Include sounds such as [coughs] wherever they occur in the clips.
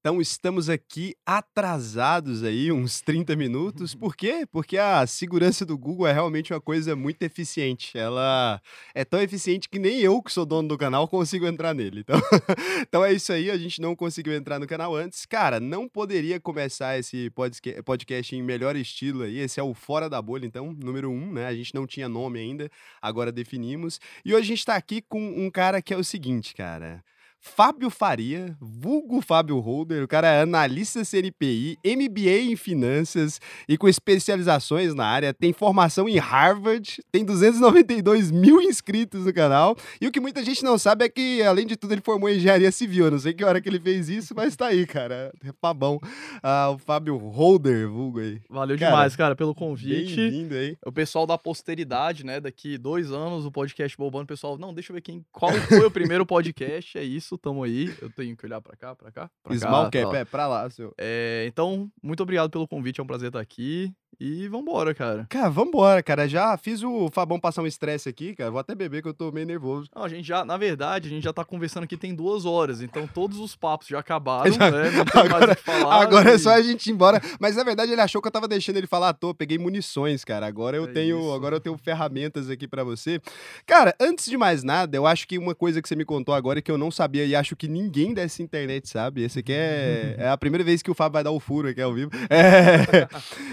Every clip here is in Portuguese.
Então estamos aqui atrasados aí, uns 30 minutos. Por quê? Porque a segurança do Google é realmente uma coisa muito eficiente. Ela é tão eficiente que nem eu, que sou dono do canal, consigo entrar nele. [laughs] Então, então é isso aí, a gente não conseguiu entrar no canal antes. Cara, não poderia começar esse podcast em melhor estilo aí. Esse é o Fora da Bolha, então, número um, né? A gente não tinha nome ainda, agora definimos. E hoje a gente tá aqui com um cara que é o seguinte, cara. Fábio Faria, vulgo Fábio Holder, o cara é analista CNPI, MBA em finanças e com especializações na área, tem formação em Harvard, tem 292 mil inscritos no canal, e o que muita gente não sabe é que, além de tudo, ele formou em engenharia civil, eu não sei que hora que ele fez isso, mas tá aí, cara, é pabão. Ah, o Fábio Holder, vulgo aí. Valeu cara, demais, cara, pelo convite. Bem-vindo aí. O pessoal da posteridade, né, daqui dois anos, o podcast Bobando, o pessoal, não, deixa eu ver quem, qual foi o primeiro podcast, é isso, tamo aí. Eu tenho que olhar pra cá, pra cá, pra Small cá. cap, é pra lá, seu. É, então, muito obrigado pelo convite, é um prazer estar aqui. E vambora, cara. Cara, vambora, cara. Já fiz o Fabão passar um estresse aqui, cara. Vou até beber que eu tô meio nervoso. Não, a gente já, na verdade, a gente já tá conversando aqui tem duas horas, então todos os papos já acabaram, [laughs] Já- né? Não tem mais Agora- o que falar. Agora é e- só a gente ir embora. Mas na verdade ele achou que eu tava deixando ele falar à toa. Peguei munições, cara. Agora eu É tenho, isso. agora eu tenho ferramentas aqui pra você. Cara, antes de mais nada, eu acho que uma coisa que você me contou agora é que eu não sabia e acho que ninguém dessa internet sabe. Esse aqui é, [laughs] é a primeira vez que o Fábio vai dar o furo aqui ao vivo. [laughs] É.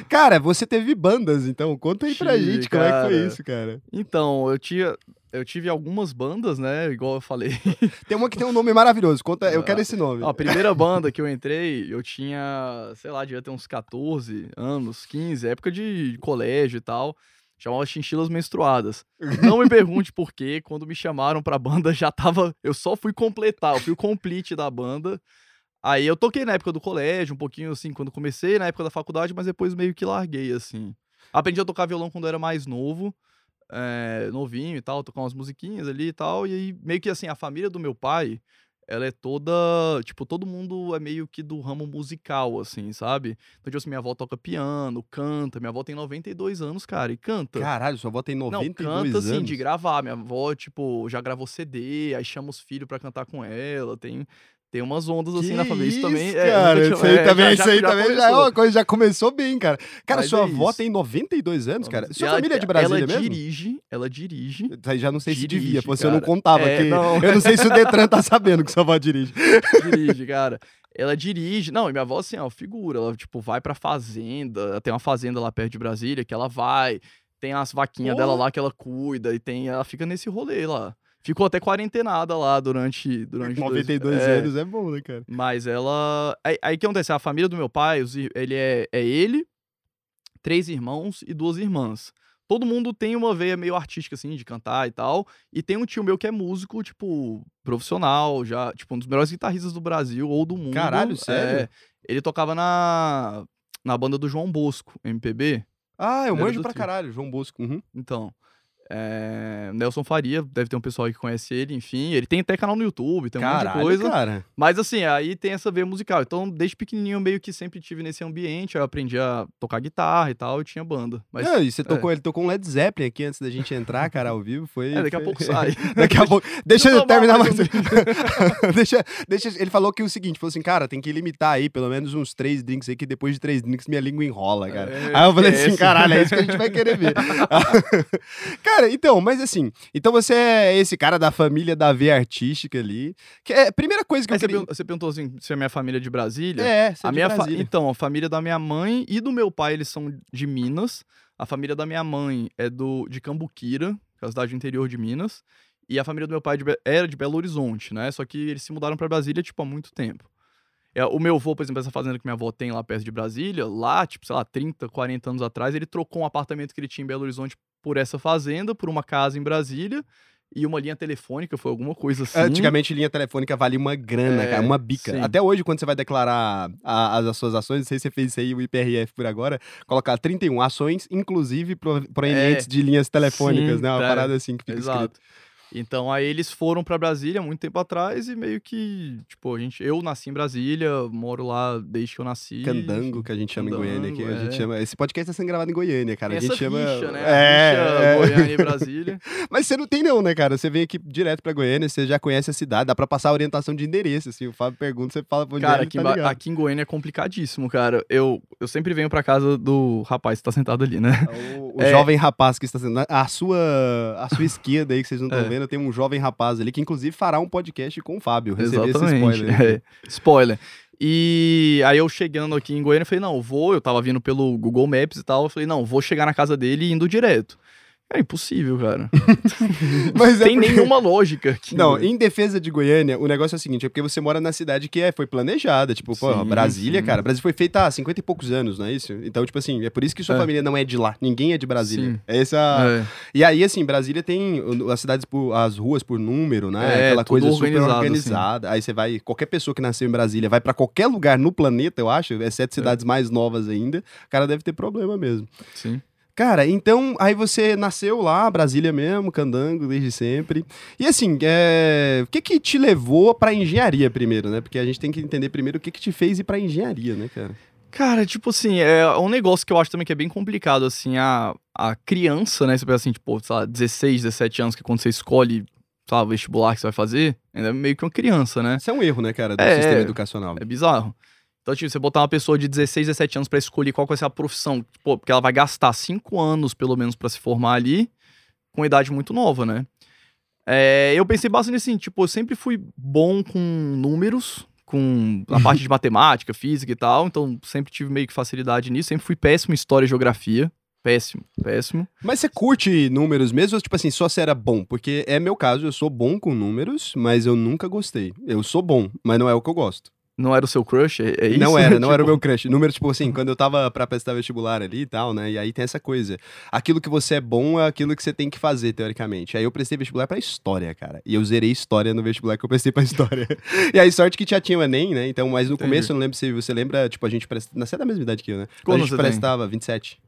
Cara, você teve bandas, então conta aí pra Tive, gente como é que foi cara. isso, cara. Então, eu tinha. Eu tive algumas bandas, né? Igual eu falei. [laughs] Tem uma que tem um nome maravilhoso. Conta, eu Ah, quero esse nome. A primeira [laughs] banda que eu entrei, eu tinha, sei lá, devia ter uns 14 anos, 15, época de colégio e tal. Chamava Chinchilas Menstruadas. Não me pergunte por quê, quando me chamaram pra banda já tava. Eu só fui completar, eu fui o complete da banda. Aí eu toquei na época do colégio, um pouquinho assim, quando comecei, na época da faculdade, mas depois meio que larguei, assim. Aprendi a tocar violão quando eu era mais novo, é, novinho e tal, tocar umas musiquinhas ali e tal. E aí, meio que assim, a família do meu pai, ela é toda. Tipo, todo mundo é meio que do ramo musical, assim, sabe? Então, tipo assim, minha avó toca piano, canta. Minha avó tem 92 anos, cara, e canta. Caralho, sua avó tem Não, 92 canta assim, anos. de gravar. Minha avó, tipo, já gravou CD, aí chama os filhos pra cantar com ela. Tem, tem umas ondas assim na Que família. Isso também. isso, é, cara, [laughs] isso aí é, também, já- isso já- aí já também já é começou. uma coisa, já começou bem, cara. Cara, Mas sua é avó tem 92 anos, cara. Sua ela- família é de Brasília ela mesmo? dirige, ela dirige. Aí já não sei se Dirige, devia, você eu não contava É, que... não. [laughs] Eu não sei se o Detran tá sabendo que sua avó dirige. [laughs] dirige, cara. Ela dirige. Não, e minha avó, assim, ó, figura. Ela, tipo, vai pra fazenda. Ela tem uma fazenda lá perto de Brasília que ela vai. Tem as vaquinhas dela lá que ela cuida. E tem. Ela fica nesse rolê lá. Ficou até quarentenada lá durante. durante dois- 92 é, anos é bom, né, cara? Mas ela. Aí aí o que acontece? A família do meu pai, ele é, é ele, três irmãos e duas irmãs. Todo mundo tem uma veia meio artística, assim, de cantar e tal. E tem um tio meu que é músico, tipo, profissional, já, tipo, um dos melhores guitarristas do Brasil ou do mundo. Caralho, sério? É, ele tocava na, na banda do João Bosco, MPB. Ah, eu Era manjo pra caralho, João Bosco. Uhum. Então. É, Nelson Faria, deve ter um pessoal que conhece ele, enfim. Ele tem até canal no YouTube, tem um monte de Caralho, coisa. cara. Mas assim, aí tem essa veia musical. Então, desde pequenininho, eu meio que sempre tive nesse ambiente. Eu aprendi a tocar guitarra e tal, e tinha banda. Mas Não, e você tocou, ele tocou um Led Zeppelin aqui antes da gente entrar, cara, ao vivo. Foi. é, daqui a foi- pouco sai. [laughs] Daqui a pouco. [laughs] Deixa eu terminar mais mais. [laughs] deixa, deixa. Ele falou que o seguinte: falou assim, cara, tem que limitar aí pelo menos uns três drinks aí, que depois de três drinks minha língua enrola, cara. É, aí eu falei assim, esquece. caralho, é isso que a gente vai querer ver. cara, então, mas assim, então você é esse cara da família da veia artística ali. Que é a primeira coisa que Aí eu você, queria. você perguntou assim, se a minha família é de Brasília? É, você é a de minha fa-. Então, a família da minha mãe e do meu pai, eles são de Minas. A família da minha mãe é do de Cambuquira, que é a cidade interior de Minas. E a família do meu pai de Be- era de Belo Horizonte, né? Só que eles se mudaram pra Brasília, tipo, há muito tempo. É, o meu avô, por exemplo, essa fazenda que minha avó tem lá perto de Brasília, lá, tipo, sei lá, 30, 40 anos atrás, ele trocou um apartamento que ele tinha em Belo Horizonte por essa fazenda, por uma casa em Brasília e uma linha telefônica, foi alguma coisa assim. Antigamente, linha telefônica valia uma grana, É, cara, uma bica. sim. Até hoje, quando você vai declarar a- as, as suas ações, não sei se você fez isso aí, o IPRF por agora, colocar 31 ações, inclusive pro- provenientes de linhas telefônicas, É. Sim, né? Uma tá. parada assim que fica escrito. Então aí eles foram pra Brasília muito tempo atrás e meio que, tipo, a gente, eu nasci em Brasília, moro lá desde que eu nasci. Candango, que a gente chama em Goiânia aqui. A Candango, gente é. chama, esse podcast tá sendo gravado em Goiânia, cara. A gente chama. rixa, né? É, a rixa é. Goiânia e Brasília. [laughs] Mas você não tem, não, né, cara? Você vem aqui direto pra Goiânia, você já conhece a cidade, dá pra passar a orientação de endereço. Assim, o Fábio pergunta, você fala pra onde Cara, é, aqui, tá ligado. aqui em Goiânia é complicadíssimo, cara. Eu, eu sempre venho pra casa do rapaz que tá sentado ali, né? O, o É. jovem rapaz que está sendo. A sua, a sua [laughs] esquerda aí que vocês não estão É. vendo, tem um jovem rapaz ali que, inclusive, fará um podcast com o Fábio. Recebi esse Exatamente. spoiler. é. [laughs] Spoiler. E aí eu chegando aqui em Goiânia, falei, não, vou, eu tava vindo pelo Google Maps e tal, eu falei, não, vou chegar na casa dele indo direto. É impossível, cara. [laughs] Mas é Tem porque- nenhuma lógica aqui. Não, em defesa de Goiânia, o negócio é o seguinte: é porque você mora na cidade que é, foi planejada. Tipo, pô, Sim, Brasília, sim. cara. Brasília foi feita há 50 e poucos anos, não é isso? Então, tipo assim, é por isso que sua É. família não é de lá. Ninguém é de Brasília. Sim. Essa... É. E aí, assim, Brasília tem as cidades, por, as ruas por número, né? É, Aquela tudo coisa super assim. organizada. Aí você vai, qualquer pessoa que nasceu em Brasília vai pra qualquer lugar no planeta, eu acho, exceto cidades mais novas ainda, o cara deve ter problema mesmo. Sim. Cara, então, aí você nasceu lá, Brasília mesmo, candango, desde sempre. E assim, é... o que que te levou pra engenharia primeiro, né? Porque a gente tem que entender primeiro o que que te fez ir pra engenharia, né, cara? Cara, tipo assim, é um negócio que eu acho também que é bem complicado, assim, a, a criança, né? Você pensa assim, tipo, sei lá, 16, 17 anos, que quando você escolhe, sei lá, o vestibular que você vai fazer, ainda é meio que uma criança, né? Isso é um erro, né, cara, do É, sistema educacional. É bizarro. Então, tipo, você botar uma pessoa de 16, 17 anos pra escolher qual vai ser a profissão, pô, porque ela vai gastar 5 anos, pelo menos, pra se formar ali, com idade muito nova, né? É, eu pensei bastante assim, tipo, eu sempre fui bom com números, com a parte de [laughs] matemática, física e tal, então sempre tive meio que facilidade nisso, sempre fui péssimo em história e geografia. Péssimo, péssimo. Mas você curte números mesmo ou, tipo assim, só você era bom? Porque é meu caso, eu sou bom com números, mas eu nunca gostei. Eu sou bom, mas não é o que eu gosto. Não era o seu crush? É, é isso? Não era, não [laughs] era o Tipo, meu crush. Número, tipo assim, quando eu tava pra prestar vestibular ali e tal, né? E aí tem essa coisa. Aquilo que você é bom é aquilo que você tem que fazer, teoricamente. Aí eu prestei vestibular pra história, cara. E eu zerei história no vestibular que eu prestei pra história. [laughs] e aí, sorte que já tinha o Enem, né? Então, mas no Entendi. começo, eu não lembro se você lembra, tipo, a gente prestava. Você é da mesma idade que eu, né? Quando a gente você tem? prestava 27.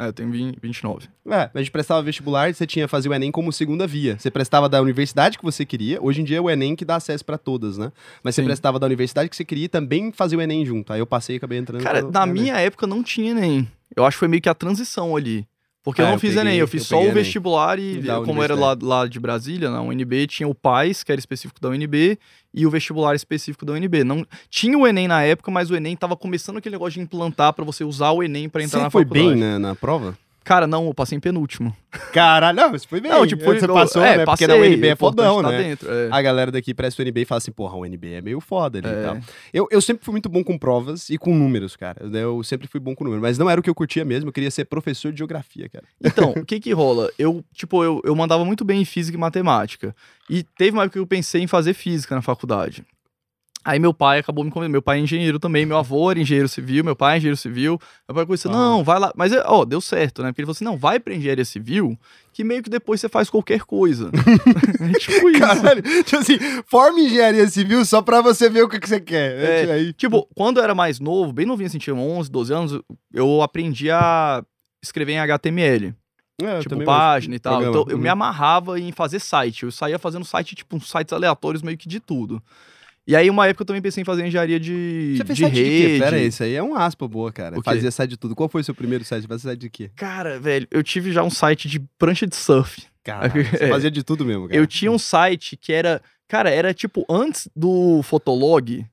É, eu tenho 20, 29. É, a gente prestava vestibular e você tinha que fazer o Enem como segunda via. Você prestava da universidade que você queria. Hoje em dia é o Enem que dá acesso pra todas, né? Mas você Sim. prestava da universidade que você queria e também fazia o Enem junto. Aí eu passei e acabei entrando. Cara, no- na minha época não tinha Enem. Eu acho que foi meio que a transição ali. Porque Ah, eu não eu fiz peguei- Enem, eu eu fiz peguei só o vestibular e, como era lá, lá de Brasília, na UNB, tinha o PAIS, que era específico da UNB, e o vestibular específico da UNB. Não, tinha o Enem na época, mas o Enem tava começando aquele negócio de implantar pra você usar o Enem pra entrar Você na foi faculdade. bem na, na prova? Cara, não, eu passei em penúltimo. Caralho, não, você foi bem. não, tipo, você eu- passou, é, né? passei, Porque na UNB é importante fodão, tá né? dentro, é. A galera daqui presta o UNB e fala assim, porra, o UNB é meio foda ali e É. tal. Eu, eu sempre fui muito bom com provas e com números, cara. Eu sempre fui bom com números. Mas não era o que eu curtia mesmo, eu queria ser professor de geografia, cara. Então, o [laughs] que que rola? Eu, tipo, eu, eu mandava muito bem em física e matemática. E teve uma época que eu pensei em fazer física na faculdade. Aí meu pai acabou me convidando. Meu pai é engenheiro também, meu avô era engenheiro civil, meu pai é engenheiro civil. Meu pai começou, Ah. não, vai lá. Mas, ó, deu certo, né? Porque ele falou assim, não, vai pra engenharia civil, que meio que depois você faz qualquer coisa. [laughs] é tipo isso. Caralho, tipo assim, forma engenharia civil só pra você ver o que, que você quer. É, Aí, Tipo, quando eu era mais novo, bem novinho, assim, tinha 11, 12 anos, eu aprendi a escrever em HTML. é, tipo, página e tal. programa. Então, eu Uhum. me amarrava em fazer site. Eu saía fazendo site, tipo, uns sites aleatórios, meio que de tudo. E aí, uma época, eu também pensei em fazer engenharia de, Você fez de site de quê? rede. Pera aí, isso aí é um aspa boa, cara. O quê? Fazia site de tudo. Qual foi o seu primeiro site? Fazia site de quê? Cara, velho, eu tive já um site de prancha de surf. Caralho, [laughs] você É. fazia de tudo mesmo, cara. Eu tinha um site que era... Cara, era tipo antes do Fotolog.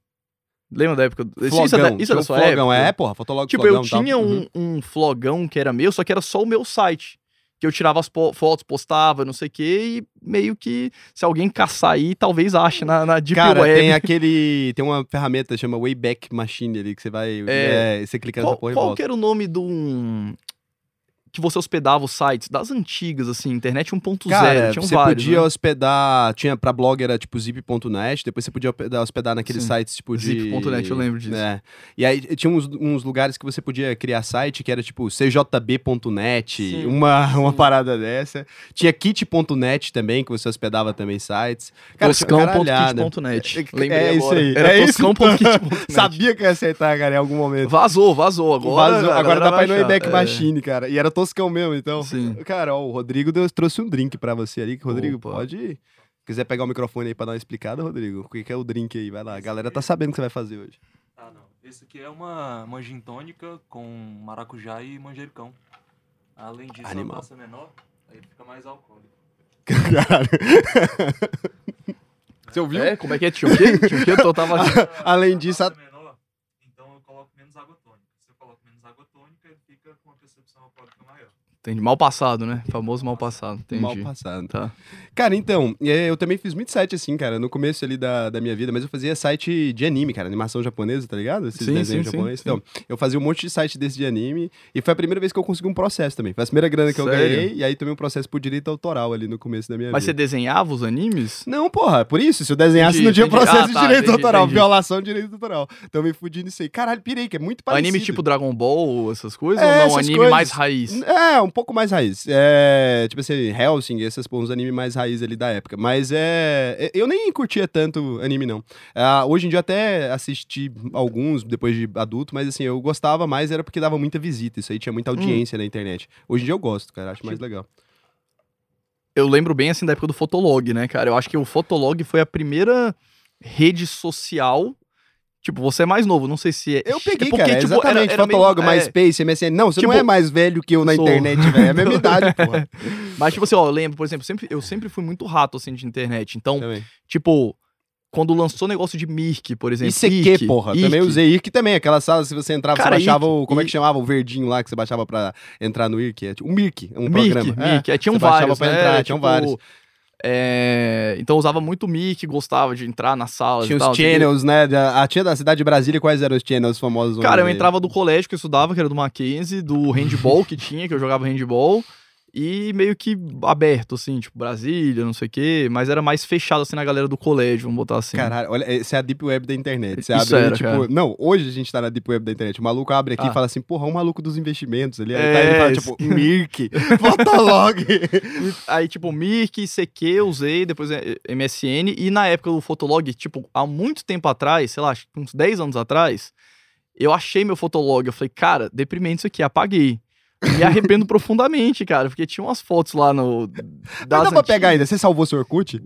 Lembra da época? Flogão. Isso é da, isso sua flogão. época? É, porra, fotolog Tipo, flogão eu tinha Uhum. um, um flogão que era meu, só que era só o meu site. Que eu tirava as po- fotos, postava, não sei o quê, e meio que se alguém caçar aí, talvez ache na, na Deep Cara, Web. tem [laughs] aquele. Tem uma ferramenta que chama Wayback Machine ali, que você vai. É. É, você clica nessa Qual, porra qual que era o nome do. um- Que você hospedava os sites das antigas, assim, internet 1.0, Cara, tinham você vários. podia né? hospedar. Tinha pra blog era tipo zip.net, depois você podia hospedar, naqueles Sim. sites tipo de. Zip.net, eu lembro disso. É. E aí tinha uns, uns lugares que você podia criar site que era tipo cjb.net, Sim, uma, uma parada dessa. Tinha kit.net também, que você hospedava também sites. Cara. Toscão.kit.net. É, Lembrei é isso agora. aí, Era [laughs] é isso. toscão.kit.net. Sabia que ia acertar, cara, em algum momento. Vazou, vazou. Agora, Vazou. Agora dá pra ir no. Wayback É. Machine, cara. E era moscão mesmo, então. Sim. Cara, ó, o Rodrigo Deus trouxe um drink pra você ali. que Rodrigo, Opa. pode. Quiser pegar o microfone aí pra dar uma explicada, Rodrigo? O que é o drink aí? Vai lá. A galera tá sabendo o que você vai fazer hoje. Ah, não. Esse aqui é uma, uma gin tônica com maracujá e manjericão. Além disso, Animal. a massa é menor, aí fica mais alcoólico. Caralho. Você ouviu? É, como é que é? Tinha o quê? Tinha o quê? Eu tava... [laughs] Além disso, a- pod Kamayo. Entendi. Mal passado, né? Famoso mal passado. Entendi. mal passado. Tá. Cara, então, eu também fiz muito site assim, cara, no começo ali da, da minha vida, mas eu fazia site de anime, cara, animação japonesa, tá ligado? Esses Sim, desenhos sim, sim, japoneses. sim. Então, eu fazia um monte de site desse de anime e foi a primeira vez que eu consegui um processo também. Foi a primeira grana que eu Sério? ganhei e aí tomei um processo por direito autoral ali no começo da minha Mas você vida. desenhava os animes? Não, porra, por isso, se eu desenhasse Entendi, não tinha entendi. processo Ah, de tá, direito entendi, autoral, violação de direito autoral. Então me fudi nisso aí. Caralho, pirei, que é muito parecido. Anime tipo Dragon Ball, essas coisas? É, ou não? Anime coisas. mais raiz? É, um pouco mais raiz. É, tipo assim, Helsing, esses uns animes mais raiz ali da época. Mas é. Eu nem curtia tanto anime, não. Ah, hoje em dia até assisti alguns depois de adulto, mas assim, eu gostava mais, era porque dava muita visita. Isso aí tinha muita audiência na internet. Hoje em dia eu gosto, cara. Acho mais legal. Eu lembro bem assim da época do Fotolog, né, cara? Eu acho que o Fotolog foi a primeira rede social. Tipo, você é mais novo, não sei se é. Eu peguei, é porque, cara, tipo, exatamente, era- era meio- Fotolog, é, MySpace, MSN. Não, você não Tipo, é mais velho que eu na sou. internet, velho. É a mesma [laughs] idade, porra. Mas, tipo assim, ó, eu lembro, por exemplo, sempre, eu sempre fui muito rato, assim, de internet. Então, Também. tipo, quando lançou o negócio de Mirk, por exemplo. ICQ, Irk, porra. Irk. Também usei IRC também. Aquela sala, se você entrava, Cara, você baixava Irk, o. Como é que Irk. chamava? O verdinho lá que você baixava pra entrar no IRC. É, tipo, O Mirk, um Mirk, programa. Mirk. É, tinham você baixava vários, pra né? entrar, tinham tipo, vários. É, Então usava muito Mirk, gostava de entrar nas salas Tinha os channels, né? A tia da cidade de Brasília, quais eram os channels famosos? Cara, eu aí? entrava do colégio que eu estudava, que era do Mackenzie, do handball que tinha, que eu jogava handball, e meio que aberto, assim, tipo, Brasília, não sei o quê, mas era mais fechado, assim, na galera do colégio, vamos botar assim. Caralho, olha, essa é a Deep Web da internet. Você Isso abre, era, tipo. cara. Não, hoje a gente tá na Deep Web da internet. O maluco abre aqui Ah. e fala assim, porra, é um maluco dos investimentos. Aí É, tá, ele fala, isso. tipo, Mirk, [laughs] Fotolog. E aí, tipo, Mirk, CQ eu usei, depois é, MSN, e na época do Fotolog, tipo, há muito tempo atrás, sei lá, uns 10 anos atrás, eu achei meu Fotolog, eu falei, cara, deprimente isso aqui, apaguei. Me arrependo profundamente, cara, porque tinha umas fotos lá no. Não dá pra pegar ainda. Você salvou seu Orkut?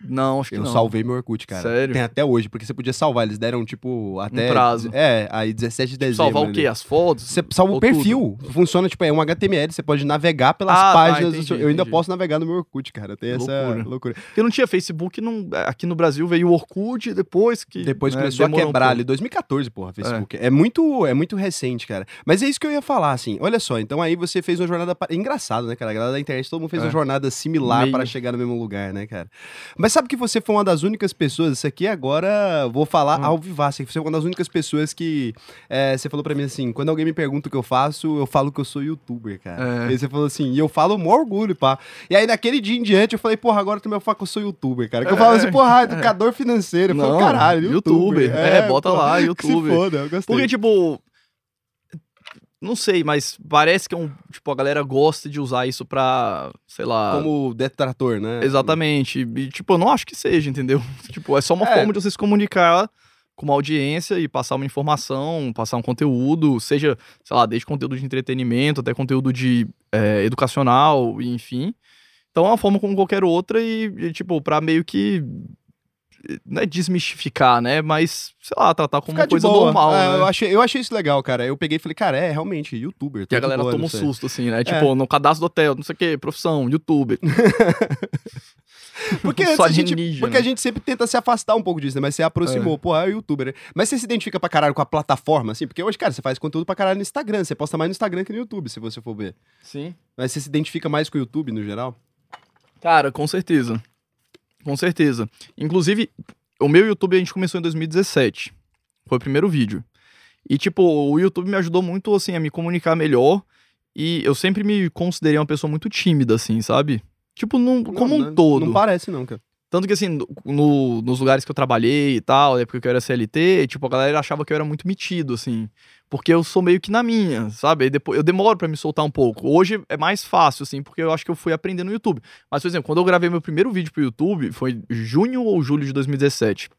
Não, acho que Eu não. salvei meu Orkut, cara. Sério? Tem até hoje, porque você podia salvar. Eles deram, tipo, até. prazo. É, aí 17 de dezembro. Salvar o quê? As fotos? Você salva o Ou tudo? perfil. Funciona, tipo, é um HTML. Você pode navegar pelas Ah, tá, páginas do entendi, seu. Eu ainda entendi. posso navegar no meu Orkut, cara. Tem essa Loucura. loucura. Porque não tinha Facebook, não, aqui no Brasil veio o Orkut depois que. Depois né, começou a um quebrar pouco. ali, 2014, porra, Facebook. É. muito, é muito recente, cara. Mas é isso que eu ia falar, assim. Olha só, então aí você fez uma jornada. pa- Engraçado, né, cara? A galera da internet, todo mundo fez É. uma jornada similar Meio. para chegar no mesmo lugar, né, cara? Mas sabe que você foi uma das únicas pessoas. Isso aqui agora eu vou falar Hum. ao vivaço. Você foi uma das únicas pessoas que. é, você falou pra mim assim: quando alguém me pergunta o que eu faço, eu falo que eu sou youtuber, cara. É. Aí você falou assim, e eu falo com maior orgulho, pá. E aí naquele dia em diante eu falei, porra, agora tu me fala que eu sou youtuber, cara. Que eu É. falo assim, porra, [laughs] educador financeiro. Eu falei, Não, caralho, youtuber. youtuber. É, bota lá, que youtuber. Se foda, eu gostei. Porque, tipo. Não sei, mas parece que é um. Tipo, a galera gosta de usar isso pra. Sei lá. Como detrator, né? Exatamente. E, tipo, eu não acho que seja, entendeu? [laughs] tipo, é só uma É. forma de você se comunicar com uma audiência e passar uma informação, passar um conteúdo, seja, sei lá, desde conteúdo de entretenimento até conteúdo de é, educacional, e enfim. Então é uma forma como qualquer outra e, e, tipo, pra meio que. Não é desmistificar, né? Mas, sei lá, tratar como Ficar uma coisa boa. normal, É, né? eu, achei, eu achei isso legal, cara. Eu peguei e falei, cara, é realmente youtuber. Que a galera boa toma um susto, assim, né? Tipo, no cadastro do hotel, não sei o quê, profissão, youtuber. [laughs] Porque, antes a gente, alienígena. porque a gente sempre tenta se afastar um pouco disso, né? Mas você aproximou, pô, é o youtuber. né? Mas você se identifica pra caralho com a plataforma, assim? Porque hoje, cara, você faz conteúdo pra caralho no Instagram. Você posta mais no Instagram que no YouTube, se você for ver. Sim. Mas você se identifica mais com o YouTube no geral? Cara, com certeza. Com certeza. Inclusive, o meu YouTube a gente começou em 2017. Foi o primeiro vídeo. E, tipo, o YouTube me ajudou muito, assim, a me comunicar melhor. E eu sempre me considerei uma pessoa muito tímida, assim, sabe? Tipo, num- como um Não, não- todo. Não parece, não, cara. Tanto que, assim, no- nos lugares que eu trabalhei e tal, na época que eu era CLT, tipo, a galera achava que eu era muito metido, assim. Porque eu sou meio que na minha, sabe? Aí depois, eu demoro pra me soltar um pouco. Hoje é mais fácil, assim, porque eu acho que eu fui aprendendo no YouTube. Mas, por exemplo, quando eu gravei meu primeiro vídeo pro YouTube, foi junho ou julho de 2017.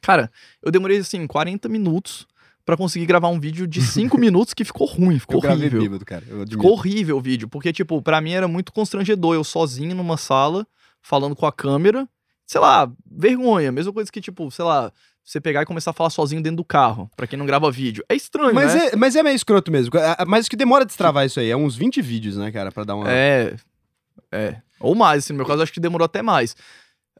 Cara, eu demorei, assim, 40 minutos pra conseguir gravar um vídeo de 5 [laughs] minutos que ficou ruim, ficou Eu horrível. bêbado, cara. Ficou horrível o vídeo, porque, tipo, pra mim era muito constrangedor. Eu sozinho numa sala, falando com a câmera. Sei lá, vergonha. Mesma coisa que, tipo, sei lá, você pegar e começar a falar sozinho dentro do carro, pra quem não grava vídeo. É estranho, Mas, né? é, mas é meio escroto mesmo. Ah, Mas o que demora destravar isso aí? É uns 20 vídeos, né, cara? Pra dar uma. É. É. Ou mais, assim, no meu caso, acho que demorou até mais.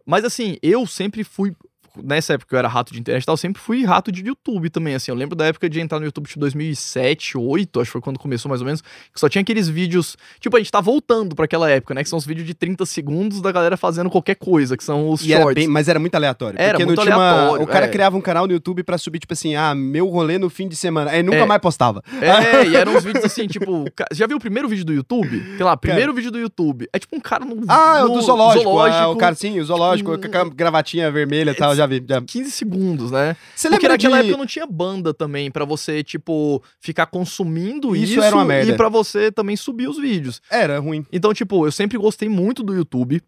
Mas assim, eu sempre fui. Nessa época que eu era rato de internet e tal, eu sempre fui rato de YouTube também, assim. Eu lembro da época de entrar no YouTube de 2007, 2008, acho que foi quando começou mais ou menos, que só tinha aqueles vídeos. Tipo, a gente tá voltando pra aquela época, né? Que são os vídeos de 30 segundos da galera fazendo qualquer coisa, que são os E era shorts. bem- mas era muito aleatório. Era muito uma- aleatório, O cara é. criava um canal no YouTube pra subir, tipo assim, ah, meu rolê no fim de semana. Aí nunca É. mais postava. É, e eram uns vídeos assim, tipo. Já viu o primeiro vídeo do YouTube? Sei lá, primeiro vídeo do YouTube. É tipo um cara no. Ah, é o no do zoológico. Ah, o cara, sim, o zoológico, tipo, com a gravatinha vermelha e tal, já vi. Já. 15 segundos, né? Você Porque lembra de... naquela época não tinha banda também pra você, tipo, ficar consumindo Isso isso, era uma merda. e pra você também subir os vídeos. Era ruim. Então, tipo, eu sempre gostei muito do YouTube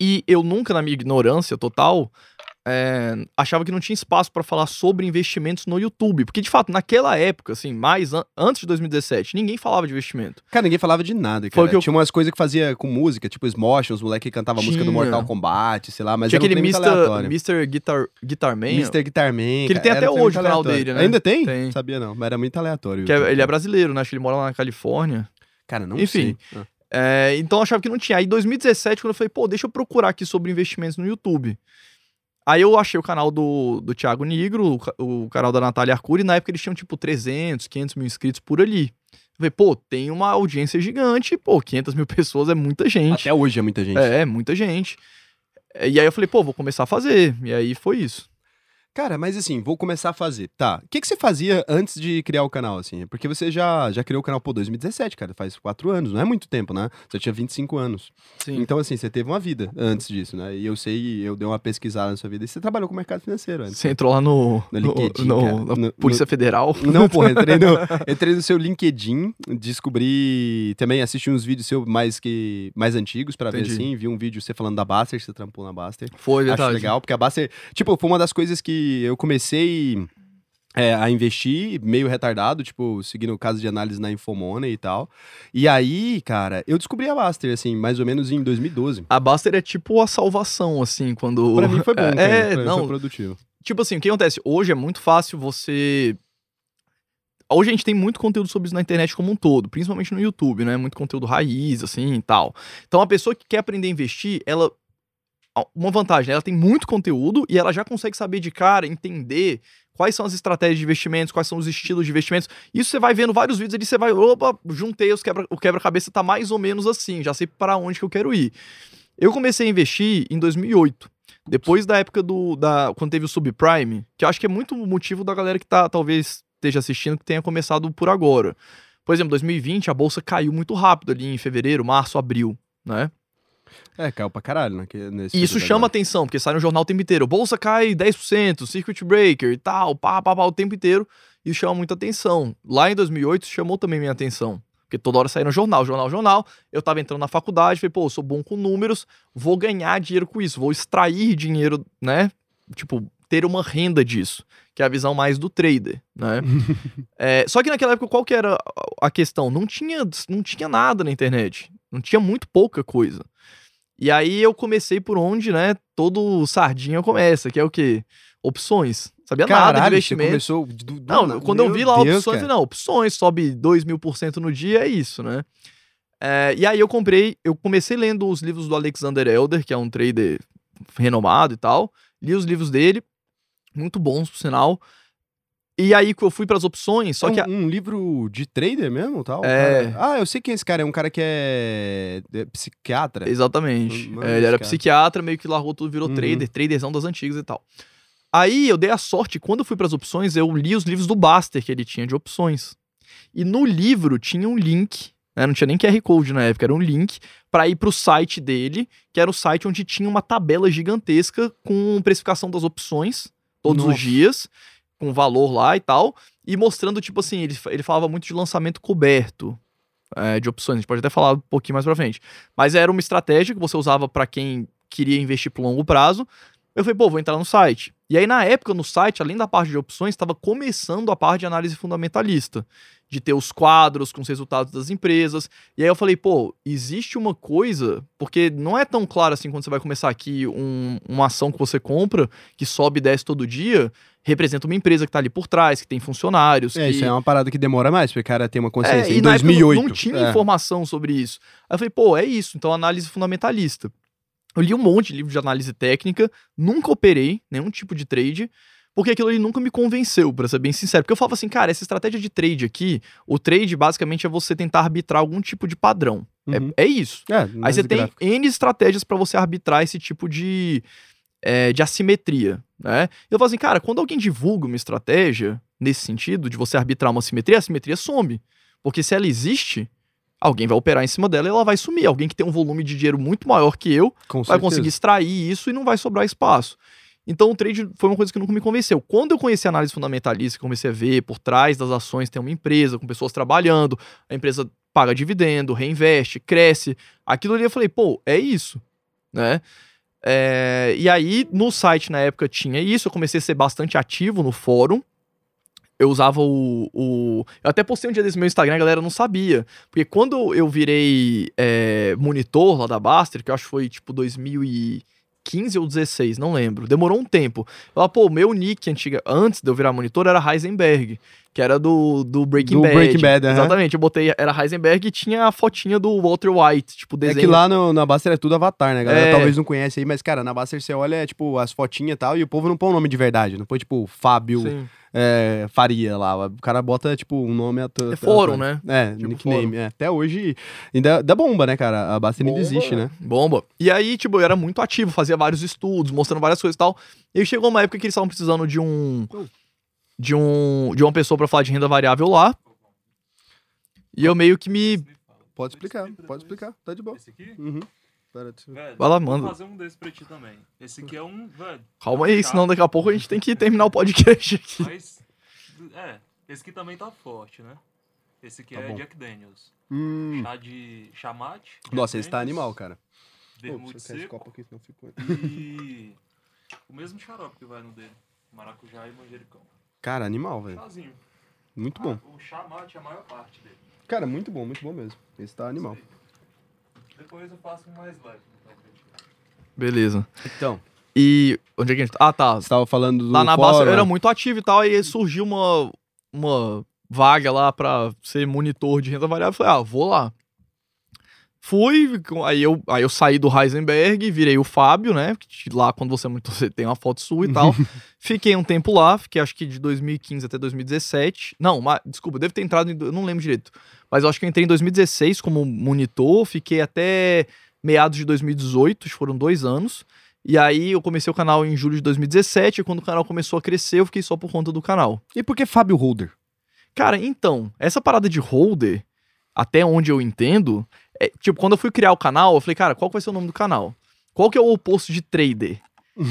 e eu nunca, na minha ignorância total, é, achava que não tinha espaço pra falar sobre investimentos no YouTube. Porque, de fato, naquela época, assim, mais an- antes de 2017, ninguém falava de investimento. Cara, ninguém falava de nada, Foi cara. o que eu- Tinha umas coisas que fazia com música, tipo Smosh, os moleques que cantavam a música do. Mortal Kombat, sei lá, mas Tinha era aquele Mr. Mr. Guitar, Guitarman, Mr. Guitarman. Que ele tem até hoje o canal dele, né? Ainda tem? Tem. Sabia não, mas era muito aleatório. que é- ele é brasileiro, né? Acho que ele mora lá na Califórnia. Cara, não Enfim. sei. Ah. É, então eu achava que não tinha. Aí em 2017, quando eu falei, pô, deixa eu procurar aqui sobre investimentos no YouTube. Aí eu achei o canal do, do Thiago Nigro, o, o canal da Natália Arcuri, e na época eles tinham tipo 300, 500 mil inscritos por ali. Eu falei, pô, tem uma audiência gigante, pô, 500 mil [laughs] pessoas é muita gente. Até hoje é muita gente. É, muita gente. É, E aí eu falei, pô, vou começar a fazer. E aí foi isso. Cara, mas assim, vou começar a fazer. Tá, o que, que você fazia antes de criar o canal, assim? Porque você já, já criou o canal, pô, 2017, cara, faz quatro anos, não é muito tempo, né? Você tinha 25 anos. Sim. Então, assim, você teve uma vida antes disso, né? E eu sei, eu dei uma pesquisada na sua vida, e você trabalhou com o mercado financeiro antes. Você entrou lá no, No no, LinkedIn, no- na No- Polícia Federal. Não, porra, entrei no, [laughs] entrei no seu LinkedIn, descobri, também assisti uns vídeos seus mais, que, mais antigos pra ver Entendi. assim, vi um vídeo você falando da Baster, você trampou na Baster. Foi, Acho verdade. legal, porque a Baster, tipo, foi uma das coisas que eu comecei é, a investir, meio retardado, tipo, seguindo o caso de análise na Infomoney e tal. E aí, cara, eu descobri a Baster, assim, mais ou menos em 2012. A Baster é tipo a salvação, assim, quando. Pra mim foi bom, [laughs] cara. É, mim não. foi produtivo. Tipo assim, o que acontece? Hoje é muito fácil você. Hoje a gente tem muito conteúdo sobre isso na internet como um todo, principalmente no YouTube, né? Muito conteúdo raiz, assim e tal. Então a pessoa que quer aprender a investir, ela. Uma vantagem, ela tem muito conteúdo e ela já consegue saber de cara, entender quais são as estratégias de investimentos, quais são os estilos de investimentos. Isso você vai vendo vários vídeos ali, você vai, opa, juntei os quebra, o quebra-cabeça tá mais ou menos assim, já sei para onde que eu quero ir. Eu comecei a investir em 2008. Depois da época do. Da, quando teve o subprime, que eu acho que é muito motivo da galera que tá, talvez esteja assistindo que tenha começado por agora. Por exemplo, 2020 a bolsa caiu muito rápido ali em fevereiro, março, abril, né? É, caiu pra caralho, né? nesse E isso chama atenção, porque sai no jornal o tempo inteiro. Bolsa cai 10%, circuit breaker e tal, pá, pá, pá, o tempo inteiro. Isso chama muita atenção. Lá em 2008 isso chamou também minha atenção. Porque toda hora saía no jornal, jornal, jornal. Eu tava entrando na faculdade, falei, pô, eu sou bom com números, vou ganhar dinheiro com isso, vou extrair dinheiro, né? Tipo, ter uma renda disso, que é a visão mais do trader, né? [laughs] É, só que naquela época, qual que era a questão? Não tinha, não tinha nada na internet. Não tinha muito pouca coisa. E aí eu comecei por onde, né, todo sardinha começa, que é o quê? Opções. Sabia nada de Caralho, investimento. começou... do- do- Não, quando eu vi lá Deus, opções, falei, não, opções, sobe 2 mil por cento no dia, é isso, né? É, e aí eu comprei, eu comecei lendo os livros do Alexander Elder, que é um trader renomado e tal. Li os livros dele, muito bons, por sinal. E aí que eu fui para as opções, só é que um, a- um livro de trader mesmo, tal? É. Cara- Ah, eu sei quem é esse cara. É um cara que é, é psiquiatra. Exatamente. Mano, É, ele era cara. psiquiatra, meio que largou tudo, virou Uhum. trader, traderzão das antigas e tal. Aí eu dei a sorte, quando eu fui para as opções, eu li os livros do Baster que ele tinha de opções. E no livro tinha um link, né, não tinha nem QR Code na época, era um link para ir para o site dele, que era o site onde tinha uma tabela gigantesca com precificação das opções todos Nossa. os dias, com valor lá e tal, e mostrando, tipo assim, ele, ele falava muito de lançamento coberto. é, de opções, a gente pode até falar um pouquinho mais pra frente. Mas era uma estratégia que você usava para quem queria investir por longo prazo. Eu falei, pô, vou entrar no site. E aí, na época, no site, além da parte de opções, estava começando a parte de análise fundamentalista. De ter os quadros com os resultados das empresas. E aí eu falei, pô, existe uma coisa, porque não é tão claro assim quando você vai começar aqui um- uma ação que você compra, que sobe e desce todo dia, representa uma empresa que tá ali por trás, que tem funcionários. É, que... isso é uma parada que demora mais, porque o cara tem uma consciência. É, em na época 2008. não, não tinha é. informação sobre isso. Aí eu falei, pô, é isso, então análise fundamentalista. Eu li um monte de livro de análise técnica, nunca operei nenhum tipo de trade, porque aquilo ali nunca me convenceu, pra ser bem sincero. Porque eu falava assim, cara, essa estratégia de trade aqui, o trade basicamente é você tentar arbitrar algum tipo de padrão. É- Uhum. É, isso. É, Aí você tem gráfica. N estratégias pra você arbitrar esse tipo de, é, de assimetria, né? Eu falo assim, cara, quando alguém divulga uma estratégia nesse sentido, de você arbitrar uma assimetria, a assimetria some. Porque se ela existe, alguém vai operar em cima dela e ela vai sumir. Alguém que tem um volume de dinheiro muito maior que eu Com vai certeza. conseguir extrair isso e não vai sobrar espaço. Então o trade foi uma coisa que nunca me convenceu. Quando eu conheci a análise fundamentalista, comecei a ver por trás das ações tem uma empresa com pessoas trabalhando, a empresa paga dividendo, reinveste, cresce. Aquilo ali eu falei, pô, é isso, né? É, e aí no site na época tinha isso, eu comecei a ser bastante ativo no fórum. Eu usava o, o- Eu até postei um dia desse meu Instagram, a galera não sabia. Porque quando eu virei é, monitor lá da Baster, que eu acho que foi tipo 2015 ou 16, não lembro. Demorou um tempo. Eu falei, pô, meu nick antiga, antes de eu virar monitor era Heisenberg, que era do, do Breaking Do Bad. Breaking Bad, aham. Exatamente, eu botei, era Heisenberg e tinha a fotinha do Walter White, tipo, É desenho. que lá no- na Baster é tudo avatar, né? Galera É. talvez não conhece aí, mas, cara, na Baster você olha, é, tipo, as fotinhas e tal, e o povo não põe o nome de verdade. Não põe, tipo, Fábio é, Faria lá. O cara bota, tipo, um nome... at- É fórum, né? É, Tipo nickname. é. Até hoje ainda dá bomba, né, cara? A Baster ainda existe, né? Bomba. E aí, tipo, eu era muito ativo, fazia vários estudos, mostrando várias coisas e tal. E chegou uma época que eles estavam precisando de um. De um. De uma pessoa pra falar de renda variável lá. E eu meio que me. Pode explicar, pode explicar. Tá de boa. Esse aqui? Uhum. Pera, deixa eu- Velho, Vai lá, vou manda. fazer um desse pra ti também. Esse aqui é um, velho. Calma aí, senão daqui a pouco a gente tem que terminar o podcast aqui. Mas, é, esse aqui também tá forte, né? Esse aqui Tá é bom. Jack Daniels. Hum. Chá de chamate. Jack Nossa, esse tá animal, cara. Vermute seco aqui, senão eu fico- e o mesmo xarope que vai no dele. Maracujá e manjericão. Cara, animal, velho. Chazinho. Muito bom. Ah, o chamate é a maior parte dele. Cara, muito bom, muito bom mesmo. Esse tá animal. Depois eu faço mais leve. então. Beleza. Então, E. Onde é que a gente. Ah, tá. você tava falando do Lá na base era né? muito ativo e tal, aí surgiu uma, uma vaga lá pra ser monitor de renda variável. Eu Falei, ah, vou lá. Fui, aí eu, aí eu saí do Heisenberg, virei o Fábio, né? Lá quando você é monitor, você tem uma foto sua e tal. [laughs] fiquei um tempo lá, fiquei acho que de 2015 até 2017. Não, mas, desculpa, eu devo ter entrado, em, eu não lembro direito. Mas eu acho que eu entrei em 2016 como monitor, fiquei até meados de 2018, acho que foram dois anos. E aí eu comecei o canal em julho de 2017, e quando o canal começou a crescer, eu fiquei só por conta do canal. E por que Fábio Holder? Cara, então, essa parada de holder, até onde eu entendo, é, tipo, quando eu fui criar o canal, eu falei, cara, qual que vai ser o nome do canal? Qual que é o oposto de trader?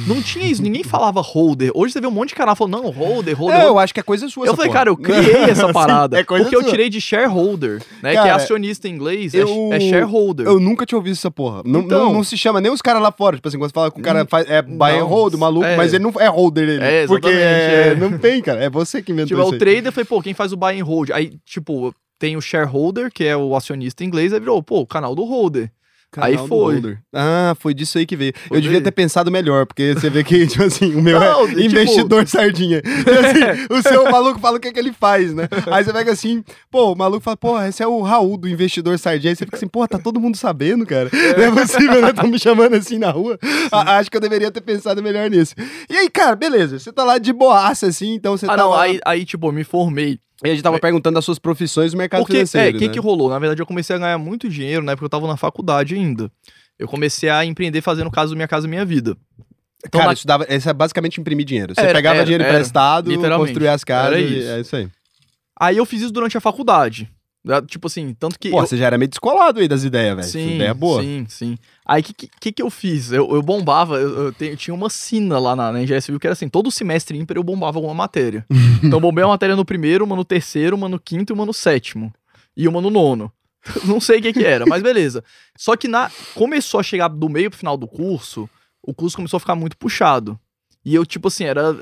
Não [laughs] tinha isso, ninguém falava holder. Hoje você vê um monte de canal falando, não, holder, holder. É, holder. eu acho que é coisa sua Eu falei, porra. cara, eu criei essa [laughs] Sim, parada. é coisa porque eu sua. tirei de shareholder, né? que Cara, é acionista em inglês, é, eu- é shareholder. Eu nunca tinha ouvido essa porra. Não, Então- não, não se chama nem os caras lá fora. Tipo assim, quando você fala que o cara faz, é buy and não. hold, maluco, É. mas ele não é holder ele. É, porque é, é. não tem, cara. É você que inventou Tipo, é isso o aí. trader, eu falei, pô, quem faz o buy and hold? Aí, tipo, tem o shareholder, que é o acionista inglês, aí virou, pô, o canal do holder. Aí Canal do foi. holder. Ah, foi disso aí que veio. Foi eu devia ter pensado melhor, porque você vê que, [laughs] tipo assim, o meu Não, é tipo- investidor sardinha. [laughs] Tipo assim, o seu maluco fala o que é que ele faz, né? Aí você pega assim, pô, o maluco fala, pô, esse é o Raul do investidor sardinha. Aí você fica assim, pô, tá todo mundo sabendo, cara. Não é possível, né? Estão me chamando assim na rua. A- acho que eu deveria ter pensado melhor nisso. E aí, cara, beleza. Você tá lá de boaça, assim, então você ah, tá não, lá... aí, aí, tipo, eu me formei. E a gente tava perguntando das suas profissões no mercado Porque, é, financeiro, o que né? que rolou? Na verdade, eu comecei a ganhar muito dinheiro, né? Porque eu tava na faculdade ainda. Eu comecei a empreender fazendo Casa Minha Casa Minha Vida. Então, Cara, na- isso, dava, isso é basicamente imprimir dinheiro. Você Era, pegava era, dinheiro era. emprestado, construía as casas. Era e- isso. É isso aí. Aí eu fiz isso durante a faculdade. Tipo assim, tanto que. Pô, eu- você já era meio descolado aí das ideias, velho. Sim, Ideia boa. sim, sim. Aí o que, que, que eu fiz? Eu, eu bombava, eu, eu te- eu tinha uma sina lá na, na Engenharia Civil que era assim, todo semestre ímpar eu bombava alguma matéria. [laughs] então eu bombei uma matéria no primeiro, uma no terceiro, uma no quinto e uma no sétimo. E uma no nono. [laughs] Não sei o que que era, mas beleza. Só que na, começou a chegar do meio pro final do curso, o curso começou a ficar muito puxado. E eu, tipo assim, era,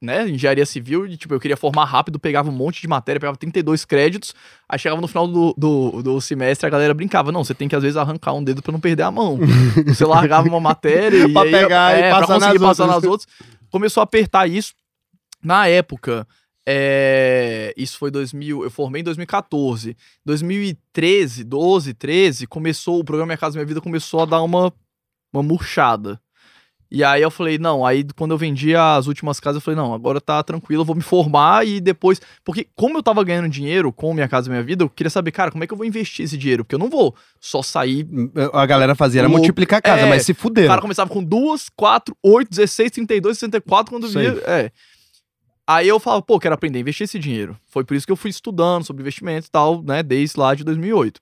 né, engenharia civil, e, tipo, eu queria formar rápido, pegava um monte de matéria, pegava 32 créditos, aí chegava no final do, do, do semestre, a galera brincava, não, você tem que às vezes arrancar um dedo pra não perder a mão. [laughs] você largava uma matéria e [laughs] Pra aí, pegar e é, pra passar conseguir nas passar outras. nas outras. Começou a apertar isso. Na época, é, isso foi 2000, eu formei em 2014. 2013, 12, 13, começou, o programa Minha Casa Minha Vida começou a dar uma, uma murchada. E aí eu falei, não, aí quando eu vendi as últimas casas, eu falei, não, agora tá tranquilo, eu vou me formar e depois. Porque, como eu tava ganhando dinheiro com Minha Casa Minha Vida, eu queria saber, cara, como é que eu vou investir esse dinheiro? Porque eu não vou só sair. A galera fazia era Louco. multiplicar a casa, É, mas se O fuderam. cara começava com duas, quatro, oito, 16, 32, 64, quando Sei. via. É. Aí eu falava, pô, quero aprender a investir esse dinheiro. Foi por isso que eu fui estudando sobre investimento e tal, né, desde lá de 2008.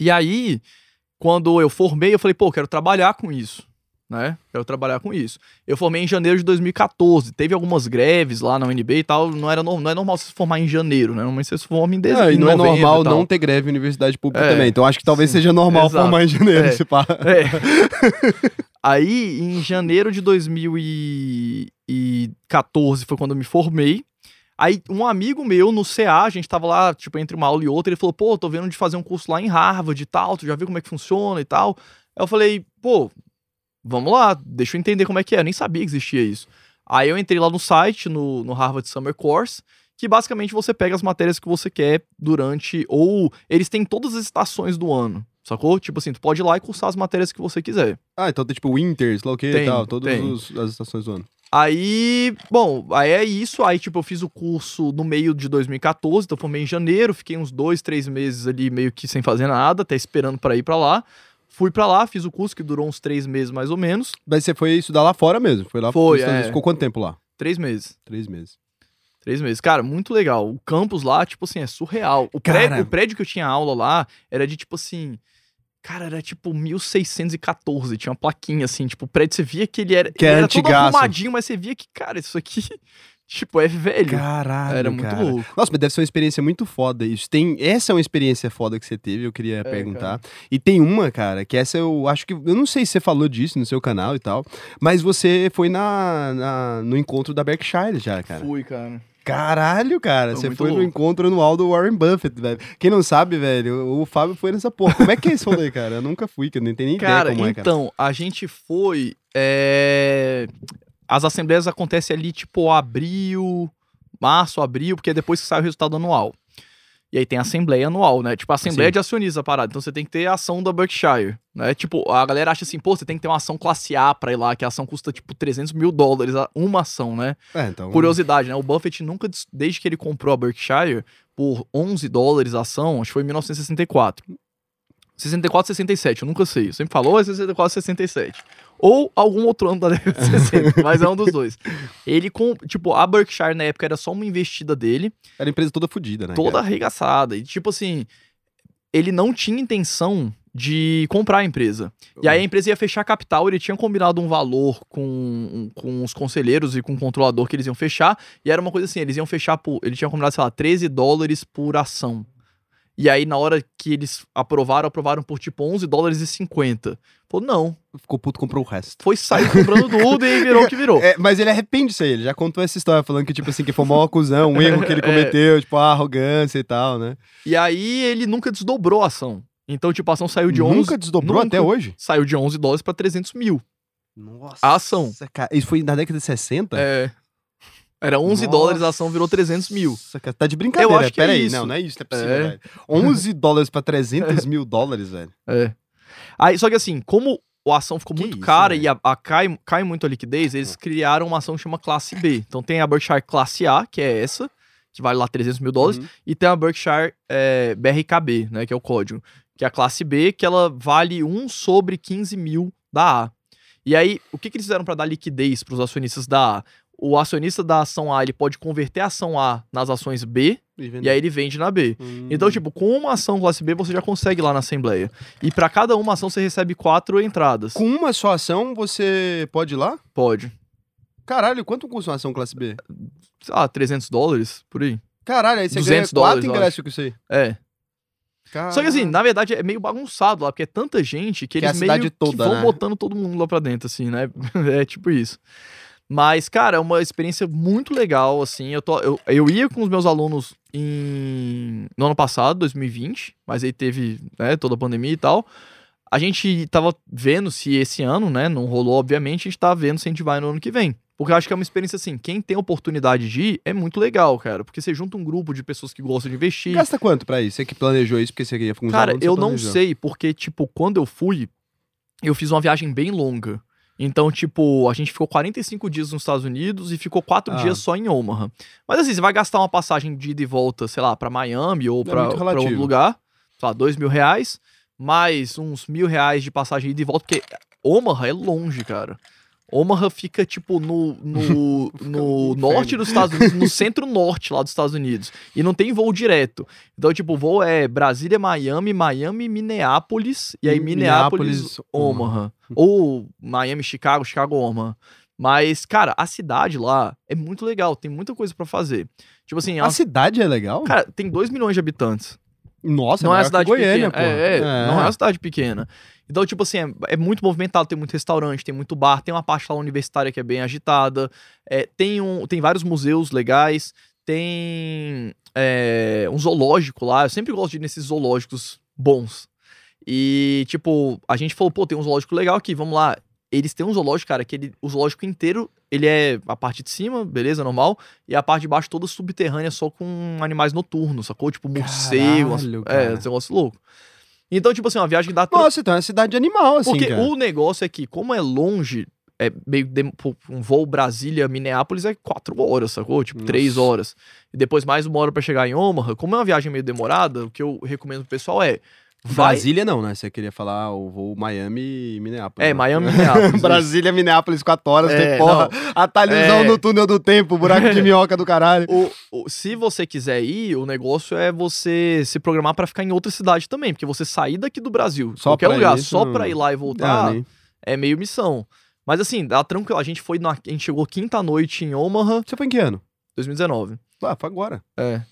E aí, quando eu formei, eu falei, pô, quero trabalhar com isso, né? Quero trabalhar com isso. Eu formei em janeiro de 2014. Teve algumas greves lá na UNB e tal. Não, era não é normal você se formar em janeiro, né? Normalmente você se forma em dezembro. É, e não é normal não ter greve em universidade pública É, também. Então acho que talvez sim. seja normal Exato. formar em janeiro, É. se pá. É. [laughs] Aí, em janeiro de 2014 foi quando eu me formei. Aí, um amigo meu no CA, a gente tava lá, tipo, entre uma aula e outra, ele falou, pô, tô vendo de fazer um curso lá em Harvard e tal, tu já viu como é que funciona e tal. Aí eu falei, pô, vamos lá, deixa eu entender como é que é. Eu nem sabia que existia isso. Aí eu entrei lá no site, no, no Harvard Summer Course, que basicamente você pega as matérias que você quer durante. Ou eles têm todas as estações do ano. Sacou? Tipo assim, tu pode ir lá e cursar as matérias que você quiser. Ah, então tem tipo Winters, lá o que e tal, todas os- as estações do ano. Aí, bom, aí é isso. Aí, tipo, eu fiz o curso no meio de 2014, então formei em janeiro, fiquei uns dois, três meses ali meio que sem fazer nada, até esperando pra ir pra lá. Fui pra lá, fiz o curso que durou uns três meses mais ou menos. Mas você foi estudar lá fora mesmo? Foi lá Foi, é. Ficou quanto tempo lá? Três meses. Três meses. Três meses. Cara, muito legal. O campus lá, tipo assim, é surreal. O, Cara. prédio, o prédio que eu tinha aula lá era de, tipo assim. Cara, era tipo 1614. Tinha uma plaquinha assim, tipo, o prédio você via que ele era. Que ele é era todo arrumadinho, mas você via que, cara, isso aqui, tipo, é velho. Caralho, era muito cara. louco. Nossa, mas deve ser uma experiência muito foda isso. Tem, essa é uma experiência foda que você teve, eu queria É, perguntar. E tem uma, cara, que essa eu acho que. Eu não sei se você falou disso no seu canal e tal, mas você foi na, na- no encontro da Berkshire já, cara. Fui, cara. Caralho, cara, você foi no louco. encontro anual do Warren Buffett, velho. Quem não sabe, velho, o Fábio foi nessa porra. Como é que é esse rolê, cara? Eu nunca fui, que eu nem tenho nem Cara, ideia como é, cara. então, a gente foi. é, As assembleias acontecem ali, tipo, abril, março, abril, porque é depois que sai o resultado anual. E aí tem a assembleia anual, né? Tipo, a assembleia Sim. de acionistas a parada. Então você tem que ter a ação da Berkshire, né? Tipo, a galera acha assim, pô, você tem que ter uma ação classe A pra ir lá, que a ação custa, tipo, 300 mil dólares, a- uma ação, né? É, então. Curiosidade, né? O Buffett nunca, des- desde que ele comprou a Berkshire por 11 dólares a ação, acho que foi em 1964. 64, 67, eu nunca sei. Eu sempre falou é 64, 67. Ou algum outro ano da década de 60, mas é um dos dois. Ele com, tipo, a Berkshire na época era só uma investida dele, Era a empresa toda fodida, né? toda cara? arregaçada. E tipo assim, ele não tinha intenção de comprar a empresa. E aí a empresa ia fechar capital, ele tinha combinado um valor com, com os conselheiros e com o controlador que eles iam fechar, e era uma coisa assim, eles iam fechar por, ele tinha combinado, sei lá, 13 dólares por ação. E aí na hora que eles aprovaram, aprovaram por tipo 11 dólares e 50. Falou, não, Ficou puto, comprou o resto. foi sair comprando tudo e virou o que virou. [laughs] É, mas ele arrepende disso aí, ele já contou essa história, falando que, tipo assim, que foi uma acusão, um erro que ele [laughs] É. cometeu, tipo, a arrogância e tal, né? E aí ele nunca desdobrou a ação. Então, tipo, a ação saiu de 11... Nunca desdobrou nunca. até hoje? Saiu de 11 dólares pra 300 mil. Nossa. A ação. Cara, isso foi na década de 60? É. Era 11 dólares, a ação virou 300 mil. Nossa, cara, tá de brincadeira. Eu acho que é Pera aí, isso. não, não é isso, não é possível, É. velho. 11 [laughs] dólares pra 300 mil dólares, velho. É. Aí, só que assim, como a ação ficou Que muito isso, cara velho? e a, a cai, cai muito a liquidez, eles criaram uma ação que chama Classe B. Então tem a Berkshire Classe A, que é essa, que vale lá 300 mil dólares, Uhum. e tem a Berkshire é, BRKB, né, que é o código, que é a Classe B, que ela vale 1 sobre 15 mil da A. E aí, o que, que eles fizeram para dar liquidez para os acionistas da A? O acionista da ação A, ele pode converter a ação A nas ações B, e aí ele vende na B. Hum. Então, tipo, com uma ação classe B, você já consegue ir lá na Assembleia. E pra cada uma ação, você recebe quatro entradas. Com uma só ação, você pode ir lá? Pode. Caralho, quanto custa uma ação classe B? Sei lá, 300 dólares, por aí. Caralho, aí você 200 ganha quatro dólares, eu ingressos com isso aí. É. Só que assim, na verdade é meio bagunçado lá, porque é tanta gente que Que é a eles meio cidade que toda, vão né? botando todo mundo lá pra dentro, assim, né? [laughs] é tipo isso. Mas, cara, é uma experiência muito legal, assim. Eu, tô, eu, eu ia com os meus alunos em, no ano passado, 2020, mas aí teve né, toda a pandemia e tal. A gente tava vendo se esse ano, né, não rolou, obviamente, a gente tá vendo se a gente vai no ano que vem. Porque eu acho que é uma experiência assim, quem tem oportunidade de ir é muito legal, cara. Porque você junta um grupo de pessoas que gostam de investir. Gasta quanto pra isso? Você que planejou isso porque você queria com os Cara, alunos, eu não sei, porque, tipo, quando eu fui, eu fiz uma viagem bem longa. Então, tipo, a gente ficou 45 dias nos Estados Unidos e ficou 4 Ah. dias só em Omaha. Mas assim, você vai gastar uma passagem de ida e volta, sei lá, pra Miami ou pra, muito pra outro lugar, sei lá, 2 mil reais, mais uns mil reais de passagem de ida e volta, porque Omaha é longe, cara. Omaha fica, tipo, no, no, [laughs] no no norte dos Estados Unidos, no centro-norte lá dos Estados Unidos. E não tem voo direto. Então, tipo, o voo é Brasília, Miami, Miami, Minneapolis, e aí Minneapolis, Omaha. Ou Miami, Chicago, Chicago, Omaha. Mas, cara, a cidade lá é muito legal, tem muita coisa pra fazer. Tipo assim, é A cidade é legal? cara, tem 2 milhões de habitantes. Nossa, não é uma cidade Goiânia, pequena. pô. É, é, não é uma cidade pequena. Então, tipo assim, é, é muito movimentado, tem muito restaurante, tem muito bar, tem uma parte lá universitária que é bem agitada, é, tem, um, tem vários museus legais, tem é, um zoológico lá. Eu sempre gosto de ir nesses zoológicos bons. E, tipo, a gente falou, pô, tem um zoológico legal aqui, vamos lá. Eles têm um zoológico, cara, que ele, o zoológico inteiro, ele é a parte de cima, beleza, normal, e a parte de baixo toda subterrânea, só com animais noturnos, sacou? Tipo, morcego, é, esse negócio louco. Então, tipo assim, uma viagem dá... Nossa, então é uma cidade animal, assim, Porque cara. o negócio é que, como é longe, é meio pô, um voo Brasília-Minneapolis é quatro horas, sacou? Tipo, três Nossa. horas. E depois mais uma hora pra chegar em Omaha. Como é uma viagem meio demorada, o que eu recomendo pro pessoal é... Vai... Brasília não, né? Você queria falar o voo Miami e Minneapolis. É, né? Miami e [laughs] Minneapolis. Brasília, Minneapolis, 4 horas, É, tem porra. Atalhozão É. no túnel do tempo, buraco de [laughs] minhoca do caralho. O- o- se você quiser ir, o negócio é você se programar pra ficar em outra cidade também, porque você sair daqui do Brasil, Só qualquer pra lugar, isso, só não- pra ir lá e voltar, Ah, nem- é meio missão. Mas assim, dá tranquilo. A gente foi na, a gente chegou quinta noite em Omaha, Você foi em que ano? 2019. Ah, foi agora. É.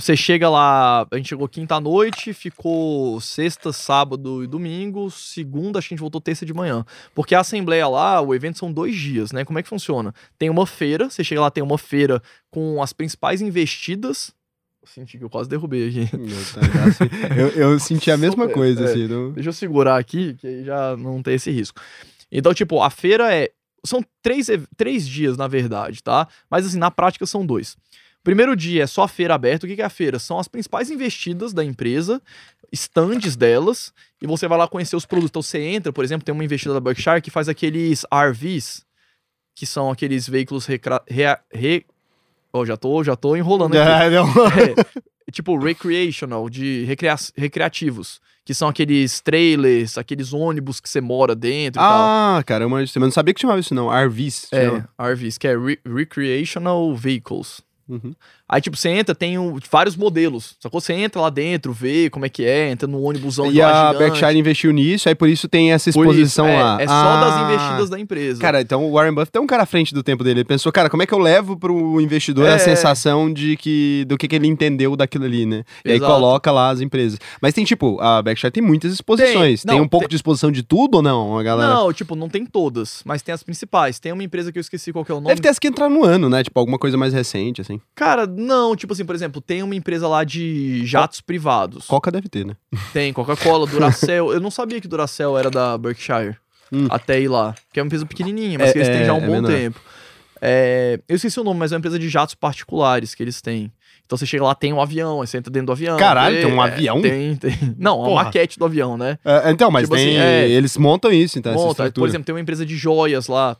Você chega lá, a gente chegou quinta noite, ficou sexta, sábado e domingo, segunda acho que a gente voltou terça de manhã. Porque a assembleia lá, o evento são dois dias, né? Como é que funciona? Tem uma feira, você chega lá, tem uma feira com as principais investidas. Senti que eu quase derrubei aqui. Tá, já, assim, eu, eu [laughs] senti a mesma coisa, é. assim. não- Deixa eu segurar aqui, que aí já não tem esse risco. Então, tipo, a feira é. São três, três dias, na verdade, tá? Mas, assim, na prática são dois. Primeiro dia é só a feira aberta. O que é a feira? São as principais investidas da empresa, estandes delas, e você vai lá conhecer os produtos. Então, você entra, por exemplo, tem uma investida da Berkshire que faz aqueles RVs, que são aqueles veículos recra... rea- re... Ó, já tô, já tô enrolando aqui. [laughs] Ah, não. É, tipo recreational, de recrea- recreativos. Que são aqueles trailers, aqueles ônibus que você mora dentro e tal. Ah, caramba, eu não sabia que chamava isso, não. RVs. É. RVs, que é Re- Recreational Vehicles. Uhum. Aí, tipo, você entra, tem um- vários modelos. Sacou? Você entra lá dentro, vê como é que é, entra no ônibusão E a gigante. Berkshire investiu nisso, aí por isso tem essa Por isso, exposição é, lá. É só Ah, das investidas da empresa. Cara, então o Warren Buffett é um cara à frente do tempo dele. Ele pensou, cara, como é que eu levo pro investidor É. a sensação de que do que, que ele entendeu daquilo ali, né? E aí Exato. coloca lá as empresas. Mas tem tipo, a Berkshire tem muitas exposições. Tem, Não, um pouco tem- de exposição de tudo ou não, a galera? Não, tipo, não tem todas, mas tem as principais. Tem uma empresa que eu esqueci qual que é o nome. Deve ter as que entrar no ano, né? Tipo, alguma coisa mais recente, assim. Cara, não, tipo assim, por exemplo, tem uma empresa lá de jatos privados. Coca deve ter, né? Tem Coca-Cola, Duracell. eu não sabia que Duracell era da Berkshire. Hum. Até ir lá. Que é uma empresa pequenininha, mas É, que eles têm é, já há um é bom menor. tempo. É, eu esqueci o nome, mas é uma empresa de jatos particulares que eles têm. Então você chega lá, tem um avião, aí você entra dentro do avião. Caralho, vê, tem um é, avião? Tem, tem. [laughs] Não, Porra. maquete do avião, né? É, então, mas Tipo tem. assim, é. Eles montam isso, então, essa Monta. Por exemplo, tem uma empresa de joias lá,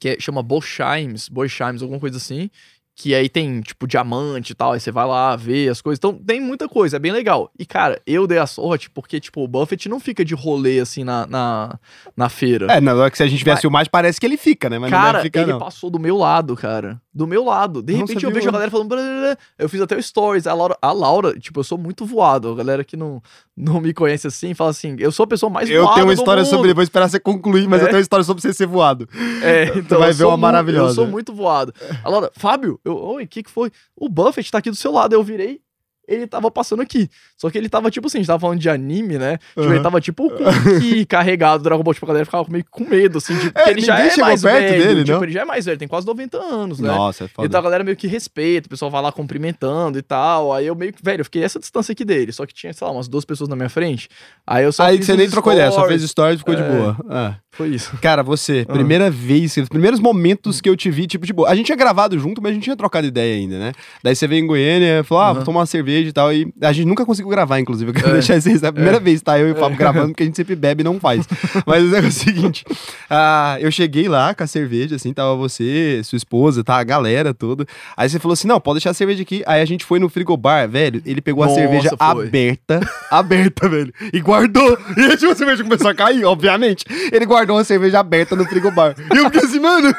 que é- chama Boschheims, Boschheims, alguma coisa assim. Que aí tem, tipo, diamante e tal. Aí você vai lá ver as coisas. Então, tem muita coisa, é bem legal. E, cara, eu dei a sorte porque, tipo, o Buffett não fica de rolê, assim, na, na, na feira. É, na hora que se a gente vê a filmagem, parece que ele fica, né? Mas não cara, deve ficar, ele não. passou do meu lado, cara. Do meu lado. De Não, repente eu vejo a galera falando. blá, blá, blá. Eu fiz até o stories. A Laura, a Laura, tipo, eu sou muito voado. A galera que não, não me conhece assim fala assim: eu sou a pessoa mais Eu voada. tenho uma história sobre. Vou esperar você concluir, mas É? eu tenho uma história sobre você ser voado. É, então vai eu ver uma maravilhosa. Eu sou muito voado. A Laura, Fábio, eu, oi, o que que foi? O Buffett tá aqui do seu lado. Eu virei. Ele tava passando aqui. Só que ele tava, tipo assim, a gente tava falando de anime, né? Tipo, Aham. ele tava, tipo, com o [laughs] carregado do Dragon Ball. Tipo, a galera ficava meio com medo, assim, de, porque É, ele já é chegou mais perto velho. dele, tipo, não? ele já é mais velho, tem quase 90 anos, né? Nossa, é foda. Então a galera meio que respeita, o pessoal vai lá cumprimentando e tal. Aí eu meio que, velho, eu fiquei essa distância aqui dele. Só que tinha, sei lá, umas duas pessoas na minha frente. Aí eu só. Aí você nem trocou ideia, só fez stories e ficou de É. boa. Ah. Foi isso. Cara, você, Ah. primeira vez, os primeiros momentos que eu te vi, tipo, de boa. A gente tinha gravado junto, mas a gente tinha trocado ideia ainda, né? Daí você veio em Goiânia, falou, ah, vou Aham. tomar uma cerveja e tal. E a gente nunca conseguiu gravar, inclusive. Eu quero É. deixar. É a primeira É. vez, tá? Eu e o Fábio gravando, porque a gente sempre bebe e não faz. [laughs] mas o negócio é o seguinte: ah, eu cheguei lá com a cerveja, assim, tava você, sua esposa, tá? A galera toda. Aí você falou assim: não, pode deixar a cerveja aqui. Aí a gente foi no frigobar, velho. Ele pegou a Nossa, cerveja foi. aberta, [laughs] aberta, velho, e guardou. E aí, tipo, a cerveja começou a cair, obviamente. Ele guardou uma cerveja aberta no frigobar. E eu fiquei assim, mano,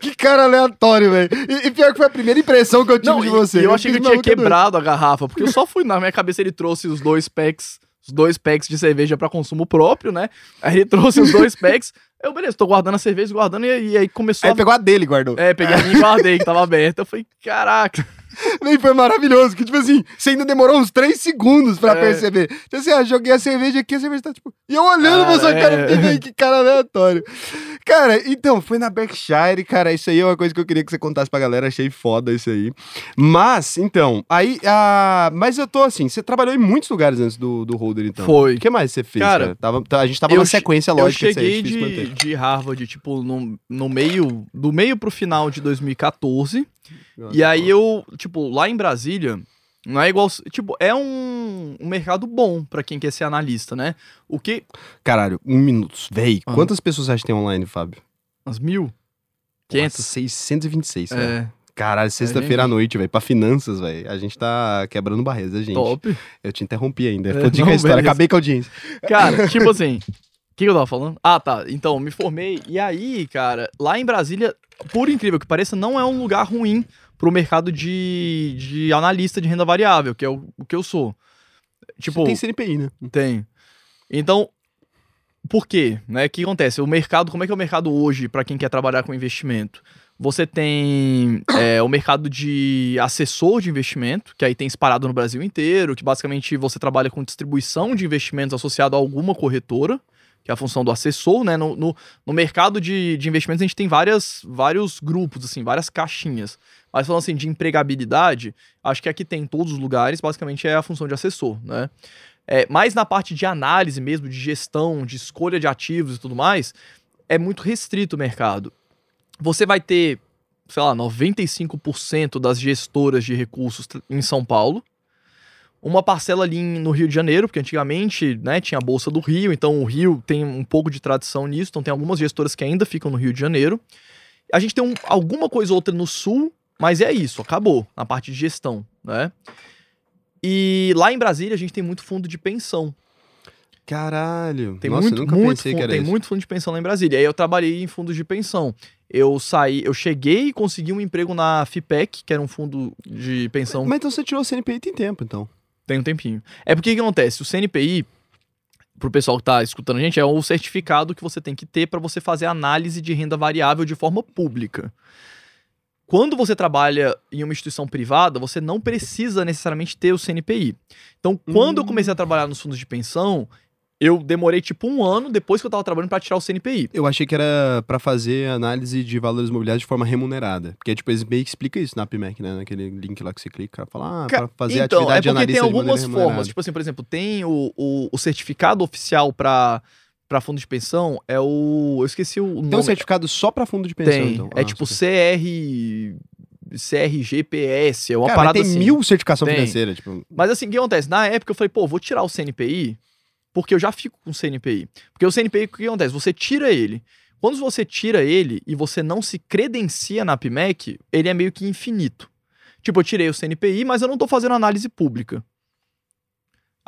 que cara aleatório, velho. E, e pior que foi a primeira impressão que eu tive Não, de você. e eu achei que ele tinha é doido. quebrado a garrafa, porque eu só fui na minha cabeça, ele trouxe os dois packs, os dois packs de cerveja pra consumo próprio, né? Aí ele trouxe os dois packs. Eu, beleza, tô guardando a cerveja, guardando, e, e aí começou Aí a. pegou a dele guardou. É, peguei a minha e guardei, que tava aberta. Eu falei, caraca. E foi maravilhoso, que tipo assim, você ainda demorou uns 3 segundos pra É. perceber. Então assim, ah, joguei a cerveja aqui, a cerveja tá tipo... E eu olhando pra Cara, sua cara, é. fiquei, "Véi, que cara aleatório. Cara, então, foi na Berkshire, cara, isso aí é uma coisa que eu queria que você contasse pra galera, achei foda isso aí. Mas, então, aí, ah, mas eu tô assim, você trabalhou em muitos lugares antes do, do Holder, então. Foi. O que mais você fez, Cara, cara? Tava, tá- a gente tava eu na sequência Eu lógica que cheguei de, manter. de Harvard, tipo, no, no meio. Do meio pro final de 2014. E aí eu, tipo, lá em Brasília, não é igual. Tipo, é um, um mercado bom pra quem quer ser analista, né? O que. Caralho, um minuto. Véi, Ah. quantas pessoas você acha que tem online, Fábio? Umas mil? Nossa, 500? 626, velho. É, Caralho, sexta-feira à gente. noite, velho. Pra finanças, velho. A gente tá quebrando barreiras, a gente. top. Eu te interrompi ainda. É, não, a história. Acabei com a audiência. Cara, [laughs] tipo assim. O que, que eu tava falando? Ah, tá. Então, me formei. E aí, cara, lá em Brasília, por incrível que pareça, não é um lugar ruim pro mercado de, de analista de renda variável, que é o, o que eu sou. Tipo, Você tem CNPI, né? Tem. Então, por quê? Né? O que acontece? O mercado, como é que é o mercado hoje para quem quer trabalhar com investimento? Você tem é, o mercado de assessor de investimento, que aí tem disparado no Brasil inteiro, que basicamente você trabalha com distribuição de investimentos associado a alguma corretora, que é a função do assessor, né? No, no, no mercado de, de investimentos a gente tem várias, vários grupos, assim, várias caixinhas. Mas falando assim de empregabilidade, acho que aqui tem em todos os lugares, basicamente é a função de assessor, né? É, mas na parte de análise mesmo, de gestão, de escolha de ativos e tudo mais, é muito restrito o mercado. Você vai ter, sei lá, 95% das gestoras de recursos em São Paulo, uma parcela ali no Rio de Janeiro, porque antigamente né, tinha a Bolsa do Rio, então o Rio tem um pouco de tradição nisso, então tem algumas gestoras que ainda ficam no Rio de Janeiro. A gente tem um- alguma coisa ou outra no Sul, mas é isso, acabou, na parte de gestão, né? E lá em Brasília a gente tem muito fundo de pensão. Caralho. Tem Nossa, muito, nunca muito pensei fundo, que era tem isso. muito fundo de pensão lá em Brasília. Aí eu trabalhei em fundos de pensão. Eu saí, eu cheguei e consegui um emprego na FIPEC, que era um fundo de pensão Mas então você tirou o CNPI tem tempo, então. Tem um tempinho. É porque o que acontece? O CNPI, pro pessoal que tá escutando a gente, é o certificado que você tem que ter para você fazer análise de renda variável de forma pública. Quando você trabalha em uma instituição privada, você não precisa necessariamente ter o CNPI. Então, quando eu Hum. comecei a trabalhar nos fundos de pensão, eu demorei tipo um ano depois que eu tava trabalhando para tirar o CNPI. Eu achei que era pra fazer análise de valores imobiliários de forma remunerada. Porque, tipo, eles meio que explica isso na PMEC, né? Naquele link lá que você clica, fala, ah, pra fazer então, atividade é de porque tem de maneira algumas formas. Tipo assim, por exemplo, tem o, o, o certificado oficial para para fundo de pensão, é o. Eu esqueci o nome. Tem um certificado só pra fundo de pensão, Tem. então. É Ah, tipo. CR. CRGPS, é uma Cara, parada tem assim. mil certificação Tem. financeira, tipo... Mas assim, o que acontece? Na época eu falei, pô, vou tirar o CNPI, porque eu já fico com o CNPI. Porque o CNPI, o que acontece? Você tira ele. Quando você tira ele e você não se credencia na PMEC, ele é meio que infinito. Tipo, eu tirei o CNPI, mas eu não tô fazendo análise pública.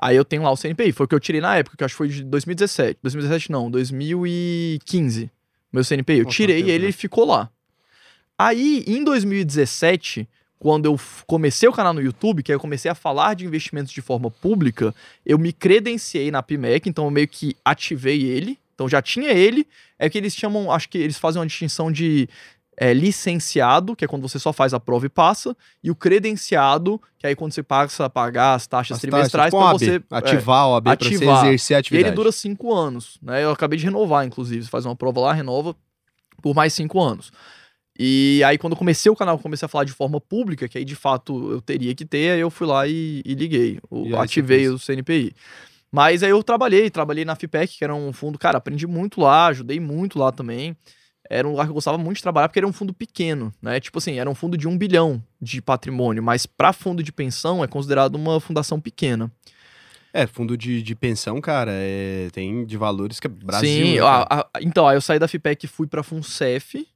Aí eu tenho lá o CNPI. Foi o que eu tirei na época, que acho que foi de 2017. 2017 não, 2015. Meu CNPI. Eu tirei ele e ficou lá. Aí, em 2017, quando eu comecei o canal no YouTube, que aí eu comecei a falar de investimentos de forma pública, eu me credenciei na PMEC, então eu meio que ativei ele. Então já tinha ele. É que eles chamam, acho que eles fazem uma distinção de é, licenciado, que é quando você só faz a prova e passa, e o credenciado, que é aí quando você passa a pagar as taxas As trimestrais para tipo, você. OAB, ativar a OAB pra você ativar. exercer a E atividade. ele dura cinco anos, né? Eu acabei de renovar, inclusive. Você faz uma prova lá, renova por mais cinco anos. E aí, quando eu comecei o canal, comecei a falar de forma pública, que aí de fato eu teria que ter, aí eu fui lá e, e liguei. o- E ativei o CNPI. Mas aí eu trabalhei, trabalhei na FIPEC, que era um fundo, cara, aprendi muito lá, ajudei muito lá também. Era um lugar que eu gostava muito de trabalhar, porque era um fundo pequeno, né? Tipo assim, era um fundo de um bilhão de patrimônio, mas para fundo de pensão é considerado uma fundação pequena. É, fundo de, de pensão, cara, é, tem de valores que é Brasil. Sim, né, a- a- então, aí eu saí da FIPEC e fui pra FUNCEF.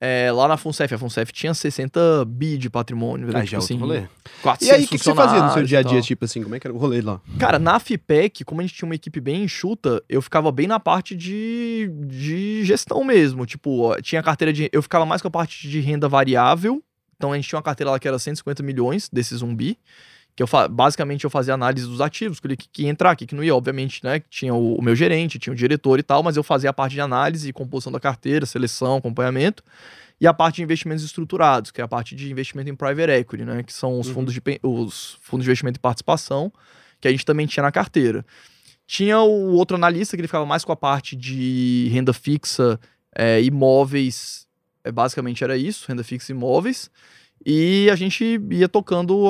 É, lá na FUNCEF, a FUNCEF tinha 60 bi de patrimônio. Aí tipo já é outro assim, rolê. 400 E aí, o que, que você fazia no seu dia a dia, tipo assim, como é que era o rolê lá? Cara, na FIPEC, como a gente tinha uma equipe bem enxuta, eu ficava bem na parte de, de gestão mesmo. Tipo, ó, tinha carteira de. Eu ficava mais com a parte de renda variável. Então a gente tinha uma carteira lá que era 150 milhões desse zumbi. Que eu basicamente eu fazia análise dos ativos, escolhi que, que ia entrar, que, que não ia, obviamente, né? que Tinha o, o meu gerente, tinha o diretor e tal, mas eu fazia a parte de análise e composição da carteira, seleção, acompanhamento. E a parte de investimentos estruturados, que é a parte de investimento em private equity, né? Que são os, Uhum. fundos, de, os fundos de investimento em participação, que a gente também tinha na carteira. Tinha o outro analista que ele ficava mais com a parte de renda fixa, é, imóveis, é, basicamente era isso, renda fixa e imóveis. E a gente ia tocando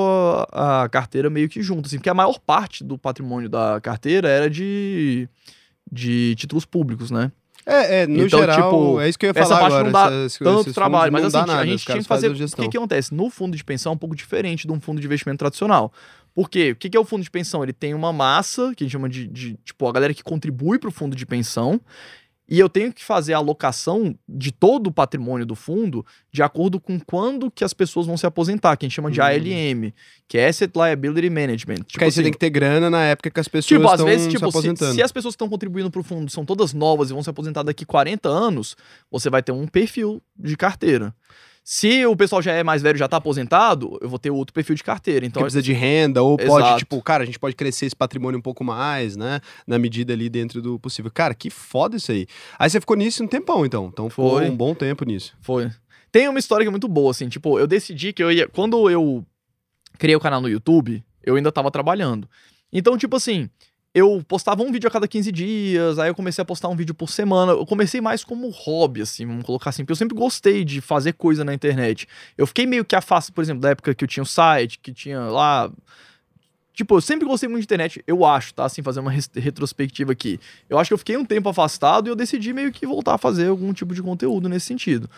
a, a carteira meio que junto, assim, porque a maior parte do patrimônio da carteira era de, de títulos públicos, né? É, é, no Então, geral, tipo, é isso que eu ia essa falar parte agora. não dá essas- tanto trabalho, mas assim, nada, a gente tinha que fazer. O que, que acontece? No fundo de pensão é um pouco diferente de um fundo de investimento tradicional. Por quê? O que, que é o fundo de pensão? Ele tem uma massa, que a gente chama de, de tipo, a galera que contribui para o fundo de pensão, e eu tenho que fazer a alocação de todo o patrimônio do fundo de acordo com quando que as pessoas vão se aposentar, que a gente chama de Hum. ALM, que é Asset Liability Management. Porque Tipo aí você assim, tem que ter grana na época que as pessoas Tipo, às estão vezes, se tipo, se, aposentando. se as pessoas que estão contribuindo pro fundo são todas novas e vão se aposentar daqui 40 anos, você vai ter um perfil de carteira. Se o pessoal já é mais velho, já tá aposentado, eu vou ter outro perfil de carteira. Então, que precisa de renda, ou pode, Exato. tipo, cara, a gente pode crescer esse patrimônio um pouco mais, né? Na medida ali dentro do possível. Cara, que foda isso aí. Aí você ficou nisso um tempão, então. Então Foi. um bom tempo nisso. Foi. Tem uma história que é muito boa, assim, tipo, eu decidi que eu ia. Quando eu criei o canal no YouTube, eu ainda tava trabalhando. Então, tipo assim, eu postava um vídeo a cada 15 dias, aí eu comecei a postar um vídeo por semana. Eu comecei mais como hobby, assim, vamos colocar assim, porque eu sempre gostei de fazer coisa na internet. Eu fiquei meio que afastado, por exemplo, da época que eu tinha o site, que tinha lá. Tipo, eu sempre gostei muito de internet, eu acho, tá? Assim, fazer uma retrospectiva aqui. Eu acho que eu fiquei um tempo afastado e eu decidi meio que voltar a fazer algum tipo de conteúdo nesse sentido.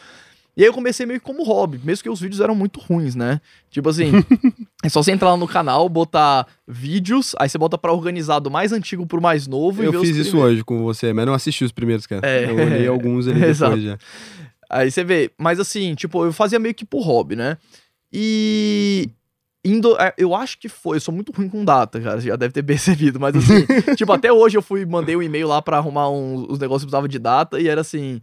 E aí eu comecei meio que como hobby, mesmo que os vídeos eram muito ruins, né? Tipo assim, [laughs] é só você entrar lá no canal, botar vídeos, aí você bota pra organizar do mais antigo pro mais novo Eu fiz isso hoje com você, mas não assisti os primeiros, cara. É. Eu olhei alguns ali [laughs] Exato. depois já. Aí você vê, mas assim, tipo, eu fazia meio que por hobby, né? E indo, é, eu acho que foi, eu sou muito ruim com data, cara, você já deve ter [laughs] percebido, mas assim, tipo, até hoje eu fui, mandei um e-mail lá pra arrumar uns, os negócios que precisava de data e era assim,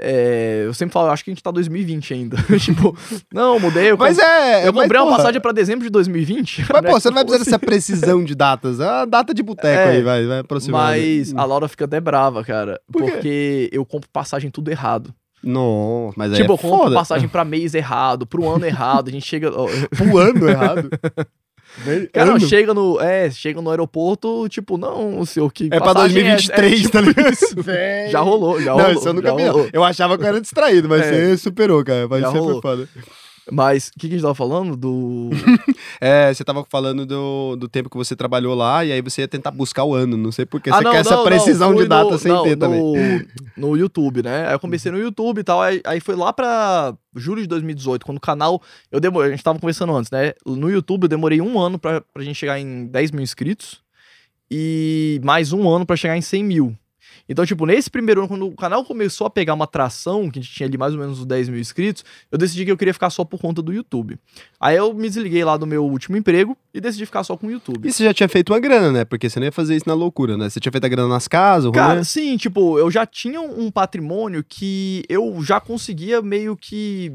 é, eu sempre falo, eu acho que a gente tá 2020 ainda. [laughs] tipo, não, mudei, eu, Mas com- é. eu mas, comprei uma porra, passagem pra dezembro de 2020. Mas, né? [laughs] pô, você não vai Tipo precisar assim. dessa precisão de datas. É uma data de boteco É, aí, vai, vai aproximar. Mas a Laura fica até brava, cara, Por porque eu compro passagem tudo errado. Não, mas aí tipo, é eu compro foda. passagem pra mês errado, pro ano errado, a gente chega... [laughs] Pro ano errado. Cara, Ano? chega no, é, chega no aeroporto, tipo, não, o senhor que É pra passagem 2023, tipo tá ligado? isso. [laughs] Já rolou, já Não, rolou. isso eu nunca vi. não. Eu achava que eu era distraído, mas É. você superou, cara. Mas Já você foi rolou. foda. Mas o que, que a gente tava falando? Do. [laughs] É, você tava falando do, do tempo que você trabalhou lá e aí você ia tentar buscar o ano. Não sei porque Ah, você não, quer essa não, precisão não, de data no- sem não, ter também. No, [laughs] no YouTube, né? Aí eu comecei no YouTube e tal. Aí, aí foi lá pra julho de 2018, quando o canal. Eu demorei, a gente tava conversando antes, né? No YouTube eu demorei um ano pra, pra gente chegar em 10 mil inscritos. E mais um ano pra chegar em 100 mil. Então, tipo, nesse primeiro ano, quando o canal começou a pegar uma tração, que a gente tinha ali mais ou menos os 10 mil inscritos, eu decidi que eu queria ficar só por conta do YouTube. Aí eu me desliguei lá do meu último emprego e decidi ficar só com o YouTube. E você já tinha feito uma grana, né? Porque você não ia fazer isso na loucura, né? Você tinha feito a grana nas casas, Cara, rolê. sim, tipo, eu já tinha um patrimônio que eu já conseguia meio que.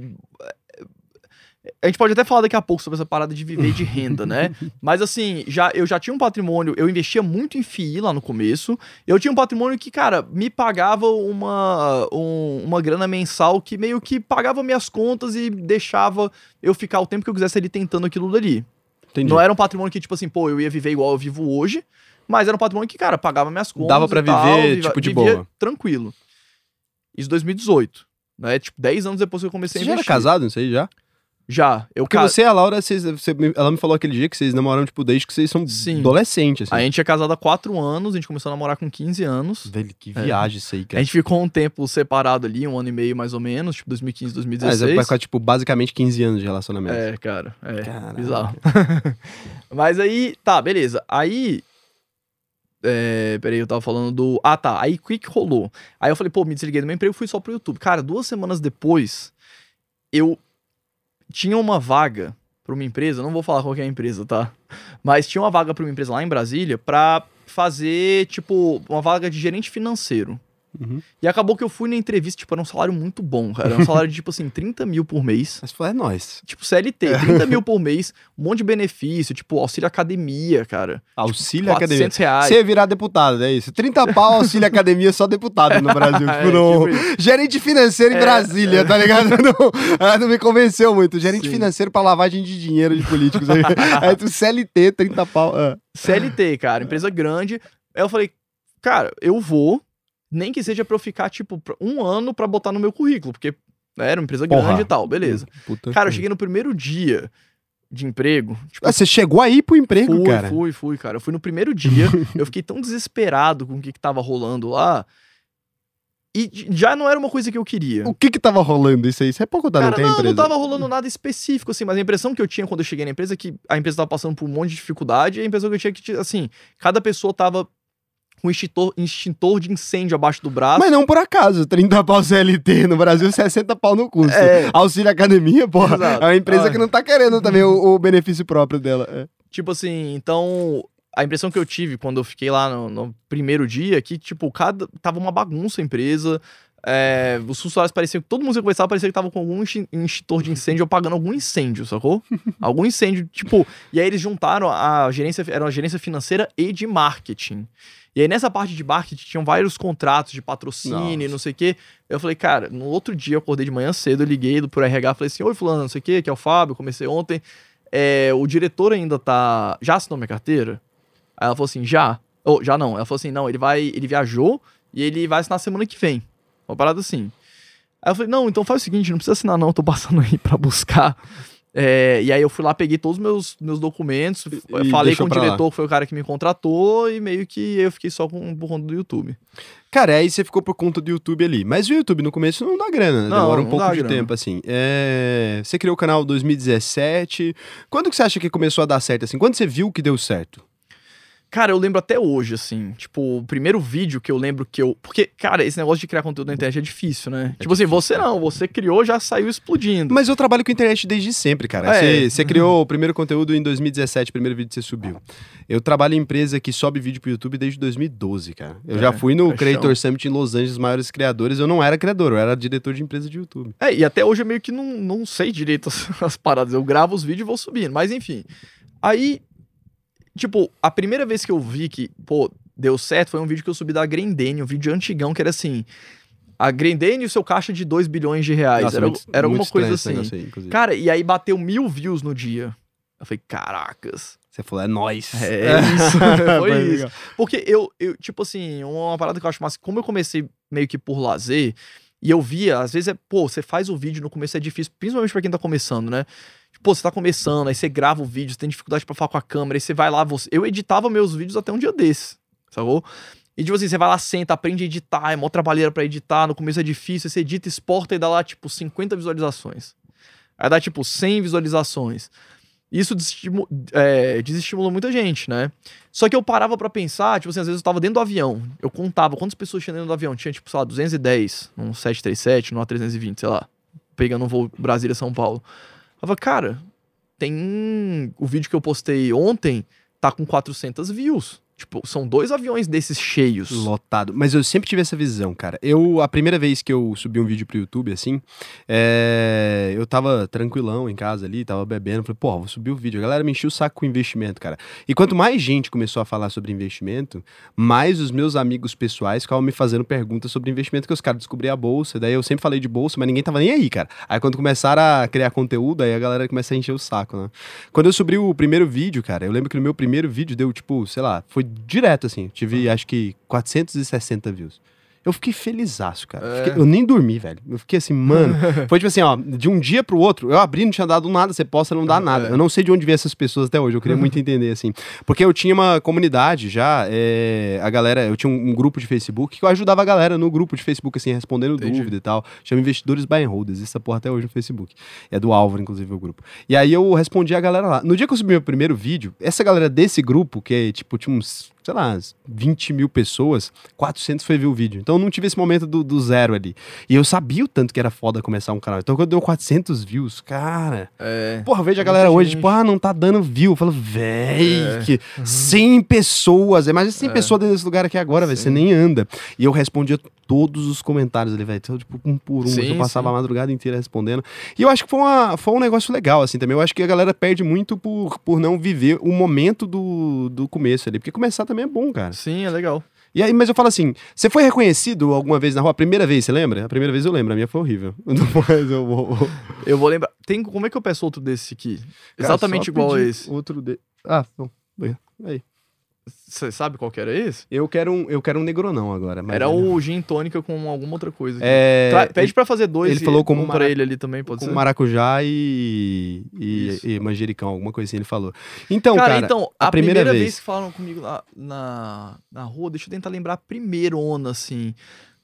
A gente pode até falar daqui a pouco sobre essa parada de viver de renda, né? [laughs] Mas assim, já, eu já tinha um patrimônio, eu investia muito em FII lá no começo. Eu tinha um patrimônio que, cara, me pagava uma, um- uma grana mensal que meio que pagava minhas contas e deixava eu ficar o tempo que eu quisesse ali tentando aquilo dali. Entendi. Não era um patrimônio que, tipo assim, pô, eu ia viver igual eu vivo hoje, mas era um patrimônio que, cara, pagava minhas contas. Dava pra tal, viver, viva- tipo, de boa. Tranquilo. Isso em 2018. Né? Tipo, 10 anos depois que eu comecei Você a já era investir. casado nisso aí já? Já. Eu Porque você e a Laura, vocês, você ela me falou aquele dia que vocês namoram, tipo, desde que vocês são Sim. adolescentes, assim. A gente é casado há 4 anos, a gente começou a namorar com 15 anos. Velho, que viagem isso aí, A cara. gente ficou um tempo separado ali, um ano e meio mais ou menos, tipo 2015, É, 2016. vai ficar, tipo, basicamente 15 anos de relacionamento. É, cara, é Caraca. bizarro. [laughs] Mas aí, tá, beleza. Aí, é, peraí, eu tava falando do... Ah, tá, aí Quick rolou. Aí eu falei, pô, me desliguei do meu emprego e fui só pro YouTube. Cara, duas semanas depois, eu tinha uma vaga pra uma empresa, não vou falar qual é a empresa, tá? Mas tinha uma vaga pra uma empresa lá em Brasília pra fazer, tipo, uma vaga de gerente financeiro. Uhum. E acabou que eu fui na entrevista, tipo, era um salário muito bom, cara. Era um salário de, tipo assim, [laughs] 30 mil por mês. Mas falou, é nóis. Tipo, CLT, 30 mil por mês, um monte de benefício, tipo, auxílio academia, cara. Auxílio 400 academia. reais. Você virar deputado, é isso. 30 pau, auxílio academia, só deputado no Brasil. [laughs] É, Tipo, não- tipo. Gerente financeiro em É, Brasília, tá ligado? [laughs] Não, não me convenceu muito. Gerente Sim. financeiro pra lavagem de dinheiro de políticos. Aí, aí tu CLT, 30 pau. ah. CLT, cara, empresa grande. Aí eu falei, cara, eu vou, nem que seja pra eu ficar, tipo, um ano pra botar no meu currículo, porque né, era uma empresa Porra. grande e tal, beleza. Puta Cara, eu cheguei no primeiro dia de emprego, tipo, Ah, você chegou aí pro emprego, fui, cara? fui, fui, cara. Eu fui no primeiro dia, [laughs] eu fiquei tão desesperado com o que, que tava rolando lá. E já não era uma coisa que eu queria. O que que tava rolando isso aí? Você é pouco da Cara, tem não, empresa. não tava rolando nada específico, assim, mas a impressão que eu tinha quando eu cheguei na empresa é que a empresa tava passando por um monte de dificuldade, e a impressão que eu tinha é que, assim, cada pessoa tava com um extintor, extintor de incêndio abaixo do braço. Mas não por acaso, 30 pau CLT no Brasil, 60 pau no custo. É. Auxílio academia, porra, Exato. é uma empresa Ah. que não tá querendo também o, o benefício próprio dela. É. Tipo assim, então. A impressão que eu tive quando eu fiquei lá no, no primeiro dia é que, tipo, cada. Tava uma bagunça a empresa. É, os funcionários pareciam que todo mundo que eu conversava parecia que tava com algum extin- extintor de incêndio ou apagando algum incêndio, sacou? [laughs] algum incêndio, tipo. E aí eles juntaram a gerência, era uma gerência financeira e de marketing. E aí nessa parte de marketing tinham vários contratos de patrocínio e Nossa. não sei o quê. Eu falei, cara, no outro dia eu acordei de manhã cedo, eu liguei do por RH, falei assim: Oi, Fulano, não sei o quê, que é o Fábio, comecei ontem. É, o diretor ainda tá. Já assinou minha carteira? Aí ela falou assim: já. Ou, já não. Ela falou assim: não, ele vai. Ele viajou e ele vai assinar semana que vem. Uma parada assim. Aí eu falei: não, então faz o seguinte, não precisa assinar, não, eu tô passando aí pra buscar. É, e aí eu fui lá, peguei todos os meus, meus documentos, E- falei com o lá. diretor, que foi o cara que me contratou, e meio que eu fiquei só com, por conta do YouTube. Cara, aí você ficou por conta do YouTube ali. Mas o YouTube no começo não dá grana, né? Não, Demora um não pouco de grana. tempo, assim. É, Você criou o canal em 2017. Quando que você acha que começou a dar certo, assim? Quando você viu que deu certo? Cara, eu lembro até hoje, assim. Tipo, o primeiro vídeo que eu lembro que eu. Porque, cara, esse negócio de criar conteúdo na internet é difícil, né? tipo assim, você não, você criou, já saiu explodindo. Mas eu trabalho com internet desde sempre, cara. É. Você, você criou o primeiro conteúdo em 2017, o primeiro vídeo que você subiu. Eu trabalho em empresa que sobe vídeo pro YouTube desde 2012, cara. Eu É, já fui no. Creator Summit em Los Angeles, os maiores criadores. Eu não era criador, eu era diretor de empresa de YouTube. É, e até hoje eu meio que não, não sei direito [laughs] as, as paradas. Eu gravo os vídeos e vou subindo. Mas enfim. Aí, tipo, a primeira vez que eu vi que, pô, deu certo foi um vídeo que eu subi da Grendene, um vídeo antigão que era assim. A Grendene e o seu caixa de 2 bilhões de reais. Nossa, era muito- era muito alguma coisa assim. aí. Cara, e aí bateu mil views no dia. Eu falei, caracas. Você falou, é nóis. É [laughs] isso. Foi Foi isso. Porque eu, eu, tipo assim, uma parada que eu acho massa, como eu comecei meio que por lazer, e eu via, às vezes é, pô, você faz o vídeo no começo é difícil, principalmente pra quem tá começando, né? Pô, você tá começando, aí você grava o vídeo, você tem dificuldade pra falar com a câmera, aí você vai lá, você... eu editava meus vídeos até um dia desses, sacou? E tipo assim, você vai lá, senta, aprende a editar, é mó trabalheira pra editar, no começo é difícil, você edita, exporta e dá lá, tipo, 50 visualizações. Aí dá, tipo, 100 visualizações. Isso desestimu- é, desestimula muita gente, né? Só que eu parava pra pensar, tipo assim, às vezes eu tava dentro do avião, eu contava quantas pessoas tinha dentro do avião. Tinha, tipo, sei lá, 210, num 737, num A320, sei lá, pegando um voo Brasília-São Paulo. Eu falava, cara, tem. O vídeo que eu postei ontem tá com 400 views. Tipo, são dois aviões desses cheios. Lotado. Mas eu sempre tive essa visão, cara. Eu, a primeira vez que eu subi um vídeo pro YouTube, assim, é, eu tava tranquilão em casa ali, tava bebendo. Falei, pô, vou subir o vídeo. A galera me encheu o saco com investimento, cara. E quanto mais gente começou a falar sobre investimento, mais os meus amigos pessoais ficavam me fazendo perguntas sobre investimento, que os caras descobriam a bolsa. Daí eu sempre falei de bolsa, mas ninguém tava nem aí, cara. Aí quando começaram a criar conteúdo, aí a galera começa a encher o saco, né? Quando eu subi o primeiro vídeo, cara, eu lembro que no meu primeiro vídeo deu, tipo, sei lá, foi direto, assim. Tive, acho que, 460 views. Eu fiquei felizaço, cara. É. Fiquei- eu nem dormi, velho. Eu fiquei assim, mano. [laughs] foi tipo assim, ó, de um dia pro outro, eu abri, não tinha dado nada, você posta, não dá nada. É. Eu não sei de onde vem essas pessoas até hoje, eu queria [laughs] muito entender, assim. Porque eu tinha uma comunidade já, é, a galera, eu tinha um, um grupo de Facebook que eu ajudava a galera no grupo de Facebook, assim, respondendo Entendi. dúvida e tal. Chama Investidores Buy and Hold, existe essa porra até hoje no Facebook. É do Álvaro, inclusive, o grupo. E aí eu respondi a galera lá. No dia que eu subi meu primeiro vídeo, essa galera desse grupo, que é, tipo, tinha uns, sei lá, uns 20 mil pessoas, 400 foi ver o vídeo. Então eu não tive esse momento do, do zero ali. E eu sabia o tanto que era foda começar um canal. Então quando deu 400 views, cara... É. Porra, vejo a galera hoje, gente. tipo, ah, não tá dando view. Eu falo, véi, É. que 100 pessoas. Imagina 100 É. pessoas dentro desse lugar aqui agora, velho. Você nem anda. E eu respondia todos os comentários ali, velho. Então, tipo, um por um. Sim, eu passava sim. a madrugada inteira respondendo. E eu acho que foi, uma, foi um negócio legal, assim, também. Eu acho que a galera perde muito por, por não viver o momento do, do começo ali. Porque começar também é bom, cara. Sim, é legal. E aí, mas eu falo assim, você foi reconhecido alguma vez na rua? A primeira vez, você lembra? A primeira vez eu lembro, a minha foi horrível. [laughs] Depois eu vou... Eu vou lembrar. Tem, como é que eu peço outro desse aqui? Exatamente Cara, só igual a esse. Outro de... Ah, não. Aí. Você sabe qual que era esse? Eu quero um, eu quero um negronão agora. Era o gin tônica com alguma outra coisa. É, Tra- Pede pra fazer dois. ele falou como um pra ele ali também, pode com ser? maracujá e, e, e manjericão, alguma coisa assim ele falou. Então, cara, cara, então, a a, primeira primeira, vez- vez... que falaram comigo na, na, na rua, deixa eu tentar lembrar a primeirona, assim.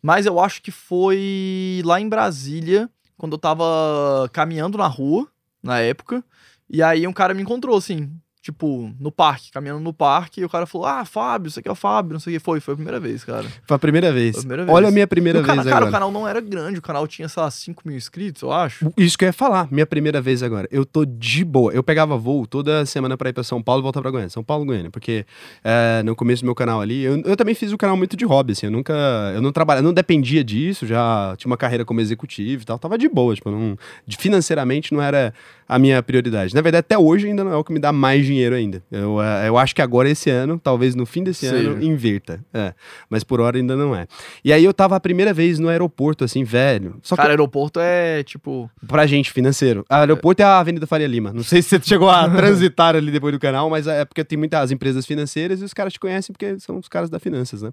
Mas eu acho que foi lá em Brasília, quando eu tava caminhando na rua, na época. E aí um cara me encontrou, assim, tipo, no parque, caminhando no parque. E o cara falou: Ah, Fábio, você aqui é o Fábio, não sei o que. Foi, foi a primeira vez, cara. foi a primeira vez. Foi a primeira vez. Olha a minha primeira vez cara, agora. o canal não era grande, o canal tinha, sei lá, 5 mil inscritos, eu acho. Isso que eu ia falar, minha primeira vez agora. Eu tô de boa. Eu pegava voo toda semana pra ir pra São Paulo e voltar pra Goiânia. São Paulo, Goiânia. Porque é, no começo do meu canal ali, eu, eu também fiz o canal muito de hobby, assim. Eu nunca. Eu não trabalhava, não dependia disso, já tinha uma carreira como executivo e tal. Tava de boa, tipo, não, financeiramente não era a minha prioridade. Na verdade, até hoje ainda não é o que me dá mais dinheiro ainda. Eu, é, eu acho que agora esse ano, talvez no fim desse Seja. ano, inverta. É. Mas por hora ainda não é. E aí eu tava a primeira vez no aeroporto, assim, velho. Só que Cara, aeroporto é tipo. Pra gente, financeiro. A aeroporto é a Avenida Faria Lima. Não sei se você [laughs] chegou a [laughs] transitar ali depois do canal, mas é porque tem muitas empresas financeiras e os caras te conhecem porque são os caras da finanças, né?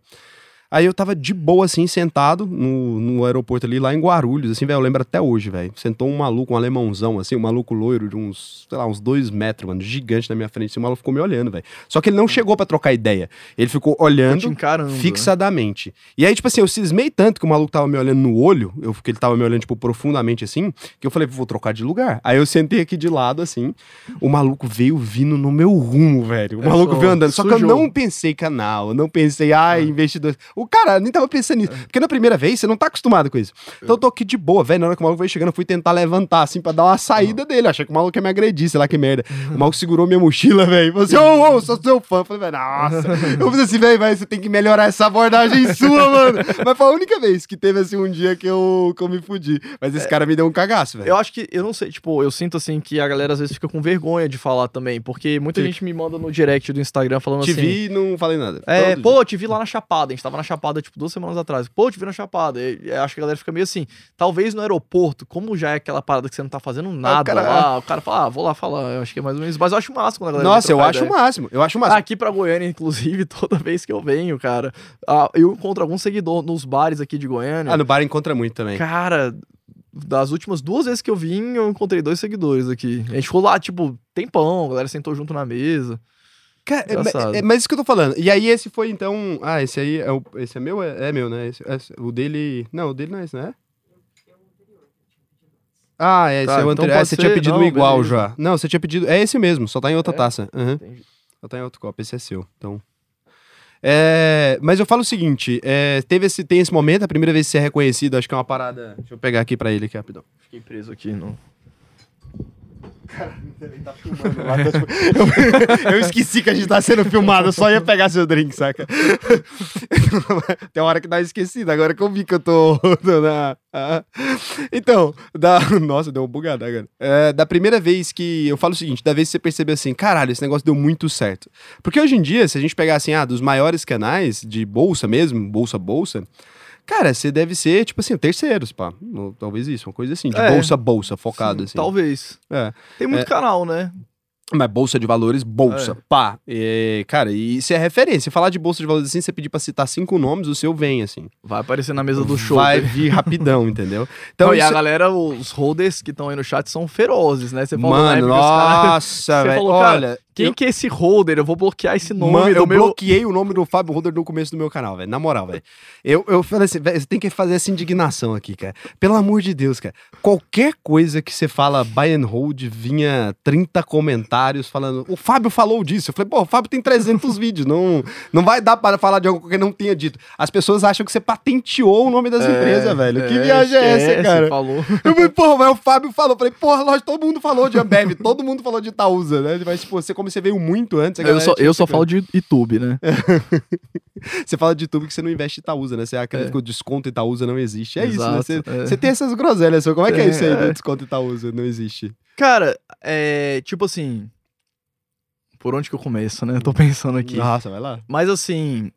Aí eu tava de boa, assim, sentado no, no aeroporto ali, lá em Guarulhos, assim, velho, eu lembro até hoje, velho. Sentou um maluco, um alemãozão, assim, um maluco loiro de uns, sei lá, uns dois metros, mano, gigante na minha frente. Assim, o maluco ficou me olhando, velho. Só que ele não chegou pra trocar ideia. Ele ficou olhando encarando. né? fixadamente. E aí, tipo assim, eu cismei tanto que o maluco tava me olhando no olho, eu, que ele tava me olhando, tipo, profundamente assim, que eu falei, vou trocar de lugar. Aí eu sentei aqui de lado, assim, o maluco veio vindo no meu rumo, velho. O É, maluco só veio andando. Só que eu sujou. não pensei canal, eu não pensei, ai, investidor. O cara nem tava pensando nisso. Porque na primeira vez, você não tá acostumado com isso. Então eu tô aqui de boa, velho. Na hora que o maluco veio chegando, eu fui tentar levantar, assim, pra dar uma saída dele. Achei que o maluco ia me agredir, sei lá que merda. [laughs] O maluco segurou minha mochila, velho. Falou assim, ô, ô, sou seu fã. Eu falei, velho, nossa. [laughs] Eu falei assim, velho, você tem que melhorar essa abordagem sua, mano. Mas foi a única vez que teve, assim, um dia que eu, que eu me fudi. Mas esse cara me deu um cagaço, velho. Eu acho que, eu não sei, tipo, eu sinto assim que a galera às vezes fica com vergonha de falar também, porque muita Fica. gente me manda no direct do Instagram falando Te assim. vi e não falei nada. É, Todo pô, te vi lá na Chapada, a gente tava na Chapada, tipo, duas semanas atrás. Pô, te vi na Chapada. E, acho que a galera fica meio assim. Talvez no aeroporto, como já é aquela parada que você não tá fazendo nada cara- lá, o cara fala, ah, vou lá falar. Eu acho que é mais ou menos. Mas eu acho massa quando a galera Nossa, eu acho o ideia. máximo. Eu acho o máximo. Aqui pra Goiânia, inclusive, [laughs] toda vez que eu venho, cara, ah, eu encontro algum seguidor nos bares aqui de Goiânia. Ah, no bar encontra muito também. Cara, das últimas duas vezes que eu vim, eu encontrei dois seguidores aqui. A gente ficou lá, tipo, tempão, a galera sentou junto na mesa. Cara, é, Engraçado. é- mas isso que eu tô falando. E aí esse foi então. Ah, esse aí é o. Esse é meu? É, é meu, né? Esse- esse- o dele. Não, o dele não é esse, né? Ah, é, esse Tá, é o então anterior. Ah, você tinha ser- pedido não, igual beleza. já. Não, você tinha pedido. É esse mesmo, só tá em outra É? taça. Entendi. Só tá em outro copo. Esse é seu. Então. É, mas eu falo o seguinte: é, teve esse, tem esse momento, a primeira vez que você é reconhecido, acho que é uma parada. Deixa eu pegar aqui pra ele aqui rapidão. Fiquei preso aqui no. Ele tá filmando lá, tá, tipo, eu, [laughs] eu esqueci que a gente tá sendo filmado, eu só ia pegar seu drink, saca? [laughs] Tem uma hora que dá esquecido, agora que eu vi que eu tô. tô [laughs] na, ah. Então, da. Nossa, deu uma bugada agora. É, da primeira vez que. Eu falo o seguinte: da vez que você percebeu assim, caralho, esse negócio deu muito certo. Porque hoje em dia, se a gente pegar assim, ah, dos maiores canais de bolsa mesmo, bolsa, bolsa. Cara, você deve ser, tipo assim, terceiros, pá. No- Talvez isso, uma coisa assim, de É. bolsa, bolsa, focado, Sim, assim. Talvez. É. Tem muito É. canal, né? Mas bolsa de valores, bolsa, É. pá. E, cara, e isso é referência. Falar de bolsa de valores assim, você pedir pra citar cinco nomes, o seu vem, assim. Vai aparecer na mesa do show. Vai vir [laughs] rapidão, entendeu? Então, Então, e a isso... galera, os holders que estão aí no chat são ferozes, né? Você falou na Mano, época, caras- nossa, [laughs] Você velho. falou, cara, Olha, Quem eu, que é esse holder? Eu vou bloquear esse nome mano, eu meu... bloqueei o nome do Fábio Roder no começo do meu canal, velho. Na moral, velho. Eu, eu falei assim, você tem que fazer essa indignação aqui, cara. Pelo amor de Deus, cara. Qualquer coisa que você fala buy and hold, vinha 30 comentários falando, o Fábio falou disso. Eu falei, pô, o Fábio tem 300 [laughs] vídeos, não, não vai dar para falar de algo que não tenha dito. As pessoas acham que você patenteou o nome das empresas, velho. que viagem é essa, cara? Falou. Eu falei, porra, mas o Fábio falou. Eu falei, porra, lógico, todo mundo falou de Ambev, todo mundo falou de Itaúsa, né? Mas, tipo, você, como você veio muito antes, Eu só, eu só falo de YouTube, né? [laughs] Você fala de tudo que você não investe em Itaúsa, né? Você acredita É. que o desconto Itaúsa não existe. É isso, né? Exato, Você, é. você tem essas groselhas. Como é que é, É, isso aí do é. desconto Itaúsa? Não existe. Cara, é tipo assim. Por onde que eu começo, né? Tô pensando aqui. Nossa, vai lá. Mas assim.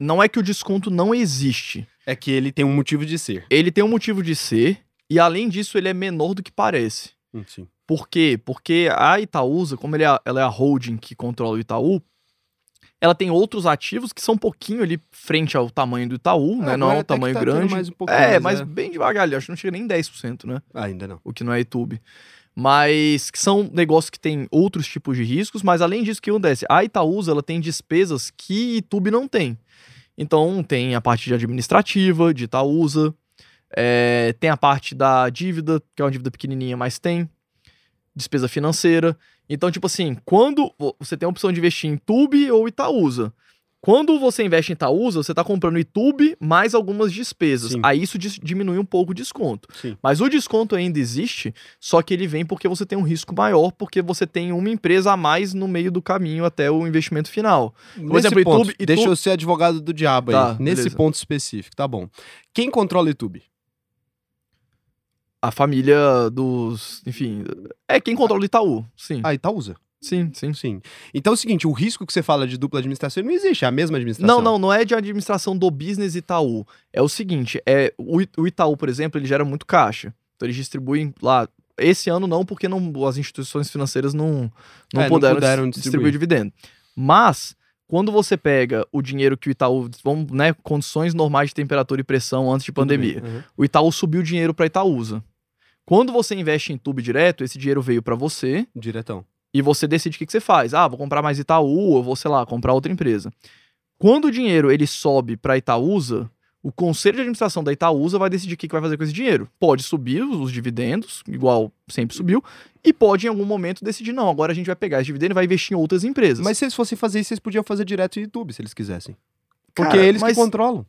Não é que o desconto não existe. É que ele tem um motivo de ser. Ele tem um motivo de ser. E além disso, ele é menor do que parece. Hum, Sim. Por quê? Porque a Itaúsa, como ele é a- ela é a holding que controla o Itaú, ela tem outros ativos que são um pouquinho ali frente ao tamanho do Itaú, né? Não é um tamanho tá grande. Mais um é, mas é. bem devagar ali. Acho que não chega nem 10%, né? Ainda não. o que não é YouTube. Mas que são negócios que têm outros tipos de riscos, mas além disso, o que acontece? A Itaúsa ela tem despesas que YouTube não tem. Então tem a parte de administrativa, de Itaúsa, é, tem a parte da dívida, que é uma dívida pequenininha, mas tem, despesa financeira. Então, tipo assim, quando vo- você tem a opção de investir em Tube ou Itaúsa, quando você investe em Itaúsa, você está comprando YouTube mais algumas despesas. Sim. Aí isso diminui um pouco o desconto. Sim. Mas o desconto ainda existe, só que ele vem porque você tem um risco maior, porque você tem uma empresa a mais no meio do caminho até o investimento final. Por exemplo, ponto, YouTube- deixa YouTube- eu ser advogado do diabo aí. Tá, nesse beleza. ponto específico, tá bom. Quem controla o YouTube? A família dos. Enfim. É quem controla o Itaú. Sim. Ah, Itaúsa. Sim, sim. Sim. Então é o seguinte, o risco que você fala de dupla administração não existe, é a mesma administração. Não, não, não é de administração do business Itaú. É o seguinte, é o It- o Itaú, por exemplo, ele gera muito caixa. Então eles distribuem lá. Esse ano não, porque não, as instituições financeiras não, não, É, não puderam, puderam dis- distribuir. distribuir dividendo. Mas, quando você pega o dinheiro que o Itaú, vamos, né, condições normais de temperatura e pressão antes de pandemia, Uhum. o Itaú subiu dinheiro para Itaúsa. Quando você investe em Tube direto, esse dinheiro veio para você Diretão. e você decide o que, que você faz. Ah, vou comprar mais Itaú, ou vou, sei lá, comprar outra empresa. Quando o dinheiro ele sobe para Itaúsa, o conselho de administração da Itaúsa vai decidir o que, que vai fazer com esse dinheiro. Pode subir os, os dividendos, igual sempre subiu, e pode em algum momento decidir, não, agora a gente vai pegar esse dividendo e vai investir em outras empresas. Mas se eles fossem fazer isso, vocês podiam fazer direto no YouTube, se eles quisessem. Porque Cara, eles mas- que controlam.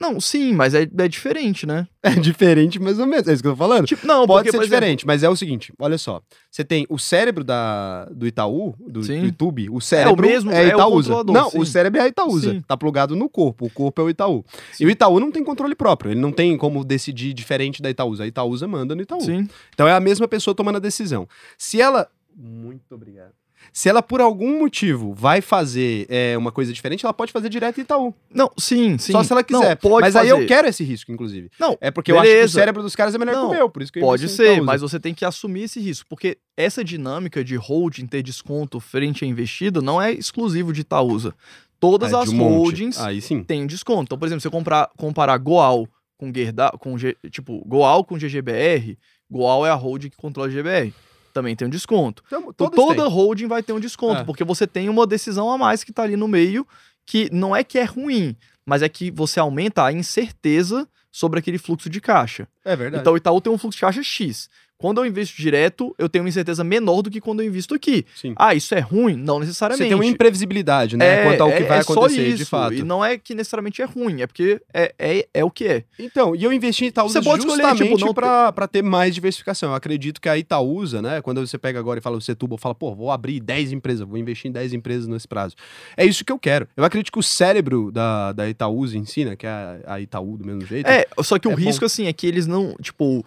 Não, sim, mas é, é diferente, né? [laughs] É diferente mais ou menos, é isso que eu tô falando. Tipo, não, Pode porque, ser por exemplo, diferente, mas é o seguinte, olha só. Você tem o cérebro da, do Itaú, do, do YouTube, o cérebro mesmo, é é o Itaúsa. não, sim. o cérebro é a Itaúsa. Sim. Tá plugado no corpo. O corpo é o Itaú. Sim. E o Itaú não tem controle próprio. Ele não tem como decidir diferente da Itaúsa. A Itaúsa manda no Itaú. Sim. Então é a mesma pessoa tomando a decisão. Se ela. Muito obrigado. Se ela, por algum motivo, vai fazer é, uma coisa diferente, ela pode fazer direto em Itaú. Não, sim, sim. Só se ela Não, quiser. pode Mas aí eu fazer. quero esse risco, inclusive. Não, É porque eu acho que o beleza. cérebro dos caras é melhor Não, que o meu, por isso que eu Pode ser, mas você tem que assumir esse risco, porque essa dinâmica de holding ter desconto frente a investido não é exclusivo de Itaúsa. Todas de as um holdings Aí sim. têm desconto. Então, por exemplo, se você comprar, comparar Goal com Gerda, com G- tipo, Goal com GGBR, Goal é a holding que controla GBR. Também tem um desconto. Então, toda têm. holding vai ter um desconto, É. porque você tem uma decisão a mais que tá ali no meio, que não é que é ruim, mas é que você aumenta a incerteza sobre aquele fluxo de caixa. É verdade. Então o Itaú tem um fluxo de caixa X. Quando eu invisto direto, eu tenho uma incerteza menor do que quando eu invisto aqui. Sim. Ah, isso é ruim? Não necessariamente. Você tem uma imprevisibilidade, né? quanto ao que vai é acontecer, isso. de fato. E não é que necessariamente é ruim, é porque é, é, é o que é. Então, e eu investi em Itaúsa Você pode escolher, justamente tipo, não pra, pra ter mais diversificação. Eu acredito que a Itaúsa, né, quando você pega agora e fala o Setúbal, fala, pô, vou abrir 10 empresas, vou investir em 10 empresas nesse prazo. É isso que eu quero. Eu acredito que o cérebro da, da Itaúsa em si, né, que é a, Itaú do mesmo jeito. É, só que o É bom. risco, assim, é que eles não. Tipo,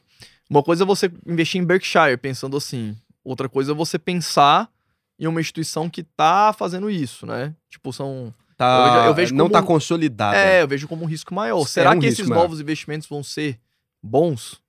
uma coisa é você investir em Berkshire pensando assim. Outra coisa é você pensar em uma instituição que tá fazendo isso, né? Tipo, são. tá, eu vejo- eu vejo não tá consolidada. É, eu vejo como um risco maior. É Será um que esses maior. novos investimentos vão ser bons?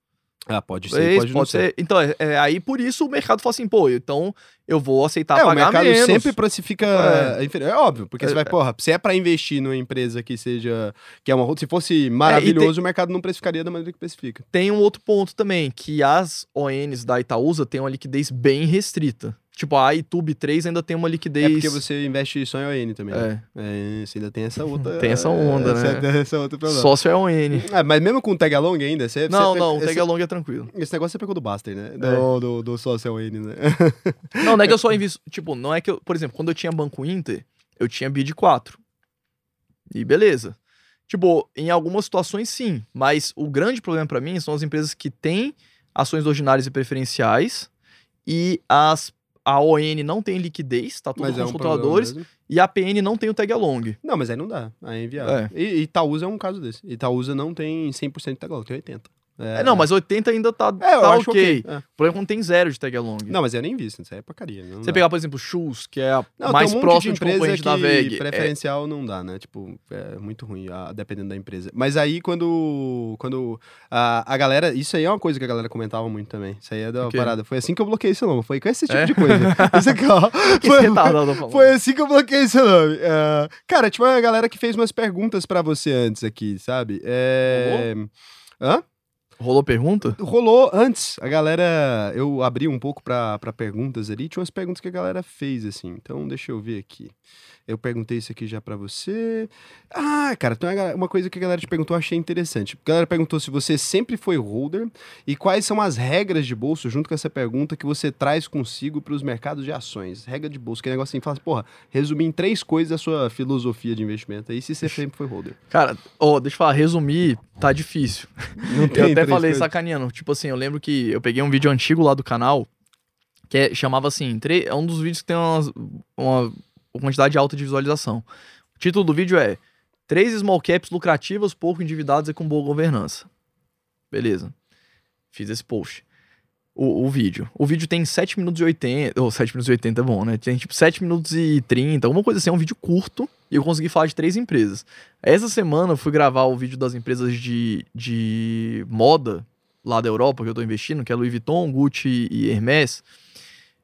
Ah, pode ser, Talvez, pode, não ser. Então, é, é, aí por isso o mercado fala assim, pô, então eu vou aceitar É, o pagar mercado menos. sempre precifica É. é. inferior. É óbvio, porque você É, vai, é. porra, se é pra investir numa empresa que seja. que é uma se fosse maravilhoso, o mercado não precificaria da maneira que precifica. Tem um outro ponto também, que as ONs da Itaúsa têm uma liquidez bem restrita. Tipo, a iTube 3 ainda tem uma liquidez... É porque você investe só em ON também. né? É, É, você ainda tem essa outra. Tem essa onda, essa, né? [laughs] Essa outra problema. sócio é ON. Ah, mas mesmo com o tag along ainda, você. Não, você, não, o esse, tag along é tranquilo. Esse negócio você pegou do Buster, né? É. Do, do, do sócio ON, né? Não, não é que eu só invisto. Tipo, não é que eu. Por exemplo, quando eu tinha Banco Inter, eu tinha BID 4. E beleza. Tipo, em algumas situações sim. Mas o grande problema pra mim são as empresas que têm ações ordinárias e preferenciais e as. A ON não tem liquidez, tá tudo Mas com é os um controladores, e a PN não tem o tag along. Não, mas aí não dá. Aí é inviável. É. E Itaúsa é um caso desse. Itaúsa não tem 100% de tag along, tem 80%. É, não, mas 80 ainda tá, É, tá ok. É. O problema é quando tem zero de tag along. Não, mas eu nem vi isso. Isso aí é porcaria. Você dá. pegar, por exemplo, Shoes, que é a Não, mais um próxima de, empresa concorrente da VEG. é- preferencial não dá, né? Tipo, é muito ruim, a- dependendo da empresa. Mas aí, quando, quando a, a galera... Isso aí é uma coisa que a galera comentava muito também. Isso aí é da O quê? parada. Foi assim que eu bloqueei seu nome. Foi com esse tipo É? de coisa. [laughs] Isso aqui, ó. Foi, tô falando. foi assim que eu bloqueei seu nome. É, cara, tinha uma galera que fez umas perguntas pra você antes aqui, sabe? É... Hã? Rolou pergunta? Rolou antes, a galera. Eu abri um pouco pra pra perguntas ali, tinha umas perguntas que a galera fez, assim. Então, deixa eu ver aqui. Eu perguntei isso aqui já pra você. Ah, cara, tem uma coisa que a galera te perguntou, eu achei interessante. A galera perguntou se você sempre foi holder e quais são as regras de bolso, junto com essa pergunta, que você traz consigo pros mercados de ações. Regra de bolso, que é negócio assim, fala assim, porra, resumir em três coisas a sua filosofia de investimento aí, se você sempre foi holder. Cara, ó, deixa eu falar, resumir tá difícil. Não Eu até três falei coisas. sacaneando. Tipo assim, eu lembro que eu peguei um vídeo antigo lá do canal que é- chamava assim: tre- é um dos vídeos que tem uma, uma quantidade alta de visualização. O título do vídeo é Três small caps lucrativas, pouco endividadas e com boa governança. Beleza. Fiz esse post. O, o vídeo. O vídeo tem 7 minutos e 80. Ou 7 minutos e 80 é bom, né? Tem tipo 7 minutos e 30, alguma coisa assim. É um vídeo curto. E eu consegui falar de três empresas. Essa semana eu fui gravar o vídeo das empresas de, de moda lá da Europa que eu tô investindo, que é Louis Vuitton, Gucci e Hermès.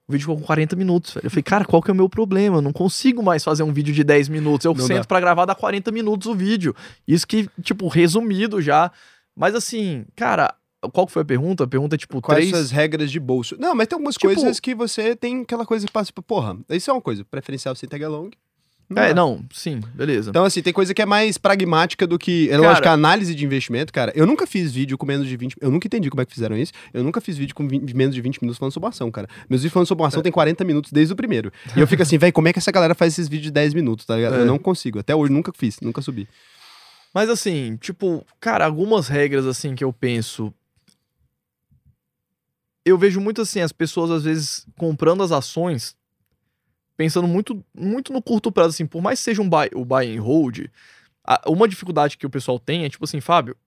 O vídeo ficou com 40 minutos, velho. Eu falei, cara, qual que é o meu problema? Eu não consigo mais fazer um vídeo de 10 minutos. Eu Não sento pra gravar, dá 40 minutos o vídeo. Isso que, tipo, resumido já. Mas assim, cara, qual que foi a pergunta? A pergunta é, tipo, Quais três... suas regras de bolso? Não, mas tem algumas Tipo- coisas que você tem aquela coisa que passa, tipo, porra, isso é uma coisa, preferencial sem tag along. É, dá. não, sim, beleza. Então, assim, tem coisa que é mais pragmática do que. É lógico, a análise de investimento, cara. Eu nunca fiz vídeo com menos de 20. Eu nunca entendi como é que fizeram isso. Eu nunca fiz vídeo com 20 menos de 20 minutos falando sobre ação, cara. Meus vídeos falando sobre É. ação tem 40 minutos desde o primeiro. E eu fico assim, velho, como é que essa galera faz esses vídeos de 10 minutos, tá ligado? É. Eu não consigo. Até hoje nunca fiz, nunca subi. Mas assim, tipo, cara, algumas regras assim que eu penso. Eu vejo muito assim, as pessoas às vezes comprando as ações, pensando muito, muito no curto prazo, assim, por mais que seja um buy, o buy and hold, a- uma dificuldade que o pessoal tem é tipo assim, Fábio,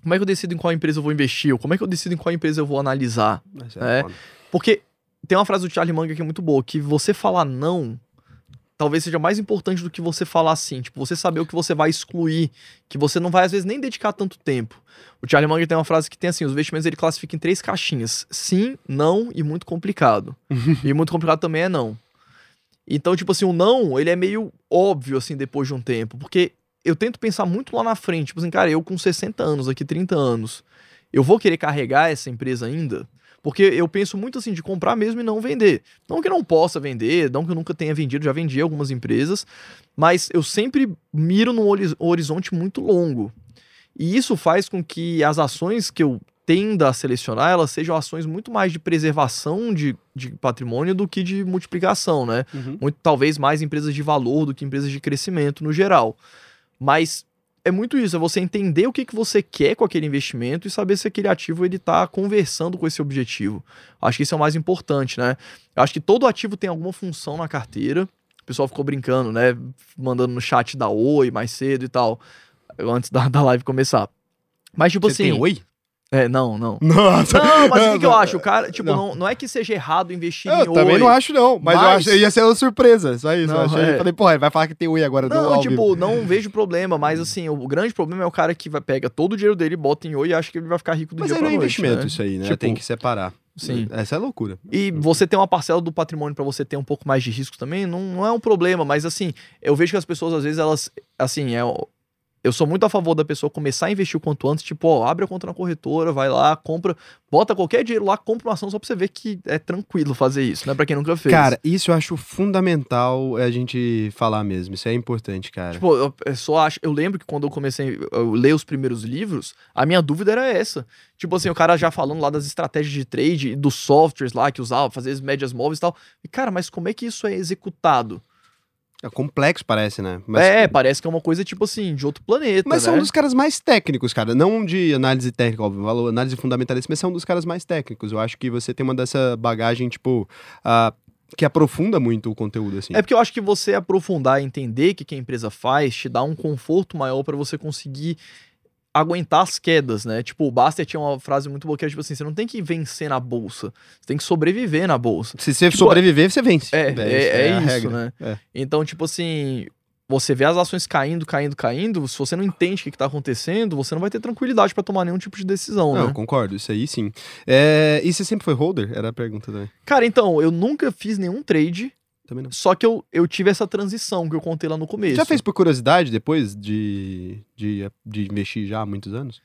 como é que eu decido em qual empresa eu vou investir? Ou como é que eu decido em qual empresa eu vou analisar? É. foda. Porque tem uma frase do Charlie Munger que é muito boa, que você falar não talvez seja mais importante do que você falar sim. Tipo, você saber o que você vai excluir, que você não vai às vezes nem dedicar tanto tempo. O Charlie Munger tem uma frase que tem assim, os investimentos ele classifica em três caixinhas: sim, não e muito complicado. [laughs] e muito complicado também é não. Então, tipo assim, o não, ele é meio óbvio assim depois de um tempo, porque eu tento pensar muito lá na frente, tipo assim, cara, eu com 60 anos, aqui 30 anos, eu vou querer carregar essa empresa ainda? Porque eu penso muito assim de comprar mesmo e não vender. Não que eu não possa vender, não que eu nunca tenha vendido, já vendi algumas empresas, mas eu sempre miro num hori- horizonte muito longo. E isso faz com que as ações que eu tenda a selecionar, elas sejam ações muito mais de preservação de, de patrimônio do que de multiplicação, né? Uhum. Muito, talvez mais empresas de valor do que empresas de crescimento no geral. Mas é muito isso, é você entender o que, que você quer com aquele investimento e saber se aquele ativo ele está conversando com esse objetivo. Acho que isso é o mais importante, né? Eu acho que todo ativo tem alguma função na carteira. O pessoal ficou brincando, né? Mandando no chat da Oi mais cedo e tal, antes da, [laughs] da live começar. Mas, tipo Você assim. tem oi? É, não, não. [laughs] Nossa! Não, mas o que, que eu acho? O cara, tipo, não. não, não é que seja errado investir Eu em também Oi. não acho, não. Mas, eu Mas- acho ia ser uma surpresa. Só isso. Não, eu achei, é. falei, porra, ele vai falar que tem oi agora. Não, ao tipo, não vejo problema, mas assim, o grande problema é o cara que vai, pega todo o dinheiro dele, bota em Oi e acha que ele vai ficar rico do Mas dia aí pra não é noite, investimento né? isso aí, né? Tipo, tem que separar. Sim. Essa é loucura. E você ter uma parcela do patrimônio pra você ter um pouco mais de risco também, não, não é um problema, mas assim, eu vejo que as pessoas às vezes elas, assim, é, eu sou muito a favor da pessoa começar a investir o quanto antes, tipo, ó, abre a conta na corretora, vai lá, compra, bota qualquer dinheiro lá, compra uma ação só pra você ver que é tranquilo fazer isso, né? Pra quem nunca fez. Cara, isso eu acho fundamental a gente falar mesmo. Isso é importante, cara. Tipo, eu, eu só acho. Eu lembro que quando eu comecei a ler os primeiros livros, a minha dúvida era essa. Tipo assim, o cara já falando lá das estratégias de trade e dos softwares lá que usava, fazer as médias móveis e tal. E, cara, mas como é que isso é executado? É complexo, parece, né? Mas, É, parece que é uma coisa, tipo assim, de outro planeta. mas né? são dos caras mais técnicos, cara. Não de análise técnica, óbvio, valor, análise fundamentalista, mas são dos caras mais técnicos. Eu acho que você tem uma dessa bagagem, tipo, ah, que aprofunda muito o conteúdo, assim. É porque eu acho que você aprofundar e entender o que, que a empresa faz te dá um conforto maior pra você conseguir aguentar as quedas, né? Tipo, o Baster tinha uma frase muito boa que era tipo assim: você não tem que vencer na bolsa, você tem que sobreviver na bolsa. Se você Tipo, sobreviver, você vence. É, é, é a isso, regra. né? É. Então, tipo assim, você vê as ações caindo, caindo, caindo, se você não entende o que, que tá acontecendo, você não vai ter tranquilidade pra tomar nenhum tipo de decisão, Não, né? concordo, isso aí sim. É, e você sempre foi holder? Era a pergunta também. Cara, então, eu nunca fiz nenhum trade, Também não. só que eu, eu tive essa transição que eu contei lá no começo. Já fez por curiosidade depois de, de, de investir já há muitos anos?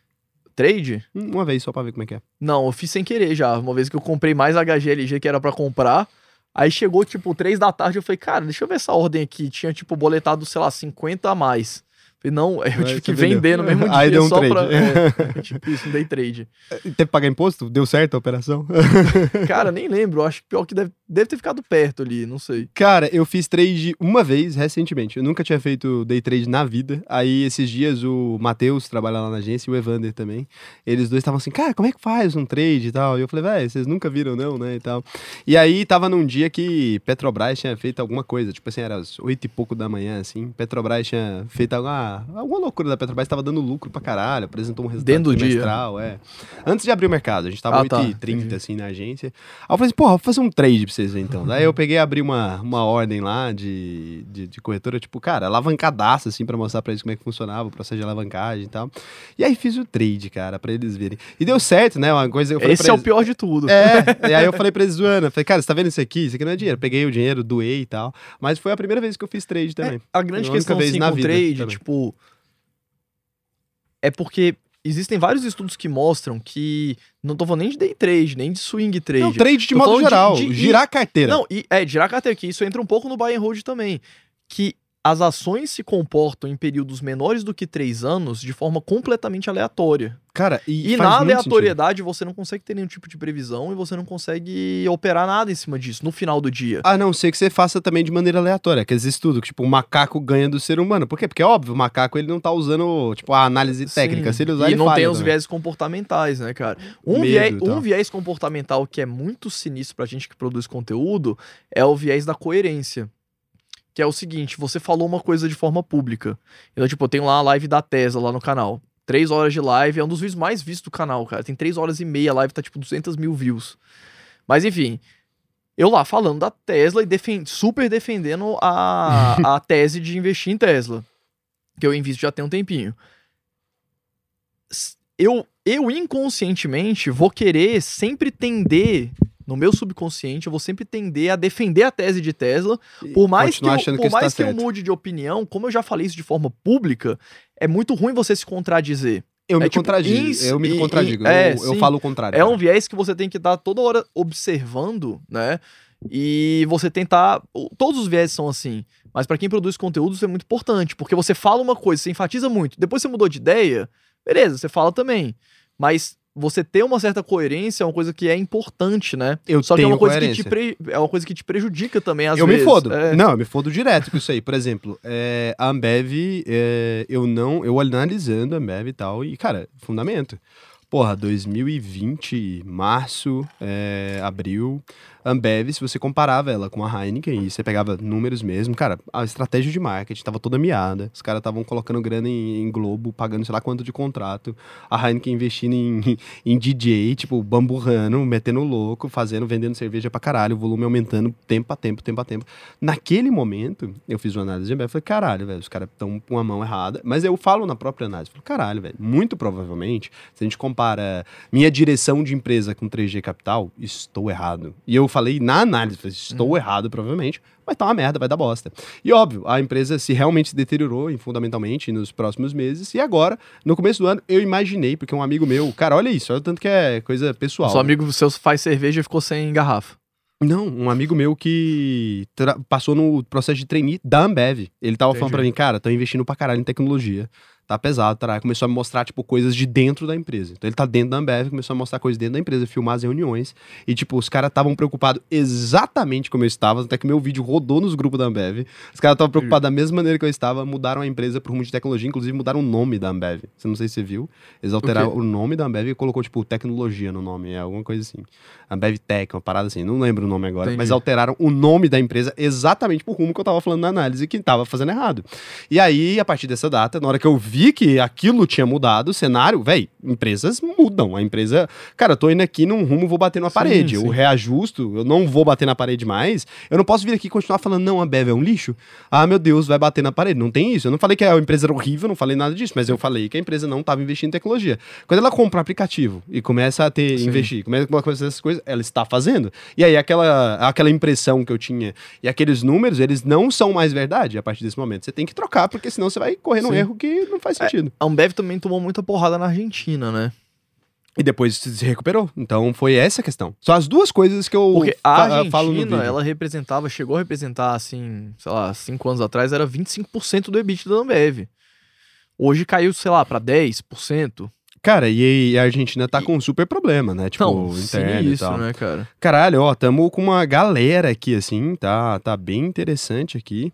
trade? Uma vez só pra ver como é que é. Não, eu fiz sem querer já. Uma vez que eu comprei mais HGLG que era pra comprar. Aí chegou, tipo, três da tarde, eu falei, cara, deixa eu ver essa ordem aqui. Tinha, tipo, boletado, sei lá, 50 a mais. Falei, não, [laughs] eu tive que vendeu. vender no mesmo [laughs] dia Aí deu um só trade. pra. [laughs] É, tipo isso, um day trade. Teve que pagar imposto? Deu certo a operação? Cara, nem lembro. Acho que pior que deve, deve ter ficado perto ali, não sei. Cara, eu fiz trade uma vez recentemente. Eu nunca tinha feito day trade na vida. Aí esses dias o Matheus trabalha lá na agência e o Evander também. Eles dois estavam assim, cara, como é que faz um trade e tal? E eu falei, velho, vocês nunca viram não, né? E tal. E aí tava num dia que Petrobras tinha feito alguma coisa. Tipo assim, era às oito e pouco da manhã, assim. Petrobras tinha feito alguma, alguma loucura da Petrobras, tava dando lucro pra caralho. Apresentou um resultado Dentro do dia. trimestral, é. Antes de abrir o mercado, a gente tava Ah, tá, 8h30 entendi. assim na agência. Aí eu falei assim, porra, vou fazer um trade pra vocês verem então. Daí eu peguei e abri uma, uma ordem lá de, de, de corretora, tipo, cara, alavancadaça, assim, pra mostrar pra eles como é que funcionava o processo de alavancagem e tal. E aí fiz o trade, cara, pra eles verem. E deu certo, né? Uma coisa que eu falei Esse é o eles- pior de tudo. É, [laughs] e aí eu falei pra eles eu falei, cara, você tá vendo isso aqui? Isso aqui não é dinheiro. Peguei o dinheiro, doei e tal. Mas foi a primeira vez que eu fiz trade também. A grande a questão vez assim, na vida trade, também. tipo. É porque existem vários estudos que mostram que. Não tô falando nem de day trade, nem de swing trade. Não, trade de Tô modo falando de- geral, de- girar a carteira. Não, e é, girar a carteira, que isso entra um pouco no buy and hold também. Que as ações se comportam em períodos menores do que três anos de forma completamente aleatória. Cara, e, E, na aleatoriedade você não consegue ter nenhum tipo de previsão e você não consegue operar nada em cima disso no final do dia. A não ser que você faça também de maneira aleatória, aqueles estudos, que tipo, o macaco ganha do ser humano. Por quê? Porque é óbvio, o macaco ele não tá usando, tipo, a análise técnica. Sim. Se ele usar, e ele não tem os também. viés comportamentais, né, cara? Um, Medo viés, um viés comportamental que é muito sinistro pra gente que produz conteúdo é o viés da coerência. Que é o seguinte, você falou uma coisa de forma pública. Então, tipo, eu tenho lá a live da Tesla lá no canal. Três horas de live, é um dos vídeos mais vistos do canal, cara. Tem três horas e meia, a live tá tipo 200 mil views. Mas enfim, eu lá falando da Tesla e defen- super defendendo a, [laughs] a tese de investir em Tesla. Que eu invisto já tem um tempinho. Eu, eu inconscientemente vou querer sempre tender, no meu subconsciente, eu vou sempre tender a defender a tese de Tesla. Por mais que, eu, por que isso mais tá que eu mude de opinião, como eu já falei isso de forma pública, é muito ruim você se contradizer. Eu me é tipo, contradigo, ins- eu me e- contradigo, e- é, eu, eu sim. falo o contrário. É um cara. viés que você tem que estar toda hora observando, né? E você tentar. Todos os viés são assim. Mas pra quem produz conteúdo, isso é muito importante. Porque você fala uma coisa, você enfatiza muito. Depois você mudou de ideia, beleza, você fala também. Mas você ter uma certa coerência é uma coisa que é importante, né? Eu Só que é tenho uma coisa que te coerência. pre- é uma coisa que te prejudica também às eu vezes. me fodo. É. Não, eu me fodo direto com isso aí. Por exemplo, é, a Ambev, é, eu não. Eu analisando a Ambev e tal, e, cara, fundamento. Porra, 2020, março, é, abril, Ambev, se você comparava ela com a Heineken e você pegava números mesmo, cara, a estratégia de marketing tava toda miada. Os caras estavam colocando grana em, em Globo, pagando sei lá quanto de contrato. A Heineken investindo em, [laughs] em DJ, tipo, bamburrando, metendo louco, fazendo, vendendo cerveja pra caralho, o volume aumentando tempo a tempo, tempo a tempo. Naquele momento, eu fiz uma análise de Ambev e falei, caralho, velho, os caras estão com a mão errada. Mas eu falo na própria análise, falei, caralho, velho, muito provavelmente, se a gente compara minha direção de empresa com 3G Capital, estou errado. E eu falei na análise, estou errado provavelmente, mas tá uma merda, vai dar bosta. E óbvio, a empresa se realmente se deteriorou fundamentalmente nos próximos meses, e agora, no começo do ano, eu imaginei, porque um amigo meu, cara, olha isso, olha o tanto que é coisa pessoal. Seu amigo seu faz cerveja e ficou sem garrafa. Não, um amigo meu que passou no processo de trainee da Ambev. Ele tava falando Entendi. pra mim, cara, tô investindo pra caralho em tecnologia. Tá pesado, tá? Começou a me mostrar, tipo, coisas de dentro da empresa. Então ele tá dentro da Ambev, começou a mostrar coisas dentro da empresa, filmar as reuniões. E, tipo, os caras estavam preocupados exatamente como eu estava, até que meu vídeo rodou nos grupos da Ambev. Os caras estavam preocupados da mesma maneira que eu estava, mudaram a empresa por rumo de tecnologia, inclusive mudaram o nome da Ambev. Você não sei se você viu. Eles alteraram quê? o nome da Ambev e colocou, tipo, tecnologia no nome, é alguma coisa assim. Ambev Tech, uma parada assim, não lembro o nome agora, Entendi. mas alteraram o nome da empresa exatamente por rumo que eu tava falando na análise que tava fazendo errado. E aí, a partir dessa data, na hora que eu vi que aquilo tinha mudado, o cenário, velho, empresas mudam. A empresa, cara, eu tô indo aqui num rumo, vou bater Sim, parede. sim. O reajusto, eu não vou bater na parede mais. Eu não posso vir aqui e continuar falando, não, a Ambev é um lixo. Ah, meu Deus, vai bater na parede. Não tem isso. Eu não falei que a empresa era horrível, não falei nada disso, mas eu falei que a empresa não tava investindo em tecnologia. Quando ela compra um aplicativo e começa a ter, Sim. investir, começa a fazer essas coisas, ela está fazendo. E aí, aquela, aquela impressão que eu tinha e aqueles números, eles não são mais verdade a partir desse momento. Você tem que trocar, porque senão você vai correr num erro que não faz sentido. A Ambev também tomou muita porrada na Argentina, né? E depois se recuperou. Então foi essa a questão. São as duas coisas que eu Porque a ah, falo no Argentina, vídeo. ela representava, chegou a representar, assim, sei lá, cinco anos atrás, era 25% do EBIT da Ambev. Hoje caiu, sei lá, pra 10%. Cara, e a Argentina tá com um super problema, né? Tipo, Não, interno e isso, tal. né, cara? Caralho, ó, tamo com uma galera aqui, assim, tá, tá bem interessante aqui.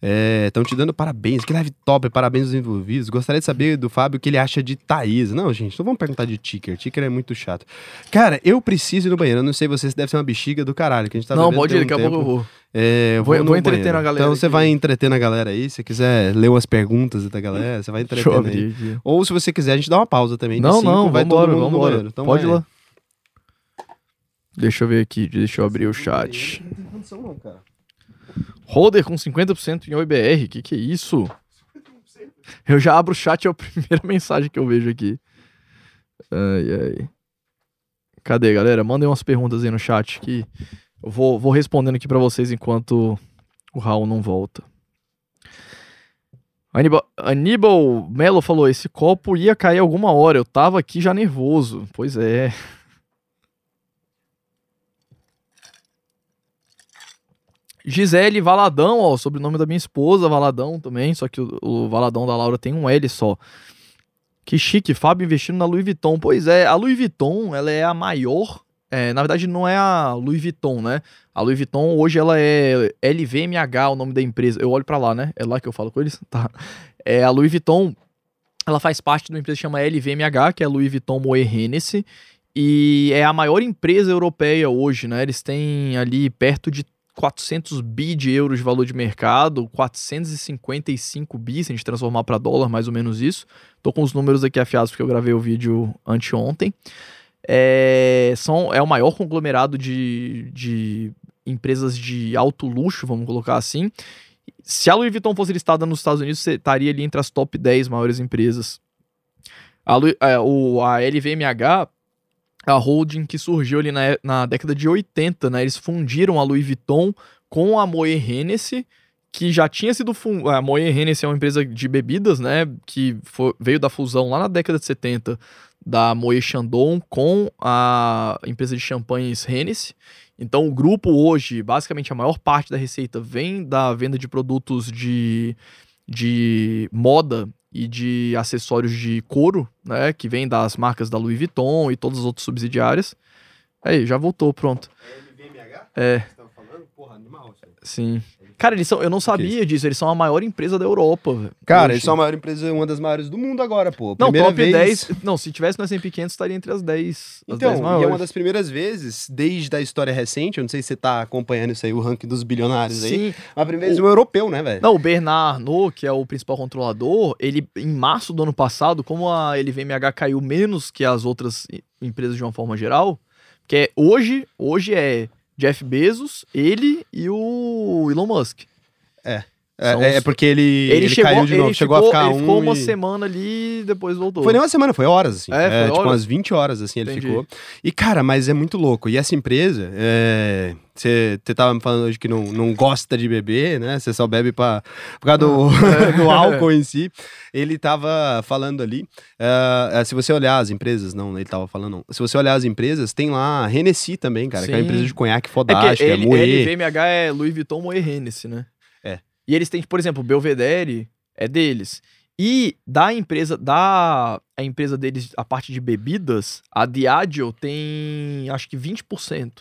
Estão te dando parabéns, que live top, parabéns aos envolvidos. Gostaria de saber do Fábio o que ele acha de Thaís. Não, gente, não vamos perguntar de Ticker. Ticker é muito chato. Cara, eu preciso ir no banheiro. Eu não sei você se deve ser uma bexiga do caralho, que a gente tá não, pode ir, um daqui a pouco eu vou. É, eu Vou- vou entretendo banheiro. a galera Então você vai entretendo a galera aí. Se quiser ler umas perguntas da galera, você vai entretendo aí. abrir aqui. Ou se você quiser, a gente dá uma pausa também. Não, cinco, não, vai vambora, todo mundo no banheiro. Então Pode ir vai. lá. Deixa eu ver aqui, deixa eu abrir o chat. Não tem condição não, cara. Holder com 50% em OIBR, que que é isso? Eu já abro o chat, é a primeira [laughs] mensagem que eu vejo aqui. Ai, ai. Cadê, galera? Mandem umas perguntas aí no chat que eu vou, vou respondendo aqui pra vocês enquanto o Raul não volta. Aníbal, Aníbal Melo falou: esse copo ia cair alguma hora. Eu tava aqui já nervoso. Pois é. Gisele Valadão, ó, sobrenome da minha esposa, Valadão também, só que o, o Valadão da Laura tem um L só. Que chique, Fábio investindo na Louis Vuitton. Pois é, a Louis Vuitton, ela é a maior, é, na verdade não é a Louis Vuitton, né? A Louis Vuitton hoje ela é LVMH, o nome da empresa. Eu olho pra lá, né? É lá que eu falo com eles? [laughs] Tá. É, a Louis Vuitton, ela faz parte de uma empresa que chama LVMH, que é a Louis Vuitton Moet Hennessy, e é a maior empresa europeia hoje, né? Eles têm ali perto de 400 bi de euros de valor de mercado, 455 bi, se a gente transformar para dólar, mais ou menos isso. Tô com os números aqui afiados porque eu gravei o vídeo anteontem. É, são, é o maior conglomerado de, de empresas de alto luxo, vamos colocar assim. Se a Louis Vuitton fosse listada nos Estados Unidos, você estaria ali entre as top 10 maiores empresas. A, Louis- é, o, a LVMH a holding que surgiu ali na, na década de 80, né? Eles fundiram a Louis Vuitton com a Moët Hennessy, que já tinha sido... fun- A Moët Hennessy é uma empresa de bebidas, né? Que fo- veio da fusão lá na década de 70 da Moët Chandon com a empresa de champanhes Hennessy. Então o grupo hoje, basicamente a maior parte da receita vem da venda de produtos de, de moda e de acessórios de couro, né? Que vem das marcas da Louis Vuitton e todas as outras subsidiárias. Aí, já voltou, pronto. É. Porra, animal, Sim. Cara, eles são. Eu não sabia disso, eles são a maior empresa da Europa. velho, Cara, eles são a maior empresa, uma das maiores do mundo agora, pô. Não, Primeira top vez... 10. Não, se tivesse no S&P 500, estaria entre as 10. As Então, 10 e é uma das primeiras vezes, desde a história recente, eu não sei se você tá acompanhando isso aí, o ranking dos bilionários aí, Sim. mas a primeira vez um europeu, né, velho? Não, o Bernard Arnault, que é o principal controlador, ele, em março do ano passado, como a LVMH caiu menos que as outras empresas de uma forma geral, que é hoje, hoje é Jeff Bezos, ele e o Elon Musk. É, É, é porque ele, ele, chegou, caiu de novo, ele chegou ficou, a ficar ele um ficou uma e- semana ali e depois voltou. Foi nem uma semana, foi horas, assim. É, foi tipo horas? umas 20 horas, assim, ele Entendi. ficou. E, cara, mas é muito louco. E essa empresa, é, você tava me falando hoje que não, não gosta de beber, né? Você só bebe pra, por causa do, [laughs] do [laughs] álcool em si. Ele tava falando ali, ah, se você olhar as empresas, não, ele tava falando, não. Se você olhar as empresas, tem lá a Hennessy também, cara, que é uma Sim. empresa de conhaque É fodástica, é, ele, Moët. LVMH é Louis Vuitton Moët Hennessy, né? E eles têm, por exemplo, o Belvedere é deles. E da empresa, da a empresa deles, a parte de bebidas, a Diageo tem acho que 20%.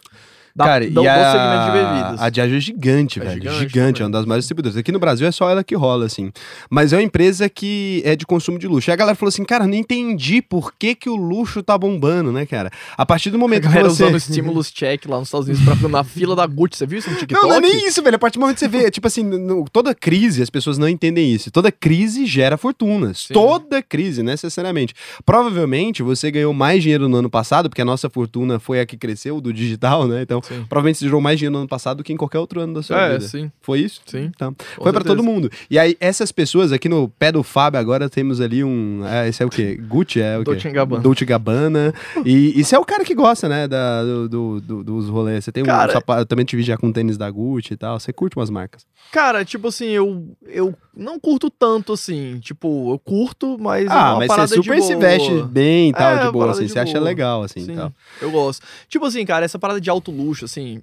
Da, Cara, do, e do a, segmento de bebidas. A Diageo é gigante, É velho. gigante Gigante, é uma das maiores distribuidoras. Aqui no Brasil é só ela que rola, assim. Mas é uma empresa que é de consumo de luxo. Aí a galera falou assim, cara, não entendi por que, que o luxo tá bombando, né, cara? A partir do a momento que galera você... usando o stimulus check lá nos Estados Unidos pra, na fila da Gucci. Você viu isso no TikTok? Não, não é nem isso, velho. A partir do momento que você vê, tipo assim, no- toda crise, as pessoas não entendem isso. Toda crise gera fortunas. Sim. Toda crise, necessariamente. Provavelmente você ganhou mais dinheiro no ano passado, porque a nossa fortuna foi a que cresceu do digital, né? Então, Sim. provavelmente você gerou mais dinheiro no ano passado do que em qualquer outro ano da sua É, vida. sim. Foi isso? Sim. Com Foi pra certeza. todo mundo. E aí, essas pessoas aqui no pé do Fábio agora temos ali um. É, esse é o quê? Gucci é o quê? Dolce Gabbana. Dolce Gabbana. E isso é o cara que gosta, né? Da, do, do- do- dos rolês. Você tem um Cara- sapato. Eu também te vi já com tênis da Gucci e tal. Você curte umas marcas. Cara, tipo assim, eu, eu não curto tanto assim. Tipo, eu curto, mas. é ah, uma mas você super se veste bem e tal, É, de boa, assim. de Você acha boa. legal, assim Sim, tal. eu gosto. Tipo assim, cara, essa parada de alto luxo, assim.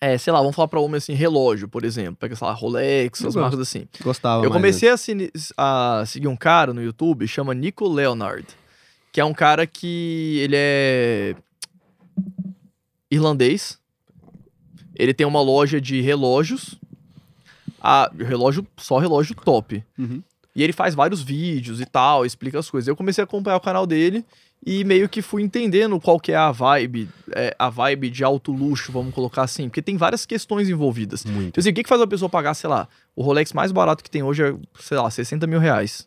É, sei lá, vamos falar pra homem assim, relógio, por exemplo. Pega, sei lá, Rolex, Eu as gosto. marcas assim. Gostava. eu comecei a, a seguir um cara no YouTube, chama Nico Leonard. Que é um cara que ele é irlandês. Ele tem uma loja de relógios. Ah, relógio, só relógio top. Uhum. E ele faz vários vídeos e tal, explica as coisas. Eu comecei a acompanhar o canal dele e meio que fui entendendo qual que é a vibe, é, a vibe de alto luxo, vamos colocar assim, porque tem várias questões envolvidas. Muito. Então, assim, o que, que faz uma pessoa pagar, sei lá, o Rolex mais barato que tem hoje é, sei lá, 60 mil reais.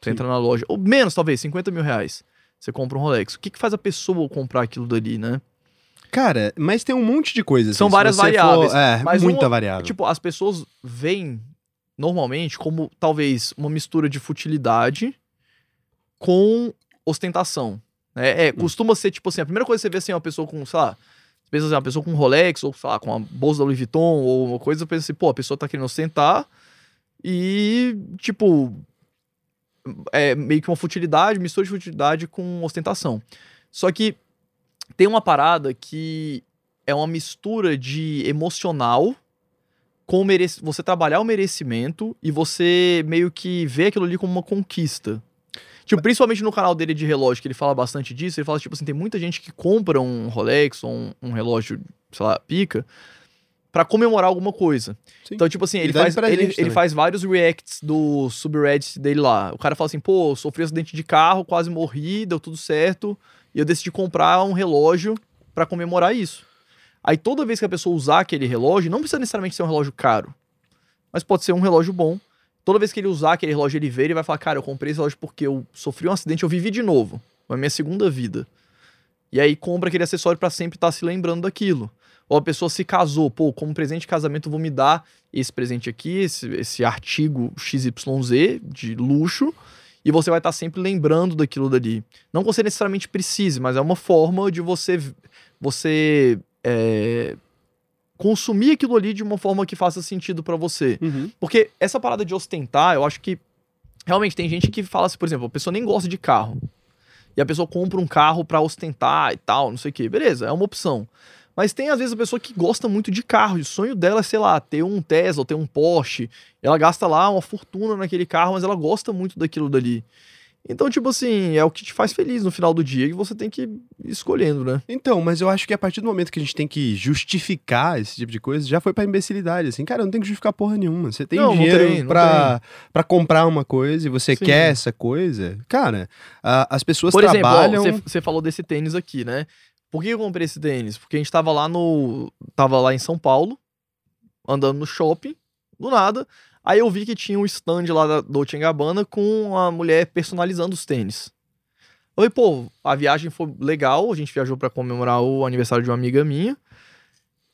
Você Sim. entra na loja, ou menos talvez, 50 mil reais. Você compra um Rolex. O que, que faz a pessoa comprar aquilo dali, né? Cara, mas tem um monte de coisas. São assim, várias variáveis, For, é, mas muita uma- variável. Tipo, as pessoas veem normalmente como talvez uma mistura de futilidade com ostentação. né? É, costuma ser tipo assim, a primeira coisa que você vê assim, uma pessoa com, sei lá, pensa assim, uma pessoa com Rolex, ou sei lá, com uma bolsa da Louis Vuitton, ou uma coisa, você pensa assim, pô, a pessoa tá querendo ostentar e, tipo, é meio que uma futilidade, mistura de futilidade com ostentação. Só que tem uma parada que é uma mistura de emocional com merec... você trabalhar o merecimento e você meio que vê aquilo ali como uma conquista. Tipo, principalmente no canal dele de relógio, que ele fala bastante disso, ele fala, tipo assim, tem muita gente que compra um Rolex ou um, um relógio, sei lá, pica, pra comemorar alguma coisa. Sim. Então, tipo assim, ele faz, ele, ele faz vários reacts do subreddit dele lá. O cara fala assim, pô, sofri um acidente de carro, quase morri, deu tudo certo, e eu decidi comprar um relógio pra comemorar isso. Aí toda vez que a pessoa usar aquele relógio, não precisa necessariamente ser um relógio caro, mas pode ser um relógio bom. Toda vez que ele usar aquele relógio, ele vê e vai falar, cara, eu comprei esse relógio porque eu sofri um acidente, eu vivi de novo. Foi a minha segunda vida. E aí compra aquele acessório pra sempre estar se lembrando daquilo. Ou a pessoa se casou, pô, como presente de casamento eu vou me dar esse presente aqui, esse, esse artigo XYZ de luxo, e você vai estar sempre lembrando daquilo dali. Não que você necessariamente precise, mas é uma forma de você, você é, consumir aquilo ali de uma forma que faça sentido pra você. Uhum. Porque essa parada de ostentar, eu acho que realmente tem gente que fala assim, por exemplo, a pessoa nem gosta de carro. E a pessoa compra um carro pra ostentar e tal, não sei o quê. Beleza, é uma opção. Mas tem, às vezes, a pessoa que gosta muito de carro. E o sonho dela é, sei lá, ter um Tesla, ter um Porsche. Ela gasta lá uma fortuna naquele carro, mas ela gosta muito daquilo dali. Então, tipo assim, é o que te faz feliz no final do dia e você tem que ir escolhendo, né? Então, mas eu acho que a partir do momento que a gente tem que justificar esse tipo de coisa, já foi pra imbecilidade, assim. Cara, não tem que justificar porra nenhuma. Você tem Não, não dinheiro tem, não pra, pra comprar uma coisa e você Sim. quer essa coisa, cara, a- as pessoas Por exemplo, trabalham... você você falou desse tênis aqui, né? Por que eu comprei esse tênis? Porque a gente tava lá no. Tava lá em São Paulo, andando no shopping, do nada. Aí eu vi que tinha um stand lá da Dolce Gabbana com a mulher personalizando os tênis. Eu falei, pô, a viagem foi legal, a gente viajou pra comemorar o aniversário de uma amiga minha.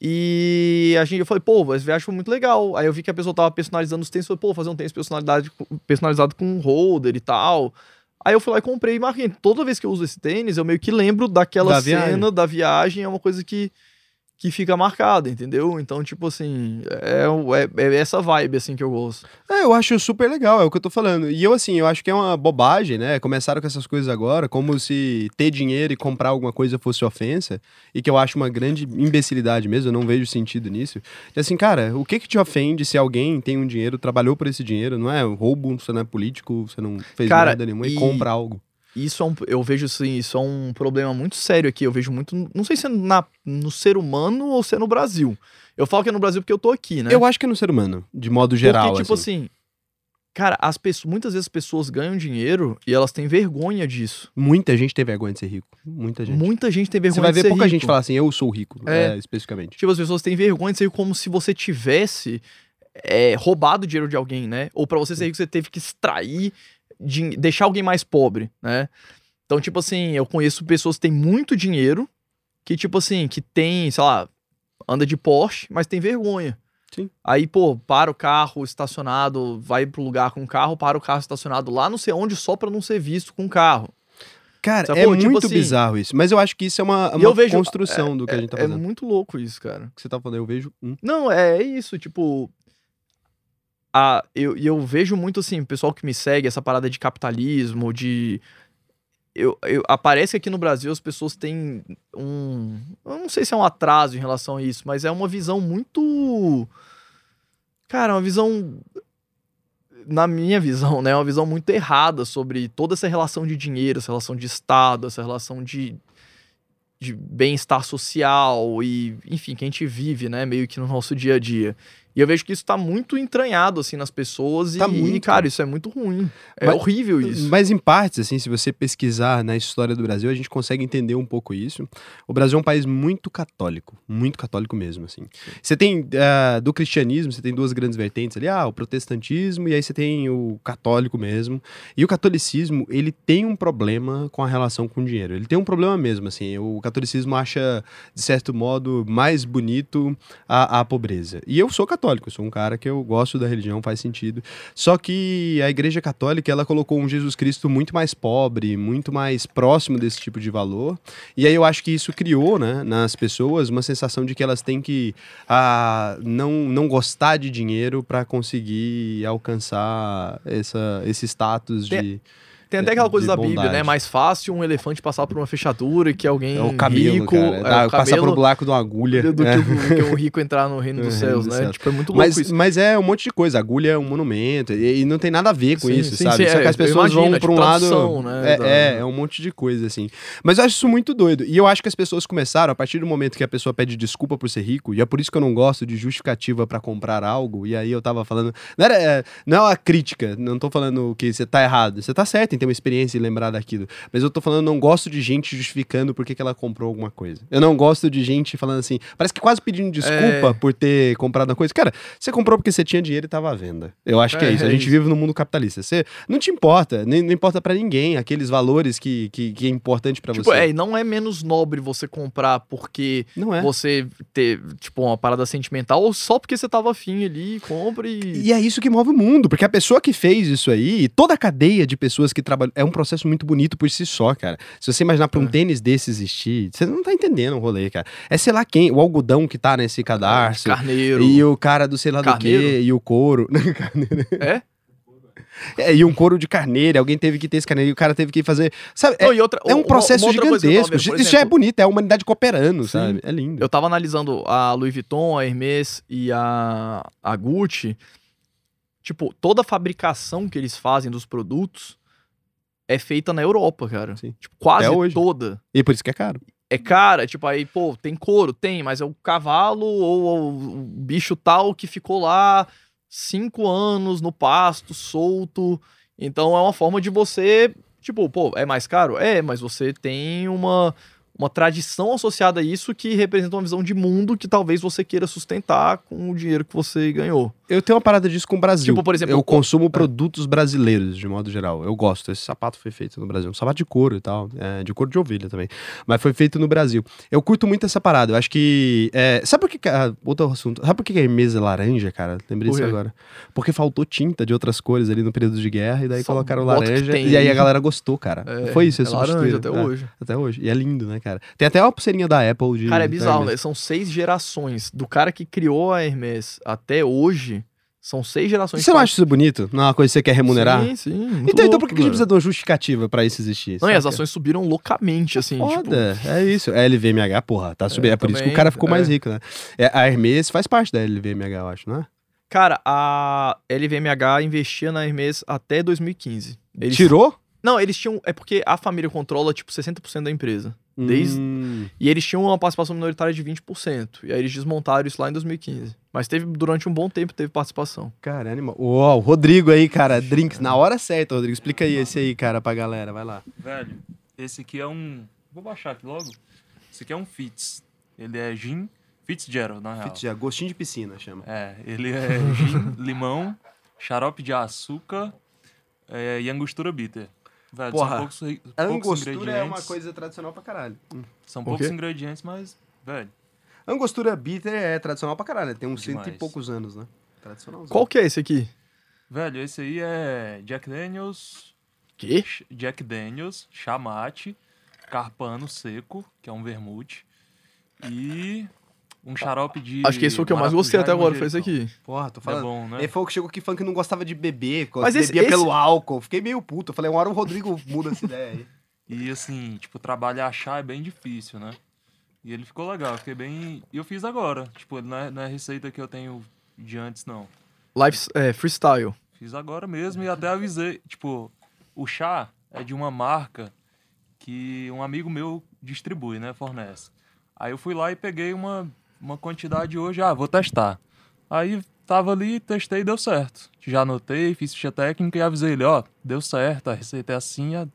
E a gente, eu falei, pô, essa viagem foi muito legal. Aí eu vi que a pessoa tava personalizando os tênis, eu falei, pô, fazer um tênis personalidade, personalizado com um holder e tal. Aí eu fui lá e comprei e marquei. Toda vez que eu uso esse tênis, eu meio que lembro daquela Da cena viagem. da viagem, é uma coisa que, que fica marcada, entendeu? Então, tipo assim, é, o- é, é essa vibe, assim, que eu gosto. É, eu acho super legal, é o que eu tô falando. E eu, assim, eu acho que é uma bobagem, né? Começaram com essas coisas agora, como se ter dinheiro e comprar alguma coisa fosse ofensa, e que eu acho uma grande imbecilidade mesmo, eu não vejo sentido nisso. E assim, cara, o que que te ofende se alguém tem um dinheiro, trabalhou por esse dinheiro, não é roubo, você não é político, você não fez Cara, nada nenhuma, e... e- compra algo. Isso é um, eu vejo assim, isso é um problema muito sério aqui. Eu vejo muito, não sei se é na, no ser humano ou se é no Brasil. Eu falo que é no Brasil porque eu tô aqui, né? Eu acho que é no ser humano, de modo geral, Porque, tipo assim. assim, cara, as pessoas, muitas vezes as pessoas ganham dinheiro e elas têm vergonha disso. Muita gente tem vergonha de ser rico, muita gente. Muita gente tem Você vergonha vai de ver pouca rico. gente falar assim, eu sou rico, É. é, especificamente. Tipo, as pessoas têm vergonha de ser rico como se você tivesse é, roubado dinheiro de alguém, né? Ou pra você ser rico, você teve que extrair, din- deixar alguém mais pobre, né? Então, tipo assim, eu conheço pessoas que têm muito dinheiro, que, tipo assim, que tem, sei lá, anda de Porsche, mas tem vergonha. Sim. Aí, pô, para o carro estacionado, vai pro lugar com o carro, para o carro estacionado lá não sei onde, só pra não ser visto com o carro. Cara, Sacou? é Tipo muito assim- bizarro isso. Mas eu acho que isso é uma, E uma vejo- construção do que a gente tá É fazendo. muito louco isso, cara. O que você tá falando, eu vejo. hum. Não, é isso, tipo. A, eu, eu vejo muito assim, o pessoal que me segue, essa parada de capitalismo, de. Eu, eu- aparece que aqui no Brasil as pessoas têm um. Eu não sei se é um atraso em relação a isso, mas é uma visão muito. Cara, uma visão. Na minha visão, né? Uma visão muito errada sobre toda essa relação de dinheiro, essa relação de Estado, essa relação de, de bem-estar social e, enfim, que a gente vive, né? Meio que no nosso dia a dia. E eu vejo que isso tá muito entranhado, assim, nas pessoas. Tá e, muito. cara, isso é muito ruim. É Mas- horrível isso. Mas em partes, assim, se você pesquisar na história do Brasil, a gente consegue entender um pouco isso. O Brasil é um país muito católico, muito católico mesmo, assim. Você tem, ah, do cristianismo, você tem duas grandes vertentes ali, ah, o protestantismo e aí você tem o católico mesmo. E o catolicismo, ele tem um problema com a relação com o dinheiro. Ele tem um problema mesmo, assim. O catolicismo acha, de certo modo, mais bonito a, a pobreza. E eu sou católico, eu sou um cara que eu gosto da religião, faz sentido. Só que a Igreja Católica, ela colocou um Jesus Cristo muito mais pobre, muito mais próximo desse tipo de valor. E aí eu acho que isso criou, né, nas pessoas uma sensação de que elas têm que ah, não, não gostar de dinheiro para conseguir alcançar essa, esse status de Tem até aquela coisa da Bíblia, bondade. né? Mais fácil um elefante passar por uma fechadura que alguém é o camelo, rico. é, passar por um buraco de uma agulha. do, do É. que, que rico entrar no reino No dos reino céus, né? céus. Tipo, é muito louco Mas, isso. mas é um monte de coisa. Agulha é um monumento e, e não tem nada a ver com Sim, isso, sim, sabe? sim, Só é, que as pessoas imagino, vão é para um tipo lado. né, É, da- é, é um monte de coisa, assim. Mas eu acho isso muito doido. E eu acho que as pessoas começaram, a partir do momento que a pessoa pede desculpa por ser rico, e é por isso que eu não gosto de justificativa para comprar algo, e aí eu tava falando. Não, era, é, não é uma crítica, não tô falando que você tá errado. Você tá certo em ter uma experiência e lembrar daquilo. Mas eu tô falando, não gosto de gente justificando por que que ela comprou alguma coisa. Eu não gosto de gente falando assim, parece que quase pedindo desculpa É. por ter comprado uma coisa. Cara, você comprou porque você tinha dinheiro e tava à venda. Eu acho que é, É, isso. A é gente isso. vive no mundo capitalista. Você não te importa, nem, não importa pra ninguém aqueles valores que, que, que é importante pra Tipo, você. é, e não é menos nobre você comprar porque Não é. você ter, tipo, uma parada sentimental ou só porque você tava afim ali, compra e. E é isso que move o mundo, porque a pessoa que fez isso aí, e toda a cadeia de pessoas que é um processo muito bonito por si só, cara. Se você imaginar pra um É. tênis desse existir, você não tá entendendo o rolê, cara. É sei lá quem, o algodão que tá nesse cadarço, Carneiro. e o cara do sei lá do Carneiro? quê, e o couro. [laughs] É? É, e um couro de carneiro, alguém teve que ter esse carneiro, e o cara teve que fazer. Sabe, é, Não, e outra- é um processo outra gigantesco. Isso já é bonito, é a humanidade cooperando, Sim. sabe? É lindo. Eu tava analisando a Louis Vuitton, a Hermès e a, a Gucci. Tipo, toda a fabricação que eles fazem dos produtos é feita na Europa, cara. Sim. Tipo, quase toda. E por isso que é caro. É cara, tipo, aí, pô, tem couro? Tem, mas é o cavalo ou, ou o bicho tal que ficou lá cinco anos no pasto, solto. Então é uma forma de você, tipo, pô, é mais caro? É, mas você tem uma, uma tradição associada a isso que representa uma visão de mundo que talvez você queira sustentar com o dinheiro que você ganhou. Eu tenho uma parada disso com o Brasil. Tipo, por exemplo, eu consumo produtos brasileiros, de modo geral. Eu gosto. Esse sapato foi feito no Brasil. Um sapato de couro e tal. é, de couro de ovelha também. Mas foi feito no Brasil. Eu curto muito essa parada. Eu acho que. é, sabe por que. ah, outro assunto. Sabe por que a é laranja, cara? Lembrei disso agora. Porque faltou tinta de outras cores ali no período de guerra. E daí Só colocaram laranja. E aí a galera gostou, cara. É, foi isso, é laranja até É, hoje. Até hoje. E é lindo, né, cara? Tem até uma pulseirinha da Apple de. Cara, é bizarro, né? São seis gerações. Do cara que criou a Hermes até hoje, são seis gerações. Você não acha isso bonito? Não é uma coisa que você quer remunerar? Sim, sim. Então, então louco, por que, que a gente precisa de uma justificativa pra isso existir? Não, e as ações subiram loucamente, assim. Tipo, Foda, é isso. É LVMH, porra, tá subindo. É, por isso que o cara ficou mais é. rico, né? É, a Hermes faz parte da LVMH, eu acho, não é? cara, a LVMH investia na Hermes até 2015. Eles- Tirou? Não, eles tinham. É porque a família controla, tipo, 60% da empresa. Desde- Hum, E eles tinham uma participação minoritária de 20%. E aí eles desmontaram isso lá em 2015. Mas teve, durante um bom tempo, teve participação. cara, animal. Uau, o Rodrigo aí, cara, drinks. Na hora certa, Rodrigo. Explica aí esse aí, cara, pra galera. Vai lá. Velho, esse aqui é um. Vou baixar aqui logo. Esse aqui é um Fitz. Ele é gin Fitzgerald, na real. Fit já, gostinho de piscina, chama. É, ele é gin, [laughs] limão, xarope de açúcar é, e angostura bitter. Velho, Porra, são poucos, poucos angostura ingredientes. é uma coisa tradicional pra caralho. Hum. São poucos ingredientes, mas, velho, Angostura bitter é tradicional pra caralho. Tem uns cento e Demais. poucos anos, né? Tradicional. Qual que é esse aqui? velho, esse aí é Jack Daniels, Que? Jack Daniels, chamate, carpano seco, que é um vermute, e um xarope de Acho que esse foi o que eu mais gostei até agora, foi esse manjericão. aqui. Porra, tô É falando. bom, né? Ele falou que chegou aqui falando que não gostava de beber, Mas esse- bebia esse- pelo álcool. Fiquei meio puto. Eu falei, uma hora o Rodrigo muda essa ideia aí. [laughs] E assim, tipo, trabalhar chá é bem difícil, né? E ele ficou legal, fiquei bem. E eu fiz agora. Tipo, não é, não é receita que eu tenho de antes, não. Life, é, freestyle. Fiz agora mesmo e até avisei. Tipo, o chá é de uma marca que um amigo meu distribui, né? Fornece. Aí eu fui lá e peguei uma, uma quantidade hoje, ah, vou testar. Aí tava ali, testei e deu certo. Já anotei, fiz ficha técnica e avisei ele, ó, deu certo, a receita é assim. a-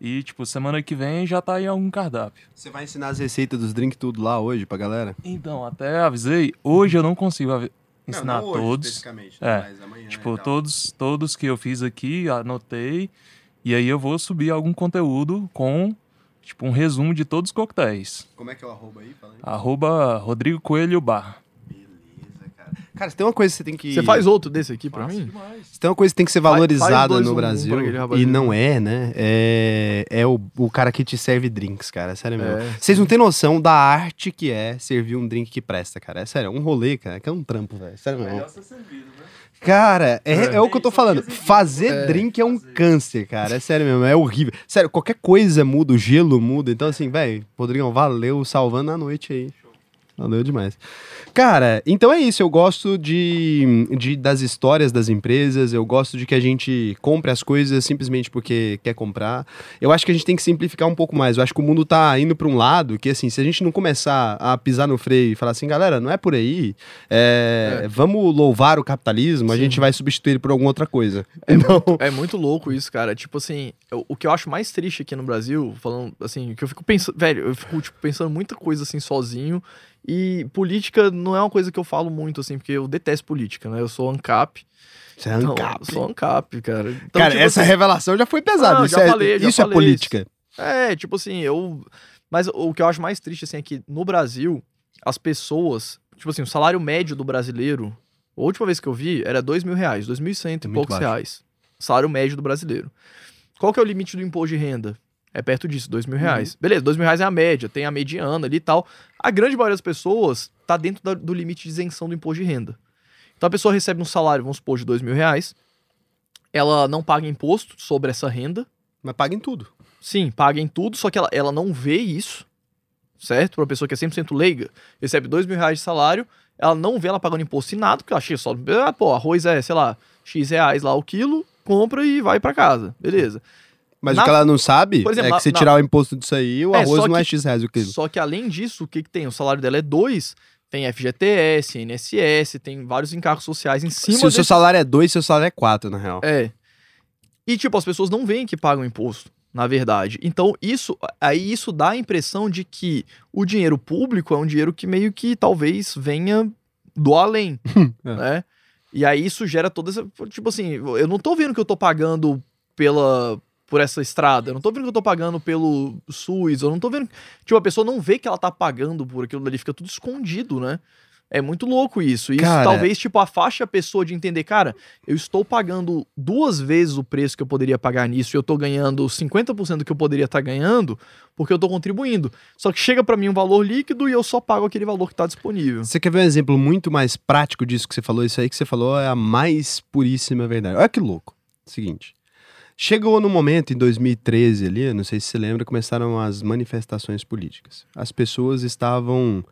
E, tipo, semana que vem já tá em algum cardápio. Você vai ensinar as receitas dos drinks tudo lá hoje pra galera? Então, até avisei, hoje eu não consigo ensinar todos. especificamente, É, mas amanhã Tipo, todos, todos que eu fiz aqui, anotei. E aí eu vou subir algum conteúdo com, tipo, um resumo de todos os coquetéis. Como é que é o arroba aí? Fala aí. Arroba Rodrigo Coelho Bar. Beleza, cara. Cara, se tem uma coisa que você tem que... Você faz outro desse aqui pra Fácil mim? demais. Se tem uma coisa que tem que ser valorizada no um, um Brasil, e não é, né? É, é o, o cara que te serve drinks, cara. É sério mesmo. É, Vocês não têm noção da arte que é servir um drink que presta, cara. É sério, é um rolê, cara, que é um trampo, velho. Sério mesmo. ser servido, né? Cara, é, É. é o que eu tô falando. Fazer É. drink é um câncer, cara. É sério mesmo, é horrível. Sério, qualquer coisa muda, o gelo muda. Então, assim, velho, Rodrigão, valeu salvando a noite aí. Valeu demais. Cara, então é isso. Eu gosto de, de- das histórias das empresas. Eu gosto de que a gente compre as coisas simplesmente porque quer comprar. Eu acho que a gente tem que simplificar um pouco mais. Eu acho que o mundo tá indo pra um lado que, assim, se a gente não começar a pisar no freio e falar assim, galera, não é por aí. é, É. Vamos louvar o capitalismo, a Sim. gente vai substituir por alguma outra coisa. É, muito, é muito louco isso, cara. Tipo assim, eu- o que eu acho mais triste aqui no Brasil, falando assim, que eu fico pensando, velho, eu fico tipo, pensando muita coisa assim sozinho. E política não é uma coisa que eu falo muito, assim, porque eu detesto política, né? Eu sou ANCAP. Você é Então, ANCAP. eu sou ANCAP, cara. Então, Cara, tipo essa assim, revelação já foi pesada. Isso já é, falei, já isso é falei política. É, tipo assim, eu. Mas o que eu acho mais triste, assim, é que no Brasil, as pessoas. Tipo assim, o salário médio do brasileiro, a última vez que eu vi, era dois mil reais, dois mil e cento É e muito poucos baixo. reais. Salário médio do brasileiro. Qual que é o limite do imposto de renda? É perto disso, dois mil Uhum. reais. Beleza, dois mil reais é a média, tem a mediana ali e tal. A grande maioria das pessoas tá dentro da- do limite de isenção do imposto de renda. Então a pessoa recebe um salário, vamos supor, de dois mil reais, ela não paga imposto sobre essa renda. Mas paga em tudo. Sim, paga em tudo, só que ela, ela não vê isso, certo? Pra uma pessoa que é 100% leiga, recebe 2 mil reais de salário, ela não vê ela pagando imposto em nada, porque ela achei só, ah, pô, arroz é, sei lá, X reais lá o quilo, compra e vai pra casa, beleza. Mas Na- o que ela não sabe exemplo, é na- que se na- tirar o imposto disso aí, o É, arroz não é que- X reais o quilo. Só que além disso, o que, que tem? O salário dela é 2, tem FGTS, INSS, tem vários encargos sociais em cima Se o seu desse- salário é 2, seu salário é 4, na real. É. E, tipo, as pessoas não veem que pagam imposto, na verdade. Então, isso, aí isso dá a impressão de que o dinheiro público é um dinheiro que meio que talvez venha do além, [laughs] É. né? E aí isso gera toda essa, tipo assim, eu não tô vendo que eu tô pagando pela por essa estrada, eu não tô vendo que eu tô pagando pelo SUS, eu não tô vendo, tipo, a pessoa não vê que ela tá pagando por aquilo dali, fica tudo escondido, né? É muito louco isso. Isso Cara- talvez, tipo, afaste a pessoa de entender, cara, eu estou pagando duas vezes o preço que eu poderia pagar nisso e eu tô ganhando 50% do que eu poderia estar ganhando porque eu tô contribuindo. Só que chega pra mim um valor líquido e eu só pago aquele valor que tá disponível. Você quer ver um exemplo muito mais prático disso que você falou? Isso aí que você falou é a mais puríssima verdade. Olha que louco. Seguinte. Chegou no momento, em 2013 ali, não sei se você lembra, começaram as manifestações políticas. As pessoas estavam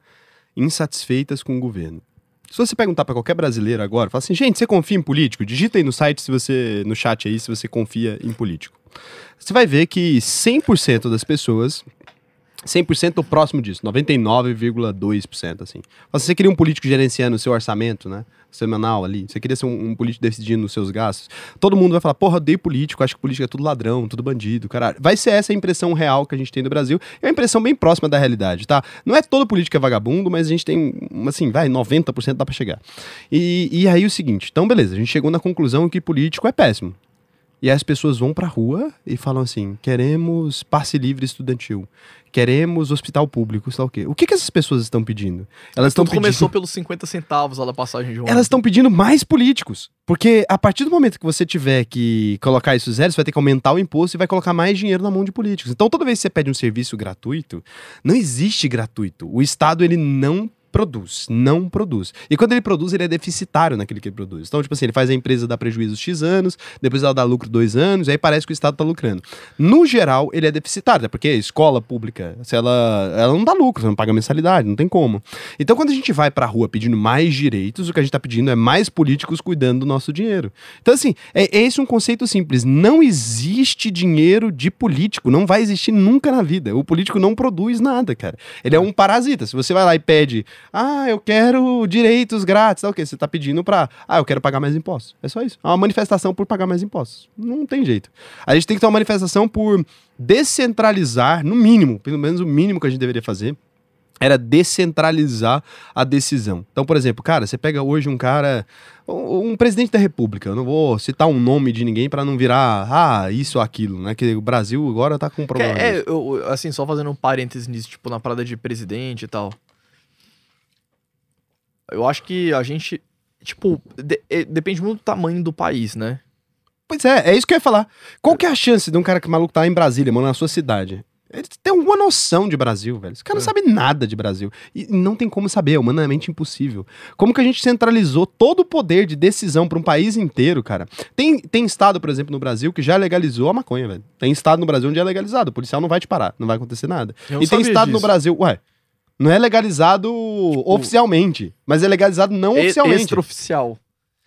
insatisfeitas com o governo. Se você perguntar pra qualquer brasileiro agora, fala assim, gente, você confia em político? Digita aí no site, se você, no chat aí, se você confia em político. Você vai ver que 100% das pessoas 100% ou próximo disso, 99,2%, assim. Mas Você queria um político gerenciando o seu orçamento, né? Semanal ali. Você queria ser um, um político decidindo os seus gastos. Todo mundo vai falar, porra, odeio político, acho que político é tudo ladrão, tudo bandido, caralho. Vai ser essa a impressão real que a gente tem do Brasil. É uma impressão bem próxima da realidade, tá? Não é todo político é vagabundo, mas a gente tem, assim, vai, 90% dá pra chegar. E, e aí o seguinte, então beleza, a gente chegou na conclusão que político é péssimo. E aí as pessoas vão pra rua e falam assim: queremos passe livre estudantil, queremos hospital público, sei lá o quê. O que, que essas pessoas estão pedindo? Elas estão pedindo. começou pelos 50 centavos lá da passagem de ônibus. Elas estão pedindo mais políticos. Porque a partir do momento que você tiver que colocar isso zero, você vai ter que aumentar o imposto e vai colocar mais dinheiro na mão de políticos. Então, toda vez que você pede um serviço gratuito, não existe gratuito. O Estado, ele não produz, não produz. E quando ele produz, ele é deficitário naquilo que ele produz. Então, tipo assim, ele faz a empresa dar prejuízo X anos, depois ela dá lucro dois anos, aí parece que o Estado tá lucrando. No geral, ele é deficitário, porque a escola pública, se ela, ela não dá lucro, não paga mensalidade, não tem como. Então, quando a gente vai pra rua pedindo mais direitos, o que a gente tá pedindo é mais políticos cuidando do nosso dinheiro. Então, assim, é, é esse um conceito simples. Não existe dinheiro de político, não vai existir nunca na vida. O político não produz nada, cara. Ele é um parasita. Se você vai lá e pede, ah, eu quero direitos grátis, tá o quê? Você tá pedindo pra, ah, eu quero pagar mais impostos. É só isso. É uma manifestação por pagar mais impostos. Não tem jeito. A gente tem que ter uma manifestação por descentralizar, no mínimo, pelo menos o mínimo que a gente deveria fazer, era descentralizar a decisão. Então, por exemplo, cara, você pega hoje um cara, um um presidente da república, eu não vou citar um nome de ninguém para não virar, ah, isso ou aquilo, né? Que o Brasil agora tá com um problema. é, eu- eu- assim, só fazendo um parênteses nisso, tipo, na parada de presidente e tal. Eu acho que a gente, tipo, de- é, depende muito do tamanho do país, né? Pois é, é isso que eu ia falar. Qual que é a chance de um cara que maluco tá em Brasília, mano, na sua cidade? Ele tem alguma noção de Brasil, velho. Esse cara não É. sabe nada de Brasil. E não tem como saber, é humanamente impossível. Como que a gente centralizou todo o poder de decisão para um país inteiro, cara? Tem, tem estado, por exemplo, no Brasil que já legalizou a maconha, velho. Tem estado no Brasil onde é legalizado. O policial não vai te parar, não vai acontecer nada. Eu E tem estado no disso. Brasil, ué. Não é legalizado oficialmente, mas é legalizado não E- oficialmente. Extraoficial.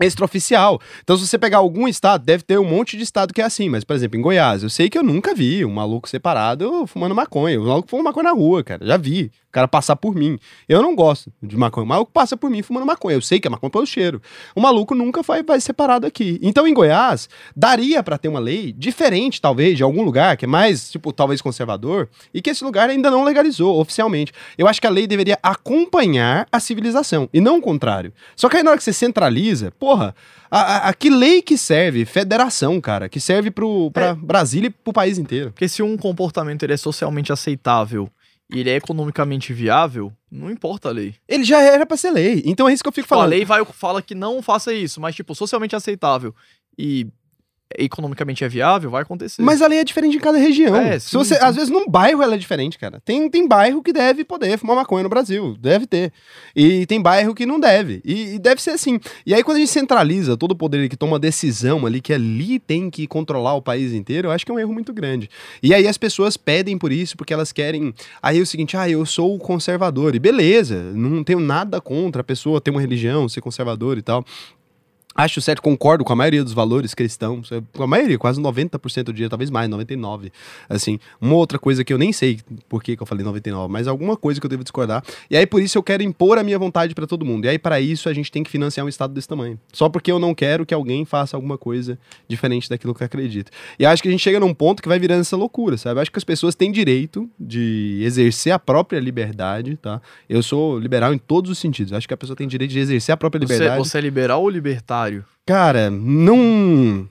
extraoficial. Então, se você pegar algum estado, deve ter um monte de estado que é assim. Mas, por exemplo, em Goiás, eu sei que eu nunca vi um maluco separado fumando maconha. O maluco fuma maconha na rua, cara. Já vi. O cara passar por mim. Eu não gosto de maconha. O maluco passa por mim fumando maconha. Eu sei que é maconha pelo cheiro. O maluco nunca vai, vai separado aqui. Então, em Goiás, daria pra ter uma lei diferente, talvez, de algum lugar, que é mais, tipo, talvez conservador, e que esse lugar ainda não legalizou oficialmente. Eu acho que a lei deveria acompanhar a civilização, e não o contrário. Só que aí na hora que você centraliza, porra, a, a- a que lei que serve? Federação, cara, que serve pro, pra Brasília e pro país inteiro. Porque se um comportamento ele é socialmente aceitável e ele é economicamente viável, não importa a lei. Ele já era pra ser lei. Então é isso que eu fico Tipo, a falando. lei vai, fala que não faça isso, mas, tipo, socialmente aceitável e economicamente é viável, vai acontecer. Mas a lei é diferente em cada região. É, Se sim, você, sim. às vezes, num bairro ela é diferente, cara. Tem, tem bairro que deve poder fumar maconha no Brasil. Deve ter. E tem bairro que não deve. E, e deve ser assim. E aí, quando a gente centraliza todo o poder que toma decisão ali, que ali tem que controlar o país inteiro, eu acho que é um erro muito grande. E aí as pessoas pedem por isso, porque elas querem. Aí é o seguinte, ah, eu sou conservador. E beleza, não tenho nada contra a pessoa ter uma religião, ser conservador e tal. Acho certo, concordo com a maioria dos valores cristãos, é, com a maioria, quase 90% do dia, talvez mais, 99%. Assim, uma outra coisa que eu nem sei por que, que eu falei 99%, mas alguma coisa que eu devo discordar. E aí por isso eu quero impor a minha vontade pra todo mundo. E aí para isso a gente tem que financiar um estado desse tamanho. Só porque eu não quero que alguém faça alguma coisa diferente daquilo que eu acredito. E acho que a gente chega num ponto que vai virando essa loucura, sabe? Acho que as pessoas têm direito de exercer a própria liberdade, tá? Eu sou liberal em todos os sentidos. Acho que a pessoa tem direito de exercer a própria você, liberdade. você é liberal ou libertário? Cara, não.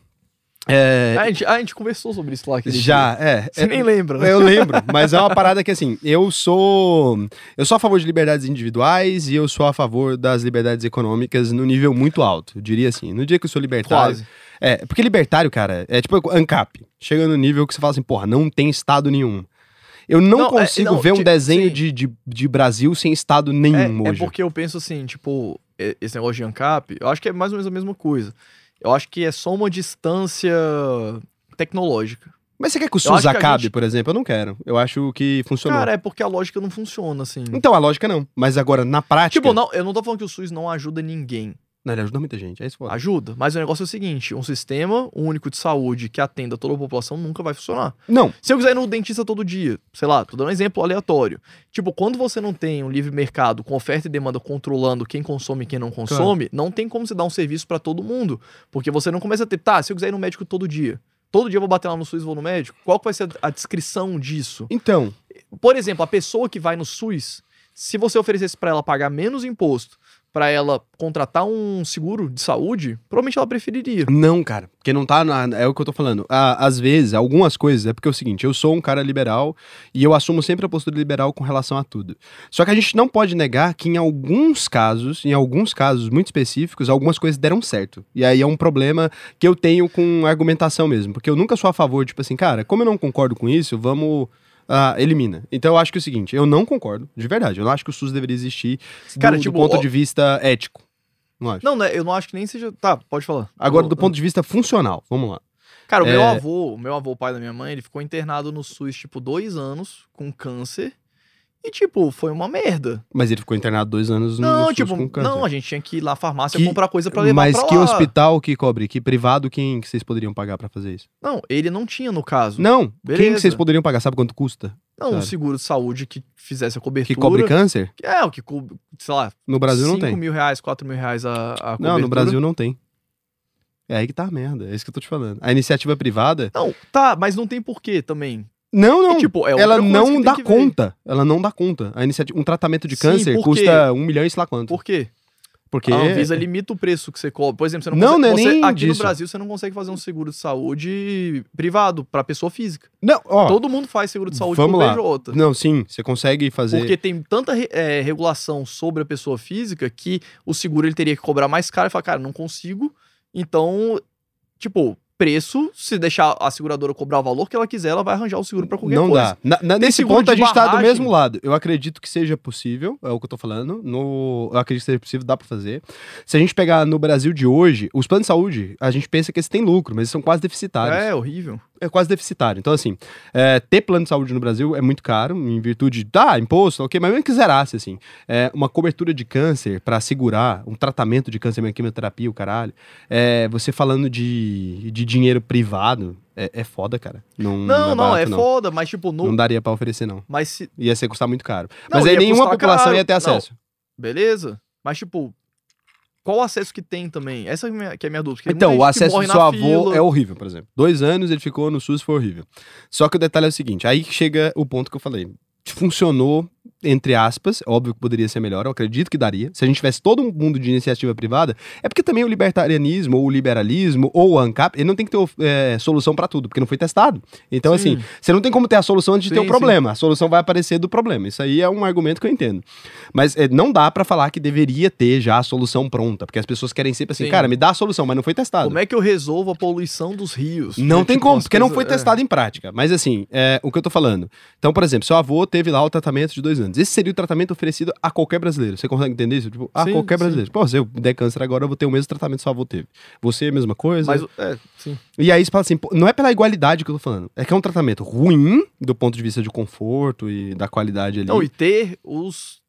É, a, gente, a gente conversou sobre isso lá. já, dia. é. Você é, nem lembra, né? Eu lembro, [laughs] mas é uma parada que assim, eu sou. Eu sou a favor de liberdades individuais e eu sou a favor das liberdades econômicas no nível muito alto. Eu diria assim. No dia que eu sou libertário. Quase. É, porque libertário, cara, é tipo ANCAP. Chega no nível que você fala assim, porra, não tem Estado nenhum. Eu não, Não, é, consigo não, ver um desenho de, de, de Brasil sem Estado nenhum É, é hoje. porque eu penso assim, tipo, esse negócio de ANCAP, eu acho que é mais ou menos a mesma coisa. Eu acho que é só uma distância tecnológica. Mas você quer que o SUS acabe, gente- por exemplo? Eu não quero. Eu acho que funcionou. Cara, é porque a lógica não funciona, assim. Então, a lógica não. Mas agora, na prática. Tipo, não, eu não tô falando que o SUS não ajuda ninguém. Não, ele ajuda muita gente. É isso, foda. Ajuda. Mas o negócio é o seguinte: um sistema único de saúde que atenda toda a população nunca vai funcionar. Não, Se eu quiser ir no dentista todo dia, sei lá, tô dando um exemplo aleatório. Tipo, quando você não tem um livre mercado com oferta e demanda controlando quem consome e quem não consome, não tem como você dar um serviço pra todo mundo. Porque você não começa a ter, tá, se eu quiser ir no médico todo dia, todo dia eu vou bater lá no SUS e vou no médico, qual que vai ser a descrição disso? então. Por exemplo, a pessoa que vai no SUS, se você oferecesse pra ela pagar menos imposto, pra ela contratar um seguro de saúde, provavelmente ela preferiria. Não, cara. Porque não tá. Na, é o que eu tô falando. Ah, às vezes, algumas coisas. É porque é o seguinte: eu sou um cara liberal e eu assumo sempre a postura liberal com relação a tudo. Só que a gente não pode negar que em alguns casos, em alguns casos muito específicos, algumas coisas deram certo. E aí é um problema que eu tenho com argumentação mesmo. Porque eu nunca sou a favor, tipo assim, cara, como eu não concordo com isso, vamos. Ah, elimina. Então eu acho que é o seguinte, eu não concordo, de verdade. Eu não acho que o SUS deveria existir Cara, do, tipo, do ponto ó- de vista ético. Não acho. Não, né, eu não acho que nem seja. Tá, pode falar. Agora, Eu- do ponto de vista funcional, vamos lá. Cara, o meu É. avô, o meu avô, o pai da minha mãe, ele ficou internado no SUS, tipo, dois anos com câncer. E, tipo, foi uma merda. Mas ele ficou internado dois anos no, Não, tipo, com câncer. não, a gente tinha que ir lá na farmácia Que- comprar coisa pra levar Mas pra que lá. hospital que cobre? Que privado, quem que vocês poderiam pagar pra fazer isso? Não, ele não tinha no caso. Não, quem Beleza. que vocês poderiam pagar? Sabe quanto custa? Não, um Sabe. seguro de saúde que fizesse a cobertura. Que cobre câncer? É, o que cobre, sei lá, No Brasil não 5 tem. mil reais, 4 mil reais a, a cobertura. Não, no Brasil não tem. É aí que tá a merda, é isso que eu tô te falando. A iniciativa privada... Não, tá, mas não tem porquê também. Não, não, E, tipo, é ela não dá conta. Ela não dá conta. A iniciativa, um tratamento de Sim, câncer custa um milhão e sei lá quanto. Por quê? Porque... A Anvisa limita o preço que você cobra. Por exemplo, você não, Não, consegue. não é você- nem aqui no disso. Brasil você não consegue fazer um seguro de saúde privado pra pessoa física. Não, ó, Todo mundo faz seguro de saúde vamos lá. PJ. não, sim, você consegue fazer... Porque tem tanta eh, regulação sobre a pessoa física que o seguro ele teria que cobrar mais caro e falar, cara, não consigo. Então, tipo, preço, se deixar a seguradora cobrar o valor que ela quiser, ela vai arranjar o seguro pra qualquer não coisa. dá. Na- na- nesse ponto a gente tá do mesmo lado. Eu acredito que seja possível, é o que eu tô falando. No, eu acredito que seja possível, dá pra fazer. Se a gente pegar no Brasil de hoje, os planos de saúde, a gente pensa que eles têm lucro, mas eles são quase deficitários. É, horrível. É, quase deficitário. Então, assim, é, ter plano de saúde no Brasil é muito caro, em virtude, tá, imposto, ok, mas mesmo que zerasse, assim, é, uma cobertura de câncer pra segurar um tratamento de câncer, uma quimioterapia, o caralho, é, você falando de, de dinheiro privado, é, é foda, cara. Não, Não, não, é barato, foda, mas tipo, no. não daria pra oferecer, não. Mas se. Ia ser custar muito caro. Não, Mas aí nenhuma população caro. ia ter Não. acesso. Beleza? Mas, tipo, qual o acesso que tem também? Essa é que é a minha dúvida. Então, o acesso do seu avô fila. é horrível, por exemplo. Dois anos ele ficou no SUS, foi horrível. Só que o detalhe é o seguinte: aí que chega o ponto que eu falei. Funcionou entre aspas, óbvio que poderia ser melhor, eu acredito que daria. Se a gente tivesse todo um mundo de iniciativa privada, é porque também o libertarianismo, ou o liberalismo, ou o ANCAP, ele não tem que ter é, solução para tudo, porque não foi testado. Então, Sim. assim, você não tem como ter a solução antes de ter Sim, o problema. A solução vai aparecer do problema. Isso aí é um argumento que eu entendo. Mas é, não dá pra falar que deveria ter já a solução pronta, porque as pessoas querem sempre assim, Sim. cara, me dá a solução, mas não foi testado. Como é que eu resolvo a poluição dos rios? Não É, tem tipo, como, porque não coisas- foi testado em prática. Mas assim, é, o que eu tô falando. Então, por exemplo, seu avô teve lá o tratamento de dois anos. Esse seria o tratamento oferecido a qualquer brasileiro. Você consegue entender isso? Tipo, a Sim, qualquer sim. brasileiro. Pô, se eu der câncer agora, eu vou ter o mesmo tratamento que seu avô teve. Você, a mesma coisa. Mas, é, sim. E aí você fala assim, não é pela igualdade que eu tô falando. É que é um tratamento ruim do ponto de vista de conforto e da qualidade ali. Não, e ter os.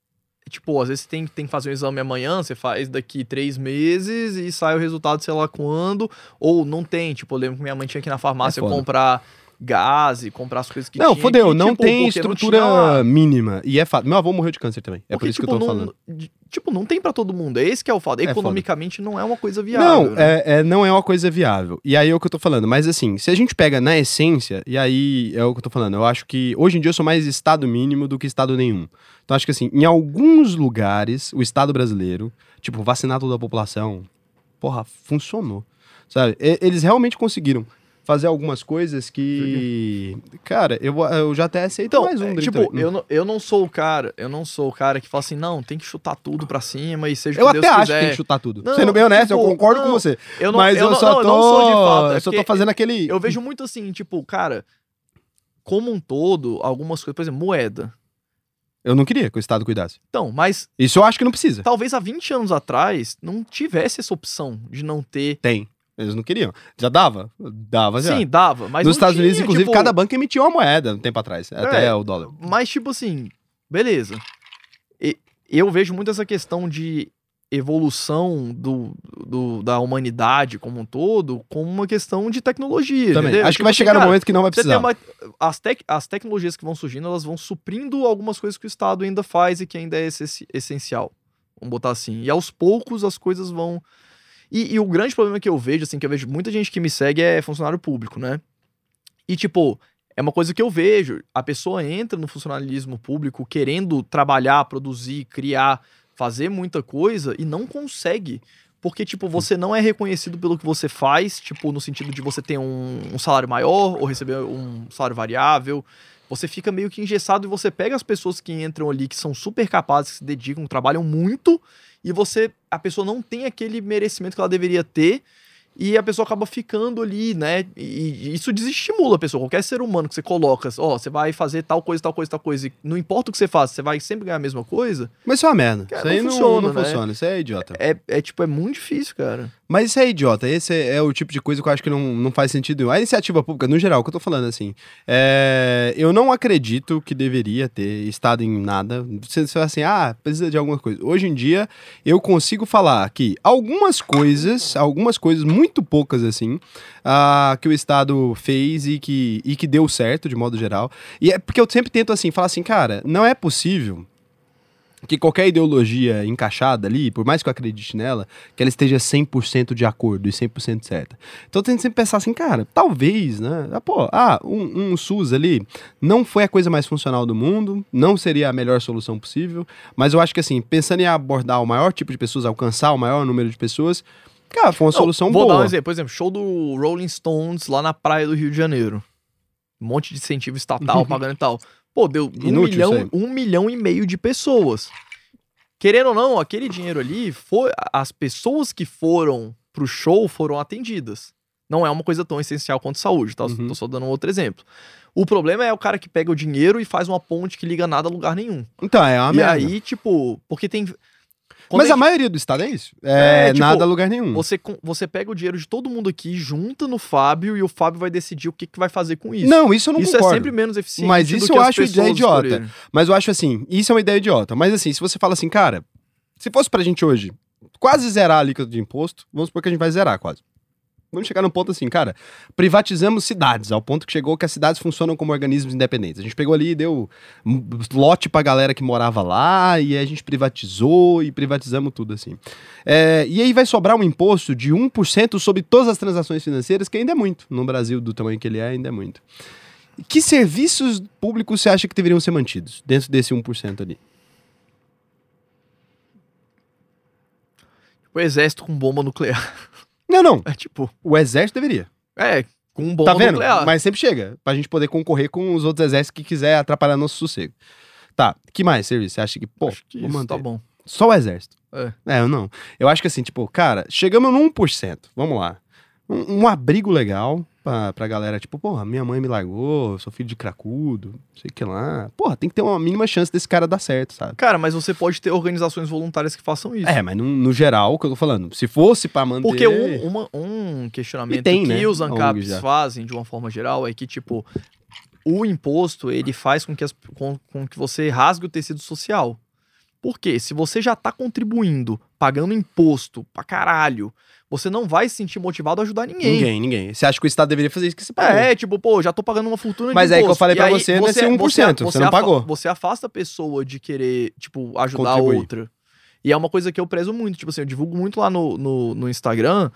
Tipo, às vezes você tem, tem que fazer um exame amanhã, você faz daqui três meses e sai o resultado sei lá quando. Ou não tem. Tipo, eu lembro que minha mãe tinha que ir na farmácia É comprar gás e comprar as coisas que não, tinha. fodeu, que, não tipo, tem porque não estrutura tinha- mínima. E é fato. Meu avô morreu de câncer também. É por porque, isso que tipo, eu tô não, falando. Tipo, não tem pra todo mundo. É esse que é o fato. É. Economicamente não é uma coisa viável. Não, né? é, é- não é uma coisa viável. E aí é o que eu tô falando. Mas assim, se a gente pega na essência, e aí é o que eu tô falando, eu acho que hoje em dia eu sou mais Estado mínimo do que Estado nenhum. Então acho que assim, em alguns lugares, o Estado brasileiro, tipo, vacinar toda a população, porra, funcionou. Sabe? E- eles realmente conseguiram fazer algumas coisas que. Cara, eu, eu já até aceito Então, mais um é, tipo, eu não, eu não sou o cara, eu não sou o cara que fala assim, não, tem que chutar tudo pra cima e seja Eu até Deus acho quiser. que tem que chutar tudo. Não, Sendo bem honesto, eu tipo, concordo não, com você. Eu não, mas eu, não, só não, tô. eu sou de fato. é eu só tô fazendo aquele. Eu vejo muito assim, tipo, cara, como um todo, algumas coisas, por exemplo, moeda. Eu não queria que o Estado cuidasse. Então, mas Isso eu acho que não precisa. talvez há 20 anos atrás não tivesse essa opção de não ter. Tem. Eles não queriam. Já dava? Dava já. Sim, dava, mas Nos Estados Unidos, tinha, inclusive, tipo, cada banco emitia uma moeda um tempo atrás. Até o dólar. Mas, tipo assim, beleza. E- eu vejo muito essa questão de evolução do, do- da humanidade como um todo como uma questão de tecnologia. Também. entendeu? Acho que Tipo vai assim, chegar no cara, momento que não vai precisar. uma, as, tec, as tecnologias que vão surgindo, elas vão suprindo algumas coisas que o Estado ainda faz e que ainda é essenci- essencial. Vamos botar assim. E aos poucos as coisas vão. E, e o grande problema que eu vejo, assim, que eu vejo muita gente que me segue é funcionário público, né? E, tipo, é uma coisa que eu vejo. A pessoa entra no funcionalismo público querendo trabalhar, produzir, criar, fazer muita coisa e não consegue. Porque, tipo, você não é reconhecido pelo que você faz, tipo, no sentido de você ter um, um salário maior ou receber um salário variável. Você fica meio que engessado e você pega as pessoas que entram ali, que são super capazes, que se dedicam, trabalham muito, e você. A pessoa não tem aquele merecimento que ela deveria ter. E a pessoa acaba ficando ali, né? E, isso desestimula a pessoa. Qualquer ser humano que você coloca, ó, você vai fazer tal coisa, tal coisa, tal coisa, e não importa o que você faça, você vai sempre ganhar a mesma coisa. Mas isso é uma merda. Cara, isso aí não não, funciona, não né? funciona. Isso é idiota. É, é tipo, é muito difícil, cara. Mas isso é idiota. Esse é, é o tipo de coisa que eu acho que não, não faz sentido. A iniciativa pública, no geral, que eu tô falando assim, é, eu não acredito que deveria ter estado em nada. Você, você fala assim, ah, precisa de alguma coisa. Hoje em dia, eu consigo falar que algumas coisas, algumas coisas, muito poucas assim, ah, que o Estado fez e que, e que deu certo, de modo geral. E é porque eu sempre tento assim, falar assim, cara, não é possível que qualquer ideologia encaixada ali, por mais que eu acredite nela, que ela esteja 100% de acordo e 100% certa. Então eu tento sempre pensar assim, cara, talvez, né? Ah, pô, ah, um, um SUS ali não foi a coisa mais funcional do mundo, não seria a melhor solução possível, mas eu acho que assim, pensando em abordar o maior tipo de pessoas, alcançar o maior número de pessoas, cara, foi uma Não, solução vou boa. dar um exemplo. Por exemplo, show do Rolling Stones lá na praia do Rio de Janeiro. Um monte de incentivo estatal [laughs] pagando e tal. Pô, deu um Inútil milhão, um milhão e meio de pessoas. Querendo ou não, aquele dinheiro ali, foi, as pessoas que foram pro show foram atendidas. Não é uma coisa tão essencial quanto saúde, tá? Uhum. Tô só dando um outro exemplo. O problema é o cara que pega o dinheiro e faz uma ponte que liga nada a lugar nenhum. Então, é uma e merda. aí, tipo, porque tem. Mas a a gente- maioria do Estado é isso. É, É, tipo, nada a lugar nenhum. você, você pega o dinheiro de todo mundo aqui, junta no Fábio e o Fábio vai decidir o que, que vai fazer com isso. Não, isso eu não isso concordo. é sempre menos eficiente. Mas isso eu acho ideia idiota. escolherem. Mas eu acho assim, isso é uma ideia idiota. Mas assim, se você fala assim, cara, se fosse pra gente hoje quase zerar a líquida de imposto, vamos supor que a gente vai zerar quase. Vamos chegar num ponto assim, cara, privatizamos cidades, ao ponto que chegou que as cidades funcionam como organismos independentes. A gente pegou ali e deu lote pra galera que morava lá, e a gente privatizou e privatizamos tudo assim. É, e aí vai sobrar um imposto de 1% sobre todas as transações financeiras, que ainda é muito. No Brasil, do tamanho que ele é, ainda é muito. Que serviços públicos você acha que deveriam ser mantidos dentro desse 1% ali? O exército com bomba nuclear. Não, não. É tipo. O exército deveria. É, com bomba Tá vendo? nuclear. Mas sempre chega. Pra gente poder concorrer com os outros exércitos que quiser atrapalhar nosso sossego. Tá. Que mais serviço? Você acha que, pô, Acho que vou manter. tá bom. Só o exército. É. É, eu não. Eu acho que assim, tipo, cara, chegamos no 1%. Vamos lá. Um, um abrigo legal pra, pra galera, tipo, porra, minha mãe me largou, eu sou filho de cracudo, sei que lá. Porra, tem que ter uma mínima chance desse cara dar certo, sabe? Cara, mas você pode ter organizações voluntárias que façam isso. É, mas no, no geral, o que eu tô falando, se fosse pra manter... Porque um, uma- um questionamento E tem, que né, os ANCAPs fazem de uma forma geral é que, tipo, o imposto ele faz com que, as- com, com que você rasgue o tecido social. Por quê? Se você já tá contribuindo, pagando imposto pra caralho, você não vai se sentir motivado a ajudar ninguém. Ninguém, ninguém. Você acha que o Estado deveria fazer isso que você pagou? É, tipo, pô, já tô pagando uma fortuna de Mas é aí que eu falei pra aí você nesse 1%, você não afa- pagou. Você afasta a pessoa de querer, tipo, ajudar a outra. E é uma coisa que eu prezo muito. Tipo assim, eu divulgo muito lá no, no, no Instagram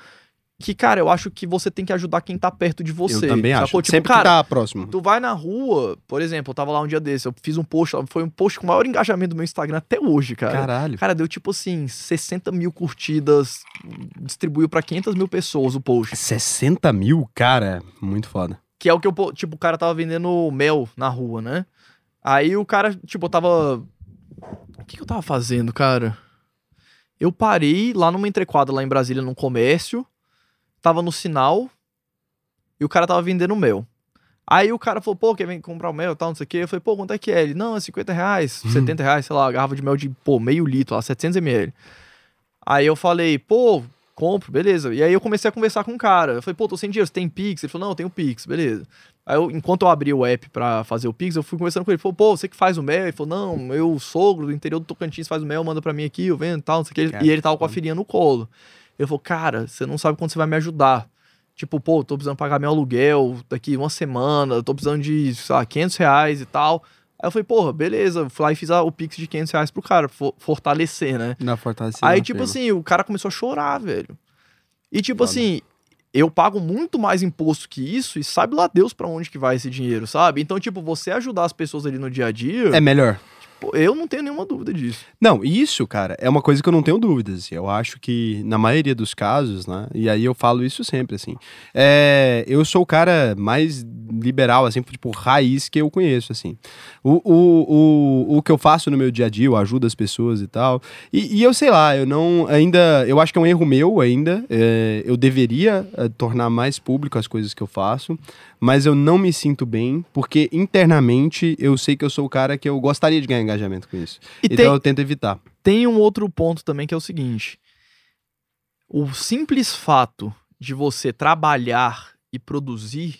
que, cara, eu acho que você tem que ajudar quem tá perto de você. eu também acho. Tipo, Sempre cara, que tá próximo. Tu vai na rua, por exemplo, eu tava lá um dia desse, eu fiz um post, foi um post com o maior engajamento do meu Instagram até hoje, cara. Caralho. Cara, deu tipo assim, 60 mil curtidas, distribuiu pra 500 mil pessoas o post. 60 mil, cara, muito foda. Que é o que eu, po- tipo, o cara tava vendendo mel na rua, né? Aí o cara, tipo, eu tava. O que, que eu tava fazendo, cara? Eu parei lá numa entrequadra lá em Brasília, num comércio, tava no sinal e o cara tava vendendo mel. Aí o cara falou, pô, quer vir comprar o mel e tal, não sei o quê. Eu falei, pô, quanto é que é? Ele, não, é 50 reais, Hum. 70 reais, sei lá, garrafa de mel de, pô, meio litro, lá, 700 ml. Aí eu falei, pô, compro, beleza. E aí eu comecei a conversar com o cara. Eu falei, pô, tô sem dinheiro, você tem Pix? Ele falou, não, eu tenho Pix, beleza. Aí eu, enquanto eu abri o app pra fazer o Pix, eu fui conversando com ele. Ele falou, pô, você que faz o mel? Ele falou, não, meu sogro do interior do Tocantins faz o mel, manda pra mim aqui, eu vendo e tal, não sei o. Cara, E ele tava com a filhinha no colo. Ele falou, cara, você não sabe quando você vai me ajudar. Tipo, pô, tô precisando pagar meu aluguel daqui uma semana, tô precisando de, sei lá, 500 reais e tal. Aí eu falei, porra, beleza. Eu fui lá e fiz o Pix de 500 reais pro cara, fo- fortalecer, né? Na fortalecida. Aí, tipo assim, o cara começou a chorar, velho. E, tipo assim, eu pago muito mais imposto que isso e sabe lá Deus pra onde que vai esse dinheiro, sabe? Então, tipo, você ajudar as pessoas ali no dia a dia, É melhor. Eu não tenho nenhuma dúvida disso. Não, isso, cara, é uma coisa que eu não tenho dúvidas. Eu acho que, na maioria dos casos, né? E aí eu falo isso sempre, assim. É, eu sou o cara mais liberal, assim, tipo, raiz que eu conheço, assim. O, o, o, o que eu faço no meu dia a dia, eu ajudo as pessoas e tal. E, e eu sei lá, eu não ainda. Eu acho que é um erro meu ainda. é, eu deveria é, tornar mais público as coisas que eu faço. Mas eu não me sinto bem, porque internamente eu sei que eu sou o cara que eu gostaria de ganhar engajamento com isso. E então tem, eu tento evitar. tem um outro ponto também que é o seguinte: o simples fato de você trabalhar e produzir,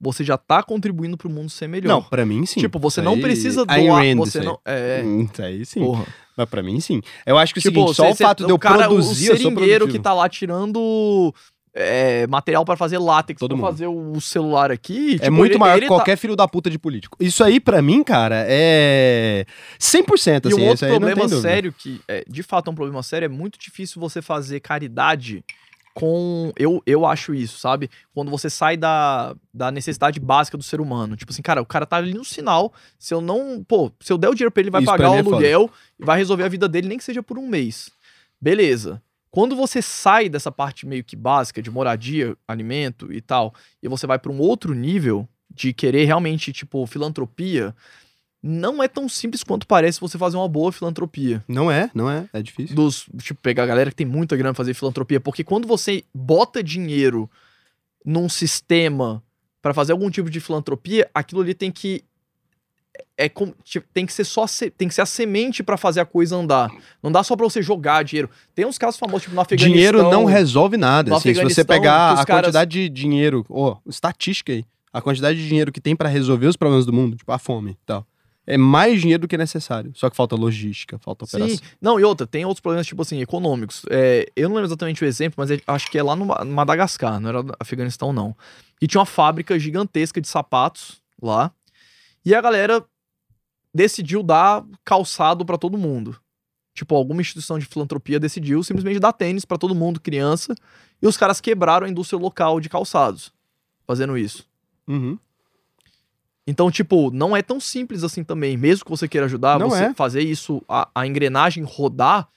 você já tá contribuindo pro mundo ser melhor. Não, pra mim sim. Tipo, você Isso não aí- precisa doar. Rand, você isso aí. não. É, Hum, aí sim. porra. Mas pra mim sim. Eu acho que é o Tipo, seguinte, só cê- o fato de eu cara, produzir, o seringueiro que tá lá tirando é, material pra fazer látex Todo pra mundo. fazer o celular aqui. É tipo, muito ele- maior que tá- qualquer filho da puta de político. Isso aí, pra mim, cara, é 100%, E assim. um isso outro problema sério, que é, de fato é um problema sério, é muito difícil você fazer caridade com. Eu, eu acho isso, sabe? Quando você sai da, da necessidade básica do ser humano. Tipo assim, cara, o cara tá ali no sinal. Se eu não. Pô, se eu der o dinheiro pra ele, ele vai Isso pagar o é aluguel e vai resolver a vida dele, nem que seja por um mês. Beleza. Quando você sai dessa parte meio que básica de moradia, alimento e tal, e você vai pra um outro nível de querer realmente, tipo, filantropia, não é tão simples quanto parece você fazer uma boa filantropia. Não é, não é. É difícil. Dos, tipo, pegar a galera que tem muita grana fazer filantropia, porque quando você bota dinheiro num sistema pra fazer algum tipo de filantropia, aquilo ali tem que é com- tipo, tem que ser só se- tem que ser a semente pra fazer a coisa andar. Não dá só pra você jogar dinheiro. Tem uns casos famosos tipo no Afeganistão. Dinheiro não resolve nada. Assim, se você pegar a caras- quantidade de dinheiro, ó, estatística aí, a quantidade de dinheiro que tem pra resolver os problemas do mundo, tipo a fome e tal, é mais dinheiro do que necessário. Só que falta logística, falta Sim, operação. não, e outra, tem outros problemas, tipo assim, econômicos. É, eu não lembro exatamente o exemplo, mas é- acho que é lá no Ma- Madagascar, não era Afeganistão, não. E tinha uma fábrica gigantesca de sapatos lá. E a galera decidiu dar calçado pra todo mundo. Tipo, alguma instituição de filantropia decidiu simplesmente dar tênis pra todo mundo, criança. E os caras quebraram a indústria local de calçados fazendo isso. Uhum. Então, tipo, não é tão simples assim também. Mesmo que você queira ajudar, Não você é. fazer isso, a, a engrenagem rodar,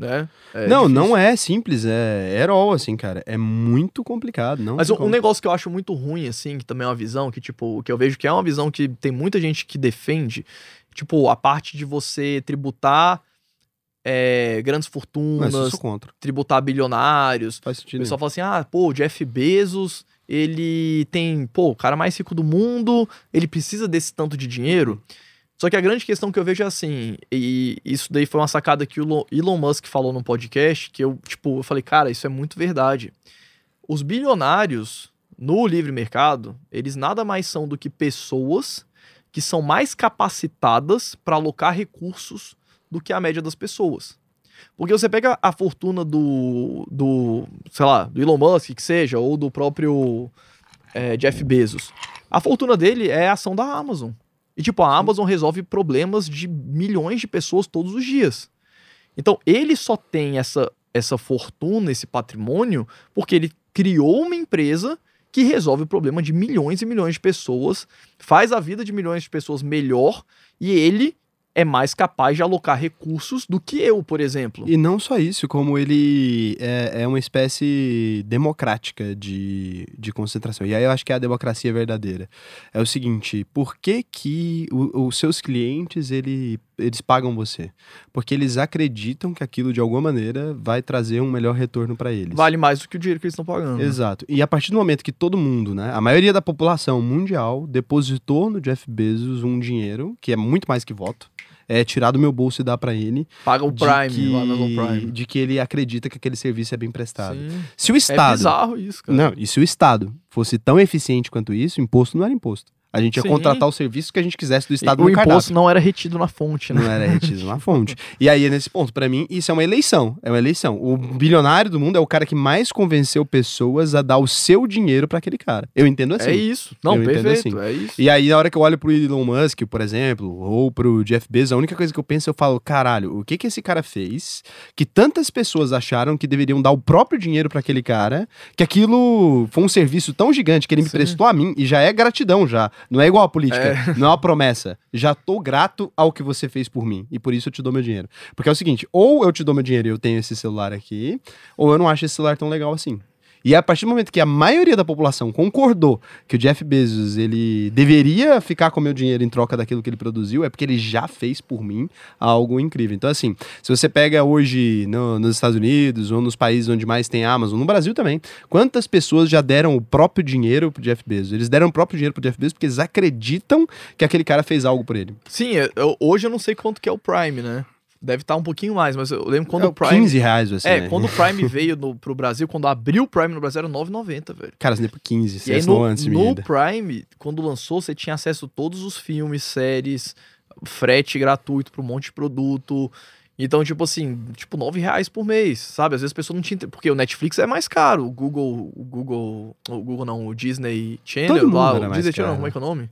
né? é não, difícil. não é simples, é herói, assim, cara. É muito complicado. Não Mas um, um negócio que eu acho muito ruim, assim, que também é uma visão que, tipo, que eu vejo que é uma visão que tem muita gente que defende, tipo, a parte de você tributar é, grandes fortunas, contra. tributar bilionários. Faz O sentido. pessoal fala assim, ah, pô, o Jeff Bezos, ele tem, pô, o cara mais rico do mundo, ele precisa desse tanto de dinheiro. Só que a grande questão que eu vejo é assim, e isso daí foi uma sacada que o Elon- Musk falou no podcast, que eu, tipo, eu falei, cara, isso é muito verdade. Os bilionários no livre mercado, eles nada mais são do que pessoas que são mais capacitadas para alocar recursos do que a média das pessoas. Porque você pega a fortuna do, do sei lá, do Elon Musk, que seja, ou do próprio é, Jeff Bezos. A fortuna dele é a ação da Amazon. E, tipo, a Amazon resolve problemas de milhões de pessoas todos os dias. Então, ele só tem essa, essa fortuna, esse patrimônio, porque ele criou uma empresa que resolve o problema de milhões e milhões de pessoas, faz a vida de milhões de pessoas melhor e ele é mais capaz de alocar recursos do que eu, por exemplo. E não só isso, como ele é, é uma espécie democrática de, de concentração. E aí eu acho que é a democracia verdadeira. É o seguinte, por que que o- os seus clientes, ele, eles pagam você? Porque eles acreditam que aquilo, de alguma maneira, vai trazer um melhor retorno para eles. Vale mais do que o dinheiro que eles estão pagando. Exato. E a partir do momento que todo mundo, né, a maioria da população mundial depositou no Jeff Bezos um dinheiro, que é muito mais que voto, é tirar do meu bolso e dar para ele, Paga o Prime, que, Prime. de que ele acredita que aquele serviço é bem prestado. Sim. Se o É Estado. bizarro isso, cara. não, e se o Estado fosse tão eficiente quanto isso, imposto não era imposto. A gente ia Sim. contratar o serviço que a gente quisesse do Estado o no imposto cardápio. não era retido na fonte, né? Não era retido na [laughs] fonte. E aí, nesse ponto, pra mim, isso é uma eleição. É uma eleição. O bilionário do mundo é o cara que mais convenceu pessoas a dar o seu dinheiro pra aquele cara. Eu entendo assim. é isso. Não, Eu entendo perfeito, assim. é isso. E aí, na hora que eu olho pro Elon Musk, por exemplo, ou pro Jeff Bezos, a única coisa que eu penso, eu falo, caralho, o que que esse cara fez que tantas pessoas acharam que deveriam dar o próprio dinheiro pra aquele cara, que aquilo foi um serviço tão gigante que ele me Sim. prestou a mim, e já é gratidão já. Não é igual a política, É. não é uma promessa. Já tô grato ao que você fez por mim, e por isso eu te dou meu dinheiro. Porque é o seguinte, ou eu te dou meu dinheiro e eu tenho esse celular aqui, ou eu não acho esse celular tão legal assim. E a partir do momento que a maioria da população concordou que o Jeff Bezos ele deveria ficar com o meu dinheiro em troca daquilo que ele produziu, é porque ele já fez por mim algo incrível. Então, assim, se você pega hoje no- nos Estados Unidos ou nos países onde mais tem Amazon, no Brasil também, quantas pessoas já deram o próprio dinheiro pro Jeff Bezos? Eles deram o próprio dinheiro pro Jeff Bezos porque eles acreditam que aquele cara fez algo por ele. Sim, eu- hoje eu não sei quanto que é o Prime, né? Deve estar um pouquinho mais, mas eu lembro quando é o Prime. 15 reais, assim, é, né? quando o Prime [laughs] veio no, pro Brasil, quando abriu o Prime no Brasil, era 9,90, velho. Cara, você nem por 15, você aí no, antes no ainda. Prime, quando lançou, você tinha acesso a todos os filmes, séries, frete gratuito para um monte de produto. Então, tipo assim, tipo, 9 reais por mês, sabe? Às vezes a pessoa não tinha. Porque o Netflix é mais caro. O Google. O Google. O Google não, o Disney Channel. Todo lá, era o Disney Channel, como é que é o nome?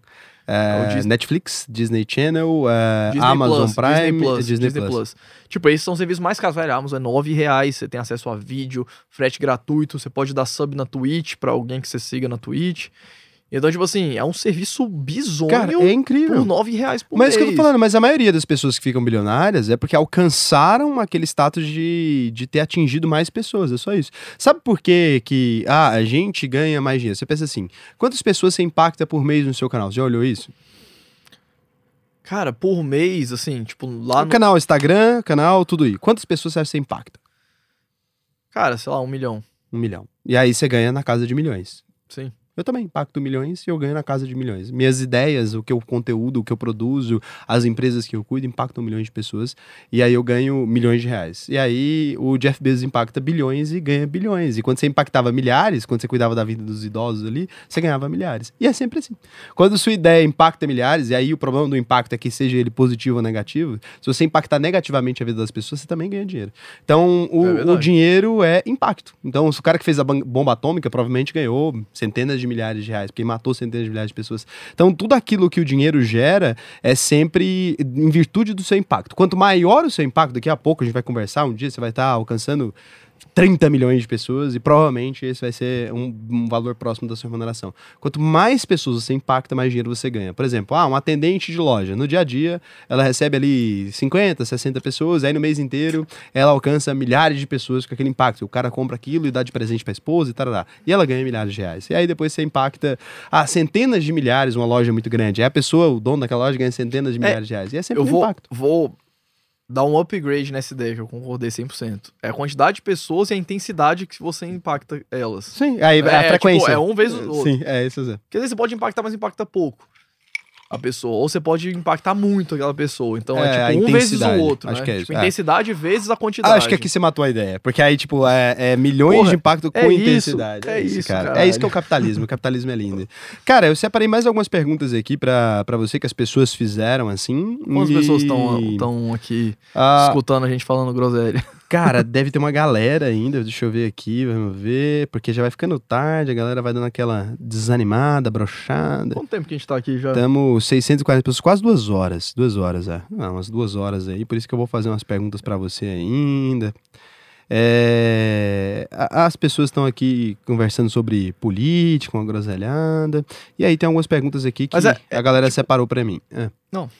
É, Disney- Netflix, Disney Channel, é, Disney Amazon Plus, Prime, Disney Plus, Disney, Disney Plus. Plus. Tipo, esses são os serviços mais caros, velho. A Amazon é 9 reais, você tem acesso a vídeo, frete gratuito, você pode dar sub na Twitch pra alguém que você siga na Twitch. Então, tipo assim, é um serviço bizonho Cara, é incrível. por 9 reais por Mas mês. é isso que eu tô falando, mas a maioria das pessoas que ficam bilionárias é porque alcançaram aquele status de, de ter atingido mais pessoas, é só isso. Sabe por que que ah, a gente ganha mais dinheiro? Você pensa assim, quantas pessoas você impacta por mês no seu canal? Você já olhou isso? Cara, por mês, assim, tipo, lá o no... canal Instagram, canal, tudo aí. Quantas pessoas você acha que você impacta? Cara, sei lá, um milhão. Um milhão. E aí você ganha na casa de milhões. Sim. Eu também impacto milhões e eu ganho na casa de milhões. Minhas ideias, o que eu conteúdo, o que eu produzo, as empresas que eu cuido impactam milhões de pessoas e aí eu ganho milhões de reais. E aí o Jeff Bezos impacta bilhões e ganha bilhões. E quando você impactava milhares, quando você cuidava da vida dos idosos ali, você ganhava milhares. E é sempre assim. Quando sua ideia impacta milhares, e aí o problema do impacto é que seja ele positivo ou negativo, se você impactar negativamente a vida das pessoas, você também ganha dinheiro. Então, o, É o dinheiro é impacto. Então, se o cara que fez a bomba atômica provavelmente ganhou centenas de milhares de reais, porque matou centenas de milhares de pessoas. Então, tudo aquilo que o dinheiro gera é sempre em virtude do seu impacto. Quanto maior o seu impacto, daqui a pouco a gente vai conversar, um dia você vai estar alcançando 30 milhões de pessoas e provavelmente esse vai ser um, um, valor próximo da sua remuneração. Quanto mais pessoas você impacta, mais dinheiro você ganha. Por exemplo, ah, um atendente de loja, no dia a dia, ela recebe ali 50, 60 pessoas, aí no mês inteiro ela alcança milhares de pessoas com aquele impacto. O cara compra aquilo e dá de presente para a esposa e tal, e ela ganha milhares de reais. E aí depois você impacta ah, centenas de milhares, uma loja muito grande. Aí a pessoa, o dono daquela loja, ganha centenas de é, milhares é, de reais. E é sempre eu um vou, impacto. Vou dar um upgrade nessa ideia, que eu concordei 100%. É a quantidade de pessoas e a intensidade que você impacta elas. Sim, aí é, a tipo, frequência. Tipo, é um vez o outro. Sim, é isso. Às vezes você pode impactar, mas impacta pouco a pessoa. Ou você pode impactar muito aquela pessoa. Então é, é tipo um vezes o outro. Acho né? que é tipo, isso. intensidade vezes a quantidade. Ah, acho que aqui você matou a ideia. Porque aí, tipo, é, é milhões Porra, de impacto com é intensidade. Isso, é, isso, cara. É isso que é o capitalismo. o capitalismo é lindo. Cara, eu separei mais algumas perguntas aqui pra, pra você que as pessoas fizeram, assim. Quantas e... pessoas estão aqui ah, escutando a gente falando groselha? Cara, deve ter uma galera ainda. Deixa eu ver aqui, vamos ver. Porque já vai ficando tarde, a galera vai dando aquela desanimada, brochada. Quanto tempo que a gente tá aqui já? Estamos 640 pessoas, quase duas horas. Duas horas, é. Não, umas duas horas aí. Por isso que eu vou fazer umas perguntas para você ainda. É, as pessoas estão aqui conversando sobre política, uma groselhada. E aí tem algumas perguntas aqui que é, a galera tipo, separou para mim. É. Não.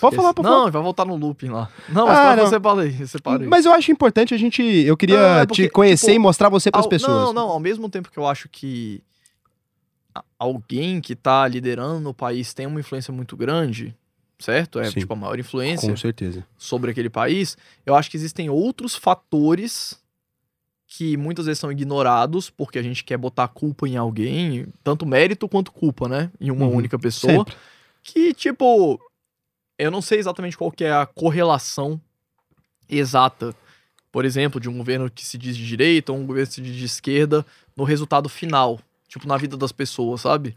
Pode falar, pode Não, falar. vai voltar no looping lá. Não, mas ah, não. você falei, separei. Mas eu acho importante a gente. Eu queria não, é porque, te conhecer tipo, e mostrar você para as pessoas. Não, não, ao mesmo tempo que eu acho que alguém que tá liderando o país tem uma influência muito grande, certo? É Sim, tipo a maior influência com certeza. sobre aquele país. Eu acho que existem outros fatores que muitas vezes são ignorados porque a gente quer botar culpa em alguém, tanto mérito quanto culpa, né? Em uma uhum, única pessoa. Sempre. Que, tipo, eu não sei exatamente qual que é a correlação exata, por exemplo, de um governo que se diz de direita ou um governo que se diz de esquerda no resultado final, tipo, na vida das pessoas, sabe?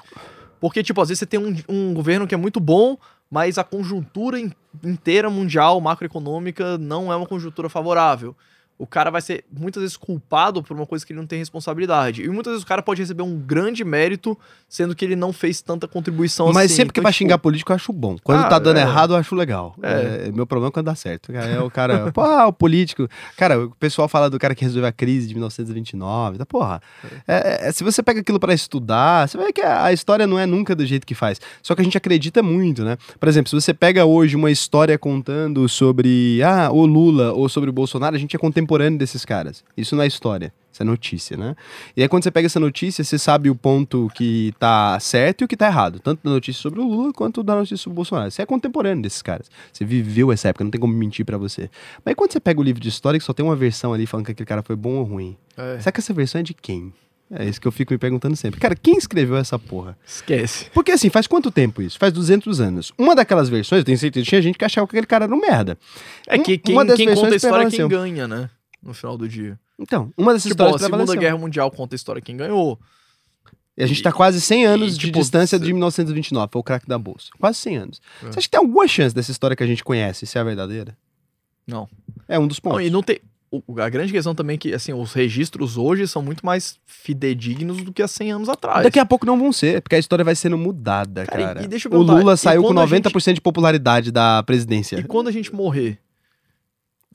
Porque, tipo, às vezes você tem um, um governo que é muito bom, mas a conjuntura inteira mundial, macroeconômica, não é uma conjuntura favorável o cara vai ser muitas vezes culpado por uma coisa que ele não tem responsabilidade. E muitas vezes o cara pode receber um grande mérito, sendo que ele não fez tanta contribuição Mas assim. Mas sempre que então, vai tipo... xingar político, eu acho bom. Quando ah, tá dando é... errado, eu acho legal. É. É, meu problema é quando dá certo. É o cara, [laughs] pô, o político. Cara, o pessoal fala do cara que resolveu a crise de 1929. Tá, porra. É, é, se você pega aquilo para estudar, você ver que a história não é nunca do jeito que faz. Só que a gente acredita muito, né? Por exemplo, se você pega hoje uma história contando sobre ah, o Lula ou sobre o Bolsonaro, a gente é contemporâneo contemporâneo desses caras. Isso não é história, isso é notícia, né? E aí quando você pega essa notícia, você sabe o ponto que tá certo e o que tá errado, tanto da notícia sobre o Lula quanto da notícia sobre o Bolsonaro. Você é contemporâneo desses caras. Você viveu essa época, não tem como mentir para você. Mas aí quando você pega o livro de história que só tem uma versão ali falando que aquele cara foi bom ou ruim, é. será que essa versão é de quem? É isso que eu fico me perguntando sempre. Cara, quem escreveu essa porra? Esquece. Porque assim, faz quanto tempo isso? Faz 200 anos. Uma daquelas versões, eu tenho certeza, tinha gente que achava que aquele cara era um merda. É que quem, quem conta a história é quem ganha, né? No final do dia. Então, uma dessas tipo, histórias a Segunda Guerra Mundial conta a história quem ganhou. E a gente tá quase 100 anos e, de tipo, distância de 1929, foi o craque da bolsa. Quase 100 anos. É. Você acha que tem alguma chance dessa história que a gente conhece ser a verdadeira? Não. É um dos pontos. Não, e não tem. A grande questão também é que, assim, os registros hoje são muito mais fidedignos do que há 100 anos atrás. Daqui a pouco não vão ser, porque a história vai sendo mudada, cara. cara. E, e o Lula saiu com 90% gente... de popularidade da presidência. E quando a gente morrer?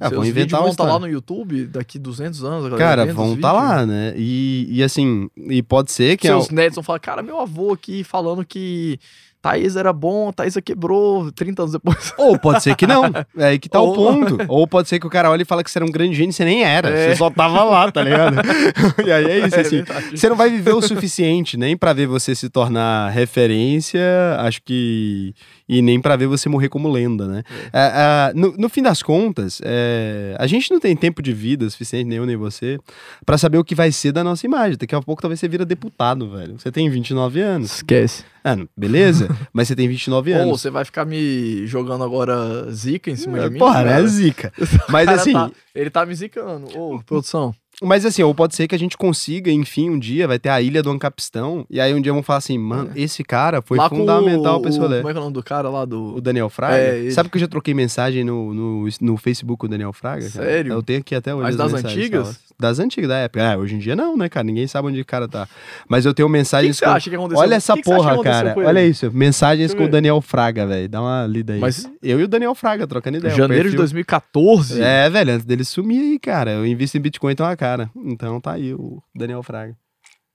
Ah, vão inventar vão estar tá lá no YouTube daqui 200 anos. Cara, vão estar tá lá, né? E, e assim, e pode ser que... Seus é... netos vão falar, cara, meu avô aqui falando que Thaís era bom, Thaís quebrou 30 anos depois. [laughs] Ou pode ser que não. É aí que tá Ou... o ponto. Ou pode ser que o cara olhe e fala que você era um grande gênio e você nem era. É. Você só tava lá, tá ligado? [laughs] e aí é isso, é, assim. você não vai viver o suficiente nem para ver você se tornar referência. Acho que e nem para ver você morrer como lenda, né? É. No, no, fim das contas, é, a gente não tem tempo de vida suficiente, nem eu nem você, para saber o que vai ser da nossa imagem. Daqui a pouco talvez você vira deputado, velho. Você tem 29 anos. Esquece. Ah, beleza, [laughs] mas você tem 29 anos. Ou você vai ficar me jogando agora zica em cima de é, mim? Porra, é zica. [laughs] Mas assim. Tá, ele tá me zicando. Ô, produção. Mas assim, ou pode ser que a gente consiga, enfim, um dia, vai ter a ilha do Ancapistão, e aí um dia vão falar assim, mano, é. esse cara foi lá fundamental pra esse rolê. Como é que é o nome do cara lá do. O Daniel Fraga? É, Sabe que eu já troquei mensagem no, no, no Facebook com o Daniel Fraga? Sério? Cara? Eu tenho aqui até hoje. Mas das antigas? Das antigas, da época. É, hoje em dia não, né, cara? Ninguém sabe onde o cara tá. Mas eu tenho mensagens. Que, que, você acha que aconteceu? Olha essa que porra, que cara. Olha isso. Mensagens com o Daniel Fraga, velho. Dá uma lida aí. Mas eu e o Daniel Fraga trocando ideia. Janeiro de 2014? É, velho, antes dele sumir aí, cara. Eu invisto em Bitcoin, então, cara cara. Então tá aí o Daniel Fraga.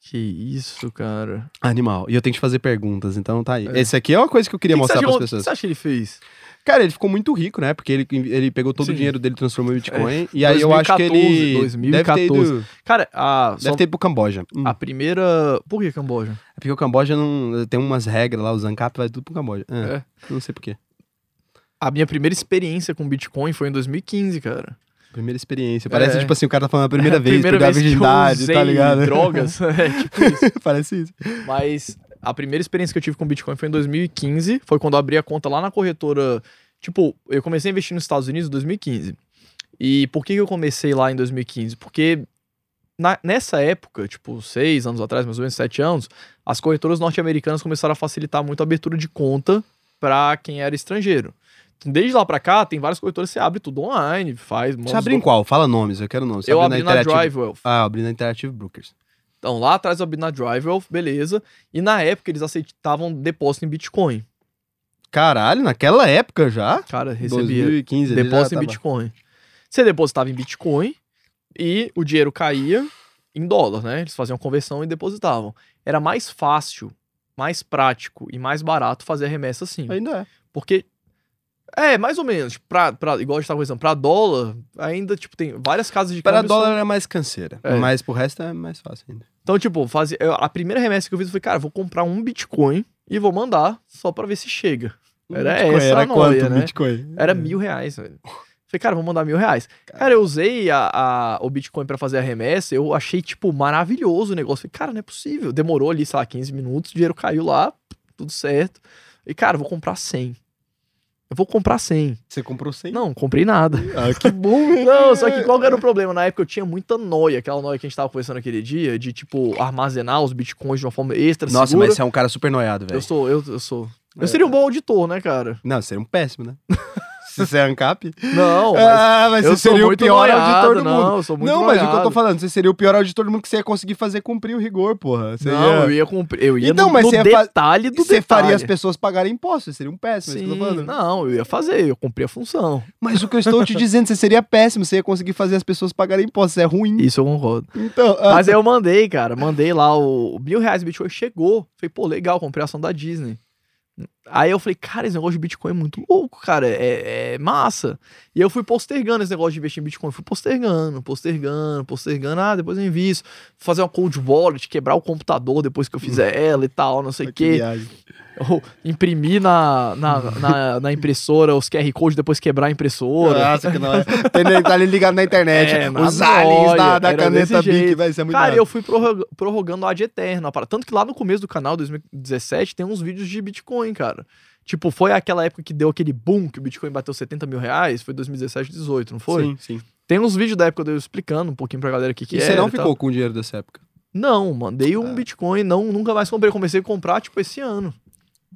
Que isso, cara. Animal. E eu tenho que fazer perguntas, então tá aí. É. Esse aqui é uma coisa que eu queria Que mostrar pras que- pessoas. O que você acha que ele fez? Cara, ele ficou muito rico, né? Porque ele, ele pegou todo Sim. o dinheiro dele e transformou em Bitcoin. É. E aí eu acho que ele 2014, deve ter ido, 2014. Cara, a, deve ter ido pro Camboja. Hum. a primeira. Por que Camboja? É porque o Camboja não tem umas regras lá, os ANCAP vai tudo pro Camboja. Ah, É. Não sei porquê. A minha primeira experiência com Bitcoin foi em 2015, cara. Primeira experiência. Parece É. tipo assim, o cara tá falando a primeira [laughs] É vez, primeira a vez eu virgindade, tá ligado? drogas. [laughs] é, tipo isso. [laughs] Parece isso. Mas a primeira experiência que eu tive com Bitcoin foi em 2015. Foi quando eu abri a conta lá na corretora. Tipo, eu comecei a investir nos Estados Unidos em 2015. E por que que eu comecei lá em 2015? Porque na- nessa época, tipo, seis anos atrás, mais ou menos sete anos, as corretoras norte-americanas começaram a facilitar muito a abertura de conta para quem era estrangeiro. Desde lá pra cá, tem várias corretoras você abre tudo online, faz. Você abre em qual? Fala nomes, eu quero nomes. Você Eu abri na Interactive- Drive Wealth. Ah, abri na Interactive Brokers. Então, lá atrás eu abri na Drive Wealth, beleza. E na época eles aceitavam depósito em Bitcoin. Caralho, naquela época já? Cara, recebia 2015. ele já depósito em tava- Bitcoin. Você depositava em Bitcoin e o dinheiro caía em dólar, né? Eles faziam conversão e depositavam. Era mais fácil, mais prático e mais barato fazer a remessa assim. Ainda é. Porque. É, mais ou menos. Pra, pra, igual a gente tava conversando, pra dólar, ainda, tipo, tem várias casas de Para câmbio. são- dólar é mais canseira, É. mas pro resto é mais fácil ainda. Então, tipo, fazia, a primeira remessa que eu fiz foi, cara, vou comprar um Bitcoin e vou mandar só pra ver se chega. Era Bitcoin essa era noia, quanto né? Bitcoin? Era mil reais, velho. Falei, cara, vou mandar mil reais. Cara, eu usei a, a- o Bitcoin pra fazer a remessa, eu achei, tipo, maravilhoso o negócio. Falei, cara, não é possível. Demorou ali, sei lá, 15 minutos, o dinheiro caiu lá, tudo certo. E, cara, vou comprar 100. Eu vou comprar 100. Você comprou 100? Não, comprei nada. [laughs] Ah, que bom. Não, só que qual que era o problema? Na época eu tinha muita noia, aquela noia que a gente tava conversando aquele dia, de, tipo, armazenar os Bitcoins de uma forma extra Nossa, segura. mas você é um cara super noiado, velho. Eu sou, eu, eu sou. É. Eu seria um bom auditor, né, cara? Não, você seria um péssimo, né? [laughs] Se você é ANCAP. [laughs] Não, mas ah, mas eu você seria o pior noiado, auditor do não, mundo. eu sou muito Não, mas o que eu tô falando, você seria o pior auditor do mundo que você ia conseguir fazer cumprir o rigor, porra. Você não, ia... eu ia cumprir. Eu ia Então, no, mas no você detalhe do Você detalhe. faria as pessoas pagarem impostos, você seria um péssimo, é eu Sim, falando. não, eu ia fazer, eu cumpri a função. Mas o que eu estou te dizendo, você seria péssimo, você ia conseguir fazer as pessoas pagarem impostos, é ruim. Isso eu concordo. Então, ah, Mas aí eu mandei, cara, mandei lá o, o mil reais de Bitcoin, chegou. Falei, pô, legal, comprei a ação da Disney. Aí eu falei, cara, esse negócio de Bitcoin é muito louco, cara, é, é massa. E eu fui postergando esse negócio de investir em Bitcoin, fui postergando, postergando, postergando. Ah, depois eu invisto, fazer uma cold wallet, quebrar o computador depois que eu fizer ela e tal, não sei o que quê. viagem. Ou imprimir na, na, na, na impressora os QR Code, depois quebrar a impressora. Nossa, que nóis. Tem ele tá ali ligado na internet. É, os aliens da, da caneta Bic, vai ser muito Cara, massa. eu fui prorroga- prorrogando eterno. a parada. Tanto que lá no começo do canal, 2017, tem uns vídeos de Bitcoin, cara. Tipo, foi aquela época que deu aquele boom que o Bitcoin bateu 70 mil reais. Foi 2017, 18, não foi? Sim, sim. Tem uns vídeos da época eu explicando um pouquinho pra galera o que, que E você não ficou com o dinheiro dessa época? Não, mandei um Ah. Bitcoin, não, nunca mais comprei. Comecei a comprar, tipo, esse ano.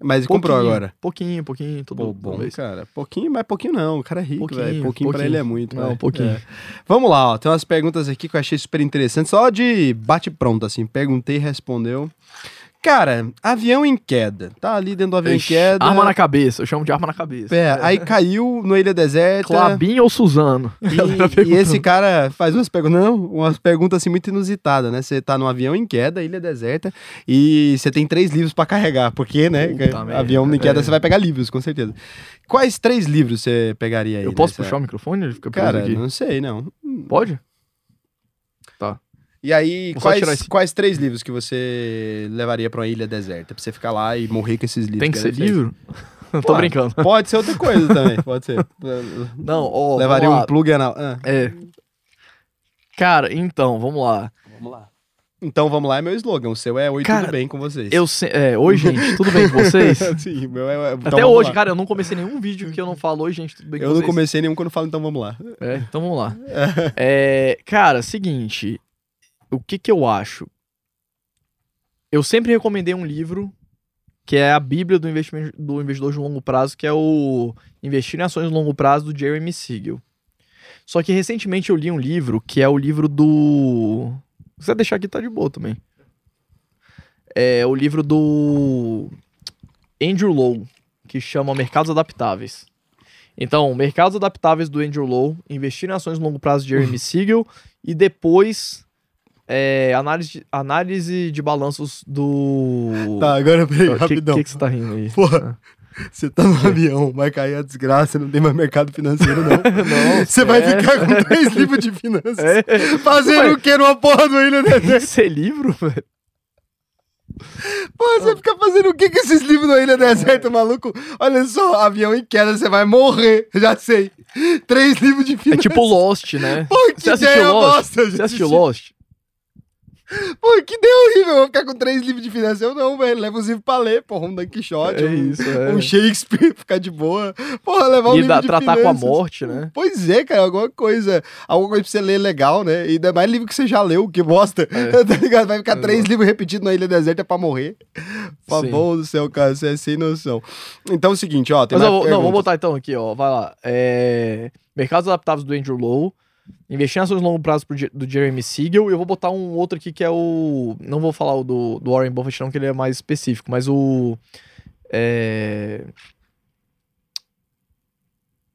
Mas comprou Pouquinho, agora? Pouquinho, pouquinho, todo Pô, bom, mês. cara. Pouquinho, mas pouquinho não. O cara é rico, Pouquinho, velho. Pouquinho, pra pouquinho. ele é muito, Não, velho. pouquinho. É. Vamos lá, ó. Tem umas perguntas aqui que eu achei super interessantes. Só de bate-pronto, assim. Perguntei e respondeu. Cara, avião em queda. Tá ali dentro do avião Ixi, em queda. Arma na cabeça, eu chamo de arma na cabeça. É, aí caiu no Ilha Deserta. Clabinho ou Suzano? E, e perguntando. esse cara faz umas perguntas, não, umas perguntas assim muito inusitadas, né? Você tá num avião em queda, ilha deserta, e você tem três livros pra carregar, porque, né? Puta que- merda, avião em queda é. você vai pegar livros, com certeza. Quais três livros você pegaria aí? Eu posso nessa- puxar o microfone? Fica Cara, não sei, não. Pode? E aí, Vou quais, esse- quais três livros que você levaria pra uma ilha deserta? Pra você ficar lá e morrer com esses livros? Tem que é ser livro? [laughs] Tô Pô, brincando. Pode ser outra coisa também, pode ser. [laughs] Não, ó. levaria um plug anal. Ah, É. Cara, então, vamos lá. vamos lá. Então vamos lá, é meu slogan. O seu é Oi, Cara, tudo bem com vocês. Eu se... É, oi, gente, tudo bem com vocês? [laughs] Sim, meu é. então Até hoje, lá. cara, eu não comecei nenhum vídeo que eu não falo, oi, gente, tudo bem com Eu não vocês? comecei nenhum quando eu falo, então vamos lá. É, então vamos lá. É, cara, seguinte. O que que eu acho? Eu sempre recomendei um livro que é a Bíblia do, investimento, do investidor de longo prazo, que é o Investir em Ações de Longo Prazo, do Jeremy Siegel. Só que recentemente eu li um livro que é o livro do. Se você deixar aqui, tá de boa também. É o livro do Andrew Lowe, que chama Mercados Adaptáveis. Então, mercados adaptáveis do Andrew Lowe, investir em ações de longo prazo de Jeremy [laughs] Siegel e depois é, análise, de, análise de balanços do. Tá, agora peraí, O que, rapidão. que, que você tá rindo aí? Porra, você tá no avião, vai cair a desgraça, não tem mais mercado financeiro, não. [laughs] Não, Você vai é. ficar com três livros de finanças. É. Fazendo Ué. o que numa porra do Ilha Deserta? Esse é livro, velho? Pô, você fica fazendo o que com esses livros da Ilha Deserta, maluco? Olha só, avião em queda, você vai morrer, já sei. Três livros de É finanças. tipo Lost, né? Pô, que Você ideia bosta. Você assistiu Lost? Pô, que ideia horrível. Eu vou ficar com três livros de finanças. Eu não, velho. Leva os livros pra ler, porra. Um Don Quixote, É um, isso, é. um Shakespeare, [laughs] ficar de boa. Porra, levar um E livro dá- de tratar com a finanças. morte, né? Pois é, cara, alguma coisa. Alguma coisa pra você ler legal, né? E ainda mais livro que você já leu, que bosta. É. [laughs] tá ligado? Vai ficar três livros repetidos na Ilha Deserta pra morrer. Favor do céu, cara, você é sem noção. Então é o seguinte, ó. Mas eu não, vou botar então aqui, ó. Vai lá. É, Mercados adaptáveis do Andrew Lowe. Investir ações longo prazo do Jeremy Siegel. E eu vou botar um outro aqui que é o. Não vou falar o do, do Warren Buffett, não, que ele é mais específico, mas o. É...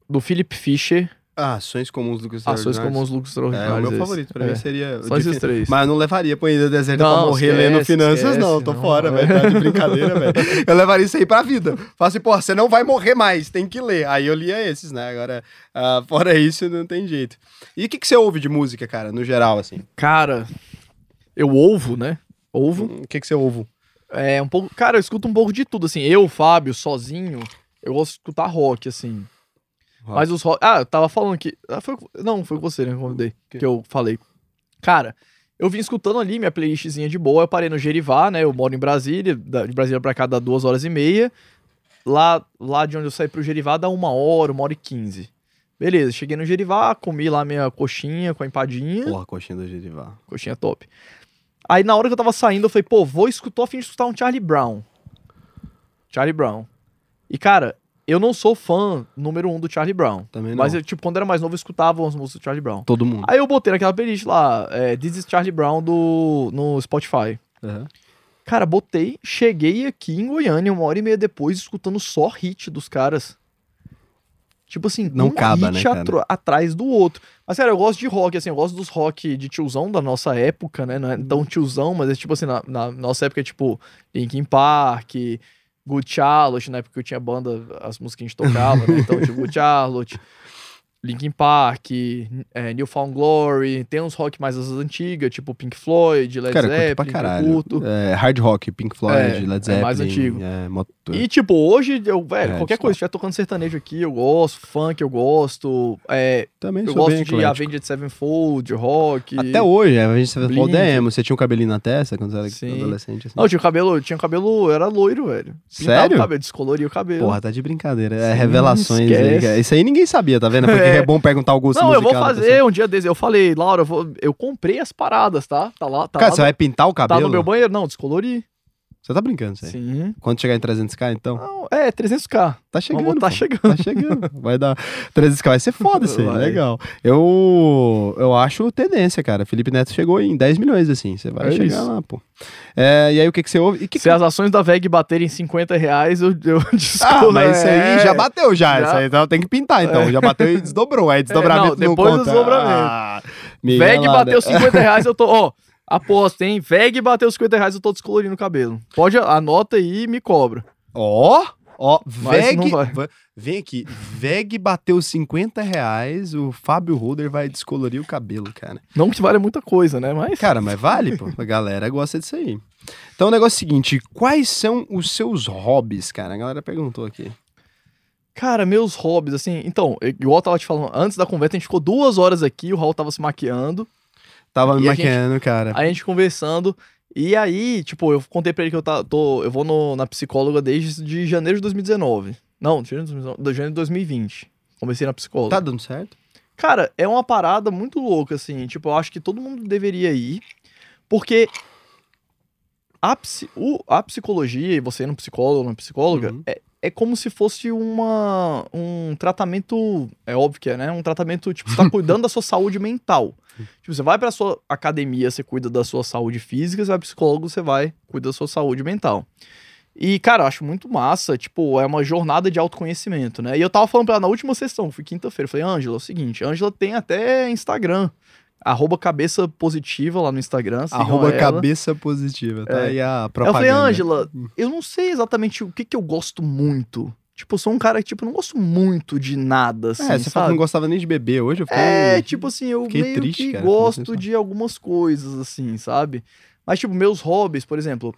Do Philip Fisher. Ah, ações comuns do lucros Ações extraordinários. comuns lucros É o extraordinários. meu esse. favorito. Pra É. mim seria. Só esses três. Mas eu não levaria pra Ilha Deserta pra Não, morrer lendo esquece, finanças, não. esquece, Tô não. fora, velho. Tá de brincadeira, velho. Eu levaria isso aí pra vida. Fala assim, porra, você não vai morrer mais, tem que ler. Aí eu lia esses, né? Agora, ah, fora isso, não tem jeito. E o que, que você ouve de música, cara, no geral, assim? Cara, eu ouvo, né? Ouvo. O que, que você ouve? É um pouco. Cara, eu escuto um pouco de tudo, assim. Eu, Fábio, sozinho, eu gosto de escutar rock, assim. Rock. Mas os rock. Ah, eu tava falando que. ah, foi... Não, foi com você, né? Que eu convidei. Que- Que eu falei. Cara, eu vim escutando ali minha playlistzinha de boa. Eu parei no Gerivá, né? Eu moro em Brasília. De Brasília pra cá dá duas horas e meia. Lá, lá de onde eu saí pro Gerivá dá uma hora, uma hora e quinze. Beleza, cheguei no Gerivá, comi lá minha coxinha com a empadinha. Porra, coxinha do Gerivar. Coxinha top. Aí na hora que eu tava saindo, eu falei, pô, vou escutar, a fim de escutar um Charlie Brown. Charlie Brown. E, cara, eu não sou fã número um do Charlie Brown. Também não. Mas, eu, tipo, quando era mais novo, eu escutava as músicas do Charlie Brown. Todo mundo. Aí eu botei naquela playlist lá, é, This is Charlie Brown do, no Spotify. Aham. Cara, botei, cheguei aqui em Goiânia uma hora e meia depois, escutando só hit dos caras. Tipo assim, Não um acaba, né, hit cara? atro- atrás do outro. Mas, sério, eu gosto de rock, assim, eu gosto dos rock de tiozão da nossa época, né? Não é tão tiozão, mas é tipo assim, na, na nossa época é tipo Linkin Park, Good Charlotte, na época que eu tinha banda, as músicas que a gente tocava, né? Então, tipo, Good Charlotte, [laughs] Linkin Park, é, Newfound Glory, tem uns rock mais das antigas, tipo Pink Floyd, Led Cara, curto Zeppelin, pra caralho. curto. É, hard rock, Pink Floyd, É, Led é Zeppelin. mais antigo. É, moto... E, tipo, hoje, eu, velho, É, qualquer coisa, se estiver tocando sertanejo aqui, eu gosto, funk eu gosto, é, Também eu gosto de eclético. Avenged Sevenfold, rock. Até hoje, a gente falou Blink. demo. Você tinha um cabelinho na testa quando você era Sim. adolescente? Assim? Não, tinha cabelo, eu tinha cabelo, era loiro, velho. Pintava Sério? O cabelo, descoloria o cabelo. Porra, tá de brincadeira. É Sim, revelações aí. Isso aí ninguém sabia, tá vendo? Porque [laughs] É. bom perguntar o gosto Não, eu vou fazer um dia desse. Eu falei, Laura, eu, vou, eu comprei as paradas, tá? Tá lá, tá Cara, lá. você vai pintar o tá cabelo? no meu banheiro? Não, descolori. Você tá brincando, isso aí. Sim. Quando chegar em 300k, então? Não, é, 300k. Tá chegando. Vamos pô. chegando. Tá chegando. Vai dar 300k. Vai ser foda isso aí. Vai. Legal. Eu, eu acho tendência, cara. Felipe Neto chegou em 10 milhões, assim. Você vai É chegar isso. lá, pô. É, e aí, o que, que você ouve? E que Se as ações da VEG baterem 50 reais, eu, eu [laughs] Ah, descolo. mas isso aí é. já bateu já. Já. Isso aí então tem que pintar, então. Já bateu e desdobrou. [laughs] Aí desdobramento não, não, depois do desdobramento. Ah, VEG Miguelada. bateu 50 reais, eu tô. Ó, aposta, hein? VEG bateu 50 reais, eu tô descolorindo o cabelo. Pode, anota aí e me cobra. Ó, ó, VEG. Vem aqui. VEG bateu 50 reais, o Fábio Ruder vai descolorir o cabelo, cara. Não que vale muita coisa, né? Mas. Cara, mas vale, pô. A galera gosta disso aí. Então o negócio é o seguinte: quais são os seus hobbies, cara? A galera perguntou aqui. Cara, meus hobbies, assim. Então, igual eu tava te falando, antes da conversa, a gente ficou duas horas aqui, o Raul tava se maquiando, Tava me gente- maquiando, cara. a gente conversando. E aí, tipo, eu contei pra ele que eu tá, tô. Eu vou no- na psicóloga desde de janeiro de 2019. Não, de janeiro de 2019, de janeiro de 2020. Comecei na psicóloga. Tá dando certo? Cara, é uma parada muito louca, assim. Tipo, eu acho que todo mundo deveria ir. Porque a, o- a psicologia, e você no psicólogo ou na psicóloga, Uhum. é, é como se fosse uma, um tratamento. É óbvio que é, né? Um tratamento, tipo, você tá cuidando da sua saúde mental. Tipo, você vai pra sua academia, você cuida da sua saúde física, você vai pro psicólogo, você vai cuida da sua saúde mental. E, cara, eu acho muito massa, tipo, é uma jornada de autoconhecimento, né? E eu tava falando pra ela na última sessão, fui quinta-feira, eu falei, Ângela, é o seguinte, Ângela tem até Instagram, arroba cabeça positiva lá no Instagram, Arroba ela. cabeça positiva, tá É. aí a Eu propaganda. falei, Ângela, eu não sei exatamente o que que eu gosto muito. Tipo, sou um cara que, tipo, não gosto muito de nada, assim, É, você falou que sabe? não gostava nem de beber hoje, eu fiquei... É, tipo assim, eu meio triste, que cara, gosto de algumas coisas, assim, sabe? Mas, tipo, meus hobbies, por exemplo,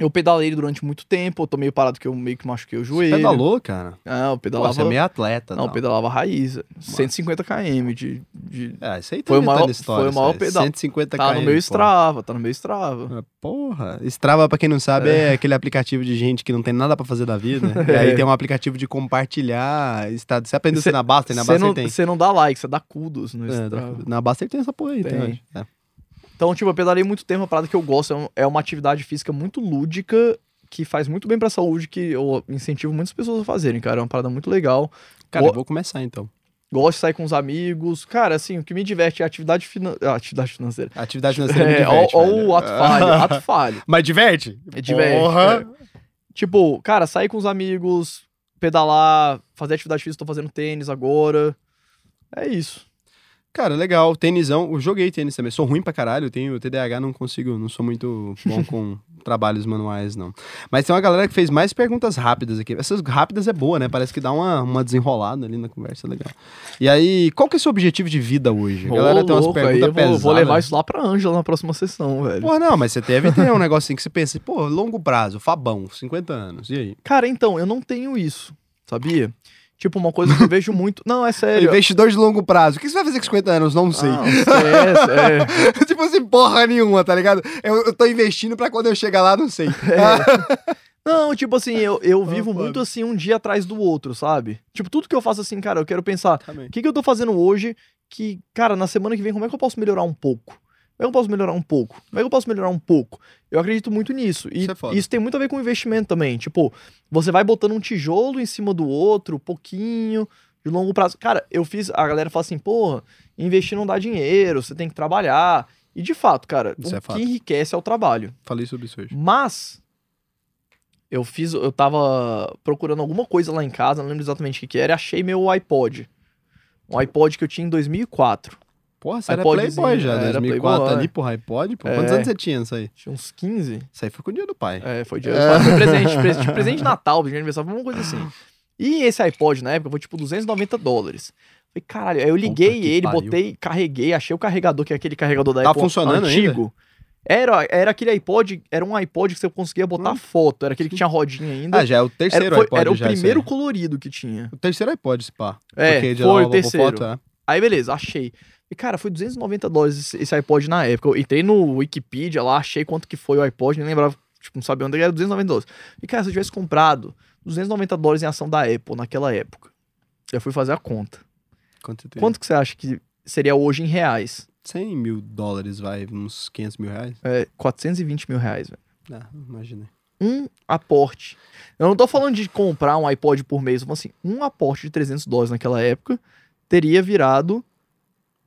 eu pedalei durante muito tempo, eu tô meio parado que eu meio que machuquei o Você joelho. pedalou, cara? Ah, eu Pô, pedalava. você é meio atleta, Não, não. eu pedalava raiz. 150 km de. de... É, isso aí tá Foi o maior- história, foi o maior pedal. 150 Tá km, no meu pô. Strava, tá no meu Strava. Ah, Porra, Strava, pra quem não sabe, é. aquele aplicativo de gente que não tem nada pra fazer da vida. E aí É. tem um aplicativo de compartilhar estado. Você aprendeu Cê- isso na Basta? Na Você Basta não, tem. você não dá like, você dá kudos no É, Strava. na Basta ele tem essa porra aí, tem. Tem. É. Então, tipo, eu pedalei muito tempo, uma parada que eu gosto. é É uma atividade física muito lúdica, que faz muito bem pra saúde, que eu incentivo muitas pessoas a fazerem, cara. É uma parada muito legal. Cara, Ó- eu vou começar então. Gosto de sair com os amigos. Cara, assim, o que me diverte é a atividade, finan... ah, atividade financeira. Atividade [laughs] financeira É, diverte, velho. o ato falho, ato [laughs] falho. Mas diverte? É diverte. Porra. é. Tipo, cara, sair com os amigos, pedalar, fazer atividade física, tô fazendo tênis agora. É isso. Cara, legal. Tênisão. Eu joguei tênis também. Sou ruim pra caralho. Eu tenho TDAH, não consigo. Não sou muito bom com [laughs] trabalhos manuais, não. Mas tem uma galera que fez mais perguntas rápidas aqui. Essas rápidas é boa, né? Parece que dá uma, uma desenrolada ali na conversa. Legal. E aí, qual que é o seu objetivo de vida hoje? A galera Ô, tem umas louco, aí perguntas eu pesadas. vou, vou levar isso lá pra Ângela na próxima sessão, velho. Pô, não, mas você deve ter um [laughs] negocinho que você pensa, pô, longo prazo, Fabão, 50 anos. E aí? Cara, então, eu não tenho isso, sabia? Tipo, uma coisa que eu vejo [laughs] muito. Não, é sério. Investidor de longo prazo. O que você vai fazer com 50 anos? Não sei. Ah, esquece, é. [laughs] tipo assim, porra nenhuma, tá ligado? Eu, eu tô investindo pra quando eu chegar lá, não sei. [laughs] Não, tipo assim, eu, eu Ah, vivo muito assim, um dia atrás do outro, sabe? Tipo, tudo que eu faço assim, cara, eu quero pensar, o que, que eu tô fazendo hoje que, cara, na semana que vem, como é que eu posso melhorar um pouco? Como é que eu posso melhorar um pouco? Como é que eu posso melhorar um pouco? Eu acredito muito nisso. E Isso é isso tem muito a ver com investimento também. Tipo, você vai botando um tijolo em cima do outro, pouquinho, de longo prazo. Cara, eu fiz. A galera fala assim, porra, investir não dá dinheiro, você tem que trabalhar. E de fato, cara, Isso o é que enriquece é o trabalho. Falei sobre isso hoje. Mas eu fiz, eu tava procurando alguma coisa lá em casa, não lembro exatamente o que, que era, e achei meu iPod. Um iPod que eu tinha em 2004. Porra, você era iPodzinho, Playboy já, era 2004 Playboy. ali, porra, iPod, pô. É. Quantos anos você tinha isso aí? Tinha uns 15. Isso aí foi com o dia do pai. É, foi dia foi presente, [laughs] presente, tipo, presente de Natal, de aniversário, uma coisa assim. E esse iPod na época foi tipo 290 dólares. Falei, caralho, aí eu liguei ele, pariu. botei, carreguei, achei o carregador, que é aquele carregador da Tá Apple funcionando antigo. Era, era aquele iPod, era um iPod que você conseguia botar foto, era aquele que tinha rodinha ainda. Ah, já é o terceiro era, foi- iPod era o primeiro colorido que tinha. O terceiro iPod, esse pá. É, foi o terceiro. Foto, é. Aí beleza, achei. E cara, foi 290 dólares esse, iPod na época. Eu entrei no Wikipedia lá, achei quanto que foi o iPod, nem lembrava, tipo, não sabia onde era 290 dólares. E cara, se eu tivesse comprado 290 dólares em ação da Apple naquela época, eu fui fazer a conta. Quanto? Quanto que você acha que seria hoje em reais? 100 mil dólares, vai, uns 500 mil reais? É, 420 mil reais, velho. Ah, imaginei. Um aporte. Eu não tô falando de comprar um iPod por mês, falando assim, um aporte de 300 dólares naquela época teria virado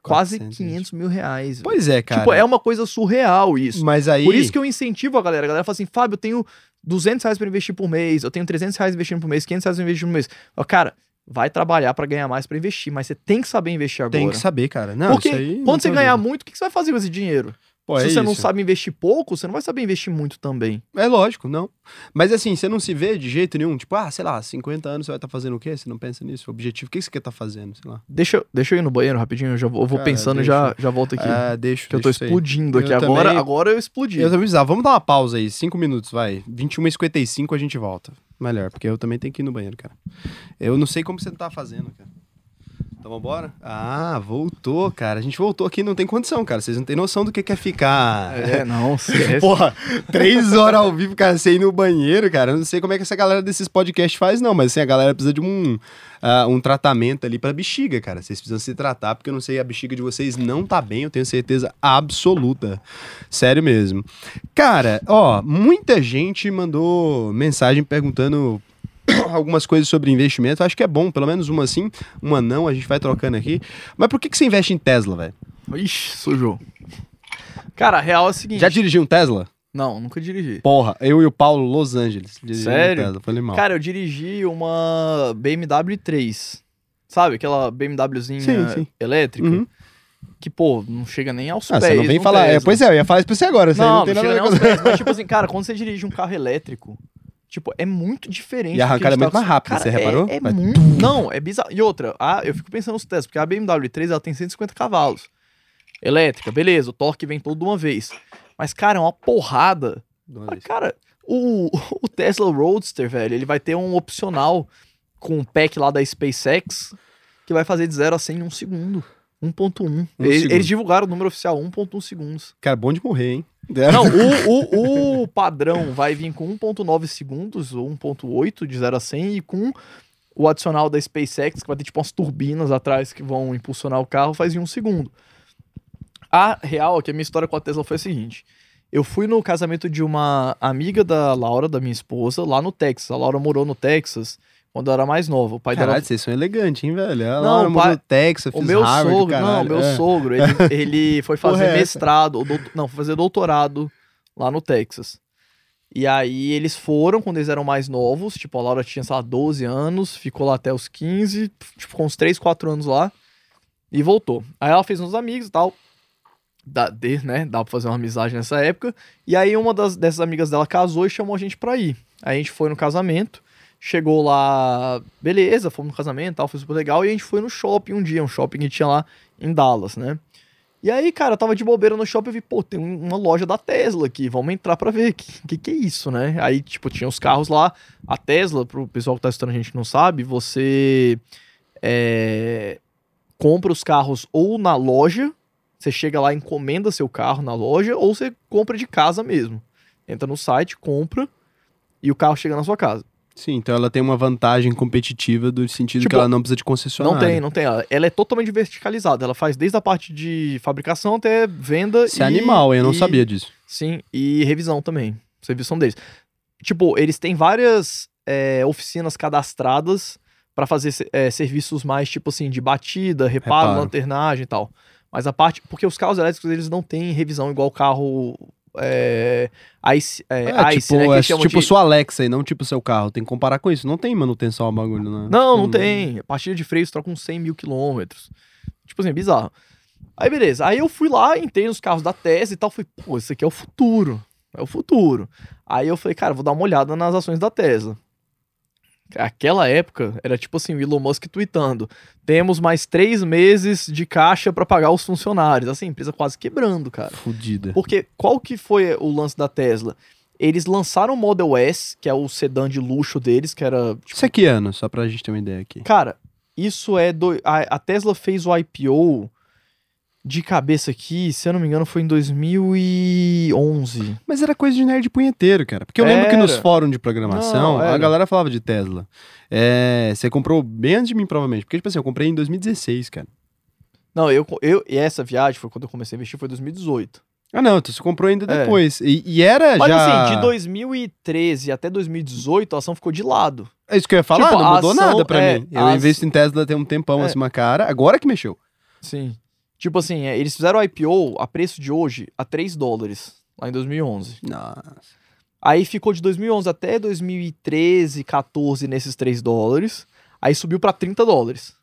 quase 420. 500 mil reais. Pois é, cara. Tipo, é uma coisa surreal isso. Mas aí... Por isso que eu incentivo a galera. A galera fala assim, Fábio, eu tenho 200 reais pra investir por mês, eu tenho 300 reais investindo por mês, 500 reais investindo por mês. Ó, Cara, vai trabalhar pra ganhar mais pra investir, mas você tem que saber investir agora. Tem que saber, cara. Não, Porque aí quando você ganhar muito, o que você vai fazer com esse dinheiro? Pô, Se é você não isso. sabe investir pouco, você não vai saber investir muito também. É lógico, não. Mas assim, você não se vê de jeito nenhum. Tipo, ah, sei lá, 50 anos você vai estar fazendo o quê? Você não pensa nisso? O objetivo, o que você quer estar fazendo? Sei lá. Deixa, eu- deixa eu ir no banheiro rapidinho, eu já vou, eu vou Cara, pensando e deixa. já, já volto aqui. Ah, deixa. que eu tô explodindo aqui. Eu Agora, também- agora eu explodi. Eu também precisava. Vamos dar uma pausa aí, 5 minutos, vai. 21h55 a gente volta. Melhor, porque eu também tenho que ir no banheiro, cara. Eu não sei como você tá fazendo, cara. Então vambora? Ah, voltou, cara. A gente voltou aqui, não tem condição, cara. Vocês não têm noção do que que é ficar. É, não, [laughs] esquece. Porra, três horas ao vivo, cara, sem ir no banheiro, cara. Eu não sei como é que essa galera desses podcasts faz, não, mas assim, a galera precisa de um, ah, um tratamento ali pra bexiga, cara. Vocês precisam se tratar, porque eu não sei, a bexiga de vocês não tá bem, eu tenho certeza absoluta. Sério mesmo. Cara, ó, muita gente mandou mensagem perguntando [coughs] algumas coisas sobre investimento. Acho que é bom, pelo menos uma sim, uma não, a gente vai trocando aqui. Mas por que, que você investe em Tesla, velho? Ixi, sujou. Cara, a real é o seguinte. Já dirigiu um Tesla? Não, nunca dirigi. Porra, eu e o Paulo, Los Angeles. Sério? Tesla, Falei mal. Cara, eu dirigi uma BMW 3. Sabe, aquela BMWzinha Sim, sim. elétrica? Uhum. Que, pô, não chega nem aos Ah, pés. você não vem falar. É, Tesla. pois é, eu ia falar isso pra você agora. Você Não, não, não, chega nem aos pés. Mas, tipo assim, cara, quando você dirige um carro elétrico, tipo, é muito diferente. E a arrancada é muito mais rápida, Cara, você é- reparou? É, Vai muito. Não, é bizarro. E outra, a, eu fico pensando nos testes, porque a BMW 3 ela tem 150 cavalos. Elétrica, beleza, o torque vem todo de uma vez. Mas, cara, é uma porrada. Olha Cara, o, [laughs] o Tesla Roadster, velho, ele vai ter um opcional com um pack lá da SpaceX que vai fazer de 0 a 100 em um segundo. 1.1. Um eles, eles divulgaram o número oficial 1.1 segundos. Cara, bom de morrer, hein? Não, [laughs] o, o, o padrão vai vir com 1.9 segundos ou 1.8 de 0 a 100 e com o adicional da SpaceX, que vai ter tipo umas turbinas atrás que vão impulsionar o carro, faz em um segundo. A real é que a minha história com a Tesla foi a seguinte. Eu fui no casamento de uma amiga da Laura, da minha esposa, lá no Texas. A Laura morou no Texas quando eu era mais nova. O pai dela Caralho, vocês são elegantes, hein, velho? Ela Não, não, o pai- no Texas, o fiz meu Harvard, sogro, não, caralho. meu é. sogro, ele, [laughs] ele foi Porra fazer é essa? mestrado, ou dout- não, foi fazer doutorado lá no Texas. E aí eles foram quando eles eram mais novos, tipo, a Laura tinha, sei lá, 12 anos, ficou lá até os 15, tipo, ficou uns 3, 4 anos lá e voltou. Aí ela fez uns amigos e tal. Dá, de, né? Dá pra fazer uma amizade nessa época. E aí uma das, dessas amigas dela casou e chamou a gente pra ir. Aí a gente foi no casamento. Chegou lá, beleza, fomos no casamento, tal, foi super legal. E a gente foi no shopping um dia, um shopping que tinha lá em Dallas, né? E aí, cara, eu tava de bobeira no shopping e vi, pô, tem um- uma loja da Tesla aqui, vamos entrar pra ver. Que, que que é isso, né? Aí, tipo, tinha os carros lá. A Tesla, pro pessoal que tá assistindo a gente não sabe, você é, compra os carros ou na loja, você chega lá, encomenda seu carro na loja, ou você compra de casa mesmo. Entra no site, compra e o carro chega na sua casa. Sim, então ela tem uma vantagem competitiva do sentido Tipo, que ela não precisa de concessionária. Não tem, não tem. Ela- Ela é totalmente verticalizada. Ela faz desde a parte de fabricação até venda Isso é animal, eu não e- sabia disso. Sim, e revisão também. Serviço deles. Tipo, eles têm várias é, oficinas cadastradas pra fazer é, serviços mais, tipo assim, de batida, reparo, Reparo. lanternagem e tal. Mas a parte. Porque os carros elétricos, eles não têm revisão igual o carro. É, ICE, é, É, ICE, tipo, né? É tipo de- sua Alexa e não tipo seu carro. Tem que comparar com isso. Não tem manutenção ao bagulho, né? Não, não Hum. tem. A partir de freios troca uns 100 mil quilômetros. Tipo assim, é bizarro. Aí beleza. Aí eu fui lá, entrei nos carros da Tesla e tal. Falei, pô, isso aqui é o futuro. É o futuro. Aí eu falei, cara, vou dar uma olhada nas ações da Tesla. Aquela época era tipo assim, o Elon Musk tweetando: temos mais três meses de caixa pra pagar os funcionários. Assim, a empresa quase quebrando, cara. Fudida. Porque qual que foi o lance da Tesla? Eles lançaram o Model S, que é o sedã de luxo deles, que era tipo, Isso é que ano? Só pra gente ter uma ideia aqui. Cara, isso é. Do... A Tesla fez o IPO de cabeça aqui, se eu não me engano, foi em 2011. Mas era coisa de nerd punheteiro, cara. Porque eu lembro que nos fóruns de programação, Não, a era. galera falava de Tesla. É, você comprou bem antes de mim, provavelmente. Porque, tipo assim, eu comprei em 2016, cara. Não, eu, eu. E essa viagem foi quando eu comecei a investir, foi 2018. Ah, não, então você comprou ainda É. depois. E, e era Mas já. assim, de 2013 até 2018, a ação ficou de lado. É isso que eu ia falar, Tipo, não a mudou ação- nada pra é, mim. Eu as- investo em Tesla tem um tempão É. assim, uma cara. Agora que mexeu. Sim. Tipo assim, é, eles fizeram o IPO a preço de hoje a 3 dólares, lá em 2011. Nossa. Aí ficou de 2011 até 2013, 14 nesses 3 dólares. Aí subiu pra 30 dólares.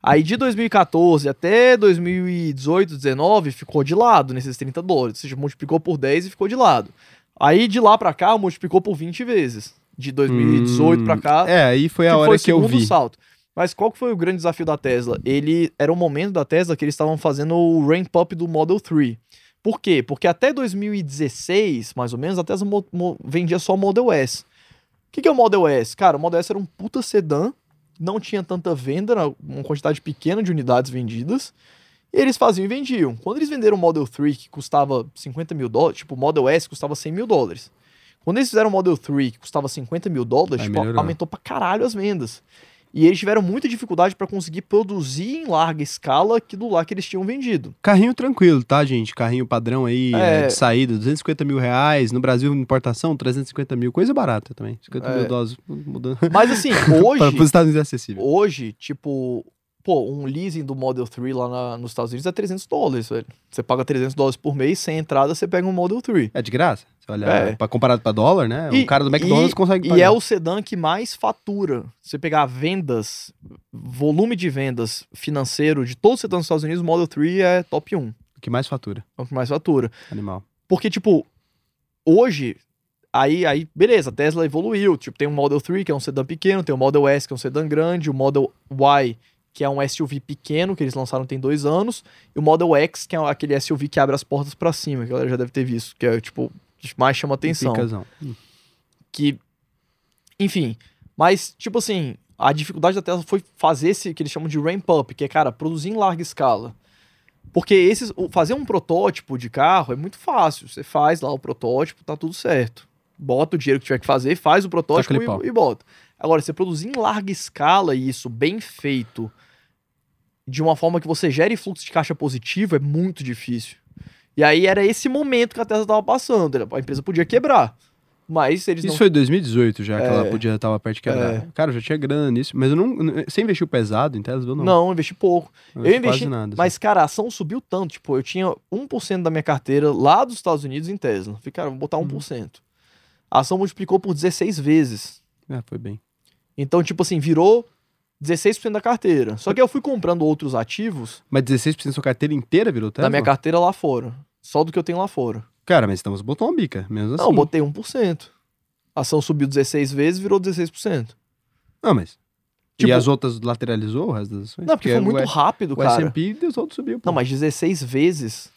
Aí de 2014 até 2018, 19 ficou de lado nesses 30 dólares. Ou seja, multiplicou por 10 e ficou de lado. Aí de lá pra cá multiplicou por 20 vezes. De 2018 pra cá. É, aí foi a que hora foi o que eu segundo vi. salto. Mas qual que foi o grande desafio da Tesla? Ele era o momento da Tesla que eles estavam fazendo o ramp up do Model 3. Por quê? Porque até 2016, mais ou menos, a Tesla vendia só o Model S. O que, que é o Model S? Cara, o Model S era um puta sedã, não tinha tanta venda, uma quantidade pequena de unidades vendidas. E eles faziam e vendiam. Quando eles venderam o Model 3, que custava 50 mil dólares, tipo, o Model S custava 100 mil dólares. Quando eles fizeram o Model 3, que custava 50 mil dólares, tipo, aumentou pra caralho as vendas. E eles tiveram muita dificuldade para conseguir produzir em larga escala aquilo lá que eles tinham vendido. Carrinho tranquilo, tá, gente? Carrinho padrão aí, É. é, de saída, 250 mil reais. No Brasil, importação, 350 mil. Coisa barata também. 50 É. mil dólares mudando. Mas assim, [laughs] Para os hoje, Estados Unidos é acessível. hoje, tipo, pô, um leasing do Model 3 lá na- nos Estados Unidos é 300 dólares, velho. Você paga 300 dólares por mês, sem entrada, você pega um Model 3. É de graça. Você olha, É. pra- comparado pra dólar, né? E- o cara do McDonald's e- consegue E pagar. é o sedã que mais fatura. Se você pegar vendas, volume de vendas financeiro de todos os sedãs dos Estados Unidos, o Model 3 é top 1. O que mais fatura. É o que mais fatura. Animal. Porque, tipo, hoje, aí, aí, beleza, a Tesla evoluiu. Tipo, tem o Model 3, que é um sedã pequeno, tem o Model S, que é um sedã grande, o Model Y, que é um SUV pequeno, que eles lançaram tem dois anos, e o Model X, que é aquele SUV que abre as portas pra cima, que a galera já deve ter visto, que é, tipo, mais chama atenção. Hum. Que, enfim, mas, tipo assim, a dificuldade da Tesla foi fazer esse que eles chamam de ramp up, que é, cara, produzir em larga escala. Porque esses, fazer um protótipo de carro é muito fácil. Você faz lá o protótipo, tá tudo certo. Bota o dinheiro que tiver que fazer, faz o protótipo e, e bota. Agora, você produzir em larga escala isso, bem feito, de uma forma que você gere fluxo de caixa positivo, é muito difícil. E aí era esse momento que a Tesla tava passando. A empresa podia quebrar. Mas eles Isso não foi em 2018 já, que ela É. podia estar perto de quebrar. É. Cara, eu já tinha grana nisso, mas eu não. Você investiu pesado em Tesla ou não? Não, eu investi pouco. eu eu investi, nada. assim. Mas, cara, a ação subiu tanto. Tipo, eu tinha 1% da minha carteira lá dos Estados Unidos em Tesla. Falei, cara, vou botar Uhum. 1%. A ação multiplicou por 16 vezes. É, foi bem. Então, tipo assim, virou 16% da carteira. Só que eu fui comprando outros ativos Mas 16% da sua carteira inteira virou Tesla? da minha carteira lá fora. Só do que eu tenho lá fora. Cara, mas você botou uma bica, mesmo assim. Não, eu botei 1%. A ação subiu 16 vezes, virou 16%. Não, mas. Tipo- e as outras lateralizou o resto das ações? Não, porque foi muito o, rápido, o cara. S&P Deus outro subiu, pô. Não, mas 16 vezes.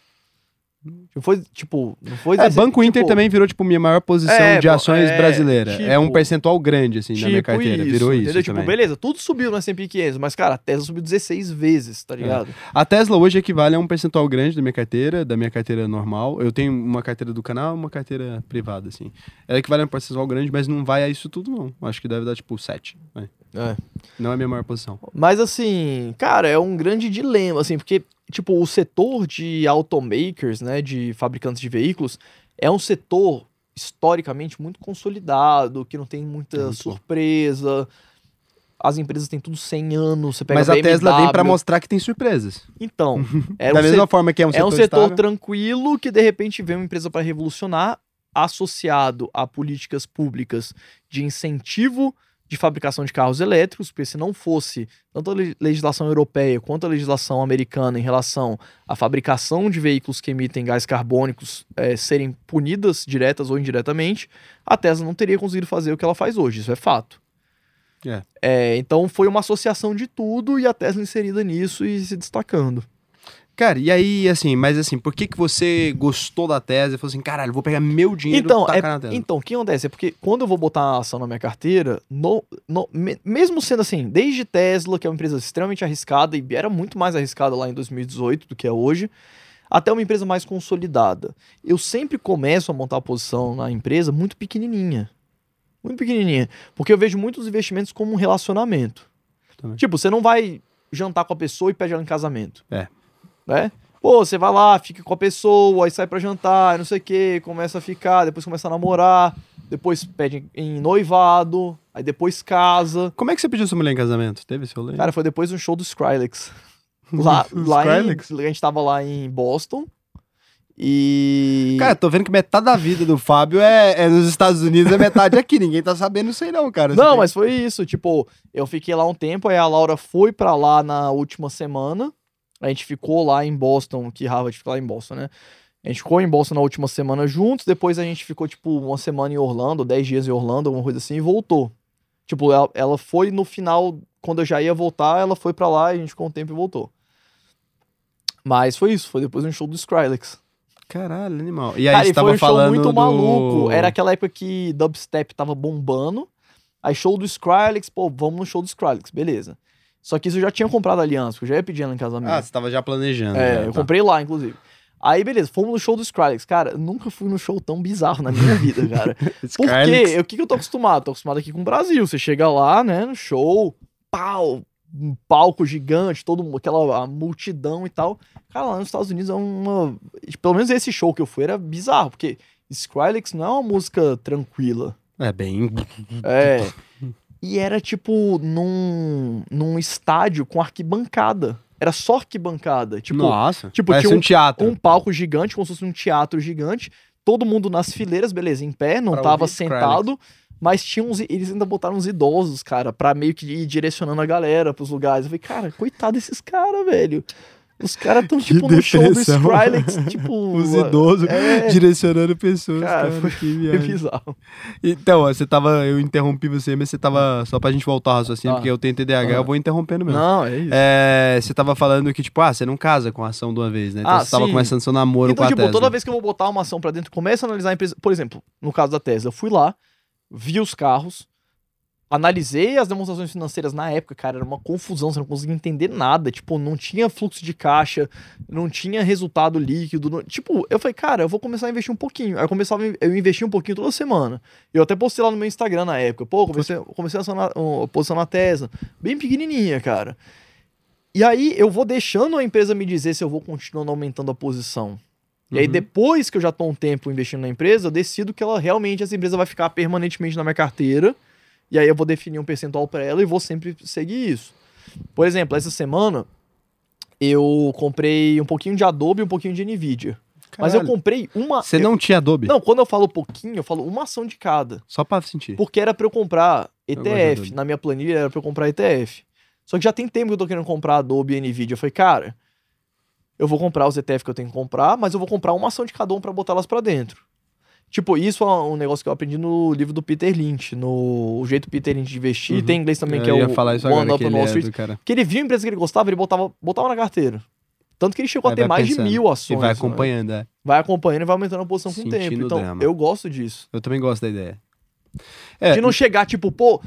Foi, tipo, não foi... É, 16, Banco Inter tipo, também virou, tipo, minha maior posição É, de ações é, brasileira. é um tipo- percentual grande, assim, da minha Tipo carteira. virou isso entendeu? Tipo, também. beleza, tudo subiu no S&P 500, mas, cara, a Tesla subiu 16 vezes, tá ligado? A Tesla hoje equivale a um percentual grande da minha carteira, da minha carteira normal. Eu tenho uma carteira do canal uma carteira privada, assim. Ela equivale a um percentual grande, mas não vai a isso tudo, não. Acho que deve dar, tipo, 7. vai. É. Não é a minha maior posição. Mas, assim, cara, é um grande dilema, assim, porque, tipo, o setor de automakers, né, de fabricantes de veículos, é um setor historicamente muito consolidado, que não tem muita É surpresa. As empresas têm tudo 100 anos, você pega Mas a Tesla vem BMW. mostrar que tem surpresas. Então, [laughs] é da um mesma forma que é um é setor um setor estável. tranquilo que de repente vem uma empresa para revolucionar, associado a políticas públicas de incentivo de fabricação de carros elétricos, porque se não fosse tanto a le- legislação europeia quanto a legislação americana em relação à fabricação de veículos que emitem gás carbônicos eh, serem punidas diretas ou indiretamente, a Tesla não teria conseguido fazer o que ela faz hoje, isso é fato. É. É, então foi uma associação de tudo e a Tesla inserida nisso e se destacando. Cara, e aí, assim, mas assim, por que que você gostou da Tesla e falou assim, caralho, vou pegar meu dinheiro Então, e tacar é, na Tesla? então, o que acontece? É porque quando eu vou botar a ação na minha carteira, no, no- me- mesmo sendo assim, desde Tesla, que é uma empresa extremamente arriscada, e era muito mais arriscada lá em 2018 do que é hoje, até uma empresa mais consolidada. Eu sempre começo a montar a posição na empresa muito pequenininha. Muito pequenininha. Porque eu vejo muitos investimentos como um relacionamento. Também. Tipo, você não vai jantar com a pessoa e pede ela em casamento. É. Né? Pô, você vai lá, fica com a pessoa, aí sai pra jantar, não sei o que, começa a ficar, depois começa a namorar, depois pede em noivado, aí depois casa. Como é que você pediu sua mulher em casamento? Teve esse rolê? Cara, foi depois de um show do Skrillex. [laughs] Lá, lá em, Skrillex? a gente tava lá em Boston e... Cara, tô vendo que metade da vida do Fábio é, é nos Estados Unidos, é metade aqui. Ninguém tá sabendo isso aí não, cara. Não, tem- mas foi isso. Tipo, eu fiquei lá um tempo, aí a Laura foi pra lá na última semana. A gente ficou lá em Boston, que Harvard fica lá em Boston, né? A gente ficou em Boston na última semana juntos, depois a gente ficou, tipo, uma semana em Orlando, 10 dias em Orlando, alguma coisa assim, e voltou. Tipo, ela, ela foi no final, quando eu já ia voltar, ela foi pra lá, e a gente ficou um tempo e voltou. Mas foi isso, foi depois de um show do Skrillex. Caralho, animal. E aí Cara, você e tava foi um falando muito do... maluco. Era aquela época que dubstep tava bombando. Aí show do Skrillex, pô, vamos no show do Skrillex, beleza. Só que isso eu já tinha comprado aliança, porque eu já ia pedir ela em casamento. Ah, você tava já planejando. é, já, eu tá. comprei lá, inclusive. Aí, beleza, fomos no show do Skrillex. Cara, nunca fui num show tão bizarro na minha vida, [laughs] cara. Por quê? O que, que eu tô acostumado? Tô acostumado aqui com o Brasil. Você chega lá, né, no show, pau, um palco gigante, todo mundo, aquela a multidão e tal. Cara, lá nos Estados Unidos é uma. Pelo menos esse show que eu fui era bizarro, porque Skrillex não é uma música tranquila. É bem... É. [laughs] E era tipo num, num estádio com arquibancada. Era só arquibancada. Tipo, Nossa, tipo, tinha um teatro. um palco gigante, como se fosse um teatro gigante. Todo mundo nas fileiras, beleza, em pé, não Pra tava sentado. Mas tinha uns. Eles ainda botaram uns idosos, cara, pra meio que ir direcionando a galera pros lugares. Eu falei, cara, coitado desses caras, velho. Os caras tão, Que tipo, no show do. Skrillex, [laughs] tipo. Os idosos É, direcionando pessoas, Cara, cara, foi- que [laughs] foi bizarro. Então, você tava. Eu interrompi você, mas você tava. Só pra gente voltar ao raciocínio, Ah. porque eu tenho TDAH, Ah. eu vou interrompendo mesmo. Não, é isso. É, você tava falando que, tipo, ah, você não casa com a ação de uma vez, né? Então Ah, você tava sim. começando seu namoro Então, com a tipo, Tesla. toda vez que eu vou botar uma ação pra dentro, começa a analisar a empresa. Por exemplo, no caso da Tesla, eu fui lá, vi os carros, analisei as demonstrações financeiras na época, cara, era uma confusão, você não conseguia entender nada. Tipo, não tinha fluxo de caixa, não tinha resultado líquido. não- Tipo, eu falei, cara, eu vou começar a investir um pouquinho. Aí eu começava, eu investi um pouquinho toda semana. Eu até postei lá no meu Instagram na época. Pô, comecei, comecei a posição na Tesla, bem pequenininha, cara. E aí eu vou deixando a empresa me dizer se eu vou continuando aumentando a posição. E aí, Uhum. depois que eu já tô um tempo investindo na empresa, eu decido que ela realmente, essa empresa vai ficar permanentemente na minha carteira. E aí eu vou definir um percentual para ela e vou sempre seguir isso. Por exemplo, essa semana eu comprei um pouquinho de Adobe e um pouquinho de Nvidia. Mas eu Caralho. comprei uma. Você eu- não tinha Adobe? Não, quando eu falo pouquinho, eu falo uma ação de cada. Só pra sentir. Porque era pra eu comprar ETF. Adobe. Na minha planilha era pra eu comprar ETF. Só que já tem tempo que eu tô querendo comprar Adobe e Nvidia. Eu falei, cara, eu vou comprar os ETF que eu tenho que comprar, mas eu vou comprar uma ação de cada um pra botar elas pra dentro. Tipo, isso é um negócio que eu aprendi no livro do Peter Lynch, no O Jeito Peter Lynch de Investir. Uhum. Tem em inglês também, que é eu o falar isso One Up que on ele Wall é Street. cara. Que ele viu a empresa que ele gostava, ele botava, botava na carteira. Tanto que ele chegou Aí a ter mais pensando. de mil ações. E vai né? acompanhando, é. Vai acompanhando e vai aumentando a posição com o Sentindo tempo. Então, drama. eu gosto disso. Eu também gosto da ideia. É, De não chegar, tipo, pô,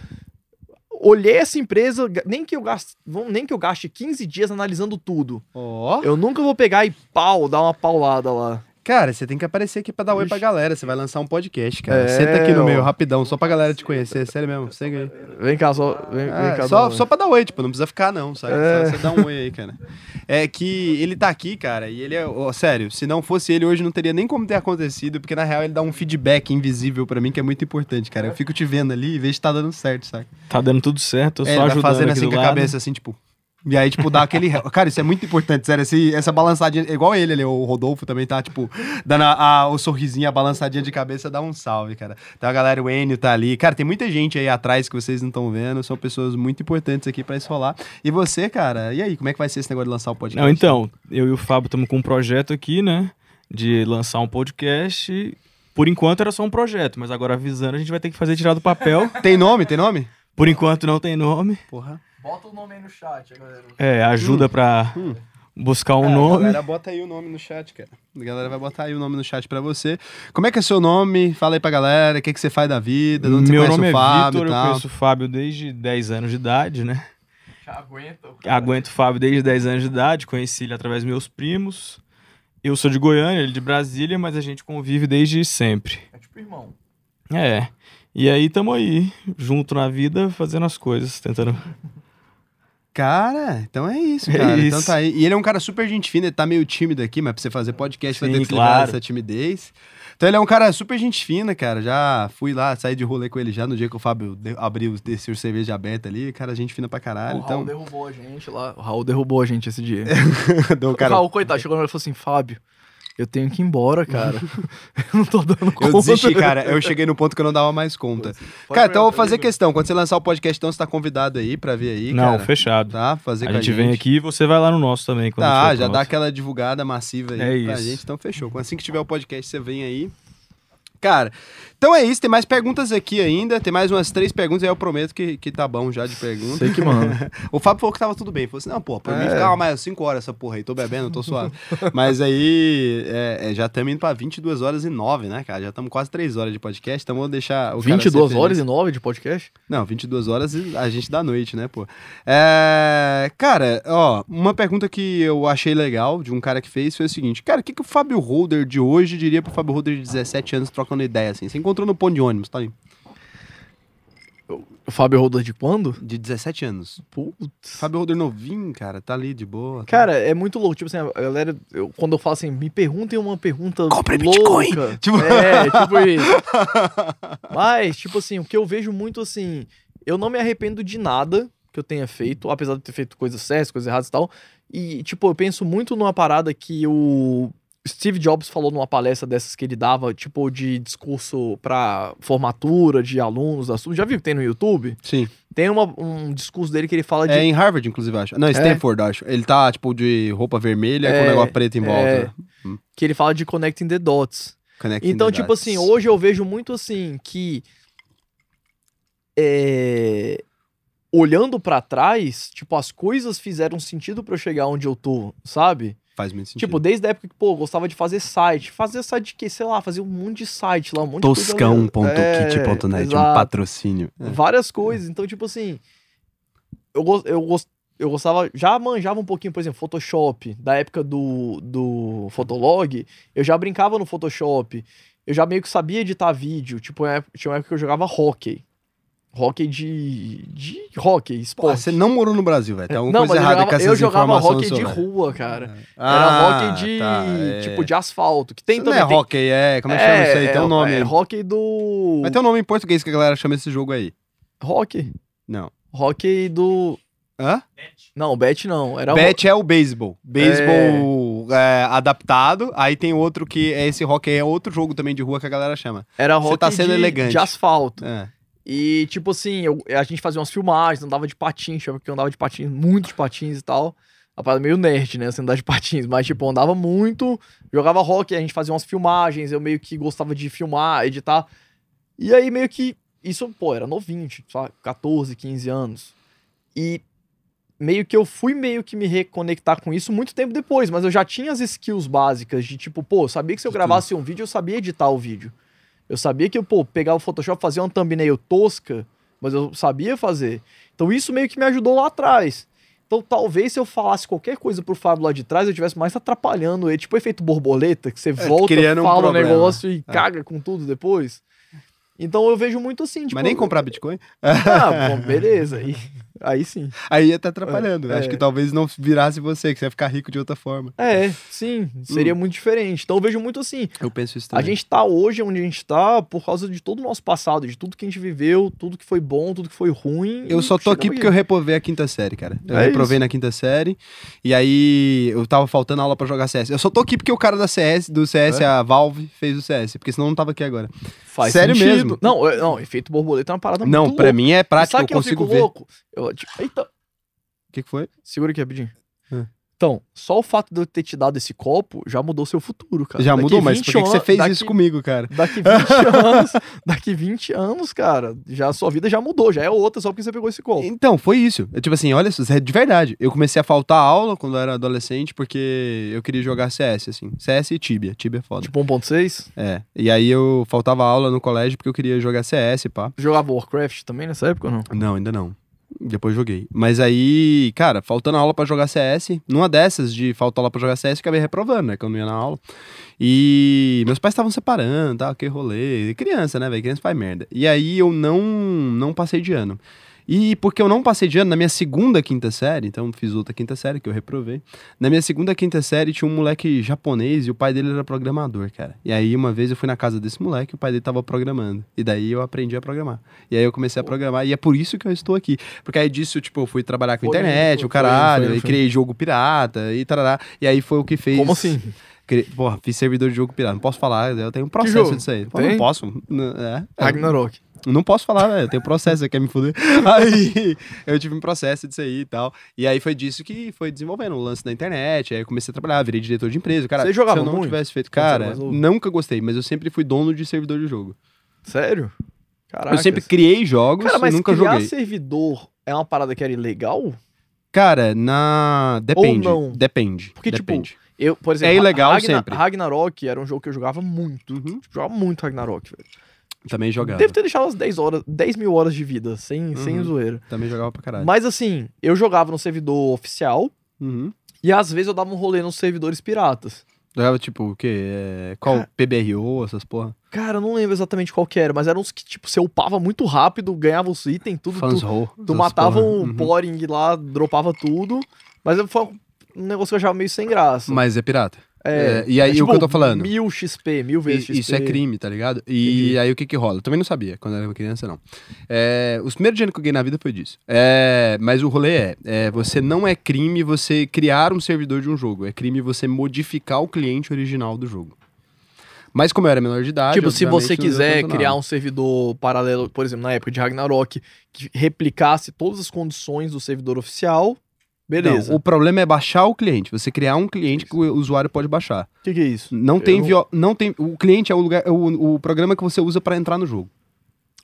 olhei essa empresa, nem que eu gaste, nem que eu gaste 15 dias analisando tudo. Ó. Eu nunca vou pegar e pau, dar uma paulada lá. Cara, você tem que aparecer aqui pra dar oi pra Ixi. galera. Você vai lançar um podcast, cara. É, Senta aqui no meio, rapidão, só pra galera te conhecer. Sério mesmo, segue aí. Vem cá, só. Vem, vem Ah, cá, só, só pra dar oi, tipo, não precisa ficar, não, sabe? É. Só você dá um oi aí, cara. É que ele tá aqui, cara, e ele é. ó, sério, se não fosse ele hoje, não teria nem como ter acontecido, porque na real ele dá um feedback invisível pra mim, que é muito importante, cara. Eu fico te vendo ali e vejo se tá dando certo, sabe? Tá dando tudo certo, eu É, só ele vai ajudando fazendo aqui assim do com a lado. cabeça, assim, tipo. E aí, tipo, dá aquele. Cara, isso é muito importante, sério. Esse, essa balançadinha. Igual ele ali, o Rodolfo também tá, tipo, dando a- a- o sorrisinho, a balançadinha de cabeça, dá um salve, cara. Então a galera, o Enio tá ali. Cara, tem muita gente aí atrás que vocês não estão vendo. São pessoas muito importantes aqui pra isso rolar. E você, cara, e aí, como é que vai ser esse negócio de lançar o podcast? Não, então, eu e o Fábio estamos com um projeto aqui, né? De lançar um podcast. Por enquanto era só um projeto, mas agora avisando, a gente vai ter que fazer tirar do papel. Tem nome? Tem nome? Por enquanto não tem nome. Porra. Bota o nome aí no chat, galera. É, ajuda pra Hum. buscar um É, A nome. galera bota aí o nome no chat, cara. A galera vai botar aí o nome no chat pra você. Como é que é seu nome? Fala aí pra galera. O que, que você faz da vida? De onde Meu você nome o é Fábio Vitor, e eu conheço o Fábio desde 10 anos de idade, né? Já aguenta. Aguento o Fábio desde 10 anos de idade, conheci ele através dos meus primos. Eu sou de Goiânia, ele de Brasília, mas a gente convive desde sempre. É tipo irmão. É. E aí tamo aí, junto na vida, fazendo as coisas, tentando. Cara, então é isso, [laughs] É cara. Então isso. tá aí. E ele é um cara super gente fina, ele tá meio tímido aqui, mas pra você fazer podcast vai Sim, ter que claro. dessa timidez. Então ele é um cara super gente fina, cara. Já fui lá, saí de rolê com ele já no dia que o Fábio de- abriu, desceu cerveja aberta ali. Cara, gente fina pra caralho. o Raul Então, derrubou a gente lá. O Raul derrubou a gente esse dia. [laughs] deu, O cara, Raul, coitado, chegou na hora e falou assim: Fábio, eu tenho que ir embora, cara. [laughs] [laughs] eu não tô dando conta. eu desisti, cara. Eu cheguei no ponto que eu não dava mais conta. Cara, então eu vou fazer questão. Quando você lançar o podcast, então você tá convidado aí pra vir aí, Não, cara. fechado. Tá? Fazer a com gente vem aqui e você vai lá no nosso também. Quando Tá, já dá aquela divulgada massiva aí É pra isso. gente, então fechou. Assim que tiver o podcast, você vem aí. Cara, então é isso, tem mais perguntas aqui ainda, tem mais umas três perguntas, aí eu prometo que, que tá bom já de pergunta. Sei que manda. [laughs] O Fábio falou que tava tudo bem, falou assim, não, pô, mim É. ficava mais cinco horas essa porra aí, tô bebendo, tô suave. Mas aí, é, é, já estamos indo pra 22 horas e 9, né, cara? Já estamos quase 3 horas de podcast, então vou deixar o cara ser 22 feliz. horas e 9 de podcast? Não, 22 horas e a gente da noite, né, pô? É, cara, ó, uma pergunta que eu achei legal de um cara que fez foi o seguinte: Cara, o que, que o Fábio Holder de hoje diria pro Fábio Holder de 17 anos trocando ideia assim? Você encontrou no ponto de ônibus, tá aí? O Fábio Rodas de quando? De 17 anos. Putz. Fábio Holder novinho, cara, tá ali de boa. tá- Cara, é muito louco. Tipo assim, a galera, eu- quando eu falo assim, me perguntem uma pergunta Compre. Bitcoin. [laughs] Tipo- É, tipo isso. Mas, tipo assim, o que eu vejo muito assim, eu não me arrependo de nada que eu tenha feito, apesar de ter feito coisas certas, coisas erradas e tal. E, tipo, eu penso muito numa parada que o Steve Jobs falou numa palestra dessas que ele dava, tipo, de discurso pra formatura de alunos, assuntos. Já viu que tem no YouTube? Sim. Tem uma- um discurso dele que ele fala de. É em Harvard, inclusive, acho. Não, Stanford, acho. Ele tá, tipo, de roupa vermelha com É, um negócio preto em volta. é. Que ele fala de connecting the dots. Connecting Então, the tipo dots. assim, hoje eu vejo muito assim que. É, olhando pra trás, tipo, as coisas fizeram sentido pra eu chegar onde eu tô, sabe? Faz muito sentido. Tipo, desde a época que, pô, gostava de fazer site. Fazer site de quê? Sei lá, fazer um monte de site lá, um monte de coisa. Toscão.kit.net, um exato. patrocínio. É. Várias coisas. Então, tipo assim. Eu, eu, eu gostava. Já manjava um pouquinho, por exemplo, Photoshop. Da época do, do Fotolog. Eu já brincava no Photoshop. Eu já meio que sabia editar vídeo. Tipo, é- tinha uma época que eu jogava hockey. Hockey de. de hockey, Pô, esporte. você não morou no Brasil, velho. Tem alguma não, coisa errada jogava, com essas eu jogava hockey de rua, cara. Era Ah, hockey de. tá, é. Tipo, de asfalto. Que tem Isso não também. é tem- hockey, é. Como é que chama isso aí? Tem um nome. É, hockey do. Mas tem um nome em português que a galera chama esse jogo aí. Hockey. Não. Hockey do. Hã? Não, bet não. Era Bet é o beisebol. Beisebol é, adaptado. Aí tem outro que é esse hockey, é outro jogo também de rua que a galera chama. Era Você hockey tá sendo de, elegante. de asfalto. É. E, tipo assim, eu- a gente fazia umas filmagens, andava de patins, chama que eu andava de patins, muito de patins e tal. A parada meio nerd, né? Assim, andar de patins. Mas, tipo, andava muito, jogava hockey, a gente fazia umas filmagens, eu meio que gostava de filmar, editar. E aí, meio que. Isso, pô, era novinho, tipo, sabe? 14, 15 anos. E meio que eu fui meio que me reconectar com isso muito tempo depois, mas eu já tinha as skills básicas de tipo, pô, eu sabia que se eu gravasse um vídeo, eu sabia editar o vídeo. Eu sabia que eu, pô, pegava o Photoshop, fazia uma thumbnail tosca, mas eu sabia fazer. Então isso meio que me ajudou lá atrás. Então talvez se eu falasse qualquer coisa pro Fábio lá de trás, eu estivesse mais atrapalhando ele. Tipo efeito borboleta, que você volta, criando um fala o problema. negócio e É. caga com tudo depois. Então eu vejo muito assim, tipo... Mas nem comprar Bitcoin? Ah, bom, beleza. Aí, aí sim. Aí ia tá atrapalhando. É. Acho que talvez não virasse você, que você ia ficar rico de outra forma. É, sim, seria muito diferente. Então eu vejo muito assim, Eu penso isso a também. gente tá hoje onde a gente tá por causa de todo o nosso passado, de tudo que a gente viveu, tudo que foi bom, tudo que foi ruim. Eu só tô aqui porque eu reprovei a quinta série, cara. Eu É reprovei isso. na quinta série. E aí eu tava faltando aula pra jogar CS. Eu só tô aqui porque o cara da CS, do CS, É? a Valve, fez o CS. Porque senão eu não tava aqui agora. Faz Sério sentido. mesmo? Não, é- não, efeito borboleta é uma parada não, muito pra louca. mim é prático, eu eu consigo fico ver. Louco? Eu, tipo, eita, que, que foi? segura aqui rapidinho. É. Então, só o fato de eu ter te dado esse copo já mudou seu futuro, cara. Já Daqui mudou, mas 20 por que, que você fez daqui- isso comigo, cara? Daqui 20 [laughs] anos, daqui 20 anos, cara, já a sua vida já mudou, já é outra só porque você pegou esse copo. Então, foi isso. Eu, tipo assim, olha, é de verdade. Eu comecei a faltar aula quando eu era adolescente porque eu queria jogar CS, assim. CS e Tibia. Tibia é foda. Tipo 1.6, É. E aí eu faltava aula no colégio porque eu queria jogar CS, pá. jogava Warcraft também nessa época ou não? Não, ainda não. Depois joguei. Mas aí, cara, faltando aula pra jogar CS, numa dessas de faltar aula pra jogar CS, acabei reprovando, né? Que eu não ia na aula. E meus pais estavam separando, tal, que rolê. Criança, né, velho? Criança faz merda. E aí eu não, não passei de ano. E porque eu não passei de ano, na minha segunda quinta série, então fiz outra quinta série que eu reprovei. Na minha segunda quinta série tinha um moleque japonês e o pai dele era programador, cara. E aí uma vez eu fui na casa desse moleque e o pai dele tava programando. E daí eu aprendi a programar. E aí eu comecei a programar e é por isso que eu estou aqui. Porque aí disso, tipo, eu fui trabalhar com Foi, internet, foi, o caralho, foi, foi, e criei jogo pirata e tarará. E aí foi o que fez. Como assim? Cri... Porra, fiz servidor de jogo pirata. Não posso falar, eu tenho um processo disso aí. Não posso. É. Ragnarok. Não posso falar. Eu tenho processo, você quer me fuder. [laughs] Aí eu tive um processo disso aí e tal. E aí foi disso que foi desenvolvendo o lance da internet. Aí eu comecei a trabalhar, virei diretor de empresa. Cara, Você jogava se eu não muito? tivesse feito. Cara, nunca gostei, mas eu sempre fui dono de servidor de jogo. Sério? Caraca. Eu sempre criei jogos Cara, mas nunca criar joguei. servidor é uma parada que era ilegal? Cara, na. Depende. não. Depende. Porque, tipo, Depende. Eu, por exemplo, É ilegal Ragna- sempre. Ragnarok era um jogo que eu jogava muito. Uhum. Jogava muito Ragnarok, velho. Também jogava. Devo ter deixado as 10 horas, 10 mil horas de vida, sem, sem Uhum. zoeira. Também jogava pra caralho. Mas assim, eu jogava no servidor oficial Uhum. e às vezes eu dava um rolê nos servidores piratas. Jogava tipo o quê? É, Qual? Cara- PBRO, essas porra? Cara, eu não lembro exatamente qual que era, mas eram uns que, tipo, você upava muito rápido, ganhava os itens, tudo. Fans Tu, Row. tu matava porra. um Uhum. poring lá, dropava tudo. Mas foi um negócio que eu achava meio sem graça. Mas é pirata. É, e aí, é o que eu tô falando? Mil XP, mil vezes I- XP. Isso é crime, tá ligado? E Entendi. aí o que que rola? Eu também não sabia quando eu era criança, não. É, os primeiros dinheiro que eu ganhei na vida foi disso. É, mas o rolê é, é, você não é crime você criar um servidor de um jogo. É crime você modificar o cliente original do jogo. Mas como eu era menor de idade... Tipo, se você quiser criar um servidor paralelo, por exemplo, na época de Ragnarok, que replicasse todas as condições do servidor oficial, beleza. Não, o problema é baixar o cliente. Você criar um cliente que o usuário pode baixar. O que, que é isso? Não tem, vio- não tem... O cliente é o, lugar, é o, o programa que você usa pra entrar no jogo.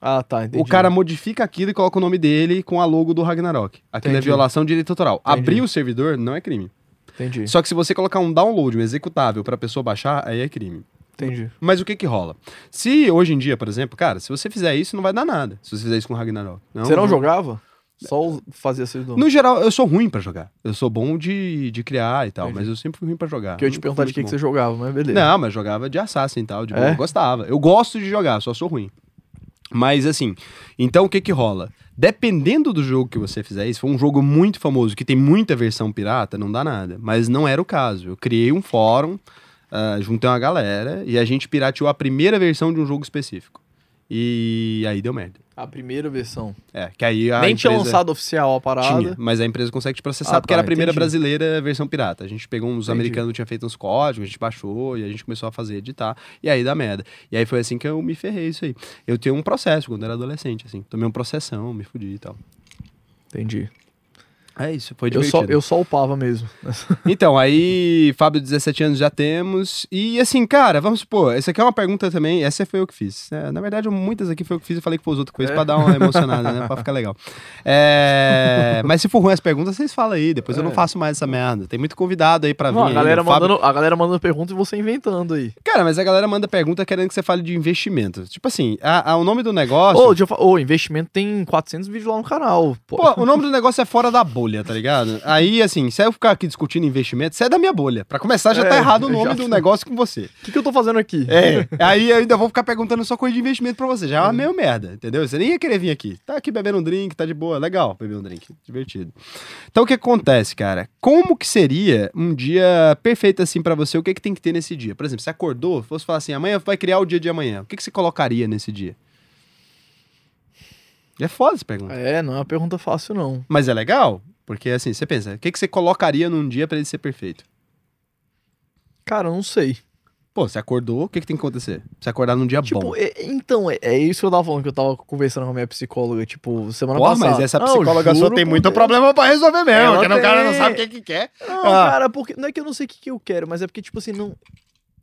Ah, tá, entendi. O cara modifica aquilo e coloca o nome dele com a logo do Ragnarok. Aquilo é Entendi. violação de direito autoral. Entendi. Abrir o servidor não é crime. Entendi, Só que se você colocar um download, um executável pra pessoa baixar, aí é crime. entendi. Mas o que que rola? Se hoje em dia, por exemplo, cara, se você fizer isso, não vai dar nada. Se você fizer isso com Ragnarok. Você não não- jogava? Só fazia servidor. No geral, eu sou ruim pra jogar. Eu sou bom de, de criar e tal, Entendi. mas eu sempre fui ruim pra jogar. Que eu ia te perguntar de que, que você jogava, mas beleza. Não, mas jogava de Assassin e tal. De boa. É? Eu gostava. Eu gosto de jogar, só sou ruim. Mas assim, então o que que rola? Dependendo do jogo que você fizer, se for um jogo muito famoso, que tem muita versão pirata, não dá nada. Mas não era o caso. Eu criei um fórum, ah, juntei uma galera, e a gente pirateou a primeira versão de um jogo específico. E aí deu merda. A primeira versão. É, que aí a Nem tinha lançado oficial a parada. Tinha, mas a empresa consegue te processar Ah, porque era a tá, primeira entendi. brasileira versão pirata. A gente pegou uns Entendi. americanos que tinham feito uns códigos, a gente baixou e a gente começou a fazer, editar. E aí dá merda. E aí foi assim que eu me ferrei isso aí. Eu tenho um processo quando era adolescente, assim. Tomei um processão, me fudi e tal. Entendi. É isso, foi Eu só, divertido. eu só upava mesmo. [laughs] Então, aí, Fábio, 17 anos já temos. E assim, cara, vamos supor, essa aqui é uma pergunta também, essa foi eu que fiz. É, na verdade, muitas aqui foi eu que fiz e falei que foi os outros fez É. pra dar uma emocionada, né? Pra ficar legal. É, [laughs] mas se for ruim as perguntas, vocês falam aí, depois eu não É. faço mais essa merda. Tem muito convidado aí pra vir. Não, a, ainda. galera Fábio- mandando, a galera mandando pergunta e você inventando aí. Cara, mas a galera manda pergunta querendo que você fale de investimento. Tipo assim, a- a- o nome do negócio. Ô, fa- ô, investimento tem 400 vídeos lá no canal. Pô. Pô, o nome do negócio é fora da bolha, tá ligado? Aí, assim, se eu ficar aqui discutindo investimento, você é da minha bolha. Pra começar, já tá É, errado o já nome do tá. negócio com você. O que, que eu tô fazendo aqui? É, aí eu ainda vou ficar perguntando só coisa de investimento pra você. Já é uma meio merda, entendeu? Você nem ia querer vir aqui. Tá aqui bebendo um drink, tá de boa. Legal beber um drink. Divertido. Então o que acontece, cara? Como que seria um dia perfeito assim pra você? O que que tem que ter nesse dia? Por exemplo, você acordou, fosse falar assim, amanhã vai criar o dia de amanhã. O que que você colocaria nesse dia? É foda essa pergunta. É, não é uma pergunta fácil, não. Mas é legal, porque assim, você pensa, o que que você colocaria num dia pra ele ser perfeito? Cara, eu não sei. Pô, você acordou, o que que tem que acontecer? Você acordar num dia Tipo, bom. é- então, é, é isso que eu tava falando, que eu tava conversando com a minha psicóloga, tipo, semana Porra, passada. mas essa Não, psicóloga sua juro tem muito Deus. problema pra resolver mesmo. Porque o cara não tem. sabe o que, que quer. Não, Ah. cara, porque não é que eu não sei o que, que eu quero, mas é porque, tipo assim, não.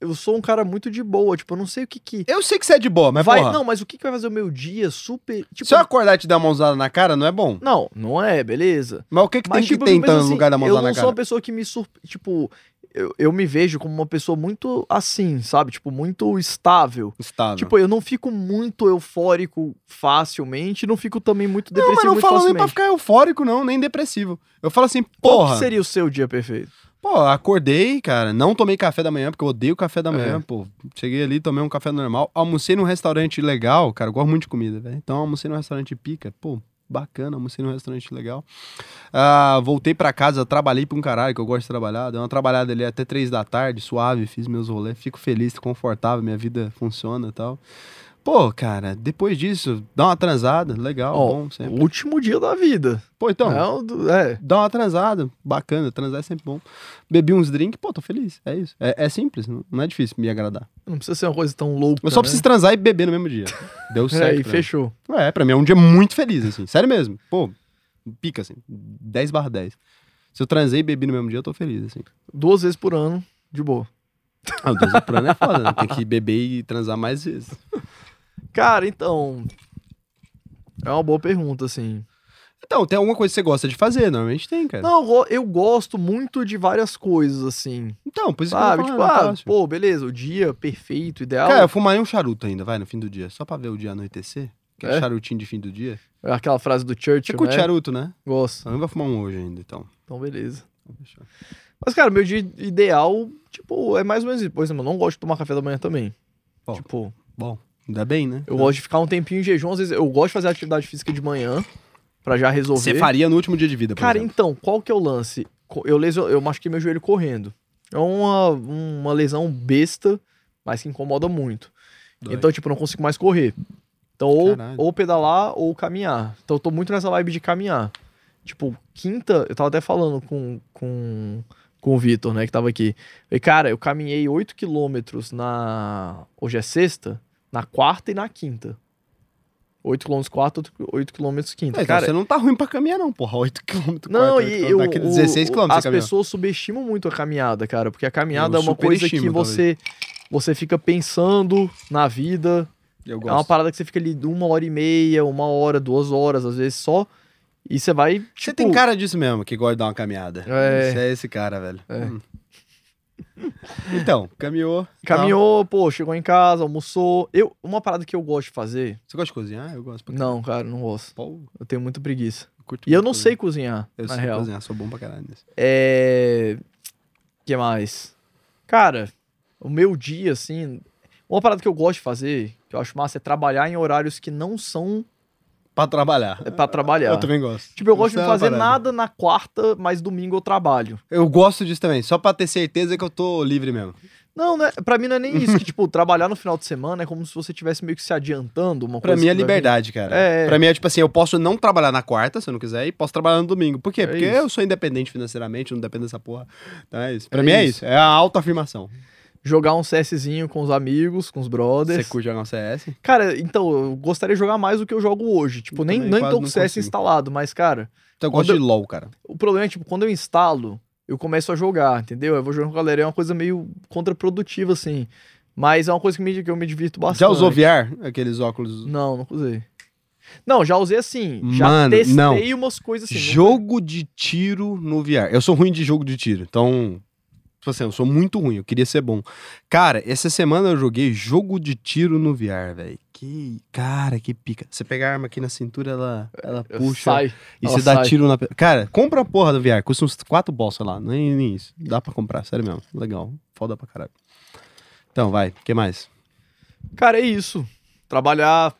Eu sou um cara muito de boa, tipo, eu não sei o que que. Eu sei que você é de boa, mas vai, porra, não, mas o que, que vai fazer o meu dia super. Tipo, se eu acordar e te dar uma mãozada na cara, não é bom. Não, não é, beleza. Mas o que, que Mas, tem tipo, que ter eu então no assim, lugar da Eu mãozada não na sou uma cara? pessoa que me sur... Tipo, eu, eu me vejo como uma pessoa muito assim, sabe? Tipo, muito estável. Estável. Tipo, eu não fico muito eufórico facilmente, não fico também muito não, depressivo mas não falo nem pra ficar eufórico, não, nem depressivo. Eu falo assim, Qual porra, que seria o seu dia perfeito? Pô, acordei, cara, não tomei café da manhã, porque eu odeio café da manhã, É. pô. Cheguei ali, tomei um café normal, almocei num restaurante legal, cara, eu gosto muito de comida, velho. Então almocei num restaurante pica, pô, bacana, almocei num restaurante legal. Ah, voltei pra casa, trabalhei pra um caralho, que eu gosto de trabalhar, dei uma trabalhada ali até três da tarde, suave, fiz meus rolês, fico feliz, confortável, minha vida funciona e tal. Pô, cara, depois disso, dá uma transada, legal, Ó, bom sempre. O último dia da vida. Pô, então, É, é. dá uma transada, bacana, transar é sempre bom. Bebi uns drinks, pô, tô feliz, é isso. É, é simples, não, não é difícil me agradar. Não precisa ser uma coisa tão louca. Eu só né? preciso transar e beber no mesmo dia. [laughs] Deu certo. É, e pra mim. fechou. É, pra mim é um dia muito feliz, assim. Sério mesmo. Pô, pica, assim. 10 barra 10. Se eu transei e bebi no mesmo dia, eu tô feliz, assim. Duas vezes por ano, de boa. Ah, o 12 por ano é foda, né? Tem que beber e transar mais vezes. Cara, então. É uma boa pergunta, assim. Então, tem alguma coisa que você gosta de fazer? Normalmente tem, cara. Não, eu go- eu gosto muito de várias coisas, assim. Então, por isso Sabe? que eu Tipo, falando, é ah, pô, beleza, o dia perfeito, ideal. Cara, eu fumaria um charuto ainda, vai, no fim do dia. Só pra ver o dia anoitecer. Aquele É? charutinho de fim do dia. É Aquela frase do Churchill, Você curte né? charuto, né? Gosto. Eu não vou fumar um hoje ainda, então. Então, beleza. Deixar. Mas, cara, meu dia ideal, tipo, é mais ou menos isso. Por exemplo, eu não gosto de tomar café da manhã também. Bom. Tipo, Bom, ainda bem, né? eu gosto de ficar um tempinho em jejum. Às vezes eu gosto de fazer atividade física de manhã, pra já resolver. Você faria no último dia de vida, por Cara, exemplo. então, qual que é o lance? Eu, leso... eu machuquei meu joelho correndo. É uma, uma lesão besta, mas que incomoda muito. Dói. Então, tipo, eu não consigo mais correr. Então, ou, ou pedalar ou caminhar. Então, eu tô muito nessa vibe de caminhar. Tipo, quinta, eu tava até falando com, com, com o Vitor, né, que tava aqui. Falei, cara, eu caminhei 8 quilômetros na. Hoje é sexta? Na quarta e na quinta. 8 quilômetros quarta, 8 quilômetros quinta. É, cara, você não tá ruim pra caminhar, não, porra. 8km. não, e eu, Daqui o- 16 km você as pessoas subestimam muito a caminhada, cara, porque a caminhada Eu é uma coisa que superestimo, você você fica pensando na vida. Eu É uma parada que você fica ali uma hora e meia, uma hora, duas horas, às vezes só. E você vai. Você tipo, tem cara disso mesmo, que gosta de dar uma caminhada. É. Você é esse cara, velho. É. Hum. Então, caminhou. tal. Caminhou, pô, chegou em casa, almoçou. Eu, uma parada que eu gosto de fazer. Você gosta de cozinhar? Eu gosto pra Não, cara, não gosto. Pô, Eu tenho muita preguiça. eu E eu não sei cozinhar, Eu na sei real. cozinhar, sou bom pra caralho nisso. É. que mais? Cara, o meu dia, assim. Uma parada que eu gosto de fazer, que eu acho massa, é trabalhar em horários que não são Pra trabalhar. é pra trabalhar. Eu também gosto. Tipo, eu gosto Isso de é não uma fazer parada. nada na quarta, mas domingo eu trabalho. Eu gosto disso também, só pra ter certeza que eu tô livre mesmo. Não, né? Pra mim não é nem isso. que, tipo, [laughs] trabalhar no final de semana é como se você estivesse meio que se adiantando. Uma Pra coisa mim é que vai vir. liberdade, cara. É, é. Pra mim é tipo assim, eu posso não trabalhar na quarta, se eu não quiser, e posso trabalhar no domingo. Por quê? É Porque isso. eu sou independente financeiramente, não dependo dessa porra. Então é isso. Pra É mim é isso. isso. É a autoafirmação. Jogar um CSzinho com os amigos, com os brothers. Você curte jogar um CS? Cara, então, eu gostaria de jogar mais do que eu jogo hoje. Tipo, Eu nem, nem tô com o CS consigo. instalado, mas, cara, Então eu gosto Quando de LOL, cara. o problema é, tipo, quando eu instalo, eu começo a jogar, entendeu? Eu vou jogando com a galera, é uma coisa meio contraprodutiva, assim. Mas é uma coisa que, me, que eu me divirto bastante. Já usou VR? Aqueles óculos. Não, não usei. Não, já usei assim. Já Mano, testei não. umas coisas assim. Jogo de tiro no VR. Eu sou ruim de jogo de tiro, então. Tipo assim, eu sou muito ruim, eu queria ser bom. Cara, essa semana eu joguei jogo de tiro no VR, velho. Que. Cara, que pica. Você pega a arma aqui na cintura, ela, ela puxa. Sai. E ela você dá sai. tiro na. Cara, compra a porra do VR. Custa uns 4 bolsas lá. Nem, nem isso. Dá pra comprar, sério mesmo. Legal. Foda pra caralho. Então, vai. O que mais? Cara, é isso. Trabalhar,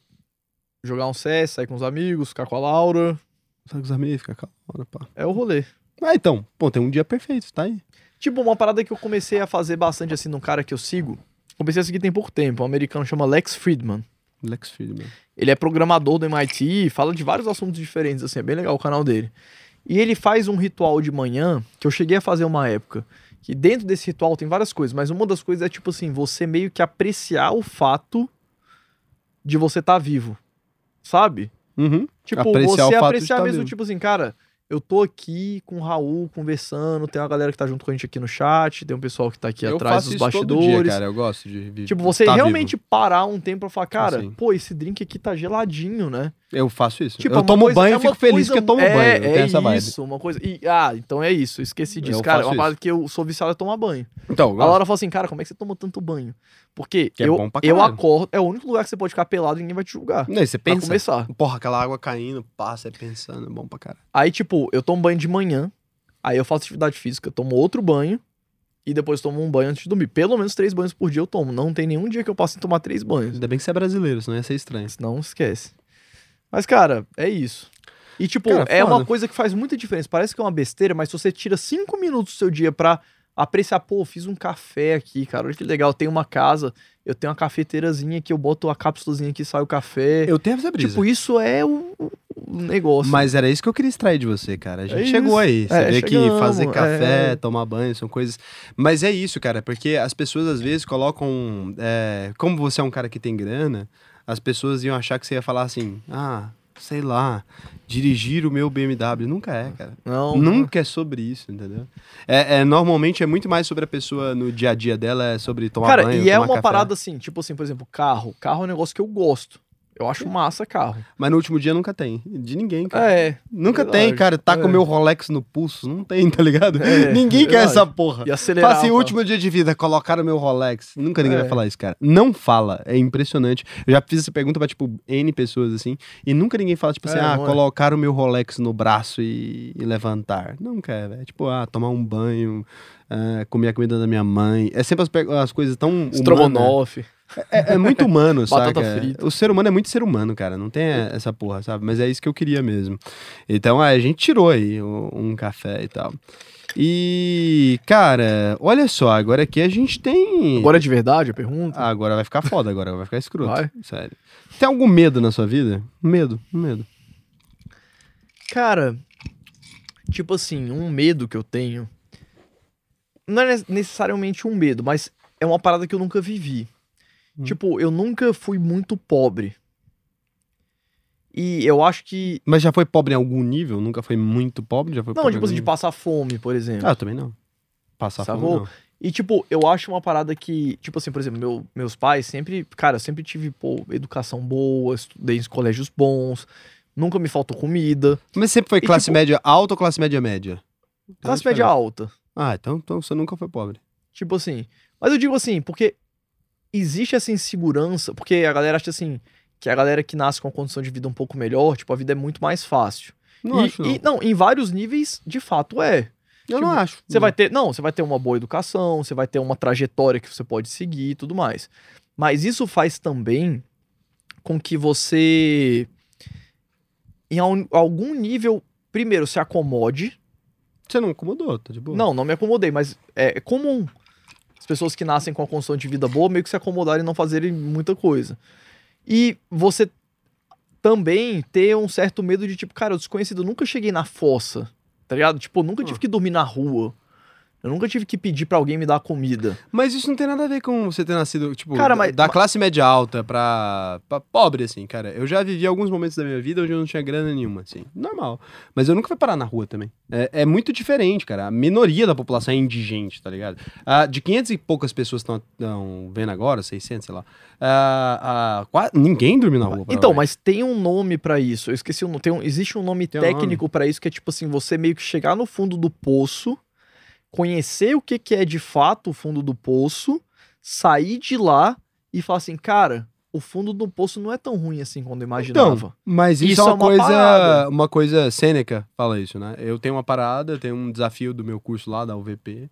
jogar um CS, sair com os amigos, ficar com a Laura. Sabe com os amigos, fica calma, pá. É o rolê. Ah, então. Pô, tem um dia perfeito, tá aí. Tipo, uma parada que eu comecei a fazer bastante assim num cara que eu sigo. Comecei a seguir tem pouco tempo. Um americano chama Lex Friedman. Lex Friedman. Ele é programador do MIT, fala de vários assuntos diferentes, assim, é bem legal o canal dele. E ele faz um ritual de manhã, que eu cheguei a fazer uma época, que dentro desse ritual tem várias coisas, mas uma das coisas é tipo assim, você meio que apreciar o fato de você estar vivo, sabe? Uhum. Tipo, Apreciar você apreciar tá mesmo, vivo. tipo assim, cara, eu tô aqui com o Raul conversando, tem uma galera que tá junto com a gente aqui no chat, tem um pessoal que tá aqui eu atrás faço dos isso bastidores. todo dia, cara. Eu gosto de vi- Tipo, você tá realmente vivo. parar um tempo pra falar, cara, Assim. pô, esse drink aqui tá geladinho, né? Eu faço isso. Tipo, eu é tomo coisa- banho é e fico uma feliz coisa- que eu tomo é, banho. Eu É essa vibe. isso, uma coisa. E, ah, então é isso, esqueci disso. Eu cara, é uma parada que eu sou viciado a tomar banho. Então, eu A. Laura falou assim, cara, como é que você toma tanto banho? Porque Que é eu, pra eu acordo, é o único lugar que você pode ficar pelado e ninguém vai te julgar. Não, você Pra pensa. começar. Porra, aquela água caindo, passa, é pensando, é bom pra caralho. Aí, tipo, eu tomo banho de manhã, aí eu faço atividade física, tomo outro banho e depois tomo um banho antes de dormir. Pelo menos três banhos por dia eu tomo. Não tem nenhum dia que eu sem tomar três banhos. Ainda bem que você é brasileiro, senão ia ser estranho. Não esquece. Mas, cara, é isso. E, tipo, Cara, é foda. uma coisa que faz muita diferença. Parece que é uma besteira, mas se você tira cinco minutos do seu dia pra apreciar, pô, fiz um café aqui, cara, olha que legal. Tem uma casa, eu tenho uma cafeteirazinha que eu boto a cápsulazinha que sai o café. Eu tenho essa brisa. Tipo, isso é o, o negócio. Mas era isso que eu queria extrair de você, cara. A gente É chegou aí. Você É, vê que fazer café, é. tomar banho, são coisas. Mas é isso, cara, porque as pessoas às vezes colocam. é, Como você é um cara que tem grana, as pessoas iam achar que você ia falar assim: ah, sei lá, dirigir o meu BMW. Nunca é, cara. Não, Nunca é sobre isso, entendeu? É, é, normalmente é muito mais sobre a pessoa no dia a dia dela, é sobre tomar Cara, banho. e é uma café. parada assim, tipo assim, por exemplo, carro. Carro é um negócio que eu gosto. Eu acho massa carro. Mas no último dia nunca tem. De ninguém, cara. É. Nunca verdade. tem, cara. Tá com o É. meu Rolex no pulso. Não tem, tá ligado? É, [laughs] Ninguém quer verdade. essa porra. E acelerar. Fala assim, último dia de vida, colocaram meu Rolex. Nunca ninguém É. vai falar isso, cara. Não fala. É impressionante. Eu já fiz essa pergunta pra, tipo, N pessoas, assim, e nunca ninguém fala, tipo assim, É, ah, não é. colocaram o meu Rolex no braço e, e levantar. Nunca é, velho. Tipo, ah, tomar um banho, ah, comer a comida da minha mãe. É sempre as, as coisas tão humanas. Estrogonofe. É, é muito humano, [laughs] frita. O ser humano é muito ser humano, cara. Não tem essa porra, sabe? Mas é isso que eu queria mesmo. Então a gente tirou aí um, café e tal. E, cara, olha só, agora aqui a gente tem. Agora é de verdade a pergunta? Ah, agora vai ficar foda, agora vai ficar escroto. Vai? Sério. Tem algum medo na sua vida? Medo, medo. Cara, tipo assim, um medo que eu tenho. Não é ne- necessariamente um medo, mas é uma parada que eu nunca vivi. Hum. Tipo, eu nunca fui muito pobre. E eu acho que. Mas já foi pobre em algum nível? Nunca foi muito pobre? Já foi Não, tipo assim, de passar fome, por exemplo. Ah, eu também não. Passar fome, não. E, tipo, eu acho uma parada que, tipo assim, por exemplo, meu- meus pais sempre, cara, eu sempre tive, pô, educação boa, estudei em colégios bons, nunca me faltou comida. Mas sempre foi E, classe tipo- média alta ou classe média média? Classe média alta. Ah, então, então você nunca foi pobre. Tipo assim. Mas eu digo assim, porque existe essa insegurança, porque a galera acha assim, que a galera que nasce com uma condição de vida um pouco melhor, tipo, a vida é muito mais fácil. Não e, acho, não. e, não, em vários níveis, de fato é. eu não tipo, acho. Você vai ter, não, você vai ter uma boa educação, você vai ter uma trajetória que você pode seguir e tudo mais. Mas isso faz também com que você em al- algum nível primeiro se acomode. Você não acomodou, tá de boa. Não, não me acomodei, mas é comum as pessoas que nascem com a condição de vida boa meio que se acomodarem e não fazerem muita coisa. E você também ter um certo medo de tipo, cara, o desconhecido, eu nunca cheguei na fossa, tá ligado? Tipo, eu nunca tive que dormir na rua. Eu nunca tive que pedir pra alguém me dar comida. Mas isso não tem nada a ver com você ter nascido, tipo, Cara, mas- da mas- classe média alta pra, pra pobre, assim, cara. Eu já vivi alguns momentos da minha vida onde eu não tinha grana nenhuma, assim. Normal. Mas eu nunca fui parar na rua também. É, é muito diferente, cara. A minoria da população é indigente, tá ligado? Ah, de 500 e poucas pessoas que estão vendo agora, 600, sei lá. ah, ah, qua- ninguém dorme na rua. Então, mas tem um nome pra isso. Eu esqueci o nome. Tem um, existe um nome Tem um técnico pra isso que é tipo assim, você meio que chegar no fundo do poço, conhecer o que, que é de fato o fundo do poço, sair de lá e falar assim, cara, o fundo do poço não é tão ruim assim quando eu imaginava. Então, mas isso, Isso é uma, é uma coisa, parada. uma coisa Sêneca fala isso, né? Eu tenho uma parada, tenho um desafio do meu curso lá da UVP.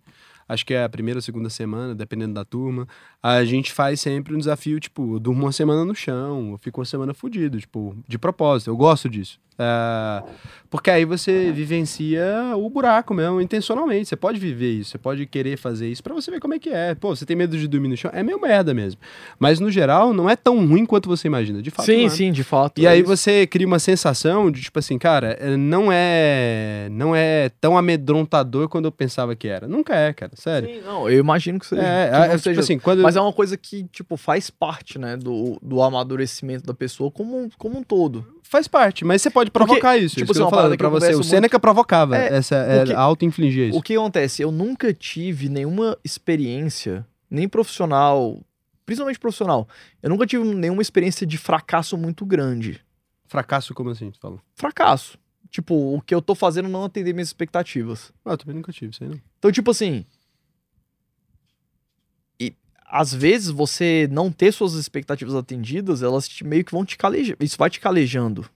Acho que é a primeira ou segunda semana, dependendo da turma. A gente faz sempre um desafio, tipo, eu durmo uma semana no chão, eu fico uma semana fudido, tipo, de propósito. Eu gosto disso. É, porque aí você vivencia o buraco mesmo, intencionalmente. Você pode viver isso, você pode querer fazer isso pra você ver como é que é. Pô, você tem medo de dormir no chão? É meio merda mesmo. Mas no geral, não é tão ruim quanto você imagina. De fato, sim, é. sim, de fato. E é aí isso. você cria uma sensação de tipo assim, cara, eh, não é não é tão amedrontador quando eu pensava que era. Nunca é, cara, sério. Sim, não, eu imagino que seja. É, que é, tipo seja- assim, quando Mas é uma coisa que, tipo, faz parte, né, do, do amadurecimento da pessoa como, um- como um todo. faz parte, mas você pode Porque, provocar isso. tipo isso assim, eu falando pra você. O Seneca provocava É, essa é, porque- auto-infligir isso. O que acontece? Eu nunca tive nenhuma experiência, nem profissional, principalmente profissional. Eu nunca tive nenhuma experiência de fracasso muito grande. Fracasso como assim, tu falou? Fracasso. Tipo, o que eu tô fazendo não atender minhas expectativas. Ah, eu também nunca tive isso aí, não. Então, tipo assim. Às vezes você não ter suas expectativas atendidas, elas te- meio que vão te calejar. Isso vai te calejando.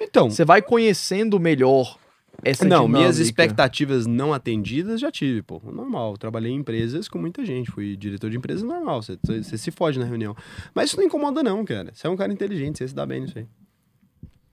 Então, Você vai conhecendo melhor essa não, minhas dinâmica. expectativas não atendidas já tive, pô. Normal. Trabalhei em empresas com muita gente. Fui diretor de empresa normal. Você, você se fode na reunião. Mas isso não incomoda, não, cara. Você é um cara inteligente, você se dá bem nisso aí.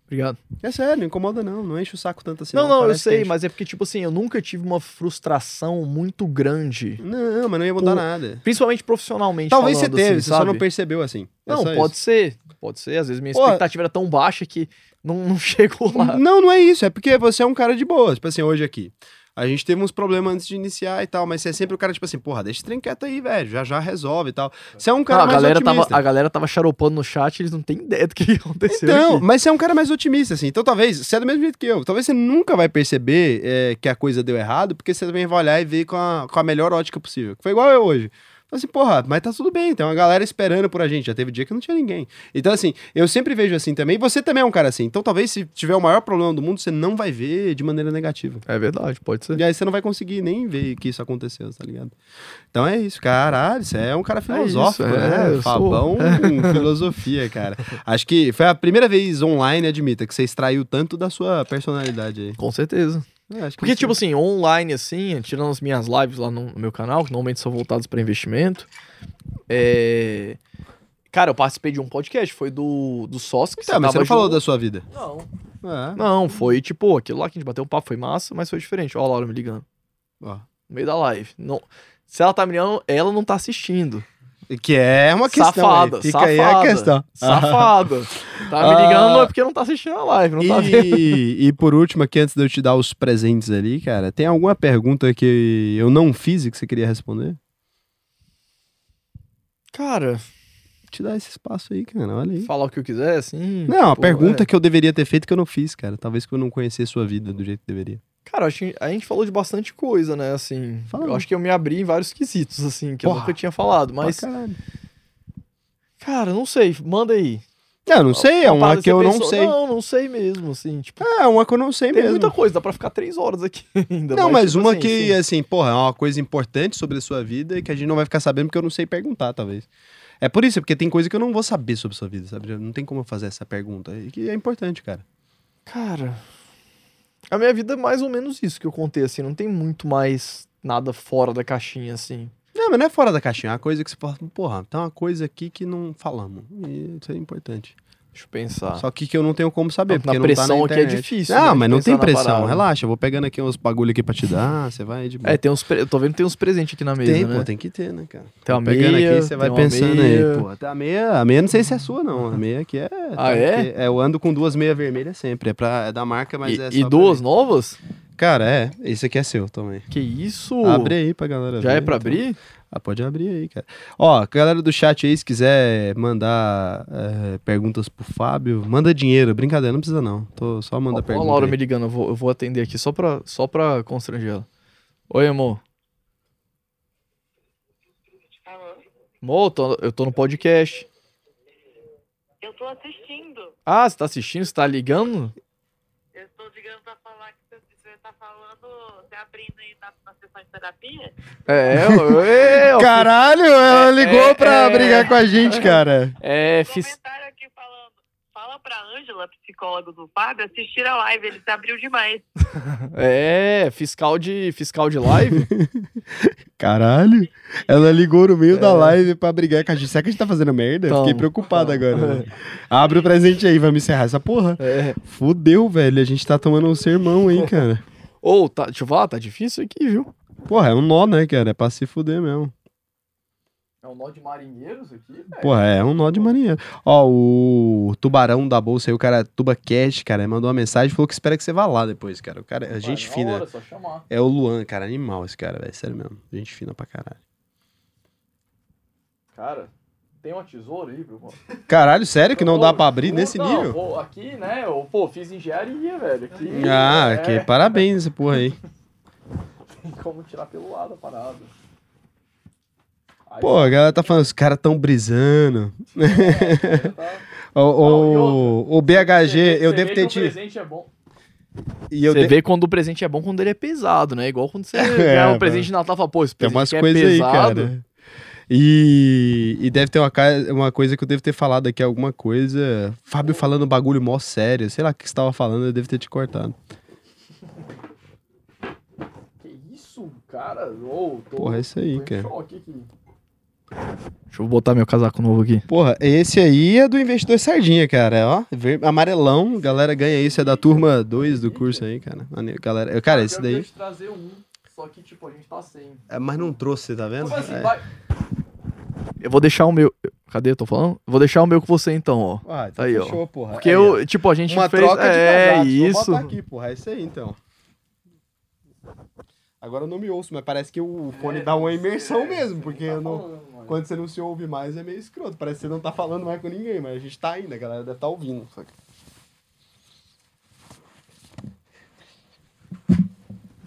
Obrigado. É sério, não incomoda não, não enche o saco tanto assim. Não, não, eu parece que sei, mas é porque, tipo assim, eu nunca tive uma frustração muito grande. Não, mas não ia mudar Por- nada. Principalmente profissionalmente. Talvez você teve, assim, você só sabe? não percebeu assim. É Não, só pode isso. ser. Pode ser. Às vezes minha Pô, expectativa era tão baixa que não, não [laughs] chegou lá. Não, não é isso, é porque você é um cara de boa. Tipo assim, hoje aqui. A gente teve uns problemas antes de iniciar e tal, mas você é sempre o cara, tipo assim, porra, deixa esse trem quieto aí, velho. Já já resolve e tal. Você é um cara a, mais galera tava, otimista. a galera tava charopando no chat, eles não têm ideia do que [laughs] aconteceu. Então, aqui. mas você é um cara mais otimista, assim. Então, talvez, você é do mesmo jeito que eu. Talvez você nunca vai perceber é, que a coisa deu errado, porque você também vai olhar e ver com a, com a melhor ótica possível. Que foi igual eu hoje. Falei assim, porra, mas tá tudo bem, tem uma galera esperando por a gente. Já teve dia que não tinha ninguém. Então, assim, eu sempre vejo assim também. E você também é um cara assim. Então, talvez, se tiver o maior problema do mundo, você não vai ver de maneira negativa. É verdade, pode ser. E aí você não vai conseguir nem ver que isso aconteceu, tá ligado? Então é isso, caralho, você é um cara filosófico, isso, é, né? eu sou. Fabão [laughs] filosofia, cara. Acho que foi a primeira vez online, admita, que você extraiu tanto da sua personalidade aí. Com certeza. É, Porque, tipo assim, online, assim, tirando as minhas lives lá no, no meu canal, que normalmente são voltadas para investimento, É... Cara, eu participei de um podcast, foi do, do Sócio. que Tá, mas você não falou da sua vida. Não. É. Não, foi tipo, aquilo lá que a gente bateu um papo foi massa, mas foi diferente. Ó a Laura me ligando. Ó. No meio da live. Não... Se ela tá me ligando, ela não tá assistindo. Que é uma questão. Safada, aí. Fica safada. aí a questão. Safada. [laughs] Tá me Ah. ligando é porque não tá assistindo a live, não tá vendo. E, e por último, aqui antes de eu te dar os presentes ali, cara, tem alguma pergunta que eu não fiz e que você queria responder? Cara, Te dar esse espaço aí, cara, olha aí. falar o que eu quiser, assim. Não, a pergunta é. que eu deveria ter feito que eu não fiz, cara. Talvez que eu não conhecesse sua vida do jeito que deveria. Cara, acho que a gente falou de bastante coisa, né? Assim, Fala. eu acho que eu me abri em vários quesitos, assim, que eu Porra. nunca tinha falado. Mas, cara, não sei. Manda aí. É, eu não sei, é Uma uma que eu você não pensou- sei. Não, não sei mesmo, assim. Tipo, É, uma que eu não sei tem mesmo. muita coisa, dá pra ficar três horas aqui [laughs] ainda. Não, mas tipo uma assim, que, sim. assim, porra, é uma coisa importante sobre a sua vida e que a gente não vai ficar sabendo porque eu não sei perguntar, talvez. É por isso, porque tem coisa que eu não vou saber sobre a sua vida, sabe? Não tem como eu fazer essa pergunta. E que é importante, cara. Cara, a minha vida é mais ou menos isso que eu contei, assim. Não tem muito mais nada fora da caixinha, assim. Não, mas não é fora da caixinha. É uma coisa que você fala, porra, tem uma coisa aqui que não falamos. E isso é importante. Deixa eu pensar. Só que que eu não tenho como saber, Na porque não pressão tá na aqui é difícil, Não, né, mas não tem na pressão. Relaxa, eu vou pegando aqui uns bagulho aqui pra te dar, você vai de boa. É, tem uns. Pre... Eu tô vendo que tem uns presentes aqui na mesa, tem, né? pô, tem que ter, né, cara? Tem uma Vou pegando meia, aqui, você vai pensando meia. aí, pô. Tá a meia, a meia não sei se é sua, não. A meia aqui é. Ah, é? porque- Eu ando com duas meias vermelhas sempre. É, pra, é da marca, mas E, é e só pra duas novas? Cara, é. Esse aqui é seu também. Que isso? Abre aí pra galera Já ver, é pra então. abrir? Ah, pode abrir aí, cara. Ó, galera do chat aí, se quiser mandar é, perguntas pro Fábio, manda dinheiro. Brincadeira, não precisa não. Tô só manda Ó, ó pergunta. a Laura aí. me ligando, eu vou, eu vou atender aqui só pra, só pra constranger ela. Oi, amor. Alô? Amor, tô- eu tô no podcast. Eu tô assistindo. Ah, você tá assistindo? Você tá ligando? Eu tô ligando pra falar que você, você tá falando, você abrindo aí na, na sessão de terapia? É, eu, eu, [laughs] Caralho, ela É, ligou é, pra é. brigar com a gente, cara. é, fiz... Comentário falando. Pra Ângela, psicóloga do Fábio, assistir a live. Ele se abriu demais. [laughs] É, fiscal de, fiscal de live? [laughs] Caralho, ela ligou no meio da É. live pra brigar com a gente. Será que a gente tá fazendo merda? Tamo, Fiquei preocupado tamo. agora. né? [laughs] Abre o presente aí, vamos encerrar essa porra. É. Fudeu, velho. A gente tá tomando um sermão aí, cara. Ô, tá, deixa eu falar, tá difícil aqui, viu? Porra, é um nó, né, cara? É pra se fuder mesmo. É um nó de marinheiros aqui, velho. Porra, é um nó de marinheiro. Ó, o tubarão da bolsa aí, o cara Tuba Cash, cara, mandou uma mensagem e falou que espera que você vá lá depois, cara. O cara, a gente fina. Hora, só chamar. É o Luan, cara, animal esse cara, velho. Sério mesmo. Gente fina pra caralho. Cara, tem uma tesoura aí, meu irmão? Caralho, sério que não dá pra abrir Pô, nesse não, nível? Pô, aqui, né? Eu, pô, fiz engenharia, velho. Aqui, Ah, é, que parabéns essa porra aí. [laughs] Tem como tirar pelo lado a parada. Aí, Pô, a galera tá falando, os caras tão brisando. [laughs] tá. O, o, o BHG, Você vê- eu devo ter tido. presente é bom. E eu você de- vê quando o presente é bom quando ele é pesado, né? Igual quando você [laughs] É, ganha um presente de Natal e fala, pô, esse Tem presente umas aqui é coisas aí, pesado. cara. E, e deve ter uma, uma coisa que eu devo ter falado aqui, alguma coisa. Fábio falando um bagulho mó sério. Sei lá o que você tava falando, eu devo ter te cortado. Que isso, cara? Ô, tô, Porra, é isso aí, cara. choque aqui. Deixa eu botar meu casaco novo aqui. Porra, esse aí é do investidor Sardinha, cara. Ó, ver- amarelão, galera ganha isso. É da turma 2 do curso aí, cara. Galera, cara, esse daí. te trazer um, só que, tipo, a gente tá sem. É, mas não trouxe, tá vendo? Como assim, É. vai? Eu vou deixar o meu. Cadê? Eu tô falando? Eu vou deixar o meu com você então, ó. Ah, então Aí, ó. fechou, porra. Porque Aí, ó. eu, tipo, a gente Uma fez. troca de é, casados. Vou isso. botar aqui, porra. É isso aí, então. Agora eu não me ouço, mas parece que o fone dá uma imersão mesmo, porque eu não- quando você não se ouve mais é meio escroto. Parece que você não tá falando mais com ninguém, mas a gente tá ainda, a galera deve estar ouvindo. saca?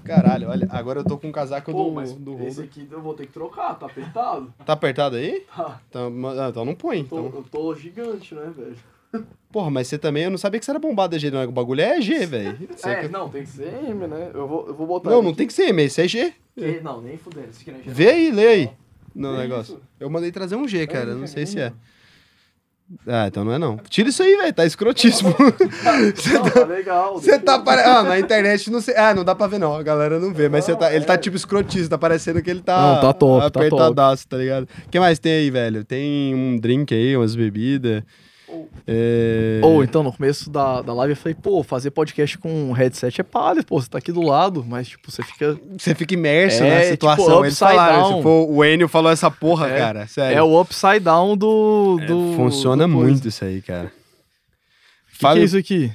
Caralho, olha, agora eu tô com o casaco Pô, do, mas do esse Holder. aqui eu vou ter que trocar, tá apertado? Tá apertado aí? Tá. Então, ah, então não põe. Tô- Então. Eu tô gigante, né, velho? Porra, mas você também, eu não sabia que você era bombado de G, não. O bagulho é G, velho. Você É, que- não, tem que ser M, né? Eu vou, eu vou botar. Não, não aqui. tem que ser M, esse é G. Que- Não, nem fudendo. Isso aqui não é geral. Vê aí, lê aí no Que negócio. isso? Eu mandei trazer um G, cara, É, não sei se é. Ah, então não é não. Tira isso aí, velho. Tá escrotíssimo. Não, tá legal. [laughs] Você tá pare... Ah, na internet não sei. Ah, não dá pra ver, não. A galera não vê. Mas você tá... ele tá tipo escrotíssimo. Tá parecendo que ele tá. Não, tá top, tá top. apertadaço, tá ligado? O que mais tem aí, velho? Tem um drink aí, umas bebidas. É... Ou então, no começo da, da live, eu falei, pô, fazer podcast com headset é palha, pô, você tá aqui do lado, mas, tipo, você fica. Você fica imerso É, na tipo, situação. Eles upside falaram. down. Tipo, o Enio falou essa porra, É. cara. Sério. É o upside down do. É, do funciona do coisa. muito isso aí, cara. O que, que Fala- é isso aqui?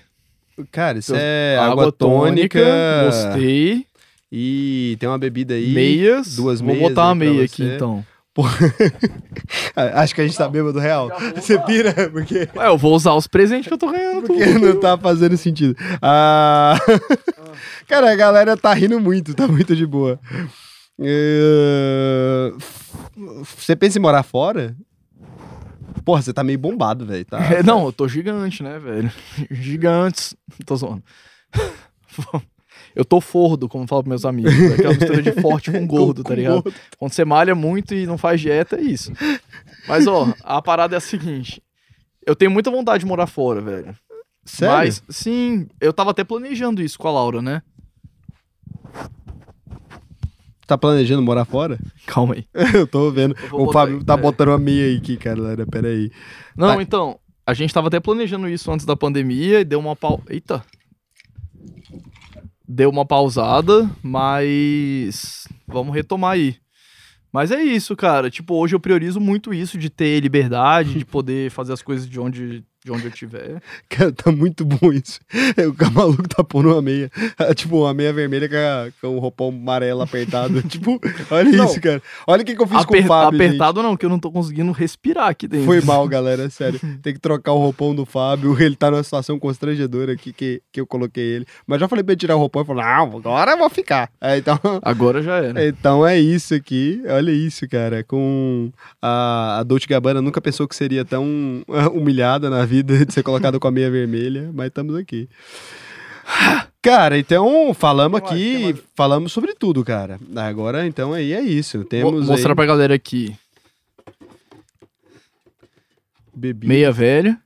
Cara, isso é água, tônica. Gostei. E tem uma bebida aí. Meias. duas Vou meias botar uma meia aqui, então. [laughs] Acho que a gente tá bêbado real. Você pira? Porque, Ué, eu vou usar os presentes que eu tô ganhando. porque não tá fazendo sentido. Ah... [laughs] Cara, a galera tá rindo muito, tá muito de boa. Eh, Você pensa em morar fora? Porra, você tá meio bombado, velho. Tá? [laughs] É, não, eu tô gigante, né, velho? Gigantes. Tô zoando. Eu tô fordo, como falo pros meus amigos. É aquela mistura de forte com [laughs] gordo, Com- tá ligado? gordo. Quando você malha muito e não faz dieta, é isso. Mas, ó, a parada é a seguinte. Eu tenho muita vontade de morar fora, velho. Sério? Mas, sim, eu tava até planejando isso com a Laura, né? Tá planejando morar fora? Calma aí. [laughs] Eu tô vendo. Eu O Fábio aí, tá é. botando uma meia aí aqui, cara. galera. Pera aí. Não, Vai. então, a gente tava até planejando isso antes da pandemia e deu uma pau... Eita. Deu uma pausada, mas vamos retomar aí. Mas é isso, cara. Tipo, hoje eu priorizo muito isso de ter liberdade, de poder fazer as coisas de onde, de onde eu tiver. [laughs] Cara, tá muito bom isso. [laughs] O maluco tá pondo uma meia. [laughs] Tipo, uma meia vermelha com, a- com o roupão amarelo apertado. tipo, olha Não. isso, cara. Olha o que, que eu fiz com o Fábio. gente. apertado não, que eu não tô conseguindo respirar aqui dentro. Foi mal, galera, sério. Tem que trocar o roupão do Fábio. Ele tá numa situação constrangedora aqui que, que eu coloquei ele. Mas já falei pra ele tirar o roupão e falou: Não, agora eu vou ficar. É, então, Agora já era. então é isso aqui. Olha isso, cara. Com a, a Dolce Gabbana nunca pensou que seria tão humilhada na vida de ser colocada com a meia vermelha, mas estamos aqui. Cara, então falamos aqui, mais? falamos sobre tudo, cara. Agora, então aí é isso. Temos Vou mostrar aí pra galera aqui. bebida. Meia velha,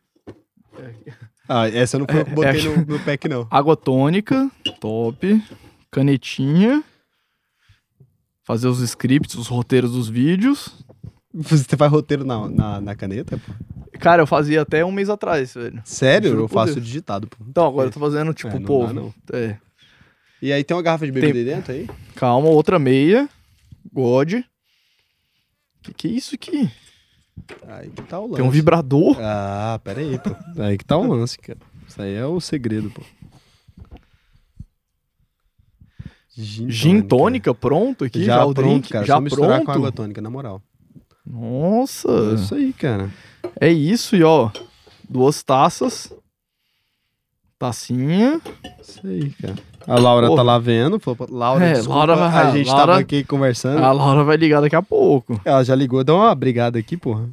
[laughs] Ah, essa não eu que botei É, no, no pack, não. água tônica, top, canetinha, fazer os scripts, os roteiros dos vídeos. [laughs] Você faz roteiro na, na, na caneta? pô? Cara, eu fazia até um mês atrás, velho. Sério? Juro Eu faço Deus. digitado, pô. Então, agora eu tô fazendo, tipo, É, não pô. dá, não. É. E aí tem uma garrafa de bebida Tem- aí dentro aí? Calma, outra meia. God. Que que é isso aqui? Aí que tá o lance. Tem um vibrador? Ah, pera aí, pô. [laughs] Aí que tá o lance, cara. Isso aí é o segredo, pô. Gin, Gin tônica pronto aqui? Já, Já, o pronto, drink? cara. já só misturar pronto? com água tônica, na moral. Nossa. É isso aí, cara. É isso, e ó. Duas taças. Tacinha. Isso aí, cara. A Laura tá lá vendo. Falou, Laura, É, desculpa, Laura vai- a gente Laura- tava aqui conversando. A Laura vai ligar daqui a pouco. Ela já ligou, deu uma brigada aqui, porra.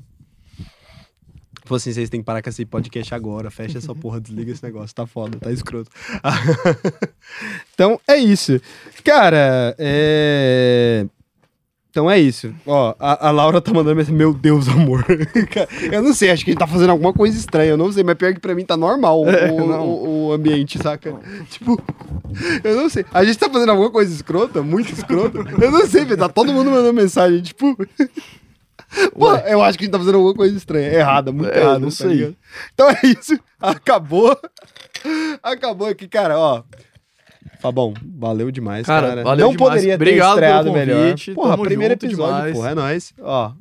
Falou assim, vocês têm que parar com esse podcast agora, fecha essa porra, desliga esse negócio, tá foda, tá escroto. [laughs] então, é isso. Cara, é... Então é isso. Ó, a, a Laura tá mandando mensagem, meu Deus, amor. [laughs] Eu não sei, acho que a gente tá fazendo alguma coisa estranha, eu não sei, mas pior que pra mim tá normal o, É, o- o- o ambiente, saca? Tipo, [laughs] eu não sei. A gente tá fazendo alguma coisa escrota, muito escrota. Eu não sei, velho, tá todo mundo mandando mensagem, tipo... [laughs] Pô, eu acho que a gente tá fazendo alguma coisa estranha. Errada, muito É, errada. não tá sei. ligado? Então é isso. Acabou. Acabou aqui, cara, ó. Fabão, valeu demais, Cara, cara. valeu Não demais. poderia Obrigado ter estreado pelo melhor. convite, Porra, primeiro episódio, demais. porra, é nóis. Ó,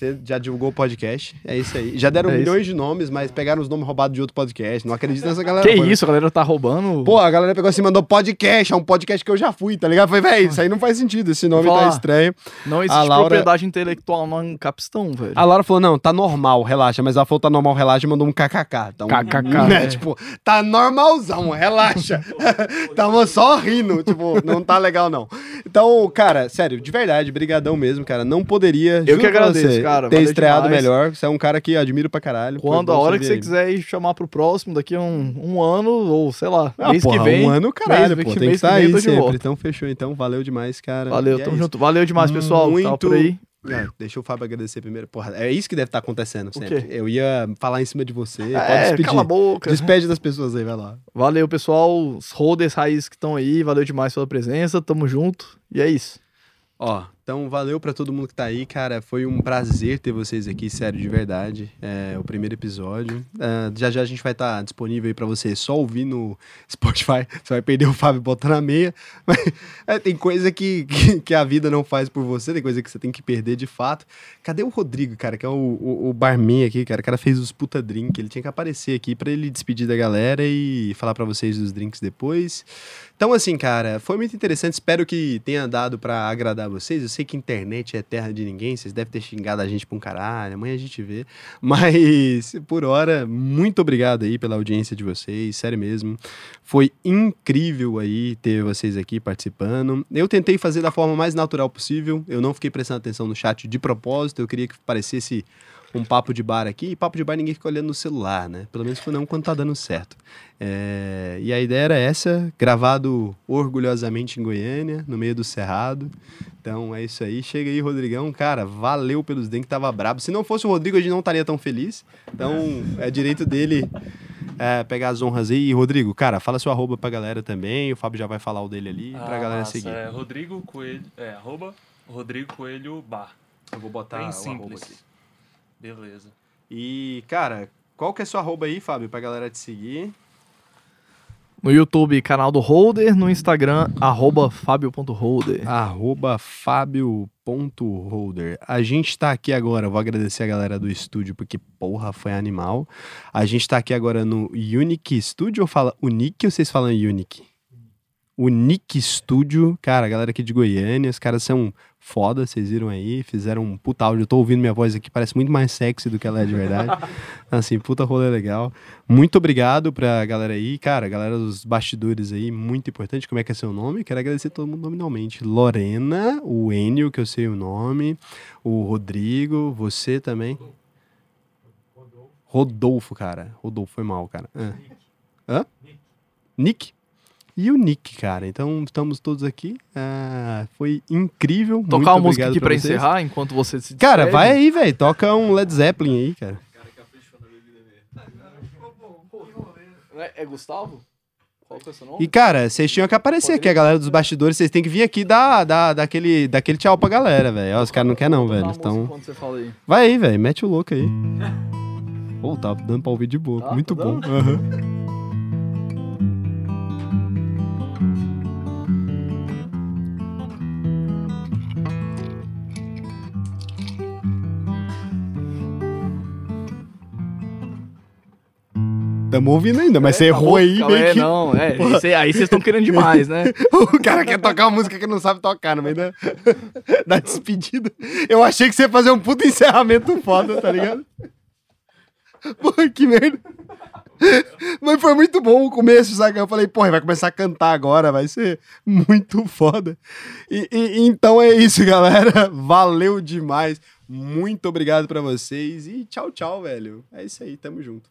você já divulgou o podcast, é isso aí. Já deram É isso. milhões de nomes, mas pegaram os nomes roubados de outro podcast. Não acredito nessa galera. Que pô. isso, a galera tá roubando. Pô, a galera pegou assim, mandou podcast, é um podcast que eu já fui, tá ligado? Falei, véi, isso aí não faz sentido, esse nome Vou tá estranho. não existe a Laura- propriedade intelectual no Capistão, velho. A Laura falou, não, tá normal, relaxa. Mas ela falou, tá normal, relaxa, e mandou um kkk. Então, KKK, [laughs] Né? é. Tipo, tá normalzão, relaxa. [laughs] Tava só rindo, tipo, não tá legal não. Então, cara, sério, de verdade, brigadão mesmo, cara. Não poderia, Eu que agradeço, você, cara, ter estreado demais. melhor. Você é um cara que admiro pra caralho. Quando a hora que você aí. quiser ir chamar pro próximo, daqui a um, um ano, ou sei lá, Ah, mês porra, que vem. um ano, caralho, mês pô. Tem que mês que estar aí sempre. Então, fechou. Então, valeu demais, cara. Valeu, E é tamo isso. junto. Valeu demais, pessoal, tá Muito por aí. Ah, deixa o Fábio agradecer primeiro. Porra, é isso que deve estar acontecendo sempre. Eu ia falar em cima de você. Pode É, despedir. cala a boca. Despede das pessoas aí, vai lá. Valeu, pessoal. Os holders raízes que estão aí. Valeu demais pela presença. Tamo junto. E é isso. Ó, então valeu pra todo mundo que tá aí, cara. Foi um prazer ter vocês aqui, sério, de verdade. É o primeiro episódio. Ah, já já a gente vai estar disponível aí pra você só ouvir no Spotify. [laughs] Você vai perder o Fábio botando a meia. [laughs] Mas é, tem coisa que, que, que a vida não faz por você, tem coisa que você tem que perder de fato. Cadê o Rodrigo, cara, que é o, o, o barman aqui, cara? O cara fez os puta drink. Ele tinha que aparecer aqui pra ele despedir da galera e falar pra vocês dos drinks depois. Então, assim, cara, foi muito interessante. Espero que tenha dado pra agradar vocês. Eu sei que internet é terra de ninguém. Vocês devem ter xingado a gente pra um caralho. Amanhã a gente vê. [laughs] Mas, por hora, muito obrigado aí pela audiência de vocês. Sério mesmo. Foi incrível aí ter vocês aqui participando. Eu tentei fazer da forma mais natural possível. Eu não fiquei prestando atenção no chat de propósito. Eu queria que parecesse um papo de bar aqui. E papo de bar ninguém fica olhando no celular, né? Pelo menos não quando tá dando certo. É, E a ideia era essa, gravado orgulhosamente em Goiânia, no meio do Cerrado. Então é isso aí. Chega aí, Rodrigão. Cara, valeu pelos dentes, tava brabo. Se não fosse o Rodrigo, a gente não estaria tão feliz. Então é direito dele é, pegar as honras aí. E, Rodrigo, cara, fala seu arroba pra galera também. O Fábio já vai falar o dele ali pra Ah, galera massa. seguir. É Rodrigo Coelho. É, arroba Rodrigo Coelho Bar. Eu vou botar Bem o arroba simples. aqui. Beleza. E, cara, qual que é sua arroba aí, Fábio, pra galera te seguir? No YouTube, canal do Holder. No Instagram, arroba fabio.holder. Arroba fábio.holder. A gente tá aqui agora, vou agradecer a galera do estúdio, porque porra, foi animal. A gente tá aqui agora no Unique Studio, ou fala Unique ou vocês falam Unique? Unique Studio, cara, a galera aqui de Goiânia, os caras são foda, vocês viram aí, fizeram um puta áudio, eu tô ouvindo minha voz aqui, parece muito mais sexy do que ela é de verdade. [laughs] assim, puta rolê legal. Muito obrigado pra galera aí, cara, galera dos bastidores aí, muito importante, como é que é seu nome? Quero agradecer todo mundo nominalmente. Lorena, o Enio, que eu sei o nome, o Rodrigo, você também. Rodolfo, cara. Rodolfo, foi mal, cara. Ah. Hã? Nick? E o Nick, cara. Então, estamos todos aqui. Ah, foi incrível. Muito Tocar uma música aqui pra vocês. encerrar enquanto você se Cara, vai aí, velho. Toca um Led Zeppelin aí, cara. É, é Gustavo? Qual que é o seu nome? E, cara, vocês tinham que aparecer aqui, a galera dos bastidores. Vocês têm que vir aqui dar, dar, dar, aquele, dar aquele tchau pra galera, velho. Os caras não querem não, velho. Então, aí. vai aí, velho. Mete o louco aí. [laughs] Pô, tá dando pra ouvir de boa. Tá, Muito tá bom. Aham. Tamo ouvindo ainda, mas você É, errou aí, meio aí, que... Não, é. [laughs] esse- aí vocês estão querendo demais, né? [laughs] O cara quer tocar uma música que não sabe tocar no meio da, [laughs] da despedida. Eu achei que você ia fazer um puto encerramento foda, tá ligado? Porra, que merda. Mas foi muito bom o começo, sabe? Eu falei, porra, vai começar a cantar agora, vai ser muito foda. E, e- então é isso, galera. Valeu demais. Muito obrigado pra vocês e tchau, tchau, velho. É isso aí, tamo junto.